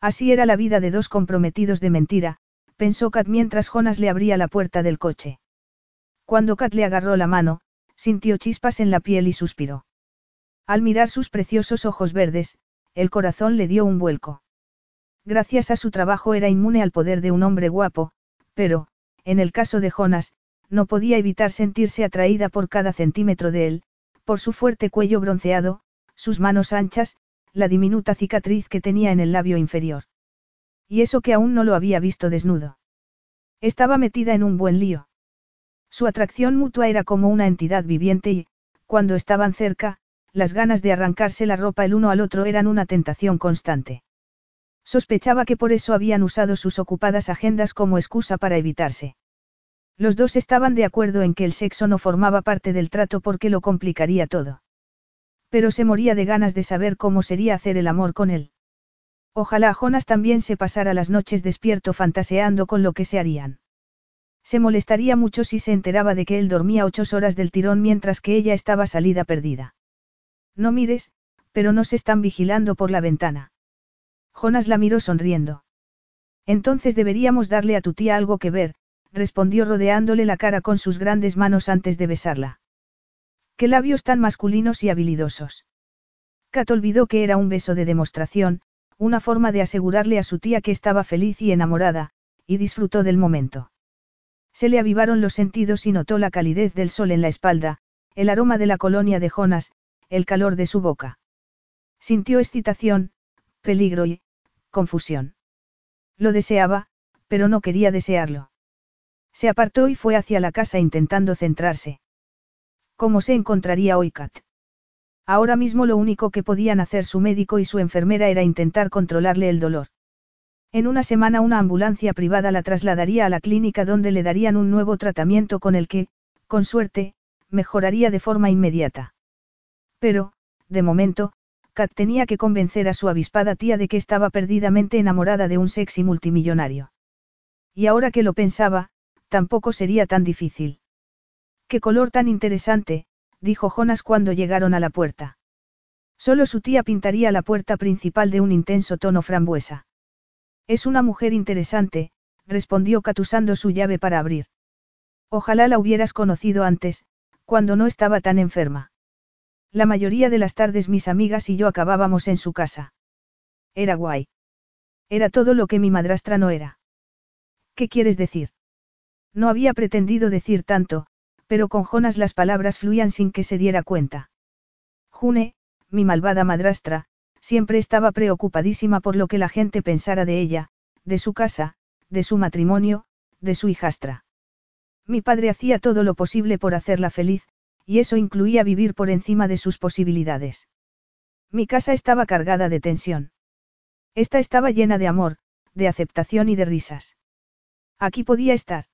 Así era la vida de dos comprometidos de mentira, pensó Kat mientras Jonas le abría la puerta del coche. Cuando Kat le agarró la mano, sintió chispas en la piel y suspiró. Al mirar sus preciosos ojos verdes, el corazón le dio un vuelco. Gracias a su trabajo era inmune al poder de un hombre guapo, pero, en el caso de Jonas, no podía evitar sentirse atraída por cada centímetro de él, por su fuerte cuello bronceado, sus manos anchas, la diminuta cicatriz que tenía en el labio inferior. Y eso que aún no lo había visto desnudo. Estaba metida en un buen lío. Su atracción mutua era como una entidad viviente y, cuando estaban cerca, las ganas de arrancarse la ropa el uno al otro eran una tentación constante. Sospechaba que por eso habían usado sus ocupadas agendas como excusa para evitarse. Los dos estaban de acuerdo en que el sexo no formaba parte del trato porque lo complicaría todo. Pero se moría de ganas de saber cómo sería hacer el amor con él. Ojalá Jonas también se pasara las noches despierto fantaseando con lo que se harían. Se molestaría mucho si se enteraba de que él dormía ocho horas del tirón mientras que ella estaba salida perdida. No mires, pero nos están vigilando por la ventana. Jonas la miró sonriendo. Entonces deberíamos darle a tu tía algo que ver, respondió rodeándole la cara con sus grandes manos antes de besarla. Qué labios tan masculinos y habilidosos. Kat olvidó que era un beso de demostración, una forma de asegurarle a su tía que estaba feliz y enamorada, y disfrutó del momento. Se le avivaron los sentidos y notó la calidez del sol en la espalda, el aroma de la colonia de Jonas, el calor de su boca. Sintió excitación, peligro y, confusión. Lo deseaba, pero no quería desearlo. Se apartó y fue hacia la casa intentando centrarse. ¿Cómo se encontraría hoy Kat? Ahora mismo lo único que podían hacer su médico y su enfermera era intentar controlarle el dolor. En una semana una ambulancia privada la trasladaría a la clínica donde le darían un nuevo tratamiento con el que, con suerte, mejoraría de forma inmediata. Pero, de momento, Kat tenía que convencer a su avispada tía de que estaba perdidamente enamorada de un sexy multimillonario. Y ahora que lo pensaba, tampoco sería tan difícil. Qué color tan interesante, dijo Jonas cuando llegaron a la puerta. Solo su tía pintaría la puerta principal de un intenso tono frambuesa. Es una mujer interesante, respondió Kat usando su llave para abrir. Ojalá la hubieras conocido antes, cuando no estaba tan enferma. La mayoría de las tardes mis amigas y yo acabábamos en su casa. Era guay. Era todo lo que mi madrastra no era. ¿Qué quieres decir? No había pretendido decir tanto, pero con Jonas las palabras fluían sin que se diera cuenta. June, mi malvada madrastra, siempre estaba preocupadísima por lo que la gente pensara de ella, de su casa, de su matrimonio, de su hijastra. Mi padre hacía todo lo posible por hacerla feliz, y eso incluía vivir por encima de sus posibilidades. Mi casa estaba cargada de tensión. Esta estaba llena de amor, de aceptación y de risas. Aquí podía estar.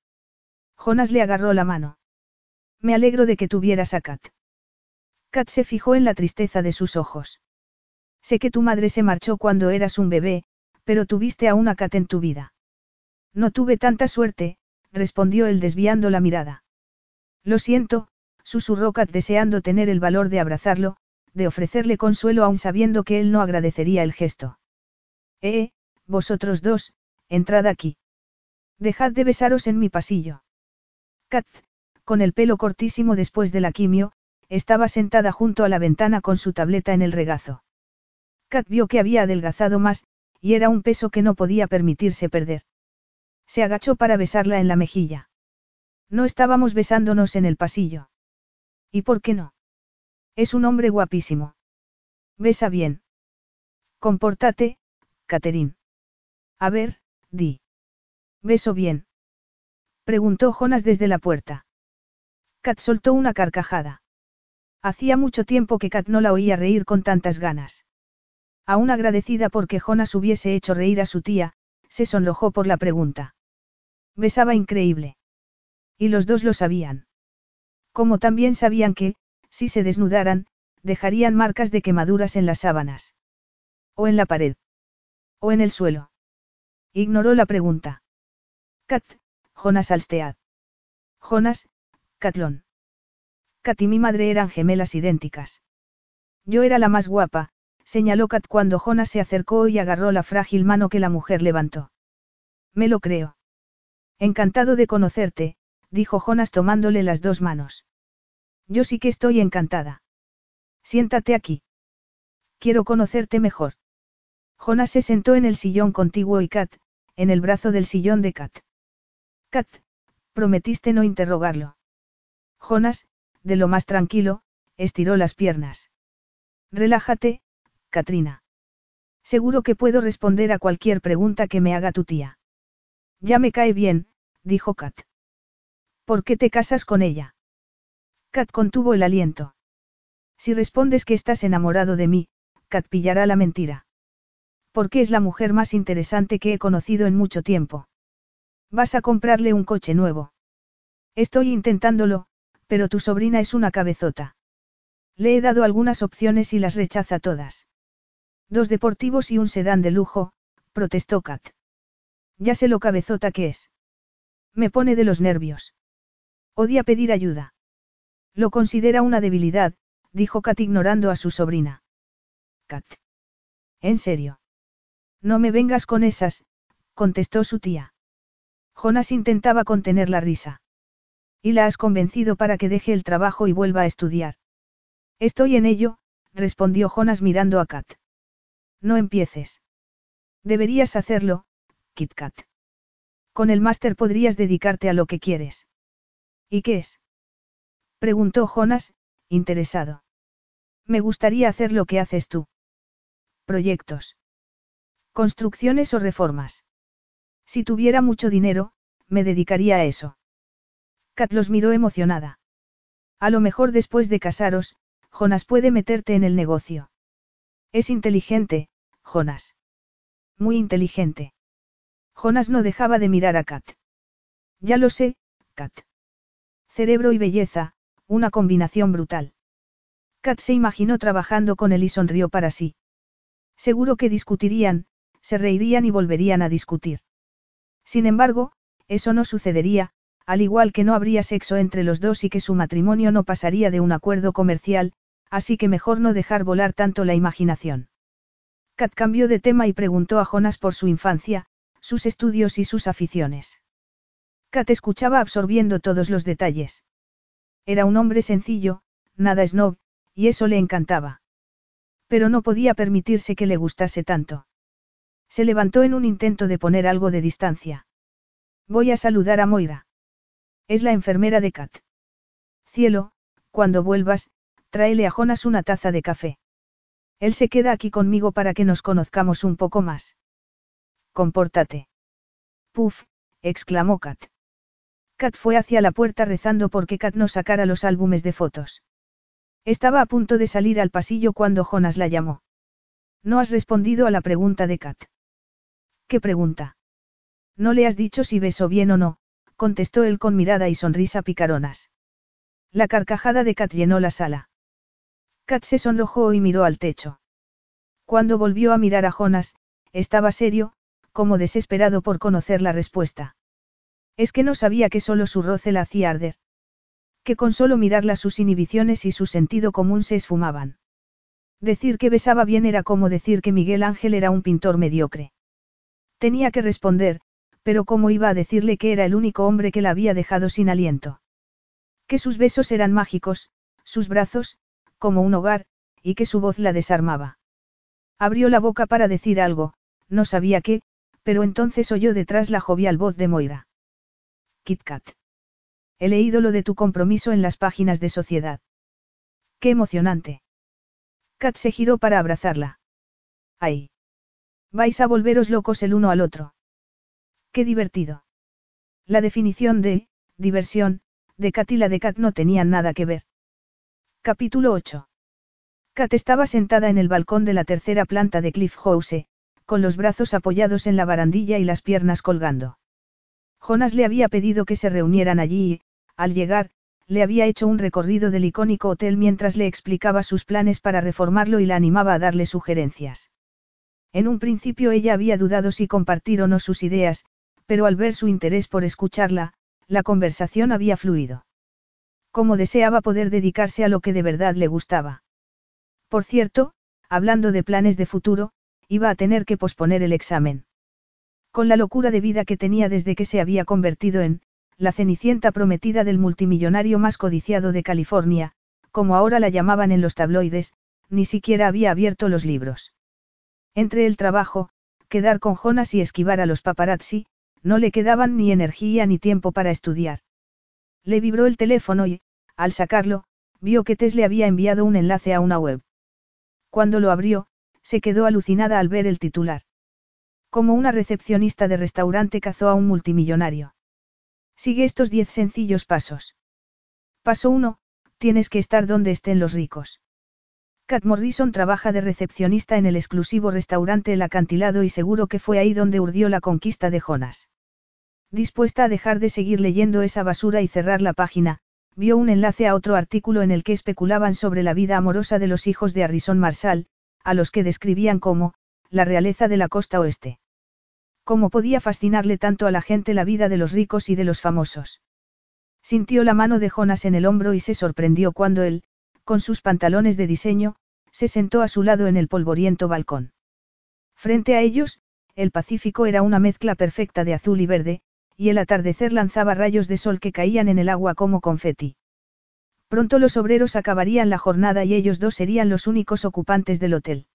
Jonas le agarró la mano. Me alegro de que tuvieras a Kat. Kat se fijó en la tristeza de sus ojos. Sé que tu madre se marchó cuando eras un bebé, pero tuviste a una Kat en tu vida. No tuve tanta suerte, respondió él desviando la mirada. Lo siento, susurró Kat deseando tener el valor de abrazarlo, de ofrecerle consuelo aun sabiendo que él no agradecería el gesto. Eh, vosotros dos, entrad aquí. Dejad de besaros en mi pasillo. Kat, con el pelo cortísimo después de la quimio, estaba sentada junto a la ventana con su tableta en el regazo. Kat vio que había adelgazado más, y era un peso que no podía permitirse perder. Se agachó para besarla en la mejilla. No estábamos besándonos en el pasillo. ¿Y por qué no? Es un hombre guapísimo. Besa bien. Compórtate, Catherine. A ver, di. Beso bien. Preguntó Jonas desde la puerta. Kat soltó una carcajada. Hacía mucho tiempo que Kat no la oía reír con tantas ganas. Aún agradecida porque Jonas hubiese hecho reír a su tía, se sonrojó por la pregunta. Besaba increíble. Y los dos lo sabían. Como también sabían que, si se desnudaran, dejarían marcas de quemaduras en las sábanas. O en la pared. O en el suelo. Ignoró la pregunta. Kat, Jonas Alstead. Jonas, Catlón. Kat y mi madre eran gemelas idénticas. Yo era la más guapa, señaló Kat cuando Jonas se acercó y agarró la frágil mano que la mujer levantó. Me lo creo. Encantado de conocerte, dijo Jonas tomándole las dos manos. Yo sí que estoy encantada. Siéntate aquí. Quiero conocerte mejor. Jonas se sentó en el sillón contiguo y Kat, en el brazo del sillón de Kat. Kat, prometiste no interrogarlo. Jonas, de lo más tranquilo, estiró las piernas. Relájate, Katrina. Seguro que puedo responder a cualquier pregunta que me haga tu tía. Ya me cae bien, dijo Kat. ¿Por qué te casas con ella? Kat contuvo el aliento. Si respondes que estás enamorado de mí, Kat pillará la mentira. Porque es la mujer más interesante que he conocido en mucho tiempo. Vas a comprarle un coche nuevo. Estoy intentándolo, pero tu sobrina es una cabezota. Le he dado algunas opciones y las rechaza todas. Dos deportivos y un sedán de lujo, protestó Kat. Ya sé lo cabezota que es. Me pone de los nervios. Odia pedir ayuda. Lo considera una debilidad, dijo Kat ignorando a su sobrina. Kat. ¿En serio? No me vengas con esas, contestó su tía. Jonas intentaba contener la risa. Y la has convencido para que deje el trabajo y vuelva a estudiar. Estoy en ello, respondió Jonas mirando a Kat. No empieces. Deberías hacerlo, Kit Kat. Con el máster podrías dedicarte a lo que quieres. ¿Y qué es? Preguntó Jonas, interesado. Me gustaría hacer lo que haces tú. Proyectos. Construcciones o reformas. Si tuviera mucho dinero, me dedicaría a eso. Kat los miró emocionada. A lo mejor después de casaros, Jonas puede meterte en el negocio. Es inteligente, Jonas. Muy inteligente. Jonas no dejaba de mirar a Kat. Ya lo sé, Kat. Cerebro y belleza, una combinación brutal. Kat se imaginó trabajando con él y sonrió para sí. Seguro que discutirían, se reirían y volverían a discutir. Sin embargo, eso no sucedería, al igual que no habría sexo entre los dos y que su matrimonio no pasaría de un acuerdo comercial, así que mejor no dejar volar tanto la imaginación. Kat cambió de tema y preguntó a Jonas por su infancia, sus estudios y sus aficiones. Kat escuchaba absorbiendo todos los detalles. Era un hombre sencillo, nada snob, y eso le encantaba. Pero no podía permitirse que le gustase tanto. Se levantó en un intento de poner algo de distancia. Voy a saludar a Moira. Es la enfermera de Kat. Cielo, cuando vuelvas, tráele a Jonas una taza de café. Él se queda aquí conmigo para que nos conozcamos un poco más. Compórtate. Puf, exclamó Kat. Kat fue hacia la puerta rezando porque Kat no sacara los álbumes de fotos. Estaba a punto de salir al pasillo cuando Jonas la llamó. No has respondido a la pregunta de Kat. ¿Qué pregunta? No le has dicho si besó bien o no, contestó él con mirada y sonrisa picaronas. La carcajada de Kat llenó la sala. Kat se sonrojó y miró al techo. Cuando volvió a mirar a Jonas, estaba serio, como desesperado por conocer la respuesta. Es que no sabía que solo su roce la hacía arder. Que con solo mirarla sus inhibiciones y su sentido común se esfumaban. Decir que besaba bien era como decir que Miguel Ángel era un pintor mediocre. Tenía que responder, pero ¿cómo iba a decirle que era el único hombre que la había dejado sin aliento? Que sus besos eran mágicos, sus brazos, como un hogar, y que su voz la desarmaba. Abrió la boca para decir algo, no sabía qué, pero entonces oyó detrás la jovial voz de Moira. Kit Kat. He leído lo de tu compromiso en las páginas de sociedad. Qué emocionante. Kat se giró para abrazarla. ¡Ay! Vais a volveros locos el uno al otro. Qué divertido. La definición de, diversión, de Kat y la de Kat no tenían nada que ver. Capítulo 8. Kat estaba sentada en el balcón de la tercera planta de Cliff House, con los brazos apoyados en la barandilla y las piernas colgando. Jonas le había pedido que se reunieran allí y, al llegar, le había hecho un recorrido del icónico hotel mientras le explicaba sus planes para reformarlo y la animaba a darle sugerencias. En un principio ella había dudado si compartir o no sus ideas, pero al ver su interés por escucharla, la conversación había fluido. Como deseaba poder dedicarse a lo que de verdad le gustaba. Por cierto, hablando de planes de futuro, iba a tener que posponer el examen. Con la locura de vida que tenía desde que se había convertido en, la cenicienta prometida del multimillonario más codiciado de California, como ahora la llamaban en los tabloides, ni siquiera había abierto los libros. Entre el trabajo, quedar con Jonas y esquivar a los paparazzi, no le quedaban ni energía ni tiempo para estudiar. Le vibró el teléfono y, al sacarlo, vio que Tess le había enviado un enlace a una web. Cuando lo abrió, se quedó alucinada al ver el titular. Como una recepcionista de restaurante cazó a un multimillonario. Sigue estos diez sencillos pasos. Paso 1, tienes que estar donde estén los ricos. Kat Morrison trabaja de recepcionista en el exclusivo restaurante El Acantilado y seguro que fue ahí donde urdió la conquista de Jonas. Dispuesta a dejar de seguir leyendo esa basura y cerrar la página, vio un enlace a otro artículo en el que especulaban sobre la vida amorosa de los hijos de Harrison Marshall, a los que describían como, la realeza de la costa oeste. ¿Cómo podía fascinarle tanto a la gente la vida de los ricos y de los famosos? Sintió la mano de Jonas en el hombro y se sorprendió cuando él, con sus pantalones de diseño, se sentó a su lado en el polvoriento balcón. Frente a ellos, el Pacífico era una mezcla perfecta de azul y verde, y el atardecer lanzaba rayos de sol que caían en el agua como confeti. Pronto los obreros acabarían la jornada y ellos dos serían los únicos ocupantes del hotel.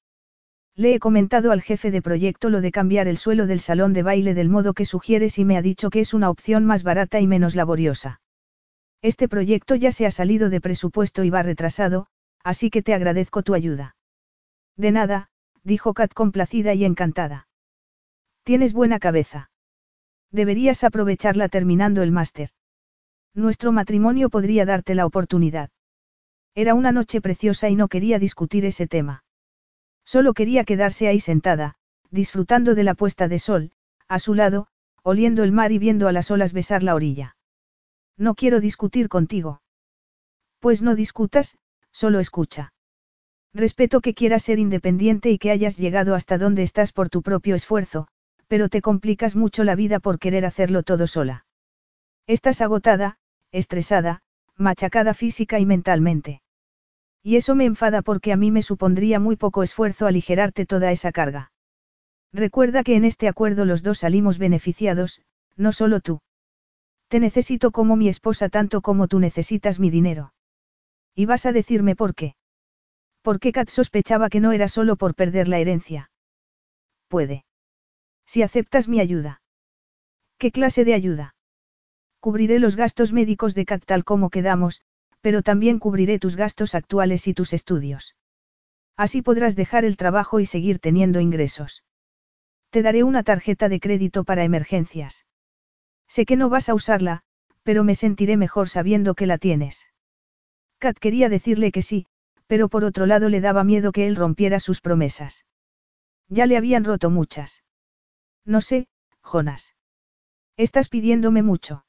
Le he comentado al jefe de proyecto lo de cambiar el suelo del salón de baile del modo que sugieres y me ha dicho que es una opción más barata y menos laboriosa. Este proyecto ya se ha salido de presupuesto y va retrasado, así que te agradezco tu ayuda. De nada, dijo Kat complacida y encantada. Tienes buena cabeza. Deberías aprovecharla terminando el máster. Nuestro matrimonio podría darte la oportunidad. Era una noche preciosa y no quería discutir ese tema. Solo quería quedarse ahí sentada, disfrutando de la puesta de sol, a su lado, oliendo el mar y viendo a las olas besar la orilla. No quiero discutir contigo. Pues no discutas, solo escucha. Respeto que quieras ser independiente y que hayas llegado hasta donde estás por tu propio esfuerzo, pero te complicas mucho la vida por querer hacerlo todo sola. Estás agotada, estresada, machacada física y mentalmente. Y eso me enfada porque a mí me supondría muy poco esfuerzo aligerarte toda esa carga. Recuerda que en este acuerdo los dos salimos beneficiados, no solo tú. Te necesito como mi esposa tanto como tú necesitas mi dinero. ¿Y vas a decirme por qué? Porque Kat sospechaba que no era solo por perder la herencia. Puede. Si aceptas mi ayuda. ¿Qué clase de ayuda? Cubriré los gastos médicos de Kat tal como quedamos, pero también cubriré tus gastos actuales y tus estudios. Así podrás dejar el trabajo y seguir teniendo ingresos. Te daré una tarjeta de crédito para emergencias. Sé que no vas a usarla, pero me sentiré mejor sabiendo que la tienes. Kat quería decirle que sí, pero por otro lado le daba miedo que él rompiera sus promesas. Ya le habían roto muchas. No sé, Jonas. Estás pidiéndome mucho.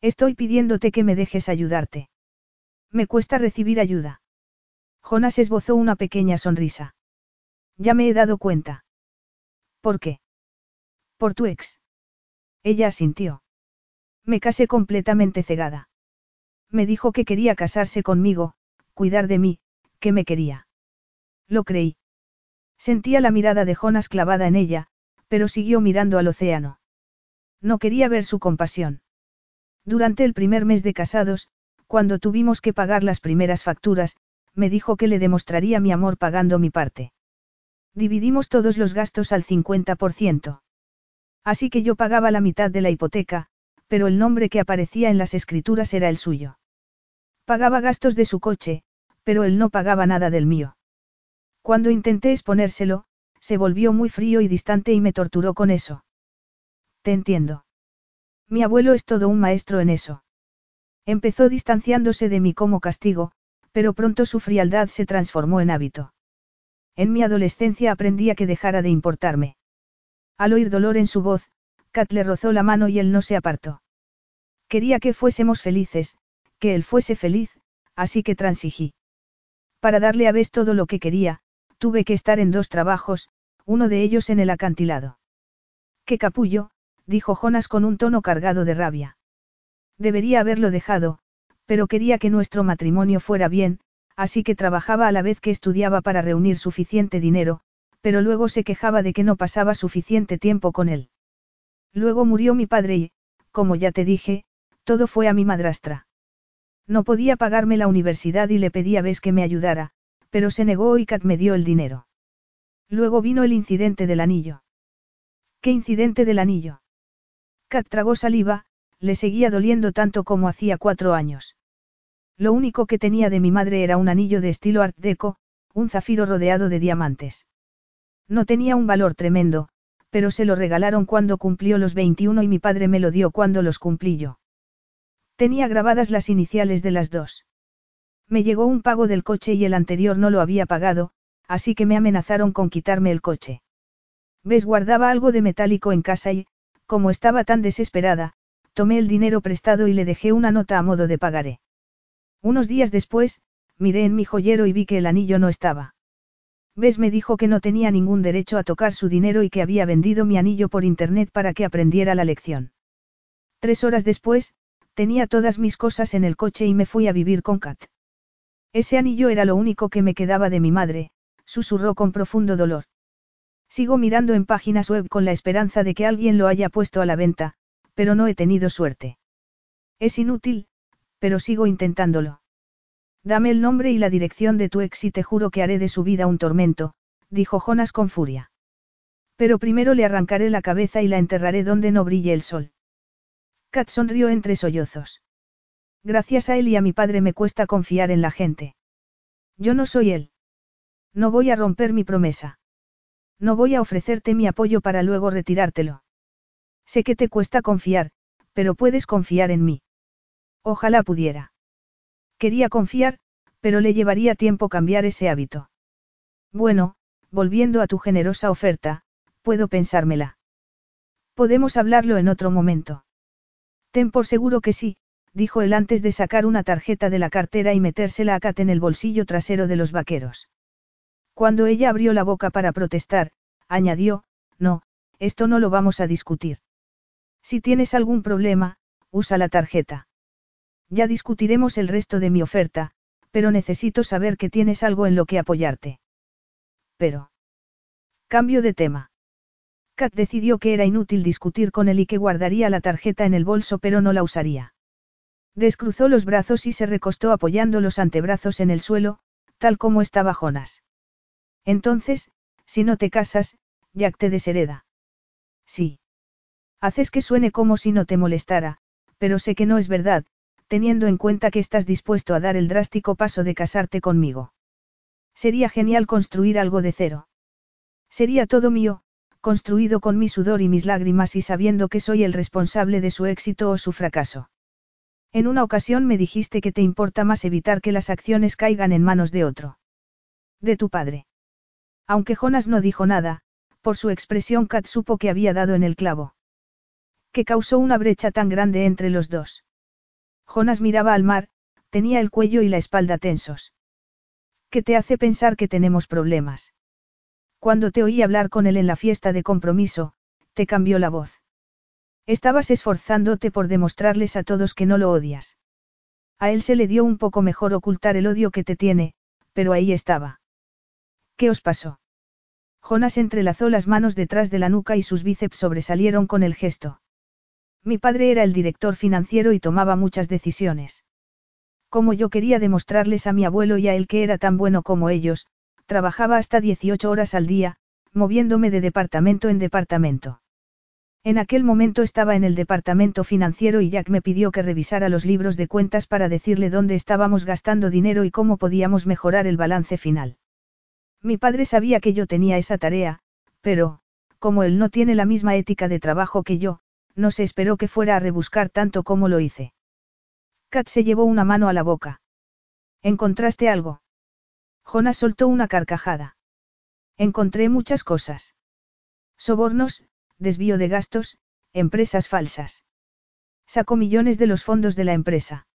Estoy pidiéndote que me dejes ayudarte. Me cuesta recibir ayuda. Jonas esbozó una pequeña sonrisa. Ya me he dado cuenta. ¿Por qué? Por tu ex. Ella asintió. Me casé completamente cegada. Me dijo que quería casarse conmigo, cuidar de mí, que me quería. Lo creí. Sentía la mirada de Jonas clavada en ella, pero siguió mirando al océano. No quería ver su compasión. Durante el primer mes de casados, cuando tuvimos que pagar las primeras facturas, me dijo que le demostraría mi amor pagando mi parte. Dividimos todos los gastos al 50%. Así que yo pagaba la mitad de la hipoteca, pero el nombre que aparecía en las escrituras era el suyo. Pagaba gastos de su coche, pero él no pagaba nada del mío. Cuando intenté exponérselo, se volvió muy frío y distante y me torturó con eso. Te entiendo. Mi abuelo es todo un maestro en eso. Empezó distanciándose de mí como castigo, pero pronto su frialdad se transformó en hábito. En mi adolescencia aprendí a que dejara de importarme. Al oír dolor en su voz, Kat le rozó la mano y él no se apartó. Quería que fuésemos felices, que él fuese feliz, así que transigí. Para darle a Bess todo lo que quería, tuve que estar en dos trabajos, uno de ellos en el acantilado. ¡Qué capullo! dijo Jonas con un tono cargado de rabia. Debería haberlo dejado, pero quería que nuestro matrimonio fuera bien, así que trabajaba a la vez que estudiaba para reunir suficiente dinero, pero luego se quejaba de que no pasaba suficiente tiempo con él. Luego murió mi padre y, como ya te dije, todo fue a mi madrastra. No podía pagarme la universidad y le pedí a Bes que me ayudara, pero se negó y Kat me dio el dinero. Luego vino el incidente del anillo. ¿Qué incidente del anillo? Kat tragó saliva, le seguía doliendo tanto como hacía cuatro años. Lo único que tenía de mi madre era un anillo de estilo Art Deco, un zafiro rodeado de diamantes. No tenía un valor tremendo, pero se lo regalaron cuando cumplió los 21 y mi padre me lo dio cuando los cumplí yo. Tenía grabadas las iniciales de las dos. Me llegó un pago del coche y el anterior no lo había pagado, así que me amenazaron con quitarme el coche. Ves guardaba algo de metálico en casa y, como estaba tan desesperada, tomé el dinero prestado y le dejé una nota a modo de pagaré. Unos días después, miré en mi joyero y vi que el anillo no estaba. Ves me dijo que no tenía ningún derecho a tocar su dinero y que había vendido mi anillo por internet para que aprendiera la lección. Tres horas después, tenía todas mis cosas en el coche y me fui a vivir con Kat. Ese anillo era lo único que me quedaba de mi madre, susurró con profundo dolor. Sigo mirando en páginas web con la esperanza de que alguien lo haya puesto a la venta, pero no he tenido suerte. Es inútil, pero sigo intentándolo. Dame el nombre y la dirección de tu ex y te juro que haré de su vida un tormento, dijo Jonas con furia. Pero primero le arrancaré la cabeza y la enterraré donde no brille el sol. Kat sonrió entre sollozos. Gracias a él y a mi padre me cuesta confiar en la gente. Yo no soy él. No voy a romper mi promesa. No voy a ofrecerte mi apoyo para luego retirártelo. Sé que te cuesta confiar, pero puedes confiar en mí. Ojalá pudiera. Quería confiar, pero le llevaría tiempo cambiar ese hábito. Bueno, volviendo a tu generosa oferta, puedo pensármela. Podemos hablarlo en otro momento. Ten por seguro que sí, dijo él antes de sacar una tarjeta de la cartera y metérsela a Kat en el bolsillo trasero de los vaqueros. Cuando ella abrió la boca para protestar, añadió, no, esto no lo vamos a discutir. Si tienes algún problema, usa la tarjeta. Ya discutiremos el resto de mi oferta, pero necesito saber que tienes algo en lo que apoyarte. Pero. Cambio de tema. Kat decidió que era inútil discutir con él y que guardaría la tarjeta en el bolso pero no la usaría. Descruzó los brazos y se recostó apoyando los antebrazos en el suelo, tal como estaba Jonas. Entonces, si no te casas, Jack te deshereda. Sí. Haces que suene como si no te molestara, pero sé que no es verdad, teniendo en cuenta que estás dispuesto a dar el drástico paso de casarte conmigo. Sería genial construir algo de cero. Sería todo mío, construido con mi sudor y mis lágrimas y sabiendo que soy el responsable de su éxito o su fracaso. En una ocasión me dijiste que te importa más evitar que las acciones caigan en manos de otro. De tu padre. Aunque Jonas no dijo nada, por su expresión Kat supo que había dado en el clavo. Que causó una brecha tan grande entre los dos. Jonas miraba al mar, tenía el cuello y la espalda tensos. ¿Qué te hace pensar que tenemos problemas? Cuando te oí hablar con él en la fiesta de compromiso, te cambió la voz. Estabas esforzándote por demostrarles a todos que no lo odias. A él se le dio un poco mejor ocultar el odio que te tiene, pero ahí estaba. ¿Qué os pasó? Jonas entrelazó las manos detrás de la nuca y sus bíceps sobresalieron con el gesto. Mi padre era el director financiero y tomaba muchas decisiones. Como yo quería demostrarles a mi abuelo y a él que era tan bueno como ellos, trabajaba hasta 18 horas al día, moviéndome de departamento en departamento. En aquel momento estaba en el departamento financiero y Jack me pidió que revisara los libros de cuentas para decirle dónde estábamos gastando dinero y cómo podíamos mejorar el balance final. Mi padre sabía que yo tenía esa tarea, pero, como él no tiene la misma ética de trabajo que yo, no se esperó que fuera a rebuscar tanto como lo hice. Kat se llevó una mano a la boca. ¿Encontraste algo? Jonas soltó una carcajada. Encontré muchas cosas. Sobornos, desvío de gastos, empresas falsas. Sacó millones de los fondos de la empresa.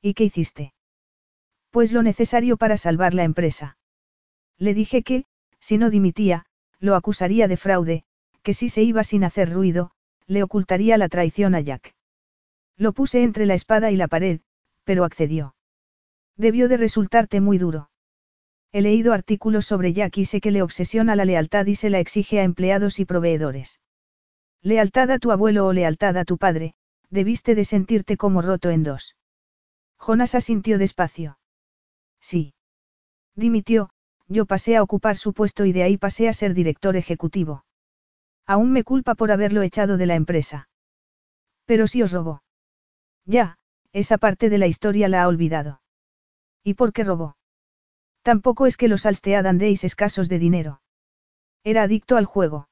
¿Y qué hiciste? Pues lo necesario para salvar la empresa. Le dije que, si no dimitía, lo acusaría de fraude, que si se iba sin hacer ruido, le ocultaría la traición a Jack. Lo puse entre la espada y la pared, pero accedió. Debió de resultarte muy duro. He leído artículos sobre Jack y sé que le obsesiona la lealtad y se la exige a empleados y proveedores. Lealtad a tu abuelo o lealtad a tu padre, debiste de sentirte como roto en dos. Jonas asintió despacio. Sí. Dimitió, yo pasé a ocupar su puesto y de ahí pasé a ser director ejecutivo. Aún me culpa por haberlo echado de la empresa. Pero si os robó. Ya, esa parte de la historia la ha olvidado. ¿Y por qué robó? Tampoco es que los Alstead andéis escasos de dinero. Era adicto al juego.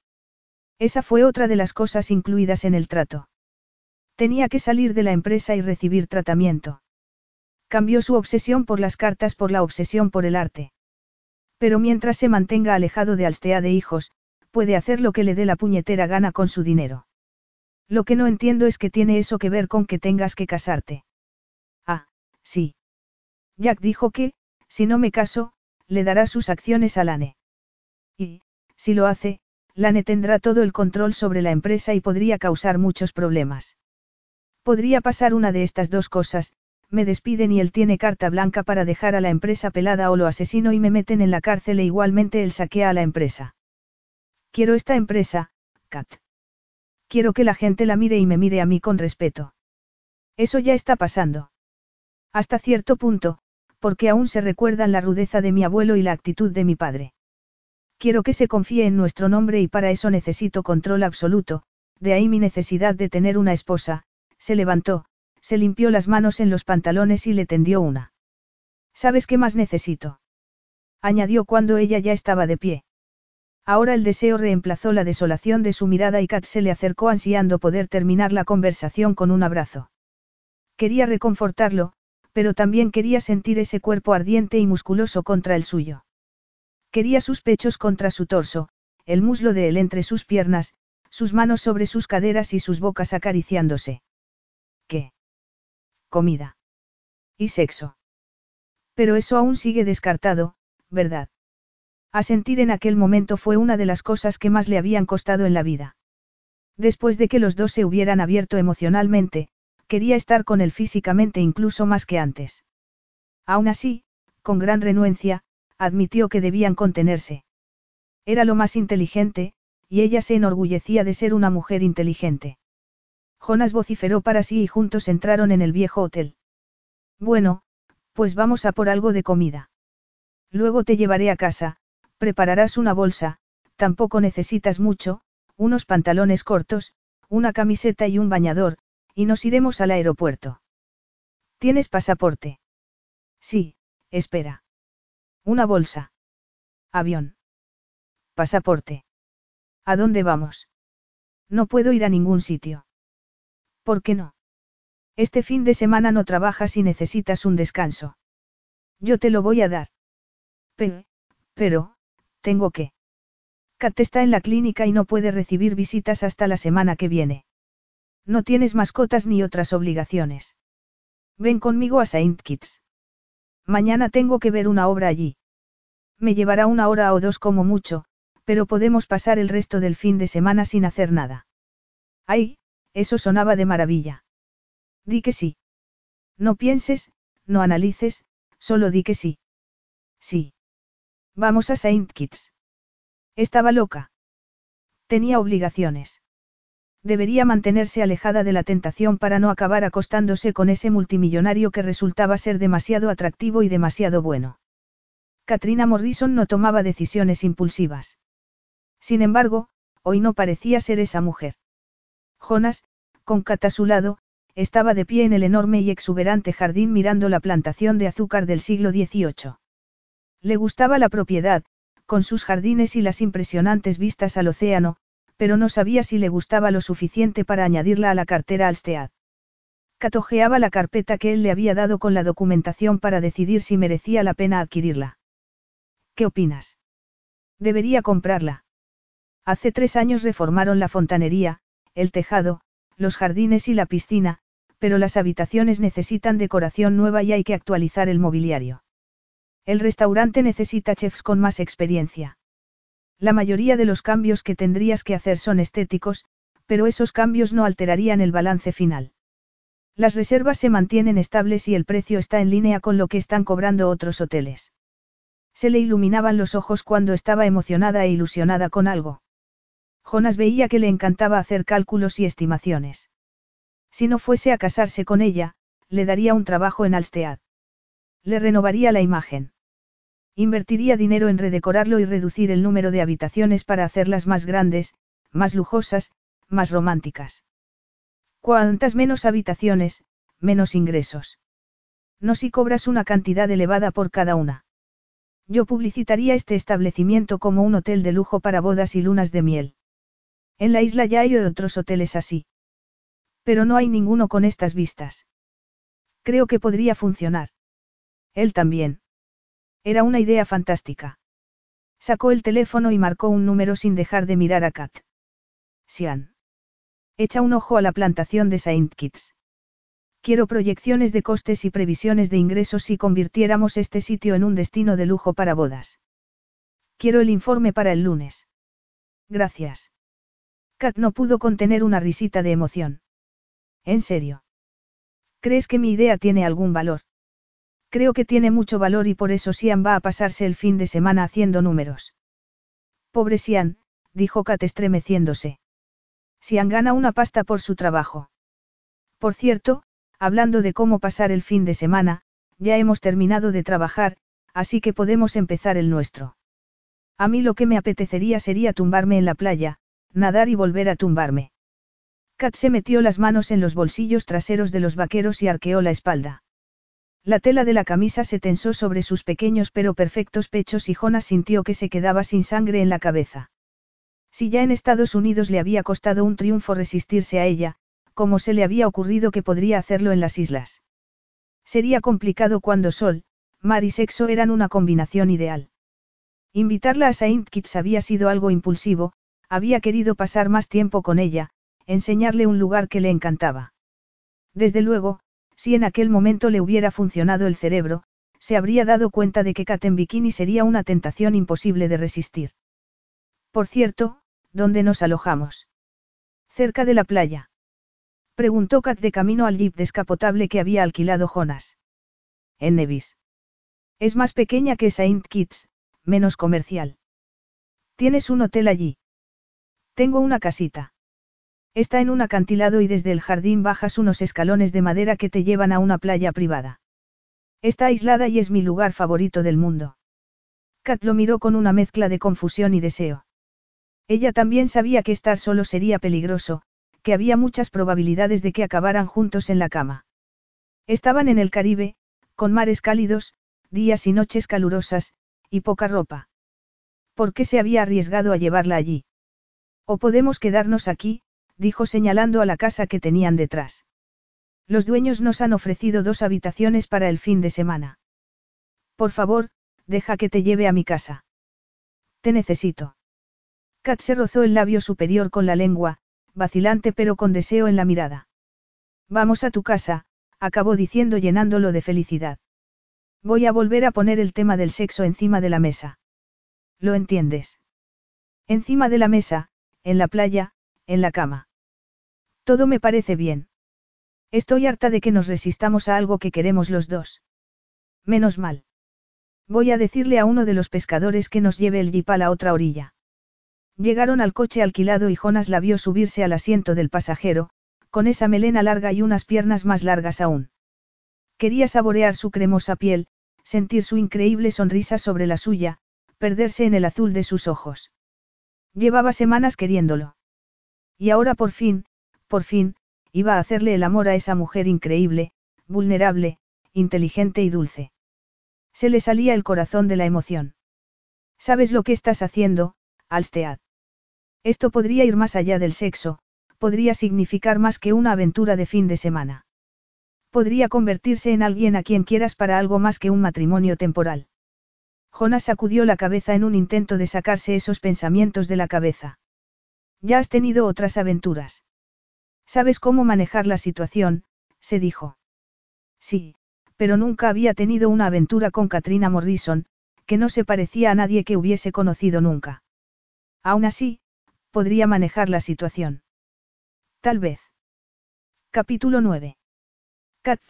Esa fue otra de las cosas incluidas en el trato. Tenía que salir de la empresa y recibir tratamiento. Cambió su obsesión por las cartas por la obsesión por el arte. Pero mientras se mantenga alejado de Alstea de hijos, puede hacer lo que le dé la puñetera gana con su dinero. Lo que no entiendo es que tiene eso que ver con que tengas que casarte. Ah, sí. Jack dijo que, si no me caso, le dará sus acciones a Lane. Y, si lo hace, Lane tendrá todo el control sobre la empresa y podría causar muchos problemas. Podría pasar una de estas dos cosas, me despiden y él tiene carta blanca para dejar a la empresa pelada o lo asesino y me meten en la cárcel e igualmente él saquea a la empresa. Quiero esta empresa, Kat. Quiero que la gente la mire y me mire a mí con respeto. Eso ya está pasando. Hasta cierto punto, porque aún se recuerdan la rudeza de mi abuelo y la actitud de mi padre. Quiero que se confíe en nuestro nombre y para eso necesito control absoluto, de ahí mi necesidad de tener una esposa, se levantó, se limpió las manos en los pantalones y le tendió una. ¿Sabes qué más necesito? añadió cuando ella ya estaba de pie. Ahora el deseo reemplazó la desolación de su mirada y Kat se le acercó ansiando poder terminar la conversación con un abrazo. Quería reconfortarlo, pero también quería sentir ese cuerpo ardiente y musculoso contra el suyo. Quería sus pechos contra su torso, el muslo de él entre sus piernas, sus manos sobre sus caderas y sus bocas acariciándose. ¿Qué? Comida. Y sexo. Pero eso aún sigue descartado, ¿verdad? Asentir en aquel momento fue una de las cosas que más le habían costado en la vida. Después de que los dos se hubieran abierto emocionalmente, quería estar con él físicamente incluso más que antes. Aún así, con gran renuencia, admitió que debían contenerse. Era lo más inteligente, y ella se enorgullecía de ser una mujer inteligente. Jonas vociferó para sí y juntos entraron en el viejo hotel. Bueno, pues vamos a por algo de comida. Luego te llevaré a casa, prepararás una bolsa, tampoco necesitas mucho, unos pantalones cortos, una camiseta y un bañador, y nos iremos al aeropuerto. ¿Tienes pasaporte? Sí, espera. Una bolsa. Avión. Pasaporte. ¿A dónde vamos? No puedo ir a ningún sitio. ¿Por qué no? Este fin de semana no trabajas y necesitas un descanso. Yo te lo voy a dar. Pero, tengo que. Kat está en la clínica y no puede recibir visitas hasta la semana que viene. No tienes mascotas ni otras obligaciones. Ven conmigo a Saint Kitts. Mañana tengo que ver una obra allí. Me llevará una hora o dos como mucho, pero podemos pasar el resto del fin de semana sin hacer nada. Ay, eso sonaba de maravilla. Di que sí. No pienses, no analices, solo di que sí. Sí. Vamos a Saint Kitts. Estaba loca. Tenía obligaciones. Debería mantenerse alejada de la tentación para no acabar acostándose con ese multimillonario que resultaba ser demasiado atractivo y demasiado bueno. Katrina Morrison no tomaba decisiones impulsivas. Sin embargo, hoy no parecía ser esa mujer. Jonas, con Kat lado, estaba de pie en el enorme y exuberante jardín mirando la plantación de azúcar del siglo XVIII. Le gustaba la propiedad, con sus jardines y las impresionantes vistas al océano, pero no sabía si le gustaba lo suficiente para añadirla a la cartera Alstead. Catojeaba la carpeta que él le había dado con la documentación para decidir si merecía la pena adquirirla. ¿Qué opinas? Debería comprarla. Hace tres años reformaron la fontanería, el tejado, los jardines y la piscina, pero las habitaciones necesitan decoración nueva y hay que actualizar el mobiliario. El restaurante necesita chefs con más experiencia. La mayoría de los cambios que tendrías que hacer son estéticos, pero esos cambios no alterarían el balance final. Las reservas se mantienen estables y el precio está en línea con lo que están cobrando otros hoteles. Se le iluminaban los ojos cuando estaba emocionada e ilusionada con algo. Jonas veía que le encantaba hacer cálculos y estimaciones. Si no fuese a casarse con ella, le daría un trabajo en Alstead. Le renovaría la imagen. Invertiría dinero en redecorarlo y reducir el número de habitaciones para hacerlas más grandes, más lujosas, más románticas. Cuantas menos habitaciones, menos ingresos. No si cobras una cantidad elevada por cada una. Yo publicitaría este establecimiento como un hotel de lujo para bodas y lunas de miel. En la isla ya hay otros hoteles así. Pero no hay ninguno con estas vistas. Creo que podría funcionar. Él también. Era una idea fantástica. Sacó el teléfono y marcó un número sin dejar de mirar a Kat. Sian. Echa un ojo a la plantación de Saint Kitts. Quiero proyecciones de costes y previsiones de ingresos si convirtiéramos este sitio en un destino de lujo para bodas. Quiero el informe para el lunes. Gracias. Kat no pudo contener una risita de emoción. ¿En serio? ¿Crees que mi idea tiene algún valor? Creo que tiene mucho valor y por eso Sian va a pasarse el fin de semana haciendo números. Pobre Sian, dijo Kat estremeciéndose. Sian gana una pasta por su trabajo. Por cierto, hablando de cómo pasar el fin de semana, ya hemos terminado de trabajar, así que podemos empezar el nuestro. A mí lo que me apetecería sería tumbarme en la playa, nadar y volver a tumbarme. Kat se metió las manos en los bolsillos traseros de los vaqueros y arqueó la espalda. La tela de la camisa se tensó sobre sus pequeños pero perfectos pechos y Jonas sintió que se quedaba sin sangre en la cabeza. Si ya en Estados Unidos le había costado un triunfo resistirse a ella, como se le había ocurrido que podría hacerlo en las islas. Sería complicado cuando sol, mar y sexo eran una combinación ideal. Invitarla a Saint Kitts había sido algo impulsivo, había querido pasar más tiempo con ella, enseñarle un lugar que le encantaba. Desde luego, si en aquel momento le hubiera funcionado el cerebro, se habría dado cuenta de que Kat en bikini sería una tentación imposible de resistir. Por cierto, ¿dónde nos alojamos? Cerca de la playa. Preguntó Kat de camino al jeep descapotable que había alquilado Jonas. En Nevis. Es más pequeña que Saint Kitts, menos comercial. ¿Tienes un hotel allí? Tengo una casita. Está en un acantilado y desde el jardín bajas unos escalones de madera que te llevan a una playa privada. Está aislada y es mi lugar favorito del mundo. Kat lo miró con una mezcla de confusión y deseo. Ella también sabía que estar solo sería peligroso, que había muchas probabilidades de que acabaran juntos en la cama. Estaban en el Caribe, con mares cálidos, días y noches calurosas, y poca ropa. ¿Por qué se había arriesgado a llevarla allí? O podemos quedarnos aquí, dijo señalando a la casa que tenían detrás. Los dueños nos han ofrecido dos habitaciones para el fin de semana. Por favor, deja que te lleve a mi casa. Te necesito. Kat se rozó el labio superior con la lengua, vacilante pero con deseo en la mirada. Vamos a tu casa, acabó diciendo llenándolo de felicidad. Voy a volver a poner el tema del sexo encima de la mesa. ¿Lo entiendes? Encima de la mesa, en la playa, en la cama. Todo me parece bien. Estoy harta de que nos resistamos a algo que queremos los dos. Menos mal. Voy a decirle a uno de los pescadores que nos lleve el jeep a la otra orilla. Llegaron al coche alquilado y Jonas la vio subirse al asiento del pasajero, con esa melena larga y unas piernas más largas aún. Quería saborear su cremosa piel, sentir su increíble sonrisa sobre la suya, perderse en el azul de sus ojos. Llevaba semanas queriéndolo. Y ahora por fin, por fin, iba a hacerle el amor a esa mujer increíble, vulnerable, inteligente y dulce. Se le salía el corazón de la emoción. ¿Sabes lo que estás haciendo, Alstead? Esto podría ir más allá del sexo, podría significar más que una aventura de fin de semana. Podría convertirse en alguien a quien quieras para algo más que un matrimonio temporal. Jonas sacudió la cabeza en un intento de sacarse esos pensamientos de la cabeza. Ya has tenido otras aventuras. ¿Sabes cómo manejar la situación? se dijo. Sí, pero nunca había tenido una aventura con Katrina Morrison, que no se parecía a nadie que hubiese conocido nunca. Aún así, podría manejar la situación. Tal vez. Capítulo 9. Kat,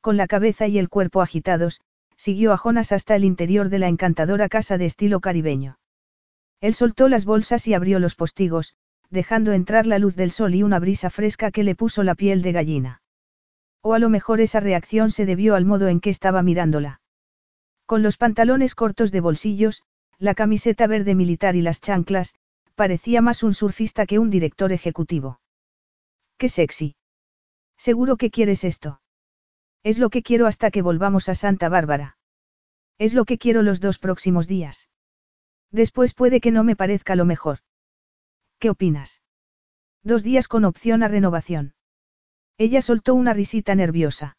con la cabeza y el cuerpo agitados, siguió a Jonas hasta el interior de la encantadora casa de estilo caribeño. Él soltó las bolsas y abrió los postigos, dejando entrar la luz del sol y una brisa fresca que le puso la piel de gallina. O a lo mejor esa reacción se debió al modo en que estaba mirándola. Con los pantalones cortos de bolsillos, la camiseta verde militar y las chanclas, parecía más un surfista que un director ejecutivo. ¡Qué sexy! Seguro que quieres esto. Es lo que quiero hasta que volvamos a Santa Bárbara. Es lo que quiero los dos próximos días. Después puede que no me parezca lo mejor. ¿Qué opinas? Dos días con opción a renovación. Ella soltó una risita nerviosa.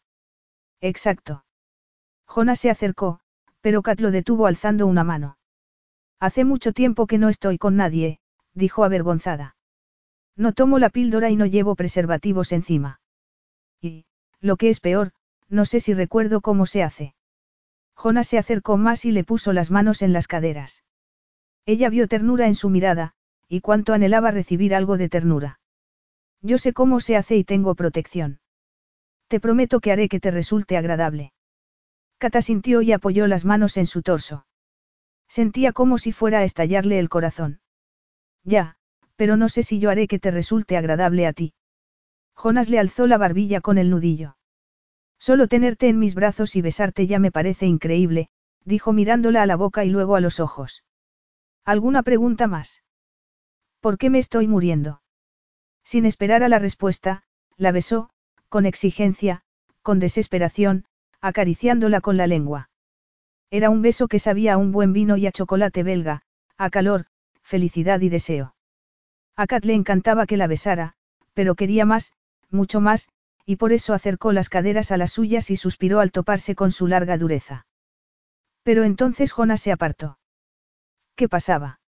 Exacto. Jonas se acercó, pero Kat lo detuvo alzando una mano. Hace mucho tiempo que no estoy con nadie, dijo avergonzada. No tomo la píldora y no llevo preservativos encima. Y, lo que es peor, no sé si recuerdo cómo se hace. Jonas se acercó más y le puso las manos en las caderas. Ella vio ternura en su mirada, y cuánto anhelaba recibir algo de ternura. Yo sé cómo se hace y tengo protección. Te prometo que haré que te resulte agradable. Cata sintió y apoyó las manos en su torso. Sentía como si fuera a estallarle el corazón. Ya, pero no sé si yo haré que te resulte agradable a ti. Jonas le alzó la barbilla con el nudillo. Solo tenerte en mis brazos y besarte ya me parece increíble, dijo mirándola a la boca y luego a los ojos. ¿Alguna pregunta más? ¿Por qué me estoy muriendo? Sin esperar a la respuesta, la besó, con exigencia, con desesperación, acariciándola con la lengua. Era un beso que sabía a un buen vino y a chocolate belga, a calor, felicidad y deseo. A Kat le encantaba que la besara, pero quería más, mucho más, y por eso acercó las caderas a las suyas y suspiró al toparse con su larga dureza. Pero entonces Jonas se apartó. ¿Qué pasaba?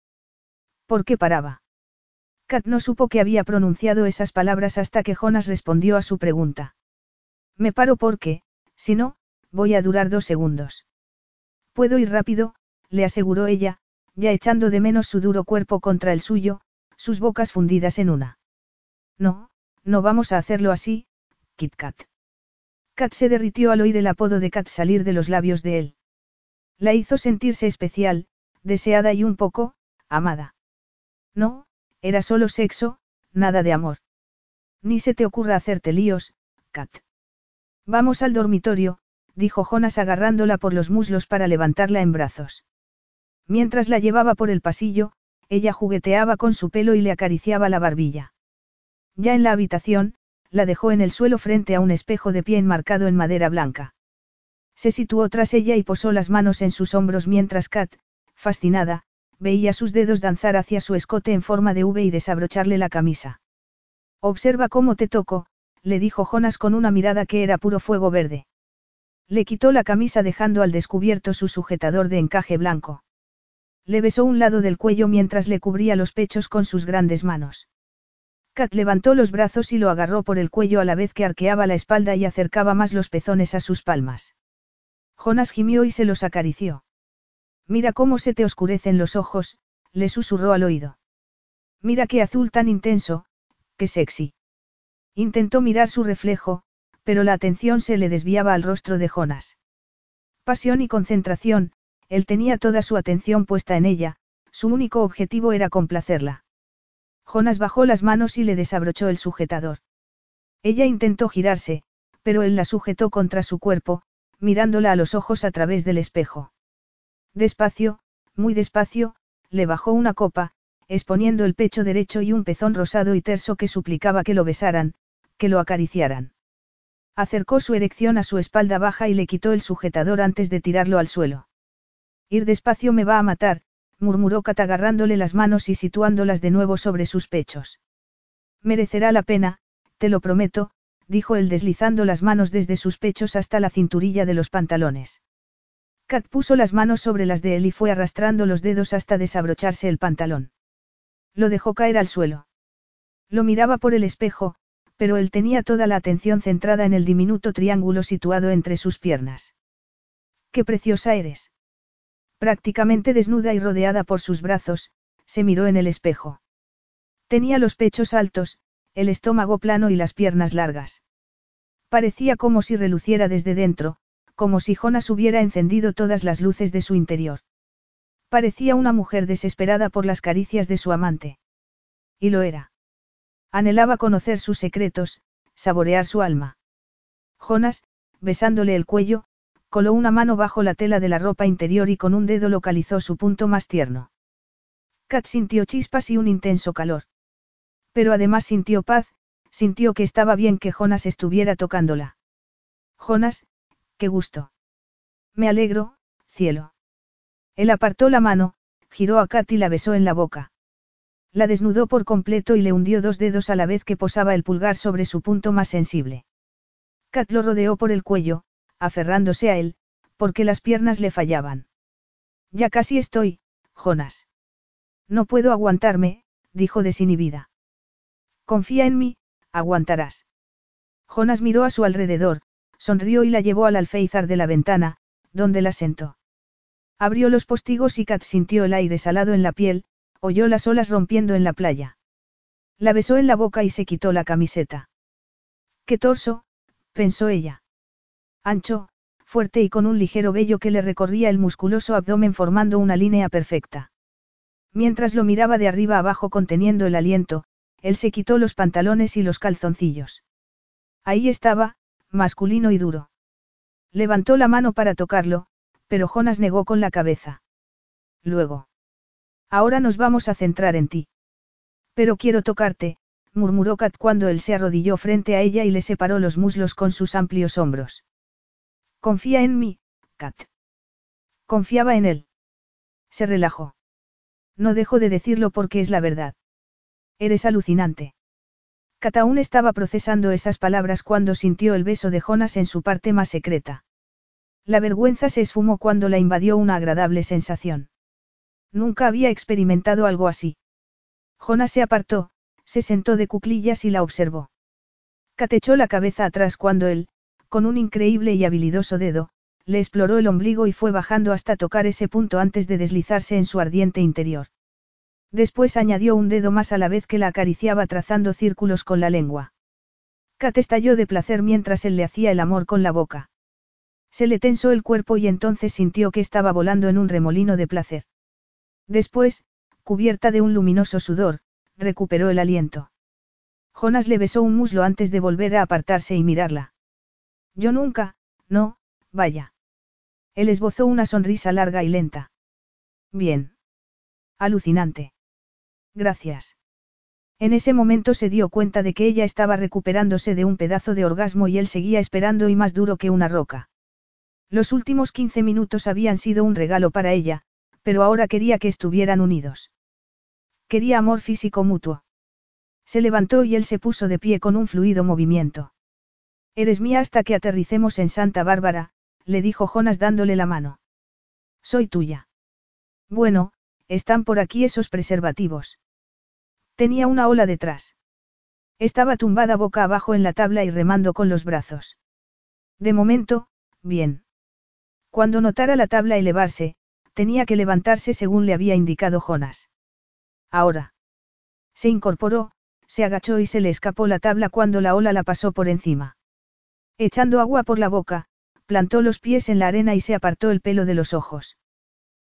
¿Por qué paraba? Kat no supo que había pronunciado esas palabras hasta que Jonas respondió a su pregunta. Me paro porque, si no, voy a durar dos segundos. Puedo ir rápido, le aseguró ella, ya echando de menos su duro cuerpo contra el suyo, sus bocas fundidas en una. No, no vamos a hacerlo así, Kit Kat. Kat se derritió al oír el apodo de Kat salir de los labios de él. La hizo sentirse especial, deseada y un poco, amada. No, era solo sexo, nada de amor. Ni se te ocurra hacerte líos, Kat. Vamos al dormitorio, dijo Jonas agarrándola por los muslos para levantarla en brazos. Mientras la llevaba por el pasillo, ella jugueteaba con su pelo y le acariciaba la barbilla. Ya en la habitación, la dejó en el suelo frente a un espejo de pie enmarcado en madera blanca. Se situó tras ella y posó las manos en sus hombros mientras Kat, fascinada, veía sus dedos danzar hacia su escote en forma de V y desabrocharle la camisa. Observa cómo te toco, le dijo Jonas con una mirada que era puro fuego verde. Le quitó la camisa dejando al descubierto su sujetador de encaje blanco. Le besó un lado del cuello mientras le cubría los pechos con sus grandes manos. Kat levantó los brazos y lo agarró por el cuello a la vez que arqueaba la espalda y acercaba más los pezones a sus palmas. Jonas gimió y se los acarició. Mira cómo se te oscurecen los ojos, le susurró al oído. Mira qué azul tan intenso, qué sexy. Intentó mirar su reflejo, pero la atención se le desviaba al rostro de Jonas. Pasión y concentración, él tenía toda su atención puesta en ella, su único objetivo era complacerla. Jonas bajó las manos y le desabrochó el sujetador. Ella intentó girarse, pero él la sujetó contra su cuerpo, mirándola a los ojos a través del espejo. Despacio, muy despacio, le bajó una copa, exponiendo el pecho derecho y un pezón rosado y terso que suplicaba que lo besaran, que lo acariciaran. Acercó su erección a su espalda baja y le quitó el sujetador antes de tirarlo al suelo. Ir despacio me va a matar, murmuró Kat agarrándole las manos y situándolas de nuevo sobre sus pechos. Merecerá la pena, te lo prometo, dijo él deslizando las manos desde sus pechos hasta la cinturilla de los pantalones. Kat puso las manos sobre las de él y fue arrastrando los dedos hasta desabrocharse el pantalón. Lo dejó caer al suelo. Lo miraba por el espejo, pero él tenía toda la atención centrada en el diminuto triángulo situado entre sus piernas. ¡Qué preciosa eres! Prácticamente desnuda y rodeada por sus brazos, se miró en el espejo. Tenía los pechos altos, el estómago plano y las piernas largas. Parecía como si reluciera desde dentro, como si Jonas hubiera encendido todas las luces de su interior. Parecía una mujer desesperada por las caricias de su amante. Y lo era. Anhelaba conocer sus secretos, saborear su alma. Jonas, besándole el cuello, coló una mano bajo la tela de la ropa interior y con un dedo localizó su punto más tierno. Kat sintió chispas y un intenso calor. Pero además sintió paz, sintió que estaba bien que Jonas estuviera tocándola. Jonas, qué gusto. Me alegro, cielo. Él apartó la mano, giró a Kat y la besó en la boca. La desnudó por completo y le hundió dos dedos a la vez que posaba el pulgar sobre su punto más sensible. Kat lo rodeó por el cuello, aferrándose a él, porque las piernas le fallaban. Ya casi estoy, Jonas. No puedo aguantarme, dijo desinhibida. Confía en mí, aguantarás. Jonas miró a su alrededor, sonrió y la llevó al alféizar de la ventana, donde la sentó. Abrió los postigos y Kat sintió el aire salado en la piel, oyó las olas rompiendo en la playa. La besó en la boca y se quitó la camiseta. ¡Qué torso! pensó ella. Ancho, fuerte y con un ligero vello que le recorría el musculoso abdomen formando una línea perfecta. Mientras lo miraba de arriba abajo conteniendo el aliento, él se quitó los pantalones y los calzoncillos. Ahí estaba, masculino y duro. Levantó la mano para tocarlo, pero Jonas negó con la cabeza. Luego. Ahora nos vamos a centrar en ti. Pero quiero tocarte, murmuró Kat cuando él se arrodilló frente a ella y le separó los muslos con sus amplios hombros. Confía en mí, Kat. Confiaba en él. Se relajó. No dejo de decirlo porque es la verdad. Eres alucinante. Kat aún estaba procesando esas palabras cuando sintió el beso de Jonas en su parte más secreta. La vergüenza se esfumó cuando la invadió una agradable sensación. Nunca había experimentado algo así. Jonas se apartó, se sentó de cuclillas y la observó. Kat echó la cabeza atrás cuando él, con un increíble y habilidoso dedo, le exploró el ombligo y fue bajando hasta tocar ese punto antes de deslizarse en su ardiente interior. Después añadió un dedo más a la vez que la acariciaba trazando círculos con la lengua. Kat estalló de placer mientras él le hacía el amor con la boca. Se le tensó el cuerpo y entonces sintió que estaba volando en un remolino de placer. Después, cubierta de un luminoso sudor, recuperó el aliento. Jonas le besó un muslo antes de volver a apartarse y mirarla. Yo nunca, no, vaya. Él esbozó una sonrisa larga y lenta. Bien. Alucinante. Gracias. En ese momento se dio cuenta de que ella estaba recuperándose de un pedazo de orgasmo y él seguía esperando y más duro que una roca. Los últimos 15 minutos habían sido un regalo para ella, pero ahora quería que estuvieran unidos. Quería amor físico mutuo. Se levantó y él se puso de pie con un fluido movimiento. Eres mía hasta que aterricemos en Santa Bárbara, le dijo Jonas dándole la mano. Soy tuya. Bueno, están por aquí esos preservativos. Tenía una ola detrás. Estaba tumbada boca abajo en la tabla y remando con los brazos. De momento, bien. Cuando notara la tabla elevarse, tenía que levantarse según le había indicado Jonas. Ahora. Se incorporó, se agachó y se le escapó la tabla cuando la ola la pasó por encima. Echando agua por la boca, plantó los pies en la arena y se apartó el pelo de los ojos.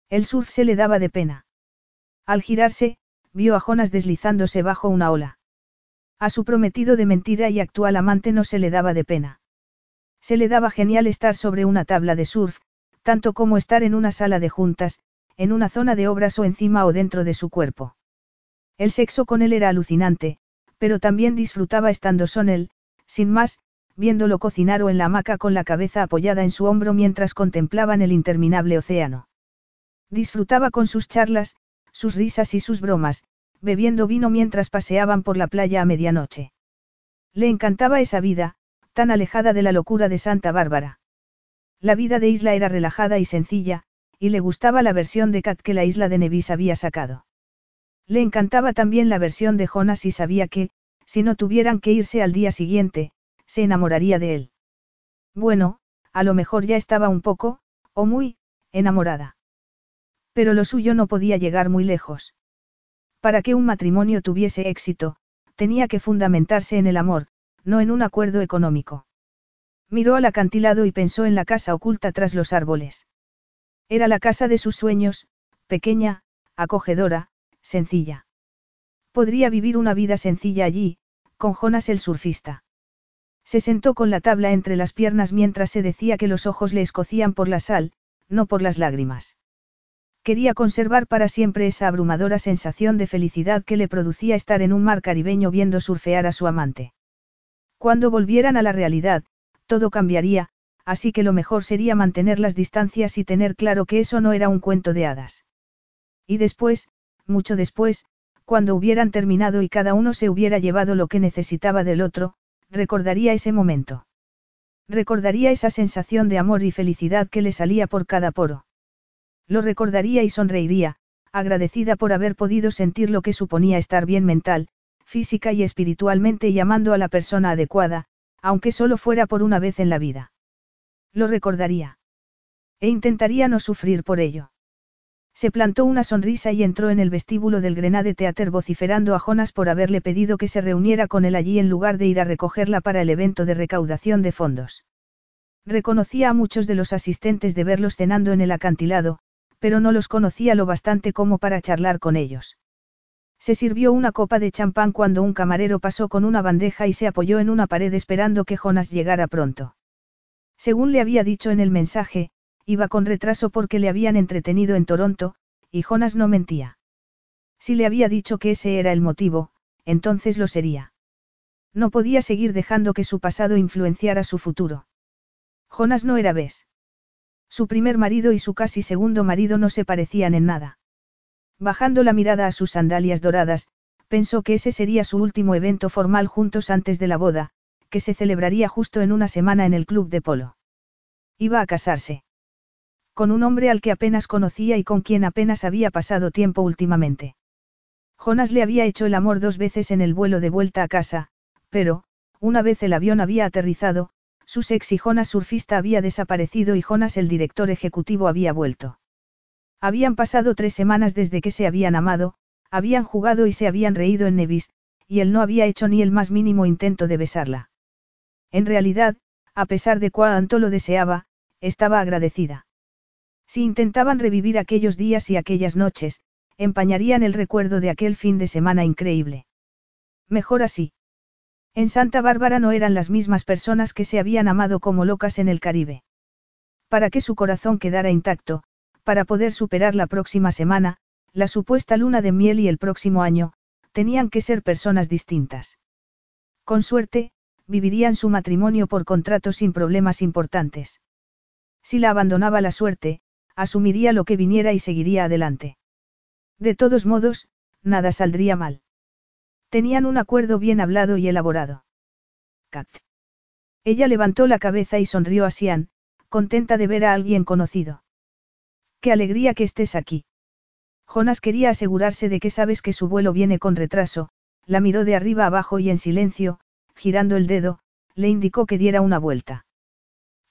El surf se le daba de pena. Al girarse, vio a Jonas deslizándose bajo una ola. A su prometido de mentira y actual amante no se le daba de pena. Se le daba genial estar sobre una tabla de surf, tanto como estar en una sala de juntas, en una zona de obras o encima o dentro de su cuerpo. El sexo con él era alucinante, pero también disfrutaba estando son él, sin más, viéndolo cocinar o en la hamaca con la cabeza apoyada en su hombro mientras contemplaban el interminable océano. Disfrutaba con sus charlas, sus risas y sus bromas, bebiendo vino mientras paseaban por la playa a medianoche. Le encantaba esa vida, tan alejada de la locura de Santa Bárbara. La vida de Isla era relajada y sencilla, y le gustaba la versión de Kat que la isla de Nevis había sacado. Le encantaba también la versión de Jonas y sabía que, si no tuvieran que irse al día siguiente, se enamoraría de él. Bueno, a lo mejor ya estaba un poco, o muy, enamorada. Pero lo suyo no podía llegar muy lejos. Para que un matrimonio tuviese éxito, tenía que fundamentarse en el amor, no en un acuerdo económico. Miró al acantilado y pensó en la casa oculta tras los árboles. Era la casa de sus sueños, pequeña, acogedora, sencilla. Podría vivir una vida sencilla allí, con Jonas el surfista. Se sentó con la tabla entre las piernas mientras se decía que los ojos le escocían por la sal, no por las lágrimas. Quería conservar para siempre esa abrumadora sensación de felicidad que le producía estar en un mar caribeño viendo surfear a su amante. Cuando volvieran a la realidad, todo cambiaría, así que lo mejor sería mantener las distancias y tener claro que eso no era un cuento de hadas. Y después, mucho después, cuando hubieran terminado y cada uno se hubiera llevado lo que necesitaba del otro, recordaría ese momento. Recordaría esa sensación de amor y felicidad que le salía por cada poro. Lo recordaría y sonreiría, agradecida por haber podido sentir lo que suponía estar bien mental, física y espiritualmente y amando a la persona adecuada, aunque solo fuera por una vez en la vida. Lo recordaría. E intentaría no sufrir por ello. Se plantó una sonrisa y entró en el vestíbulo del Grenade Theater vociferando a Jonas por haberle pedido que se reuniera con él allí en lugar de ir a recogerla para el evento de recaudación de fondos. Reconocía a muchos de los asistentes de verlos cenando en el acantilado, pero no los conocía lo bastante como para charlar con ellos. Se sirvió una copa de champán cuando un camarero pasó con una bandeja y se apoyó en una pared esperando que Jonas llegara pronto. Según le había dicho en el mensaje, Iba con retraso porque le habían entretenido en Toronto, y Jonas no mentía. Si le había dicho que ese era el motivo, entonces lo sería. No podía seguir dejando que su pasado influenciara su futuro. Jonas no era Bes. Su primer marido y su casi segundo marido no se parecían en nada. Bajando la mirada a sus sandalias doradas, pensó que ese sería su último evento formal juntos antes de la boda, que se celebraría justo en una semana en el club de polo. Iba a casarse con un hombre al que apenas conocía y con quien apenas había pasado tiempo últimamente. Jonas le había hecho el amor dos veces en el vuelo de vuelta a casa, pero, una vez el avión había aterrizado, su sexy Jonas surfista había desaparecido y Jonas el director ejecutivo había vuelto. Habían pasado tres semanas desde que se habían amado, habían jugado y se habían reído en Nevis, y él no había hecho ni el más mínimo intento de besarla. En realidad, a pesar de cuánto lo deseaba, estaba agradecida. Si intentaban revivir aquellos días y aquellas noches, empañarían el recuerdo de aquel fin de semana increíble. Mejor así. En Santa Bárbara no eran las mismas personas que se habían amado como locas en el Caribe. Para que su corazón quedara intacto, para poder superar la próxima semana, la supuesta luna de miel y el próximo año, tenían que ser personas distintas. Con suerte, vivirían su matrimonio por contrato sin problemas importantes. Si la abandonaba la suerte, asumiría lo que viniera y seguiría adelante. De todos modos, nada saldría mal. Tenían un acuerdo bien hablado y elaborado. Kat. Ella levantó la cabeza y sonrió a Sian, contenta de ver a alguien conocido. Qué alegría que estés aquí. Jonas quería asegurarse de que sabes que su vuelo viene con retraso, la miró de arriba abajo y en silencio, girando el dedo, le indicó que diera una vuelta.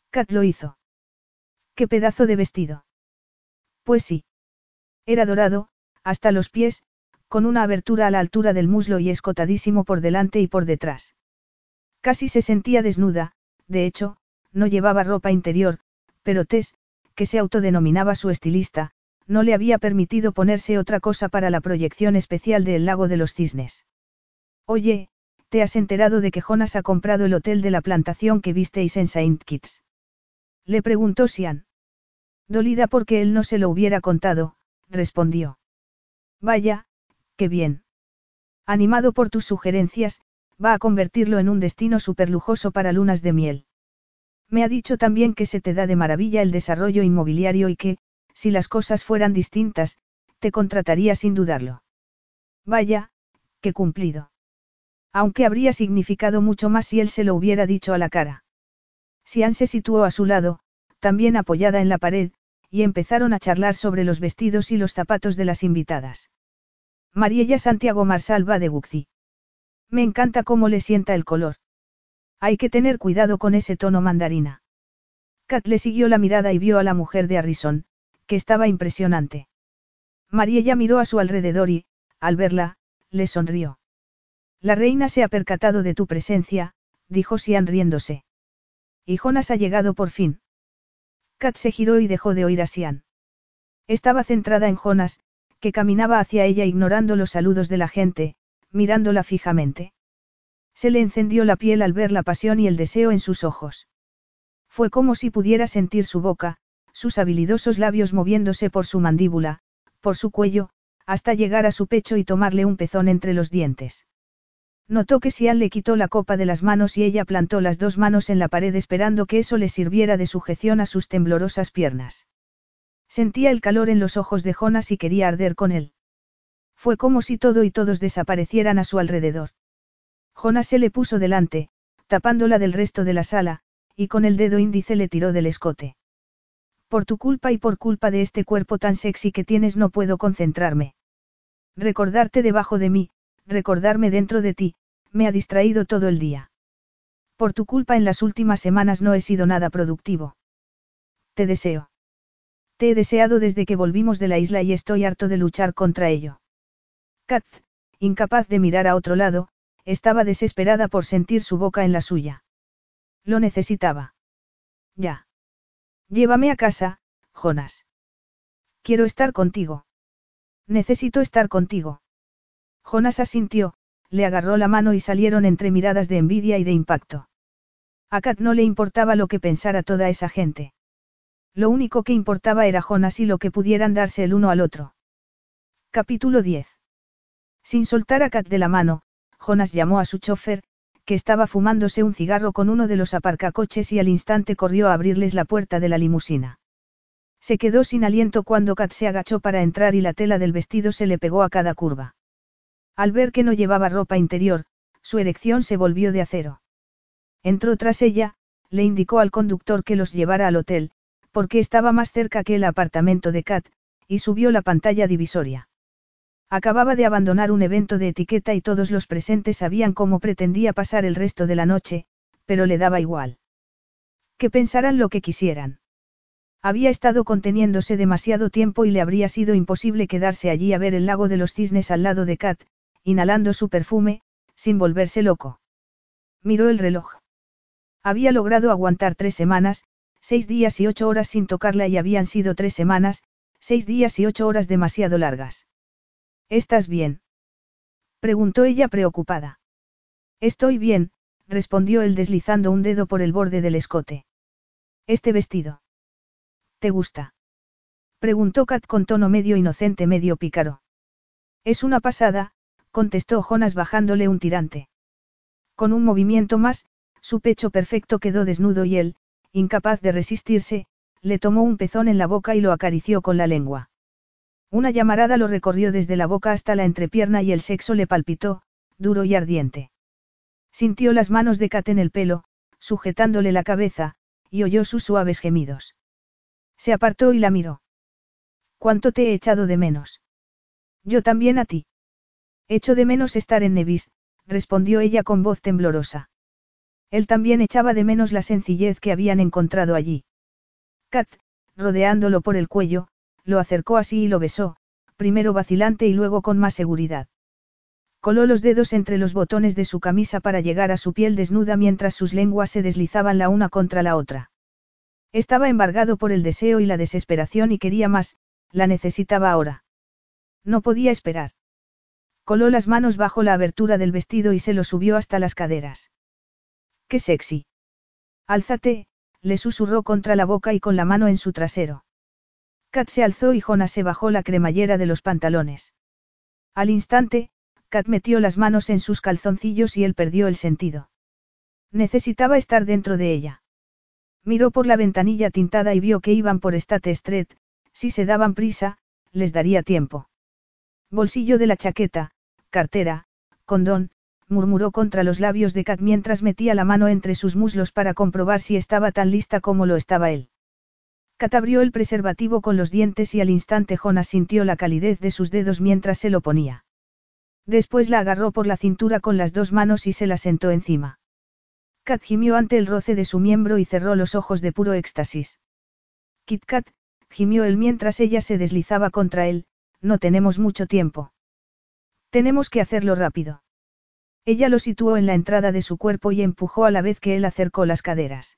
Kat lo hizo. ¡Qué pedazo de vestido! Pues sí. Era dorado, hasta los pies, con una abertura a la altura del muslo y escotadísimo por delante y por detrás. Casi se sentía desnuda, de hecho, no llevaba ropa interior, pero Tess, que se autodenominaba su estilista, no le había permitido ponerse otra cosa para la proyección especial del lago de los cisnes. Oye, ¿te has enterado de que Jonas ha comprado el hotel de la plantación que visteis en Saint Kitts? Le preguntó Sian. Dolida porque él no se lo hubiera contado, respondió. Vaya, qué bien. Animado por tus sugerencias, va a convertirlo en un destino superlujoso para lunas de miel. Me ha dicho también que se te da de maravilla el desarrollo inmobiliario y que, si las cosas fueran distintas, te contrataría sin dudarlo. Vaya, qué cumplido. Aunque habría significado mucho más si él se lo hubiera dicho a la cara. Sian se situó a su lado, también apoyada en la pared, y empezaron a charlar sobre los vestidos y los zapatos de las invitadas. Mariella Santiago Marsal va de Guxi. Me encanta cómo le sienta el color. Hay que tener cuidado con ese tono mandarina. Kat le siguió la mirada y vio a la mujer de Harrison, que estaba impresionante. Mariella miró a su alrededor y, al verla, le sonrió. La reina se ha percatado de tu presencia, dijo Sian riéndose. Y Jonas ha llegado por fin. Kat se giró y dejó de oír a Sian. Estaba centrada en Jonas, que caminaba hacia ella ignorando los saludos de la gente, mirándola fijamente. Se le encendió la piel al ver la pasión y el deseo en sus ojos. Fue como si pudiera sentir su boca, sus habilidosos labios moviéndose por su mandíbula, por su cuello, hasta llegar a su pecho y tomarle un pezón entre los dientes. Notó que Sian le quitó la copa de las manos y ella plantó las dos manos en la pared esperando que eso le sirviera de sujeción a sus temblorosas piernas. Sentía el calor en los ojos de Jonas y quería arder con él. Fue como si todo y todos desaparecieran a su alrededor. Jonas se le puso delante, tapándola del resto de la sala, y con el dedo índice le tiró del escote. Por tu culpa y por culpa de este cuerpo tan sexy que tienes no puedo concentrarme. Recordarte debajo de mí, recordarme dentro de ti, me ha distraído todo el día. Por tu culpa en las últimas semanas no he sido nada productivo. Te deseo. Te he deseado desde que volvimos de la isla y estoy harto de luchar contra ello. Kat, incapaz de mirar a otro lado, estaba desesperada por sentir su boca en la suya. Lo necesitaba. Ya. Llévame a casa, Jonas. Quiero estar contigo. Necesito estar contigo. Jonas asintió, le agarró la mano y salieron entre miradas de envidia y de impacto. A Kat no le importaba lo que pensara toda esa gente. Lo único que importaba era Jonas y lo que pudieran darse el uno al otro. Capítulo 10. Sin soltar a Kat de la mano, Jonas llamó a su chofer, que estaba fumándose un cigarro con uno de los aparcacoches y al instante corrió a abrirles la puerta de la limusina. Se quedó sin aliento cuando Kat se agachó para entrar y la tela del vestido se le pegó a cada curva. Al ver que no llevaba ropa interior, su erección se volvió de acero. Entró tras ella, le indicó al conductor que los llevara al hotel, porque estaba más cerca que el apartamento de Kat, y subió la pantalla divisoria. Acababa de abandonar un evento de etiqueta y todos los presentes sabían cómo pretendía pasar el resto de la noche, pero le daba igual. Que pensaran lo que quisieran. Había estado conteniéndose demasiado tiempo y le habría sido imposible quedarse allí a ver el lago de los cisnes al lado de Kat, inhalando su perfume, sin volverse loco. Miró el reloj. Había logrado aguantar tres semanas, seis días y ocho horas sin tocarla y habían sido tres semanas, seis días y ocho horas demasiado largas. ¿Estás bien? preguntó ella preocupada. Estoy bien, respondió él deslizando un dedo por el borde del escote. Este vestido. ¿Te gusta? Preguntó Kat con tono medio inocente, medio pícaro. Es una pasada, contestó Jonas bajándole un tirante. Con un movimiento más, su pecho perfecto quedó desnudo y él, incapaz de resistirse, le tomó un pezón en la boca y lo acarició con la lengua. Una llamarada lo recorrió desde la boca hasta la entrepierna y el sexo le palpitó, duro y ardiente. Sintió las manos de Kat en el pelo, sujetándole la cabeza, y oyó sus suaves gemidos. Se apartó y la miró. ¿Cuánto te he echado de menos? Yo también a ti. Echo de menos estar en Nevis, respondió ella con voz temblorosa. Él también echaba de menos la sencillez que habían encontrado allí. Kat, rodeándolo por el cuello, lo acercó así y lo besó, primero vacilante y luego con más seguridad. Coló los dedos entre los botones de su camisa para llegar a su piel desnuda mientras sus lenguas se deslizaban la una contra la otra. Estaba embargado por el deseo y la desesperación y quería más, la necesitaba ahora. No podía esperar. Coló las manos bajo la abertura del vestido y se lo subió hasta las caderas. ¡Qué sexy! Álzate, le susurró contra la boca y con la mano en su trasero. Kat se alzó y Jonas se bajó la cremallera de los pantalones. Al instante, Kat metió las manos en sus calzoncillos y él perdió el sentido. Necesitaba estar dentro de ella. Miró por la ventanilla tintada y vio que iban por State Street, si se daban prisa, les daría tiempo. Bolsillo de la chaqueta, cartera, condón, murmuró contra los labios de Kat mientras metía la mano entre sus muslos para comprobar si estaba tan lista como lo estaba él. Kat abrió el preservativo con los dientes y al instante Jonas sintió la calidez de sus dedos mientras se lo ponía. Después la agarró por la cintura con las dos manos y se la sentó encima. Kat gimió ante el roce de su miembro y cerró los ojos de puro éxtasis. Kit Kat, gimió él mientras ella se deslizaba contra él, no tenemos mucho tiempo. Tenemos que hacerlo rápido. Ella lo situó en la entrada de su cuerpo y empujó a la vez que él acercó las caderas.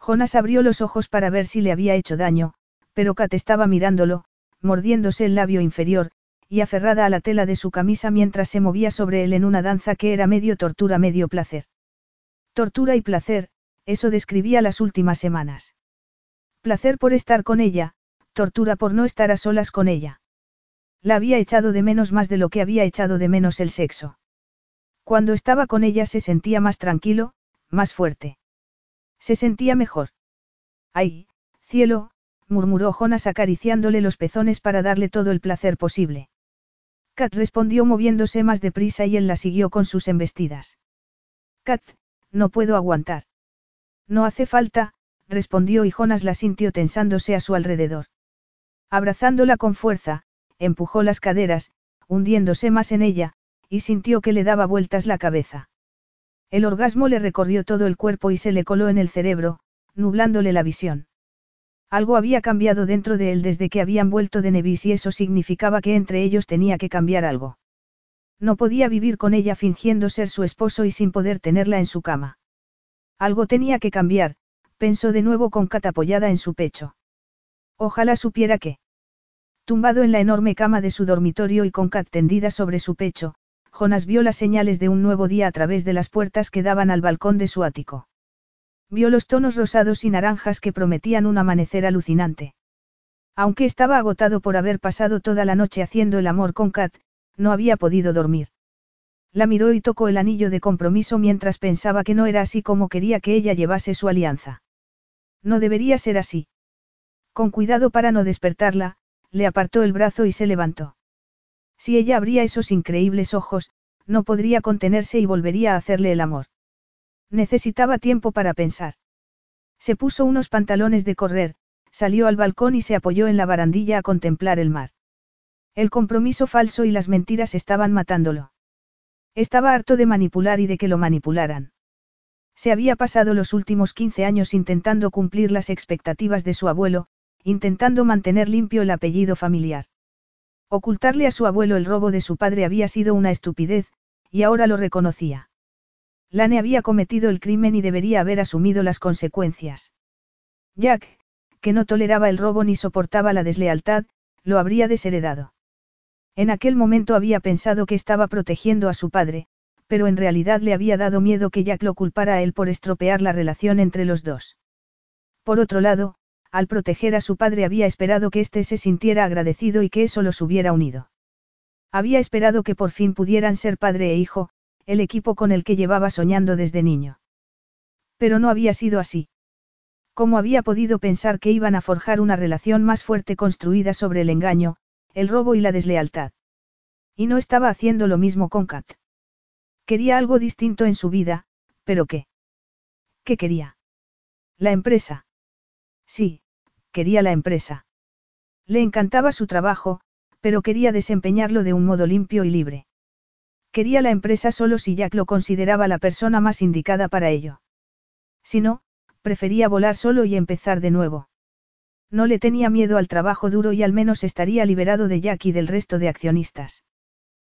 Jonas abrió los ojos para ver si le había hecho daño, pero Kat estaba mirándolo, mordiéndose el labio inferior, y aferrada a la tela de su camisa mientras se movía sobre él en una danza que era medio tortura, medio placer. Tortura y placer, eso describía las últimas semanas. Placer por estar con ella, tortura por no estar a solas con ella. La había echado de menos más de lo que había echado de menos el sexo. Cuando estaba con ella se sentía más tranquilo, más fuerte. Se sentía mejor. ¡Ay, cielo! murmuró Jonas acariciándole los pezones para darle todo el placer posible. Kat respondió moviéndose más deprisa y él la siguió con sus embestidas. Kat, no puedo aguantar. No hace falta, respondió y Jonas la sintió tensándose a su alrededor. Abrazándola con fuerza, empujó las caderas, hundiéndose más en ella, y sintió que le daba vueltas la cabeza. El orgasmo le recorrió todo el cuerpo y se le coló en el cerebro, nublándole la visión. Algo había cambiado dentro de él desde que habían vuelto de Nevis y eso significaba que entre ellos tenía que cambiar algo. No podía vivir con ella fingiendo ser su esposo y sin poder tenerla en su cama. Algo tenía que cambiar, pensó de nuevo con Kat apoyada en su pecho. Ojalá supiera que. Tumbado en la enorme cama de su dormitorio y con Kat tendida sobre su pecho, Jonas vio las señales de un nuevo día a través de las puertas que daban al balcón de su ático. Vio los tonos rosados y naranjas que prometían un amanecer alucinante. Aunque estaba agotado por haber pasado toda la noche haciendo el amor con Kat, no había podido dormir. La miró y tocó el anillo de compromiso mientras pensaba que no era así como quería que ella llevase su alianza. No debería ser así. Con cuidado para no despertarla, le apartó el brazo y se levantó. Si ella abría esos increíbles ojos, no podría contenerse y volvería a hacerle el amor. Necesitaba tiempo para pensar. Se puso unos pantalones de correr, salió al balcón y se apoyó en la barandilla a contemplar el mar. El compromiso falso y las mentiras estaban matándolo. Estaba harto de manipular y de que lo manipularan. Se había pasado los últimos 15 años intentando cumplir las expectativas de su abuelo, intentando mantener limpio el apellido familiar. Ocultarle a su abuelo el robo de su padre había sido una estupidez, y ahora lo reconocía. Lane había cometido el crimen y debería haber asumido las consecuencias. Jack, que no toleraba el robo ni soportaba la deslealtad, lo habría desheredado. En aquel momento había pensado que estaba protegiendo a su padre, pero en realidad le había dado miedo que Jack lo culpara a él por estropear la relación entre los dos. Por otro lado, al proteger a su padre había esperado que éste se sintiera agradecido y que eso los hubiera unido. Había esperado que por fin pudieran ser padre e hijo, el equipo con el que llevaba soñando desde niño. Pero no había sido así. ¿Cómo había podido pensar que iban a forjar una relación más fuerte construida sobre el engaño, el robo y la deslealtad? Y no estaba haciendo lo mismo con Kat. Quería algo distinto en su vida, pero ¿qué? ¿Qué quería? La empresa. Sí, quería la empresa. Le encantaba su trabajo, pero quería desempeñarlo de un modo limpio y libre. Quería la empresa solo si Jack lo consideraba la persona más indicada para ello. Si no, prefería volar solo y empezar de nuevo. No le tenía miedo al trabajo duro y al menos estaría liberado de Jack y del resto de accionistas.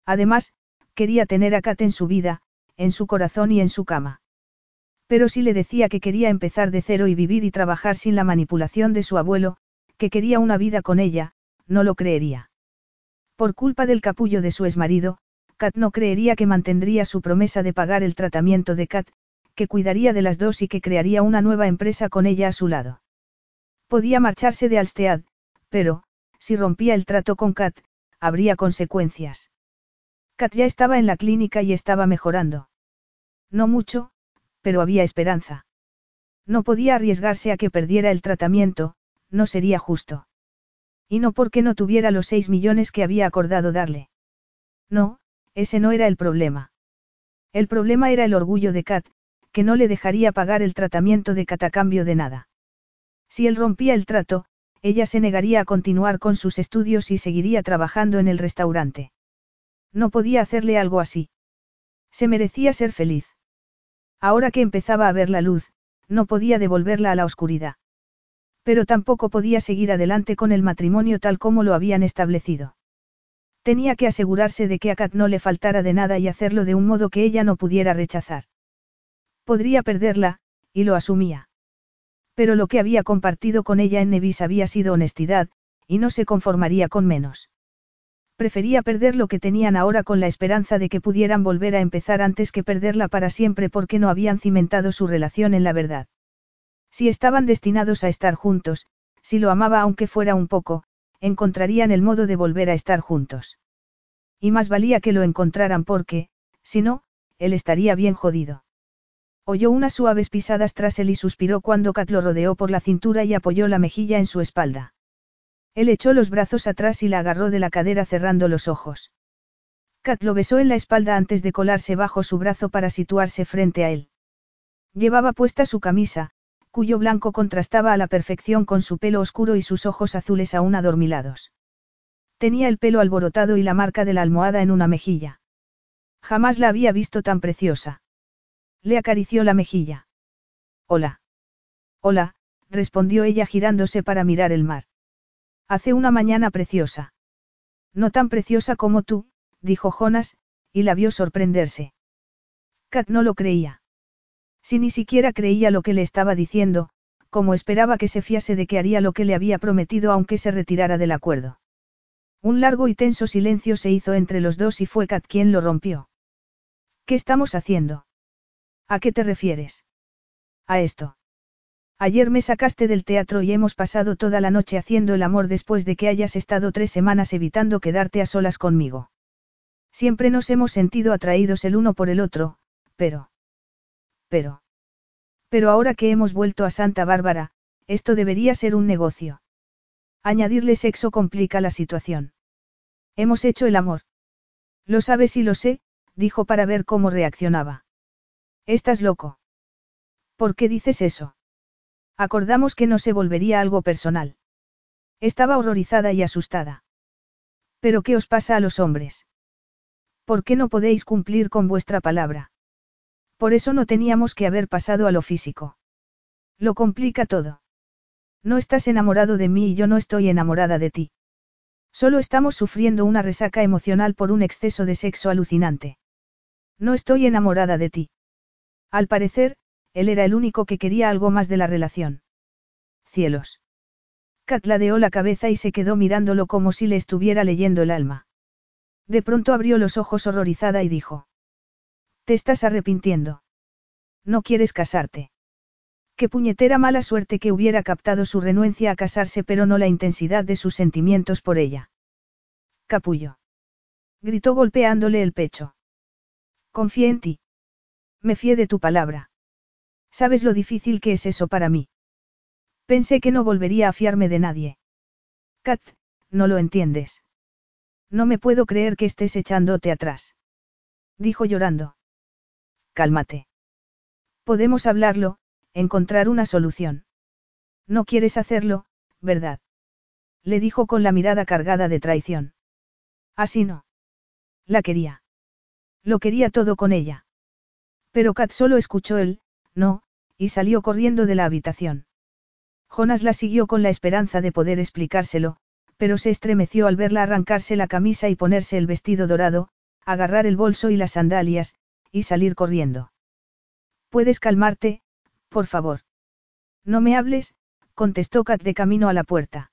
Además, quería tener a Kat en su vida, en su corazón y en su cama. Pero si le decía que quería empezar de cero y vivir y trabajar sin la manipulación de su abuelo, que quería una vida con ella, no lo creería. Por culpa del capullo de su exmarido, Kat no creería que mantendría su promesa de pagar el tratamiento de Kat, que cuidaría de las dos y que crearía una nueva empresa con ella a su lado. Podía marcharse de Alstead, pero, si rompía el trato con Kat, habría consecuencias. Kat ya estaba en la clínica y estaba mejorando. No mucho, pero había esperanza. No podía arriesgarse a que perdiera el tratamiento, no sería justo. Y no porque no tuviera los seis millones que había acordado darle. No, ese no era el problema. El problema era el orgullo de Kat, que no le dejaría pagar el tratamiento de Kat a cambio de nada. Si él rompía el trato, ella se negaría a continuar con sus estudios y seguiría trabajando en el restaurante. No podía hacerle algo así. Se merecía ser feliz. Ahora que empezaba a ver la luz, no podía devolverla a la oscuridad. Pero tampoco podía seguir adelante con el matrimonio tal como lo habían establecido. Tenía que asegurarse de que a Kat no le faltara de nada y hacerlo de un modo que ella no pudiera rechazar. Podría perderla, y lo asumía. Pero lo que había compartido con ella en Nevis había sido honestidad, y no se conformaría con menos. Prefería perder lo que tenían ahora con la esperanza de que pudieran volver a empezar antes que perderla para siempre porque no habían cimentado su relación en la verdad. Si estaban destinados a estar juntos, si lo amaba aunque fuera un poco, encontrarían el modo de volver a estar juntos. Y más valía que lo encontraran porque, si no, él estaría bien jodido. Oyó unas suaves pisadas tras él y suspiró cuando Kat lo rodeó por la cintura y apoyó la mejilla en su espalda. Él echó los brazos atrás y la agarró de la cadera cerrando los ojos. Kat lo besó en la espalda antes de colarse bajo su brazo para situarse frente a él. Llevaba puesta su camisa, cuyo blanco contrastaba a la perfección con su pelo oscuro y sus ojos azules aún adormilados. Tenía el pelo alborotado y la marca de la almohada en una mejilla. Jamás la había visto tan preciosa. Le acarició la mejilla. Hola. Hola, respondió ella girándose para mirar el mar. Hace una mañana preciosa. No tan preciosa como tú, dijo Jonas, y la vio sorprenderse. Kat no lo creía. Si ni siquiera creía lo que le estaba diciendo, como esperaba que se fiase de que haría lo que le había prometido aunque se retirara del acuerdo. Un largo y tenso silencio se hizo entre los dos y fue Kat quien lo rompió. ¿Qué estamos haciendo? ¿A qué te refieres? A esto. Ayer me sacaste del teatro y hemos pasado toda la noche haciendo el amor después de que hayas estado tres semanas evitando quedarte a solas conmigo. Siempre nos hemos sentido atraídos el uno por el otro, pero... Pero. Pero ahora que hemos vuelto a Santa Bárbara, esto debería ser un negocio. Añadirle sexo complica la situación. Hemos hecho el amor. Lo sabes y lo sé, dijo para ver cómo reaccionaba. Estás loco. ¿Por qué dices eso? Acordamos que no se volvería algo personal. Estaba horrorizada y asustada. ¿Pero qué os pasa a los hombres? ¿Por qué no podéis cumplir con vuestra palabra? Por eso no teníamos que haber pasado a lo físico. Lo complica todo. No estás enamorado de mí y yo no estoy enamorada de ti. Solo estamos sufriendo una resaca emocional por un exceso de sexo alucinante. No estoy enamorada de ti. Al parecer, él era el único que quería algo más de la relación. Cielos. Kat ladeó la cabeza y se quedó mirándolo como si le estuviera leyendo el alma. De pronto abrió los ojos horrorizada y dijo. Te estás arrepintiendo. No quieres casarte. Qué puñetera mala suerte que hubiera captado su renuencia a casarse pero no la intensidad de sus sentimientos por ella. Capullo. Gritó golpeándole el pecho. Confié en ti. Me fié de tu palabra. ¿Sabes lo difícil que es eso para mí? Pensé que no volvería a fiarme de nadie. Kat, no lo entiendes. No me puedo creer que estés echándote atrás. Dijo llorando. Cálmate. Podemos hablarlo, encontrar una solución. No quieres hacerlo, ¿verdad? Le dijo con la mirada cargada de traición. Así no. La quería. Lo quería todo con ella. Pero Kat solo escuchó el, no, y salió corriendo de la habitación. Jonas la siguió con la esperanza de poder explicárselo, pero se estremeció al verla arrancarse la camisa y ponerse el vestido dorado, agarrar el bolso y las sandalias, y salir corriendo. Puedes calmarte, por favor. No me hables, contestó Kat de camino a la puerta.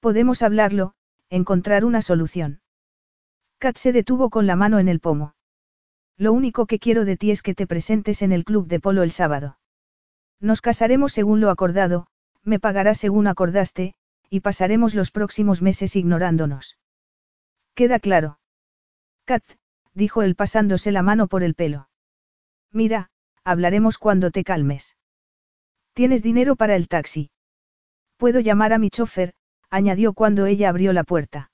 Podemos hablarlo, encontrar una solución. Kat se detuvo con la mano en el pomo. Lo único que quiero de ti es que te presentes en el club de polo el sábado. Nos casaremos según lo acordado, me pagarás según acordaste, y pasaremos los próximos meses ignorándonos. Queda claro. Kat, dijo él pasándose la mano por el pelo. Mira, hablaremos cuando te calmes. ¿Tienes dinero para el taxi? Puedo llamar a mi chofer, añadió cuando ella abrió la puerta.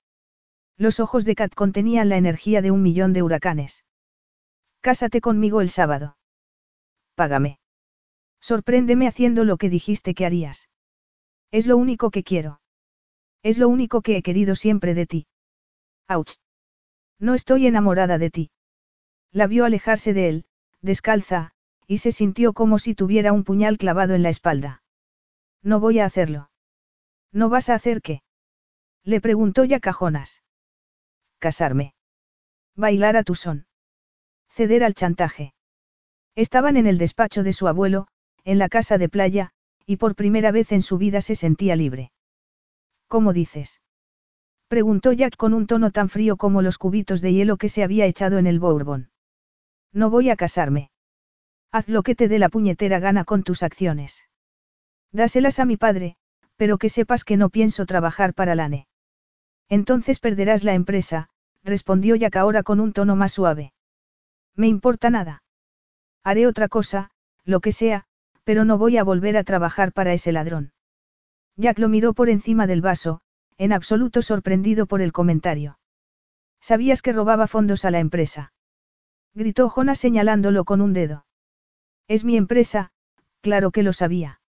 Los ojos de Kat contenían la energía de un millón de huracanes. Cásate conmigo el sábado. Págame. Sorpréndeme haciendo lo que dijiste que harías. Es lo único que quiero. Es lo único que he querido siempre de ti. Auch. No estoy enamorada de ti. La vio alejarse de él, descalza, y se sintió como si tuviera un puñal clavado en la espalda. No voy a hacerlo. ¿No vas a hacer qué? Le preguntó ya Cajonas casarme. Bailar a tu son. Ceder al chantaje. Estaban en el despacho de su abuelo, en la casa de playa, y por primera vez en su vida se sentía libre. ¿Cómo dices? Preguntó Jack con un tono tan frío como los cubitos de hielo que se había echado en el bourbon. No voy a casarme. Haz lo que te dé la puñetera gana con tus acciones. Dáselas a mi padre, pero que sepas que no pienso trabajar para Lane. Entonces perderás la empresa, respondió Jack ahora con un tono más suave. Me importa nada. Haré otra cosa, lo que sea, pero no voy a volver a trabajar para ese ladrón. Jack lo miró por encima del vaso, en absoluto sorprendido por el comentario. ¿Sabías que robaba fondos a la empresa? Gritó Jonas señalándolo con un dedo. Es mi empresa, claro que lo sabía.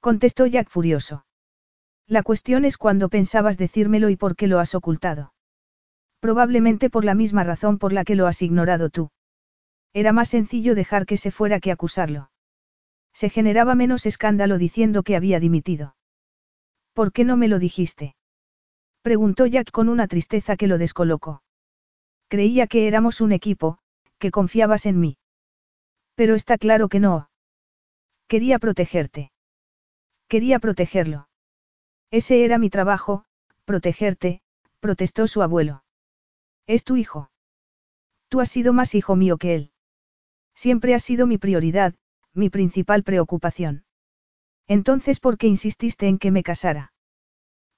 Contestó Jack furioso. La cuestión es cuándo pensabas decírmelo y por qué lo has ocultado. Probablemente por la misma razón por la que lo has ignorado tú. Era más sencillo dejar que se fuera que acusarlo. Se generaba menos escándalo diciendo que había dimitido. ¿Por qué no me lo dijiste? Preguntó Jack con una tristeza que lo descolocó. Creía que éramos un equipo, que confiabas en mí. Pero está claro que no. Quería protegerte. Quería protegerlo. Ese era mi trabajo, protegerte, protestó su abuelo. Es tu hijo. Tú has sido más hijo mío que él. Siempre has sido mi prioridad, mi principal preocupación. Entonces, ¿por qué insististe en que me casara?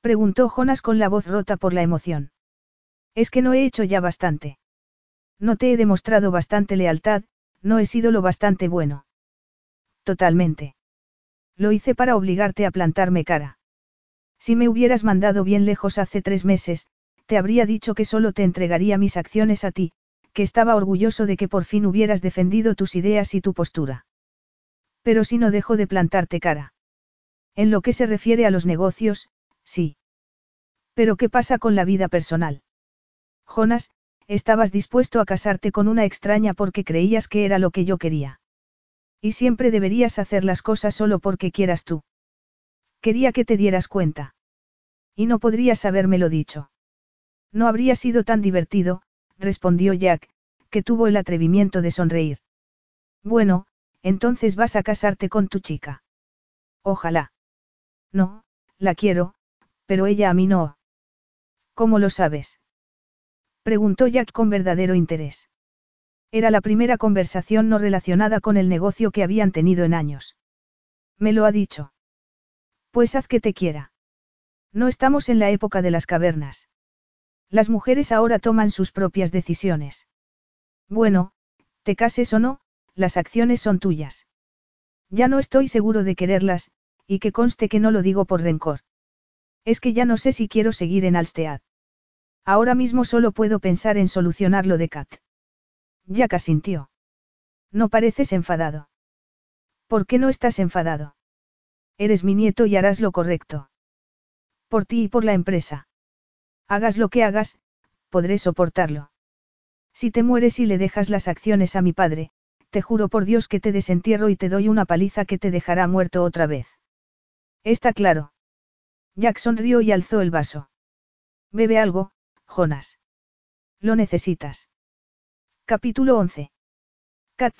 Preguntó Jonas con la voz rota por la emoción. Es que no he hecho ya bastante. No te he demostrado bastante lealtad, no he sido lo bastante bueno. Totalmente. Lo hice para obligarte a plantarme cara. Si me hubieras mandado bien lejos hace tres meses, te habría dicho que solo te entregaría mis acciones a ti, que estaba orgulloso de que por fin hubieras defendido tus ideas y tu postura. Pero si no dejo de plantarte cara. En lo que se refiere a los negocios, sí. Pero ¿qué pasa con la vida personal? Jonas, estabas dispuesto a casarte con una extraña porque creías que era lo que yo quería. Y siempre deberías hacer las cosas solo porque quieras tú. Quería que te dieras cuenta. Y no podrías habérmelo dicho. No habría sido tan divertido, respondió Jack, que tuvo el atrevimiento de sonreír. Bueno, entonces vas a casarte con tu chica. Ojalá. No, la quiero, pero ella a mí no. ¿Cómo lo sabes? Preguntó Jack con verdadero interés. Era la primera conversación no relacionada con el negocio que habían tenido en años. Me lo ha dicho. Pues haz que te quiera. No estamos en la época de las cavernas. Las mujeres ahora toman sus propias decisiones. Bueno, te cases o no, las acciones son tuyas. Ya no estoy seguro de quererlas, y que conste que no lo digo por rencor. Es que ya no sé si quiero seguir en Alstead. Ahora mismo solo puedo pensar en solucionar lo de Kat. Jack asintió. No pareces enfadado. ¿Por qué no estás enfadado? Eres mi nieto y harás lo correcto. Por ti y por la empresa. Hagas lo que hagas, podré soportarlo. Si te mueres y le dejas las acciones a mi padre, te juro por Dios que te desentierro y te doy una paliza que te dejará muerto otra vez. Está claro. Jack sonrió y alzó el vaso. Bebe algo, Jonas. Lo necesitas. Capítulo 11. Kat,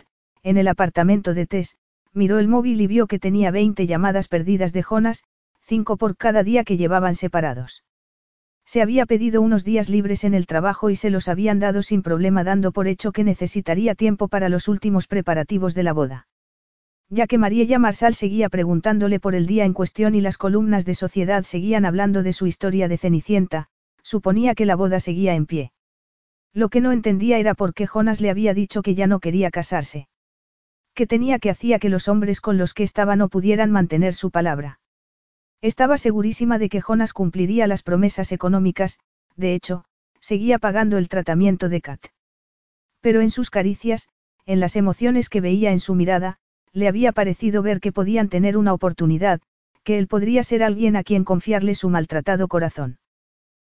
en el apartamento de Tess, miró el móvil y vio que tenía 20 llamadas perdidas de Jonas, cinco por cada día que llevaban separados. Se había pedido unos días libres en el trabajo y se los habían dado sin problema dando por hecho que necesitaría tiempo para los últimos preparativos de la boda. Ya que Mariella Marsal seguía preguntándole por el día en cuestión y las columnas de sociedad seguían hablando de su historia de Cenicienta, suponía que la boda seguía en pie. Lo que no entendía era por qué Jonas le había dicho que ya no quería casarse. Que tenía que hacía que los hombres con los que estaba no pudieran mantener su palabra. Estaba segurísima de que Jonas cumpliría las promesas económicas, de hecho, seguía pagando el tratamiento de Kat. Pero en sus caricias, en las emociones que veía en su mirada, le había parecido ver que podían tener una oportunidad, que él podría ser alguien a quien confiarle su maltratado corazón.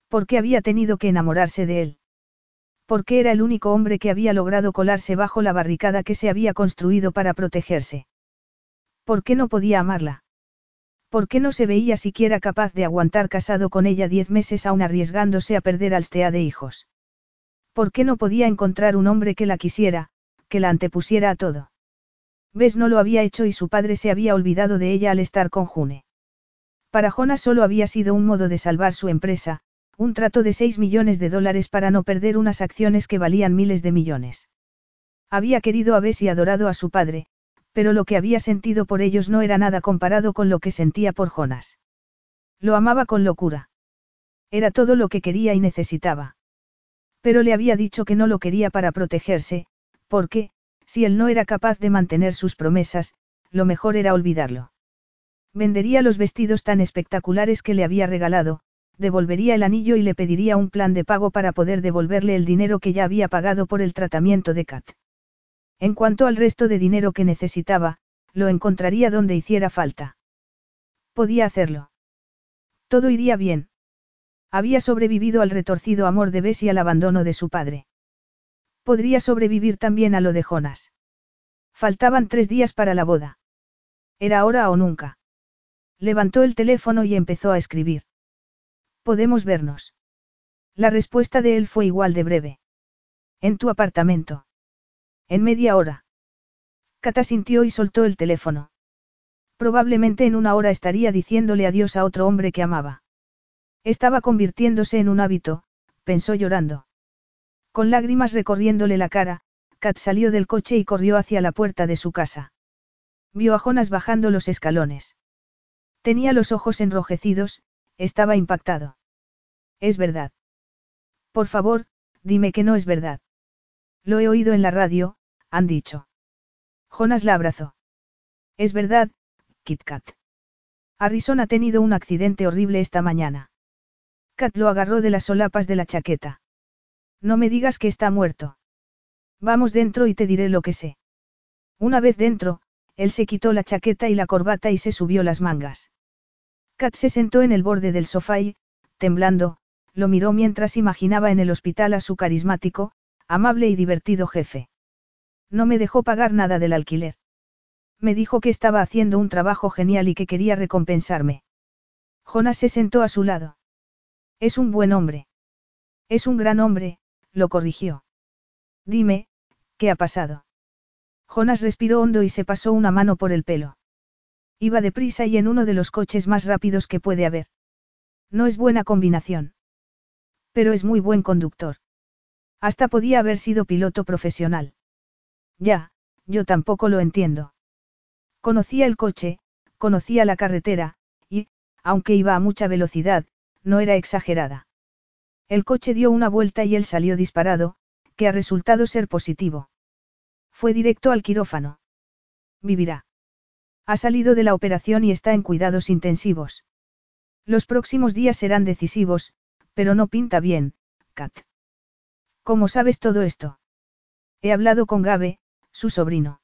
¿Por qué había tenido que enamorarse de él? porque era el único hombre que había logrado colarse bajo la barricada que se había construido para protegerse. ¿Por qué no podía amarla? ¿Por qué no se veía siquiera capaz de aguantar casado con ella diez meses aún arriesgándose a perder al STEA de hijos? ¿Por qué no podía encontrar un hombre que la quisiera, que la antepusiera a todo? Ves no lo había hecho y su padre se había olvidado de ella al estar con June. Para Jonas solo había sido un modo de salvar su empresa, un trato de 6 millones de dólares para no perder unas acciones que valían miles de millones. Había querido a Bess y adorado a su padre, pero lo que había sentido por ellos no era nada comparado con lo que sentía por Jonas. Lo amaba con locura. Era todo lo que quería y necesitaba. Pero le había dicho que no lo quería para protegerse, porque, si él no era capaz de mantener sus promesas, lo mejor era olvidarlo. Vendería los vestidos tan espectaculares que le había regalado, devolvería el anillo y le pediría un plan de pago para poder devolverle el dinero que ya había pagado por el tratamiento de Kat. En cuanto al resto de dinero que necesitaba, lo encontraría donde hiciera falta. Podía hacerlo. Todo iría bien. Había sobrevivido al retorcido amor de Bess y al abandono de su padre. Podría sobrevivir también a lo de Jonas. Faltaban tres días para la boda. Era ahora o nunca. Levantó el teléfono y empezó a escribir. Podemos vernos. La respuesta de él fue igual de breve. En tu apartamento. En media hora. Cata sintió y soltó el teléfono. Probablemente en una hora estaría diciéndole adiós a otro hombre que amaba. Estaba convirtiéndose en un hábito, pensó llorando. Con lágrimas recorriéndole la cara, Kat salió del coche y corrió hacia la puerta de su casa. Vio a Jonas bajando los escalones. Tenía los ojos enrojecidos, estaba impactado. Es verdad. Por favor, dime que no es verdad. Lo he oído en la radio, han dicho. Jonas la abrazó. Es verdad, Kit Kat. Harrison ha tenido un accidente horrible esta mañana. Kat lo agarró de las solapas de la chaqueta. No me digas que está muerto. Vamos dentro y te diré lo que sé. Una vez dentro, él se quitó la chaqueta y la corbata y se subió las mangas. Kat se sentó en el borde del sofá y, temblando, lo miró mientras imaginaba en el hospital a su carismático, amable y divertido jefe. No me dejó pagar nada del alquiler. Me dijo que estaba haciendo un trabajo genial y que quería recompensarme. Jonas se sentó a su lado. Es un buen hombre. Es un gran hombre, lo corrigió. Dime, ¿qué ha pasado? Jonas respiró hondo y se pasó una mano por el pelo. Iba deprisa y en uno de los coches más rápidos que puede haber. No es buena combinación. Pero es muy buen conductor. Hasta podía haber sido piloto profesional. Ya, yo tampoco lo entiendo. Conocía el coche, conocía la carretera, y, aunque iba a mucha velocidad, no era exagerada. El coche dio una vuelta y él salió disparado, que ha resultado ser positivo. Fue directo al quirófano. Vivirá. Ha salido de la operación y está en cuidados intensivos. Los próximos días serán decisivos, pero no pinta bien, Kat. ¿Cómo sabes todo esto? He hablado con Gabe, su sobrino.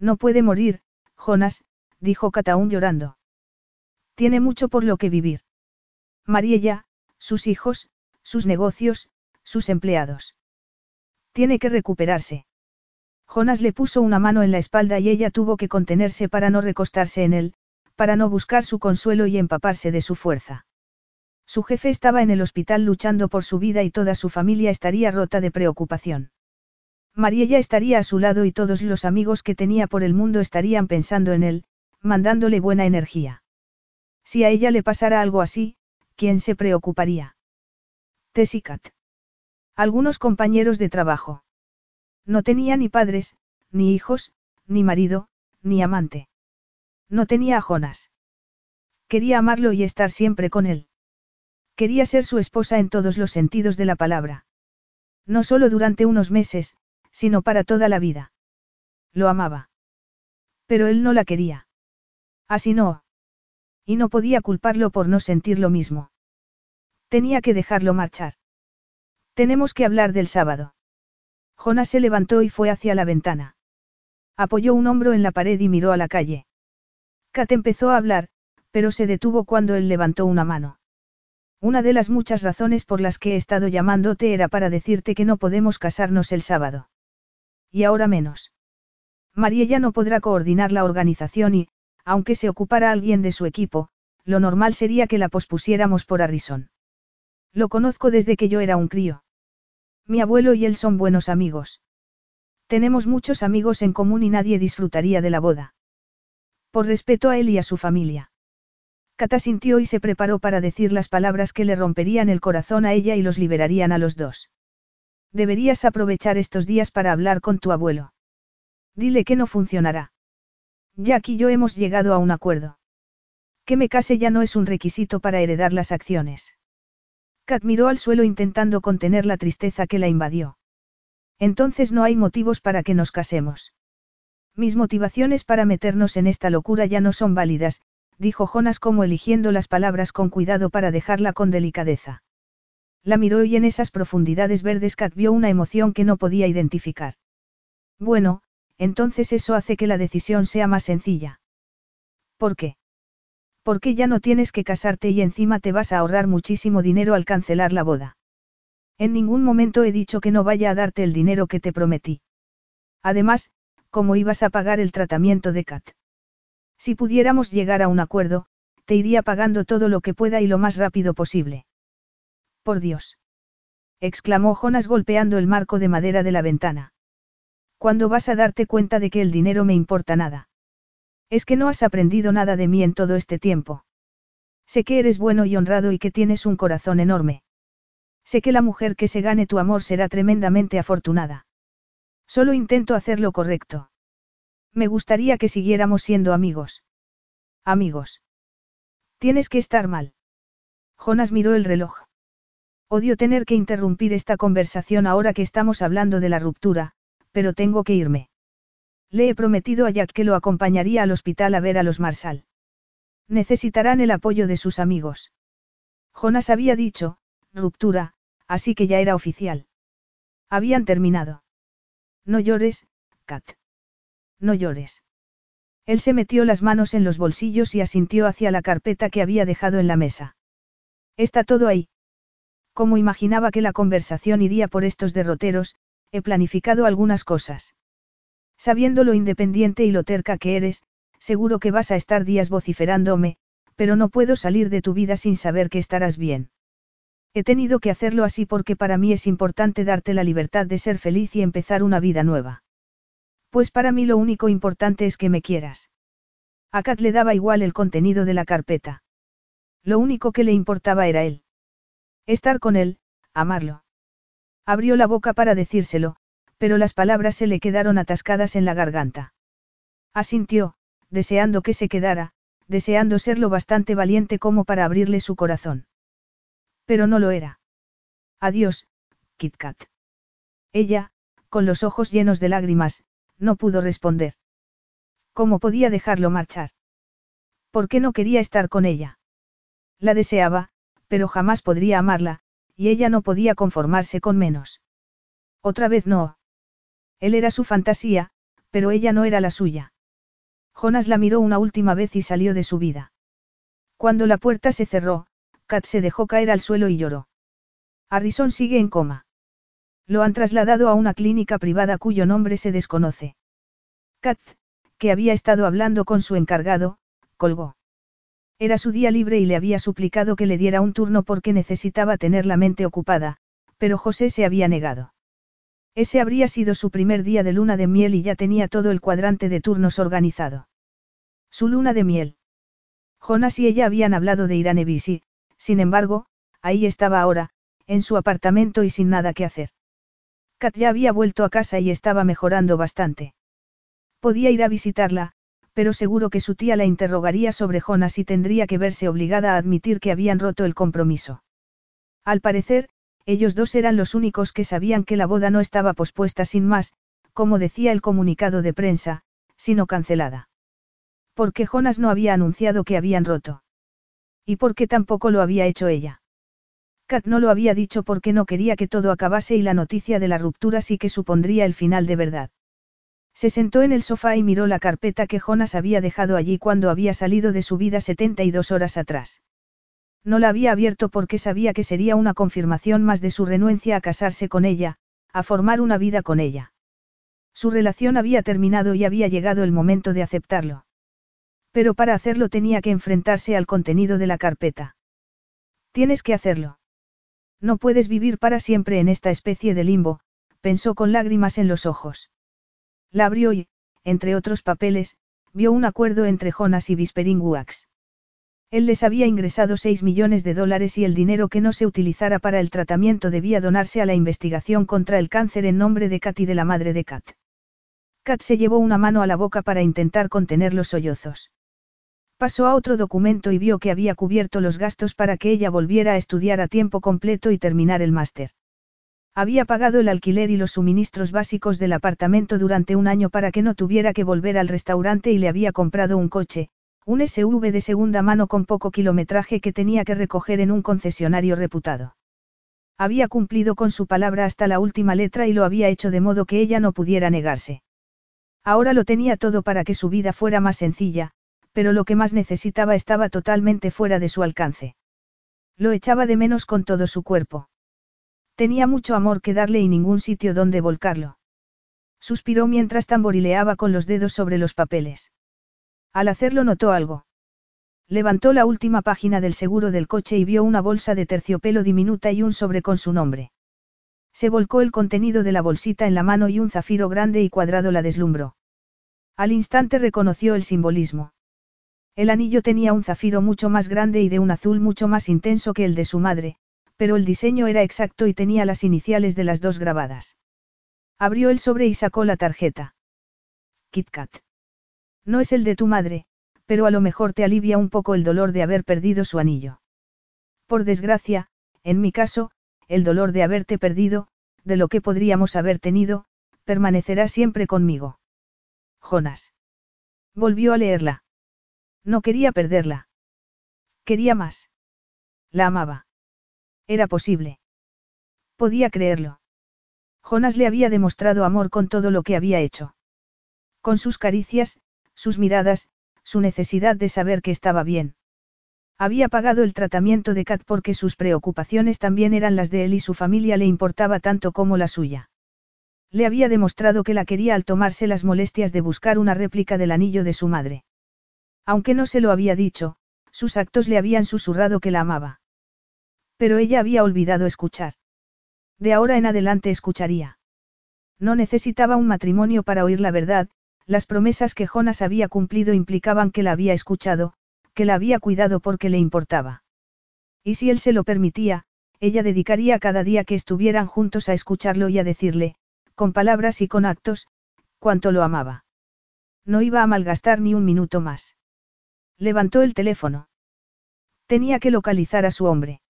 No puede morir, Jonas, dijo Kat aún llorando. Tiene mucho por lo que vivir. Mariella, sus hijos, sus negocios, sus empleados. Tiene que recuperarse. Jonas le puso una mano en la espalda y ella tuvo que contenerse para no recostarse en él, para no buscar su consuelo y empaparse de su fuerza. Su jefe estaba en el hospital luchando por su vida y toda su familia estaría rota de preocupación. Mariella estaría a su lado y todos los amigos que tenía por el mundo estarían pensando en él, mandándole buena energía. Si a ella le pasara algo así, ¿quién se preocuparía? Tessicat. Algunos compañeros de trabajo. No tenía ni padres, ni hijos, ni marido, ni amante. No tenía a Jonas. Quería amarlo y estar siempre con él. Quería ser su esposa en todos los sentidos de la palabra. No solo durante unos meses, sino para toda la vida. Lo amaba. Pero él no la quería. Así no. Y no podía culparlo por no sentir lo mismo. Tenía que dejarlo marchar. Tenemos que hablar del sábado. Jonas se levantó y fue hacia la ventana. Apoyó un hombro en la pared y miró a la calle. Kat empezó a hablar, pero se detuvo cuando él levantó una mano. Una de las muchas razones por las que he estado llamándote era para decirte que no podemos casarnos el sábado. Y ahora menos. Mariella no podrá coordinar la organización y, aunque se ocupara alguien de su equipo, lo normal sería que la pospusiéramos por Harrison. Lo conozco desde que yo era un crío. Mi abuelo y él son buenos amigos. Tenemos muchos amigos en común y nadie disfrutaría de la boda. Por respeto a él y a su familia. Kata sintió y se preparó para decir las palabras que le romperían el corazón a ella y los liberarían a los dos. Deberías aprovechar estos días para hablar con tu abuelo. Dile que no funcionará. Jack y yo hemos llegado a un acuerdo. Que me case ya no es un requisito para heredar las acciones. Kat miró al suelo intentando contener la tristeza que la invadió. Entonces no hay motivos para que nos casemos. Mis motivaciones para meternos en esta locura ya no son válidas, dijo Jonas como eligiendo las palabras con cuidado para dejarla con delicadeza. La miró y en esas profundidades verdes Kat vio una emoción que no podía identificar. Bueno, entonces eso hace que la decisión sea más sencilla. ¿Por qué? Porque ya no tienes que casarte y encima te vas a ahorrar muchísimo dinero al cancelar la boda. En ningún momento he dicho que no vaya a darte el dinero que te prometí. Además, ¿cómo ibas a pagar el tratamiento de Kat? Si pudiéramos llegar a un acuerdo, te iría pagando todo lo que pueda y lo más rápido posible. Por Dios. exclamó Jonas golpeando el marco de madera de la ventana. ¿Cuándo vas a darte cuenta de que el dinero me importa nada? Es que no has aprendido nada de mí en todo este tiempo. Sé que eres bueno y honrado y que tienes un corazón enorme. Sé que la mujer que se gane tu amor será tremendamente afortunada. Solo intento hacer lo correcto. Me gustaría que siguiéramos siendo amigos. Amigos. Tienes que estar mal. Jonas miró el reloj. Odio tener que interrumpir esta conversación ahora que estamos hablando de la ruptura, pero tengo que irme. Le he prometido a Jack que lo acompañaría al hospital a ver a los Marshall. Necesitarán el apoyo de sus amigos. Jonas había dicho, ruptura, así que ya era oficial. Habían terminado. No llores, Kat. No llores. Él se metió las manos en los bolsillos y asintió hacia la carpeta que había dejado en la mesa. Está todo ahí. Como imaginaba que la conversación iría por estos derroteros, he planificado algunas cosas. Sabiendo lo independiente y lo terca que eres, seguro que vas a estar días vociferándome, pero no puedo salir de tu vida sin saber que estarás bien. He tenido que hacerlo así porque para mí es importante darte la libertad de ser feliz y empezar una vida nueva. Pues para mí lo único importante es que me quieras. A Kat le daba igual el contenido de la carpeta. Lo único que le importaba era él. Estar con él, amarlo. Abrió la boca para decírselo, pero las palabras se le quedaron atascadas en la garganta. Asintió, deseando que se quedara, deseando ser lo bastante valiente como para abrirle su corazón. Pero no lo era. Adiós, Kit Kat. Ella, con los ojos llenos de lágrimas, no pudo responder. ¿Cómo podía dejarlo marchar? ¿Por qué no quería estar con ella? La deseaba, pero jamás podría amarla, y ella no podía conformarse con menos. Otra vez no. Él era su fantasía, pero ella no era la suya. Jonas la miró una última vez y salió de su vida. Cuando la puerta se cerró, Kat se dejó caer al suelo y lloró. Harrison sigue en coma. Lo han trasladado a una clínica privada cuyo nombre se desconoce. Kat, que había estado hablando con su encargado, colgó. Era su día libre y le había suplicado que le diera un turno porque necesitaba tener la mente ocupada, pero José se había negado. Ese habría sido su primer día de luna de miel y ya tenía todo el cuadrante de turnos organizado. Su luna de miel. Jonas y ella habían hablado de ir a Nevisi, sin embargo, ahí estaba ahora, en su apartamento y sin nada que hacer. Kat ya había vuelto a casa y estaba mejorando bastante. Podía ir a visitarla, pero seguro que su tía la interrogaría sobre Jonas y tendría que verse obligada a admitir que habían roto el compromiso. Al parecer, ellos dos eran los únicos que sabían que la boda no estaba pospuesta sin más, como decía el comunicado de prensa, sino cancelada. Porque Jonas no había anunciado que habían roto. Y porque tampoco lo había hecho ella. Kat no lo había dicho porque no quería que todo acabase y la noticia de la ruptura sí que supondría el final de verdad. Se sentó en el sofá y miró la carpeta que Jonas había dejado allí cuando había salido de su vida 72 horas atrás. No la había abierto porque sabía que sería una confirmación más de su renuencia a casarse con ella, a formar una vida con ella. Su relación había terminado y había llegado el momento de aceptarlo. Pero para hacerlo tenía que enfrentarse al contenido de la carpeta. Tienes que hacerlo. No puedes vivir para siempre en esta especie de limbo, pensó con lágrimas en los ojos. La abrió y, entre otros papeles, vio un acuerdo entre Jonas y Vispering Wax. Él les había ingresado 6 millones de dólares y el dinero que no se utilizara para el tratamiento debía donarse a la investigación contra el cáncer en nombre de Kat y de la madre de Kat. Kat se llevó una mano a la boca para intentar contener los sollozos. Pasó a otro documento y vio que había cubierto los gastos para que ella volviera a estudiar a tiempo completo y terminar el máster. Había pagado el alquiler y los suministros básicos del apartamento durante un año para que no tuviera que volver al restaurante y le había comprado un coche, un SUV de segunda mano con poco kilometraje que tenía que recoger en un concesionario reputado. Había cumplido con su palabra hasta la última letra y lo había hecho de modo que ella no pudiera negarse. Ahora lo tenía todo para que su vida fuera más sencilla, pero lo que más necesitaba estaba totalmente fuera de su alcance. Lo echaba de menos con todo su cuerpo. Tenía mucho amor que darle y ningún sitio donde volcarlo. Suspiró mientras tamborileaba con los dedos sobre los papeles. Al hacerlo notó algo. Levantó la última página del seguro del coche y vio una bolsa de terciopelo diminuta y un sobre con su nombre. Se volcó el contenido de la bolsita en la mano y un zafiro grande y cuadrado la deslumbró. Al instante reconoció el simbolismo. El anillo tenía un zafiro mucho más grande y de un azul mucho más intenso que el de su madre, pero el diseño era exacto y tenía las iniciales de las dos grabadas. Abrió el sobre y sacó la tarjeta. Kit Kat. No es el de tu madre, pero a lo mejor te alivia un poco el dolor de haber perdido su anillo. Por desgracia, en mi caso, el dolor de haberte perdido, de lo que podríamos haber tenido, permanecerá siempre conmigo. Jonas. Volvió a leerla. No quería perderla. Quería más. La amaba. Era posible. Podía creerlo. Jonas le había demostrado amor con todo lo que había hecho. Con sus caricias, sus miradas, su necesidad de saber que estaba bien. Había pagado el tratamiento de Kat porque sus preocupaciones también eran las de él y su familia le importaba tanto como la suya. Le había demostrado que la quería al tomarse las molestias de buscar una réplica del anillo de su madre. Aunque no se lo había dicho, sus actos le habían susurrado que la amaba. Pero ella había olvidado escuchar. De ahora en adelante escucharía. No necesitaba un matrimonio para oír la verdad, las promesas que Jonas había cumplido implicaban que la había escuchado, que la había cuidado porque le importaba. Y si él se lo permitía, ella dedicaría cada día que estuvieran juntos a escucharlo y a decirle, con palabras y con actos, cuánto lo amaba. No iba a malgastar ni un minuto más. Levantó el teléfono. Tenía que localizar a su hombre.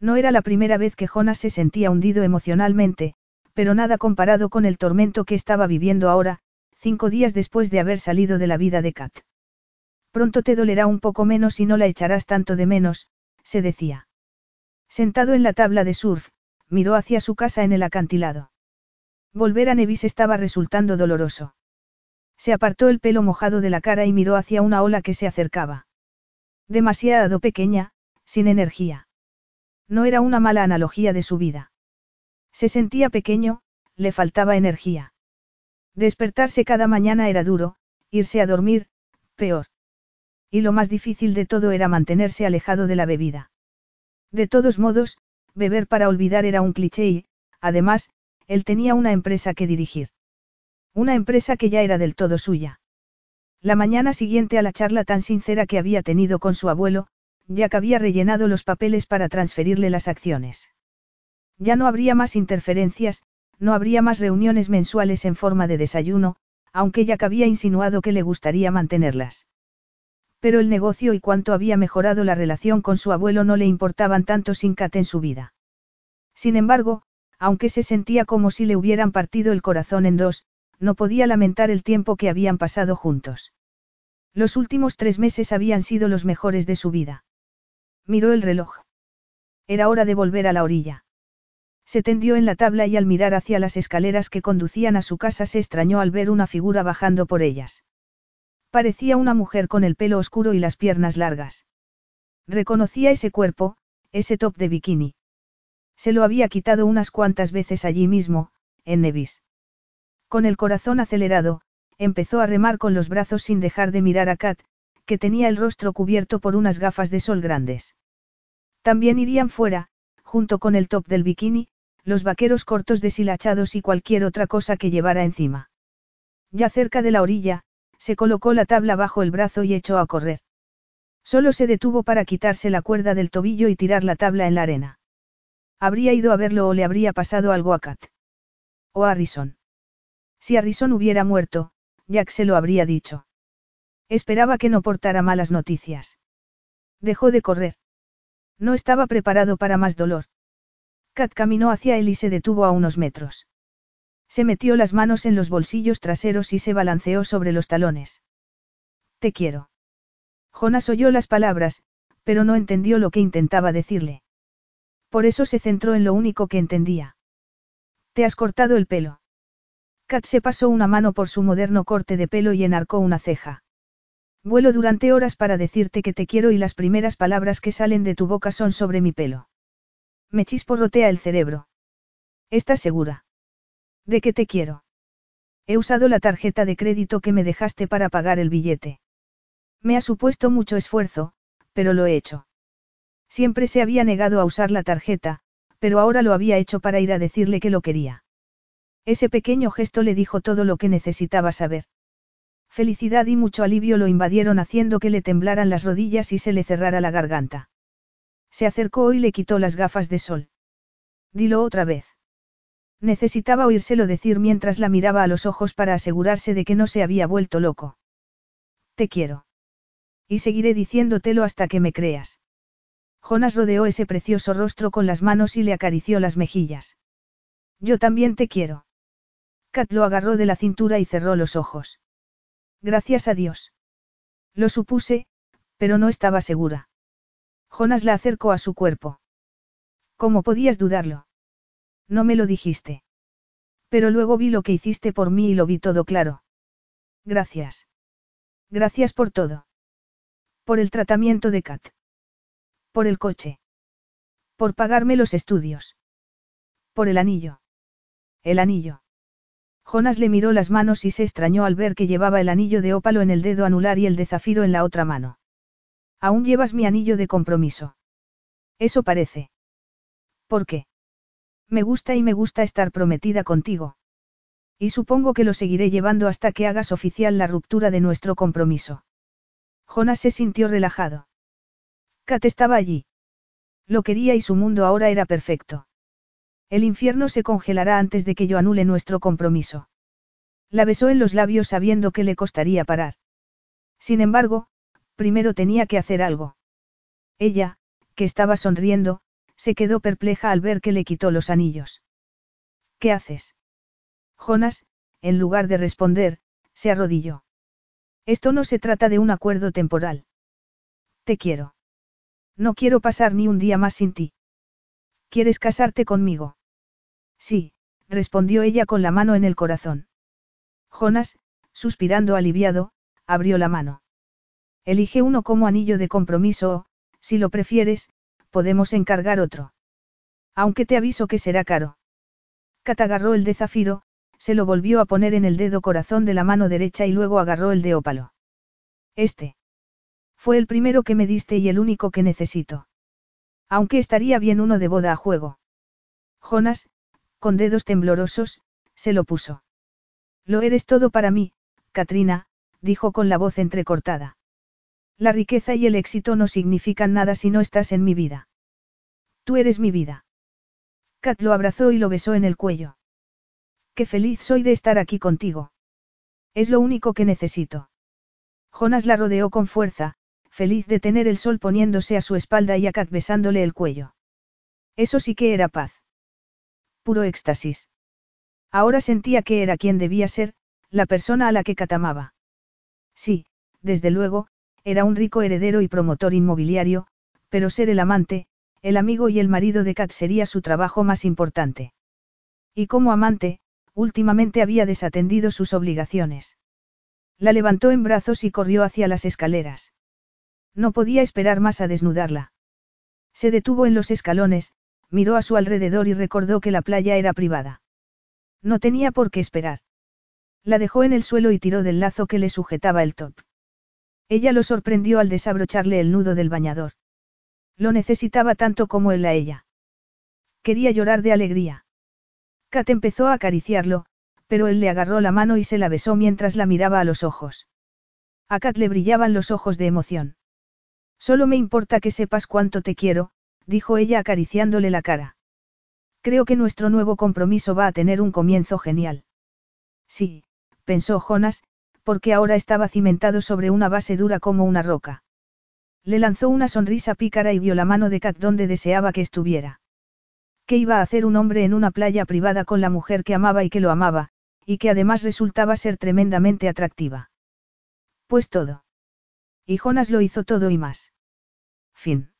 No era la primera vez que Jonas se sentía hundido emocionalmente, pero nada comparado con el tormento que estaba viviendo ahora, cinco días después de haber salido de la vida de Kat. Pronto te dolerá un poco menos y no la echarás tanto de menos, se decía. Sentado en la tabla de surf, miró hacia su casa en el acantilado. Volver a Nevis estaba resultando doloroso. Se apartó el pelo mojado de la cara y miró hacia una ola que se acercaba. Demasiado pequeña, sin energía. No era una mala analogía de su vida. Se sentía pequeño, le faltaba energía. Despertarse cada mañana era duro, irse a dormir, peor. Y lo más difícil de todo era mantenerse alejado de la bebida. De todos modos, beber para olvidar era un cliché y, además, él tenía una empresa que dirigir. Una empresa que ya era del todo suya. La mañana siguiente a la charla tan sincera que había tenido con su abuelo, Jack había rellenado los papeles para transferirle las acciones. Ya no habría más interferencias, no habría más reuniones mensuales en forma de desayuno, aunque Jack había insinuado que le gustaría mantenerlas. Pero el negocio y cuánto había mejorado la relación con su abuelo no le importaban tanto sin Kat en su vida. Sin embargo, aunque se sentía como si le hubieran partido el corazón en dos, no podía lamentar el tiempo que habían pasado juntos. Los últimos tres meses habían sido los mejores de su vida. Miró el reloj. Era hora de volver a la orilla. Se tendió en la tabla y al mirar hacia las escaleras que conducían a su casa se extrañó al ver una figura bajando por ellas. Parecía una mujer con el pelo oscuro y las piernas largas. Reconocía ese cuerpo, ese top de bikini. Se lo había quitado unas cuantas veces allí mismo, en Nevis. Con el corazón acelerado, empezó a remar con los brazos sin dejar de mirar a Kat, que tenía el rostro cubierto por unas gafas de sol grandes. También irían fuera, junto con el top del bikini, los vaqueros cortos deshilachados y cualquier otra cosa que llevara encima. Ya cerca de la orilla, se colocó la tabla bajo el brazo y echó a correr. Solo se detuvo para quitarse la cuerda del tobillo y tirar la tabla en la arena. Habría ido a verlo o le habría pasado algo a Kat. O a Harrison. Si Harrison hubiera muerto, Jack se lo habría dicho. Esperaba que no portara malas noticias. Dejó de correr. No estaba preparado para más dolor. Kat caminó hacia él y se detuvo a unos metros. Se metió las manos en los bolsillos traseros y se balanceó sobre los talones. Te quiero. Jonas oyó las palabras, pero no entendió lo que intentaba decirle. Por eso se centró en lo único que entendía. Te has cortado el pelo. Kat se pasó una mano por su moderno corte de pelo y enarcó una ceja. Vuelo durante horas para decirte que te quiero y las primeras palabras que salen de tu boca son sobre mi pelo. Me chisporrotea el cerebro. ¿Estás segura? ¿De qué te quiero? He usado la tarjeta de crédito que me dejaste para pagar el billete. Me ha supuesto mucho esfuerzo, pero lo he hecho. Siempre se había negado a usar la tarjeta, pero ahora lo había hecho para ir a decirle que lo quería. Ese pequeño gesto le dijo todo lo que necesitaba saber. Felicidad y mucho alivio lo invadieron haciendo que le temblaran las rodillas y se le cerrara la garganta. Se acercó y le quitó las gafas de sol. Dilo otra vez. Necesitaba oírselo decir mientras la miraba a los ojos para asegurarse de que no se había vuelto loco. Te quiero. Y seguiré diciéndotelo hasta que me creas. Jonas rodeó ese precioso rostro con las manos y le acarició las mejillas. Yo también te quiero. Kat lo agarró de la cintura y cerró los ojos. Gracias a Dios. Lo supuse, pero no estaba segura. Jonas la acercó a su cuerpo. ¿Cómo podías dudarlo? No me lo dijiste. Pero luego vi lo que hiciste por mí y lo vi todo claro. Gracias. Gracias por todo. Por el tratamiento de Kat. Por el coche. Por pagarme los estudios. Por el anillo. El anillo. Jonas le miró las manos y se extrañó al ver que llevaba el anillo de ópalo en el dedo anular y el de zafiro en la otra mano. Aún llevas mi anillo de compromiso. Eso parece. ¿Por qué? Me gusta y me gusta estar prometida contigo. Y supongo que lo seguiré llevando hasta que hagas oficial la ruptura de nuestro compromiso. Jonas se sintió relajado. Kat estaba allí. Lo quería y su mundo ahora era perfecto. El infierno se congelará antes de que yo anule nuestro compromiso. La besó en los labios sabiendo que le costaría parar. Sin embargo, primero tenía que hacer algo. Ella, que estaba sonriendo, se quedó perpleja al ver que le quitó los anillos. ¿Qué haces? Jonas, en lugar de responder, se arrodilló. Esto no se trata de un acuerdo temporal. Te quiero. No quiero pasar ni un día más sin ti. ¿Quieres casarte conmigo? Sí, respondió ella con la mano en el corazón. Jonas, suspirando aliviado, abrió la mano. Elige uno como anillo de compromiso o, si lo prefieres, podemos encargar otro. Aunque te aviso que será caro. Kat agarró el de zafiro, se lo volvió a poner en el dedo corazón de la mano derecha y luego agarró el de ópalo. Este. Fue el primero que me diste y el único que necesito. Aunque estaría bien uno de boda a juego. Jonas, con dedos temblorosos, se lo puso. Lo eres todo para mí, Katrina, dijo con la voz entrecortada. La riqueza y el éxito no significan nada si no estás en mi vida. Tú eres mi vida. Kat lo abrazó y lo besó en el cuello. Qué feliz soy de estar aquí contigo. Es lo único que necesito. Jonas la rodeó con fuerza, feliz de tener el sol poniéndose a su espalda y a Kat besándole el cuello. Eso sí que era paz. Puro éxtasis. Ahora sentía que era quien debía ser, la persona a la que Kat amaba. Sí, desde luego, era un rico heredero y promotor inmobiliario, pero ser el amante, el amigo y el marido de Kat sería su trabajo más importante. Y como amante, últimamente había desatendido sus obligaciones. La levantó en brazos y corrió hacia las escaleras. No podía esperar más a desnudarla. Se detuvo en los escalones, miró a su alrededor y recordó que la playa era privada. No tenía por qué esperar. La dejó en el suelo y tiró del lazo que le sujetaba el top. Ella lo sorprendió al desabrocharle el nudo del bañador. Lo necesitaba tanto como él a ella. Quería llorar de alegría. Kat empezó a acariciarlo, pero él le agarró la mano y se la besó mientras la miraba a los ojos. A Kat le brillaban los ojos de emoción. Solo me importa que sepas cuánto te quiero, dijo ella acariciándole la cara. Creo que nuestro nuevo compromiso va a tener un comienzo genial. Sí, pensó Jonas, porque ahora estaba cimentado sobre una base dura como una roca. Le lanzó una sonrisa pícara y vio la mano de Kat donde deseaba que estuviera. ¿Qué iba a hacer un hombre en una playa privada con la mujer que amaba y que lo amaba, y que además resultaba ser tremendamente atractiva? Pues todo. Y Jonas lo hizo todo y más. Fin.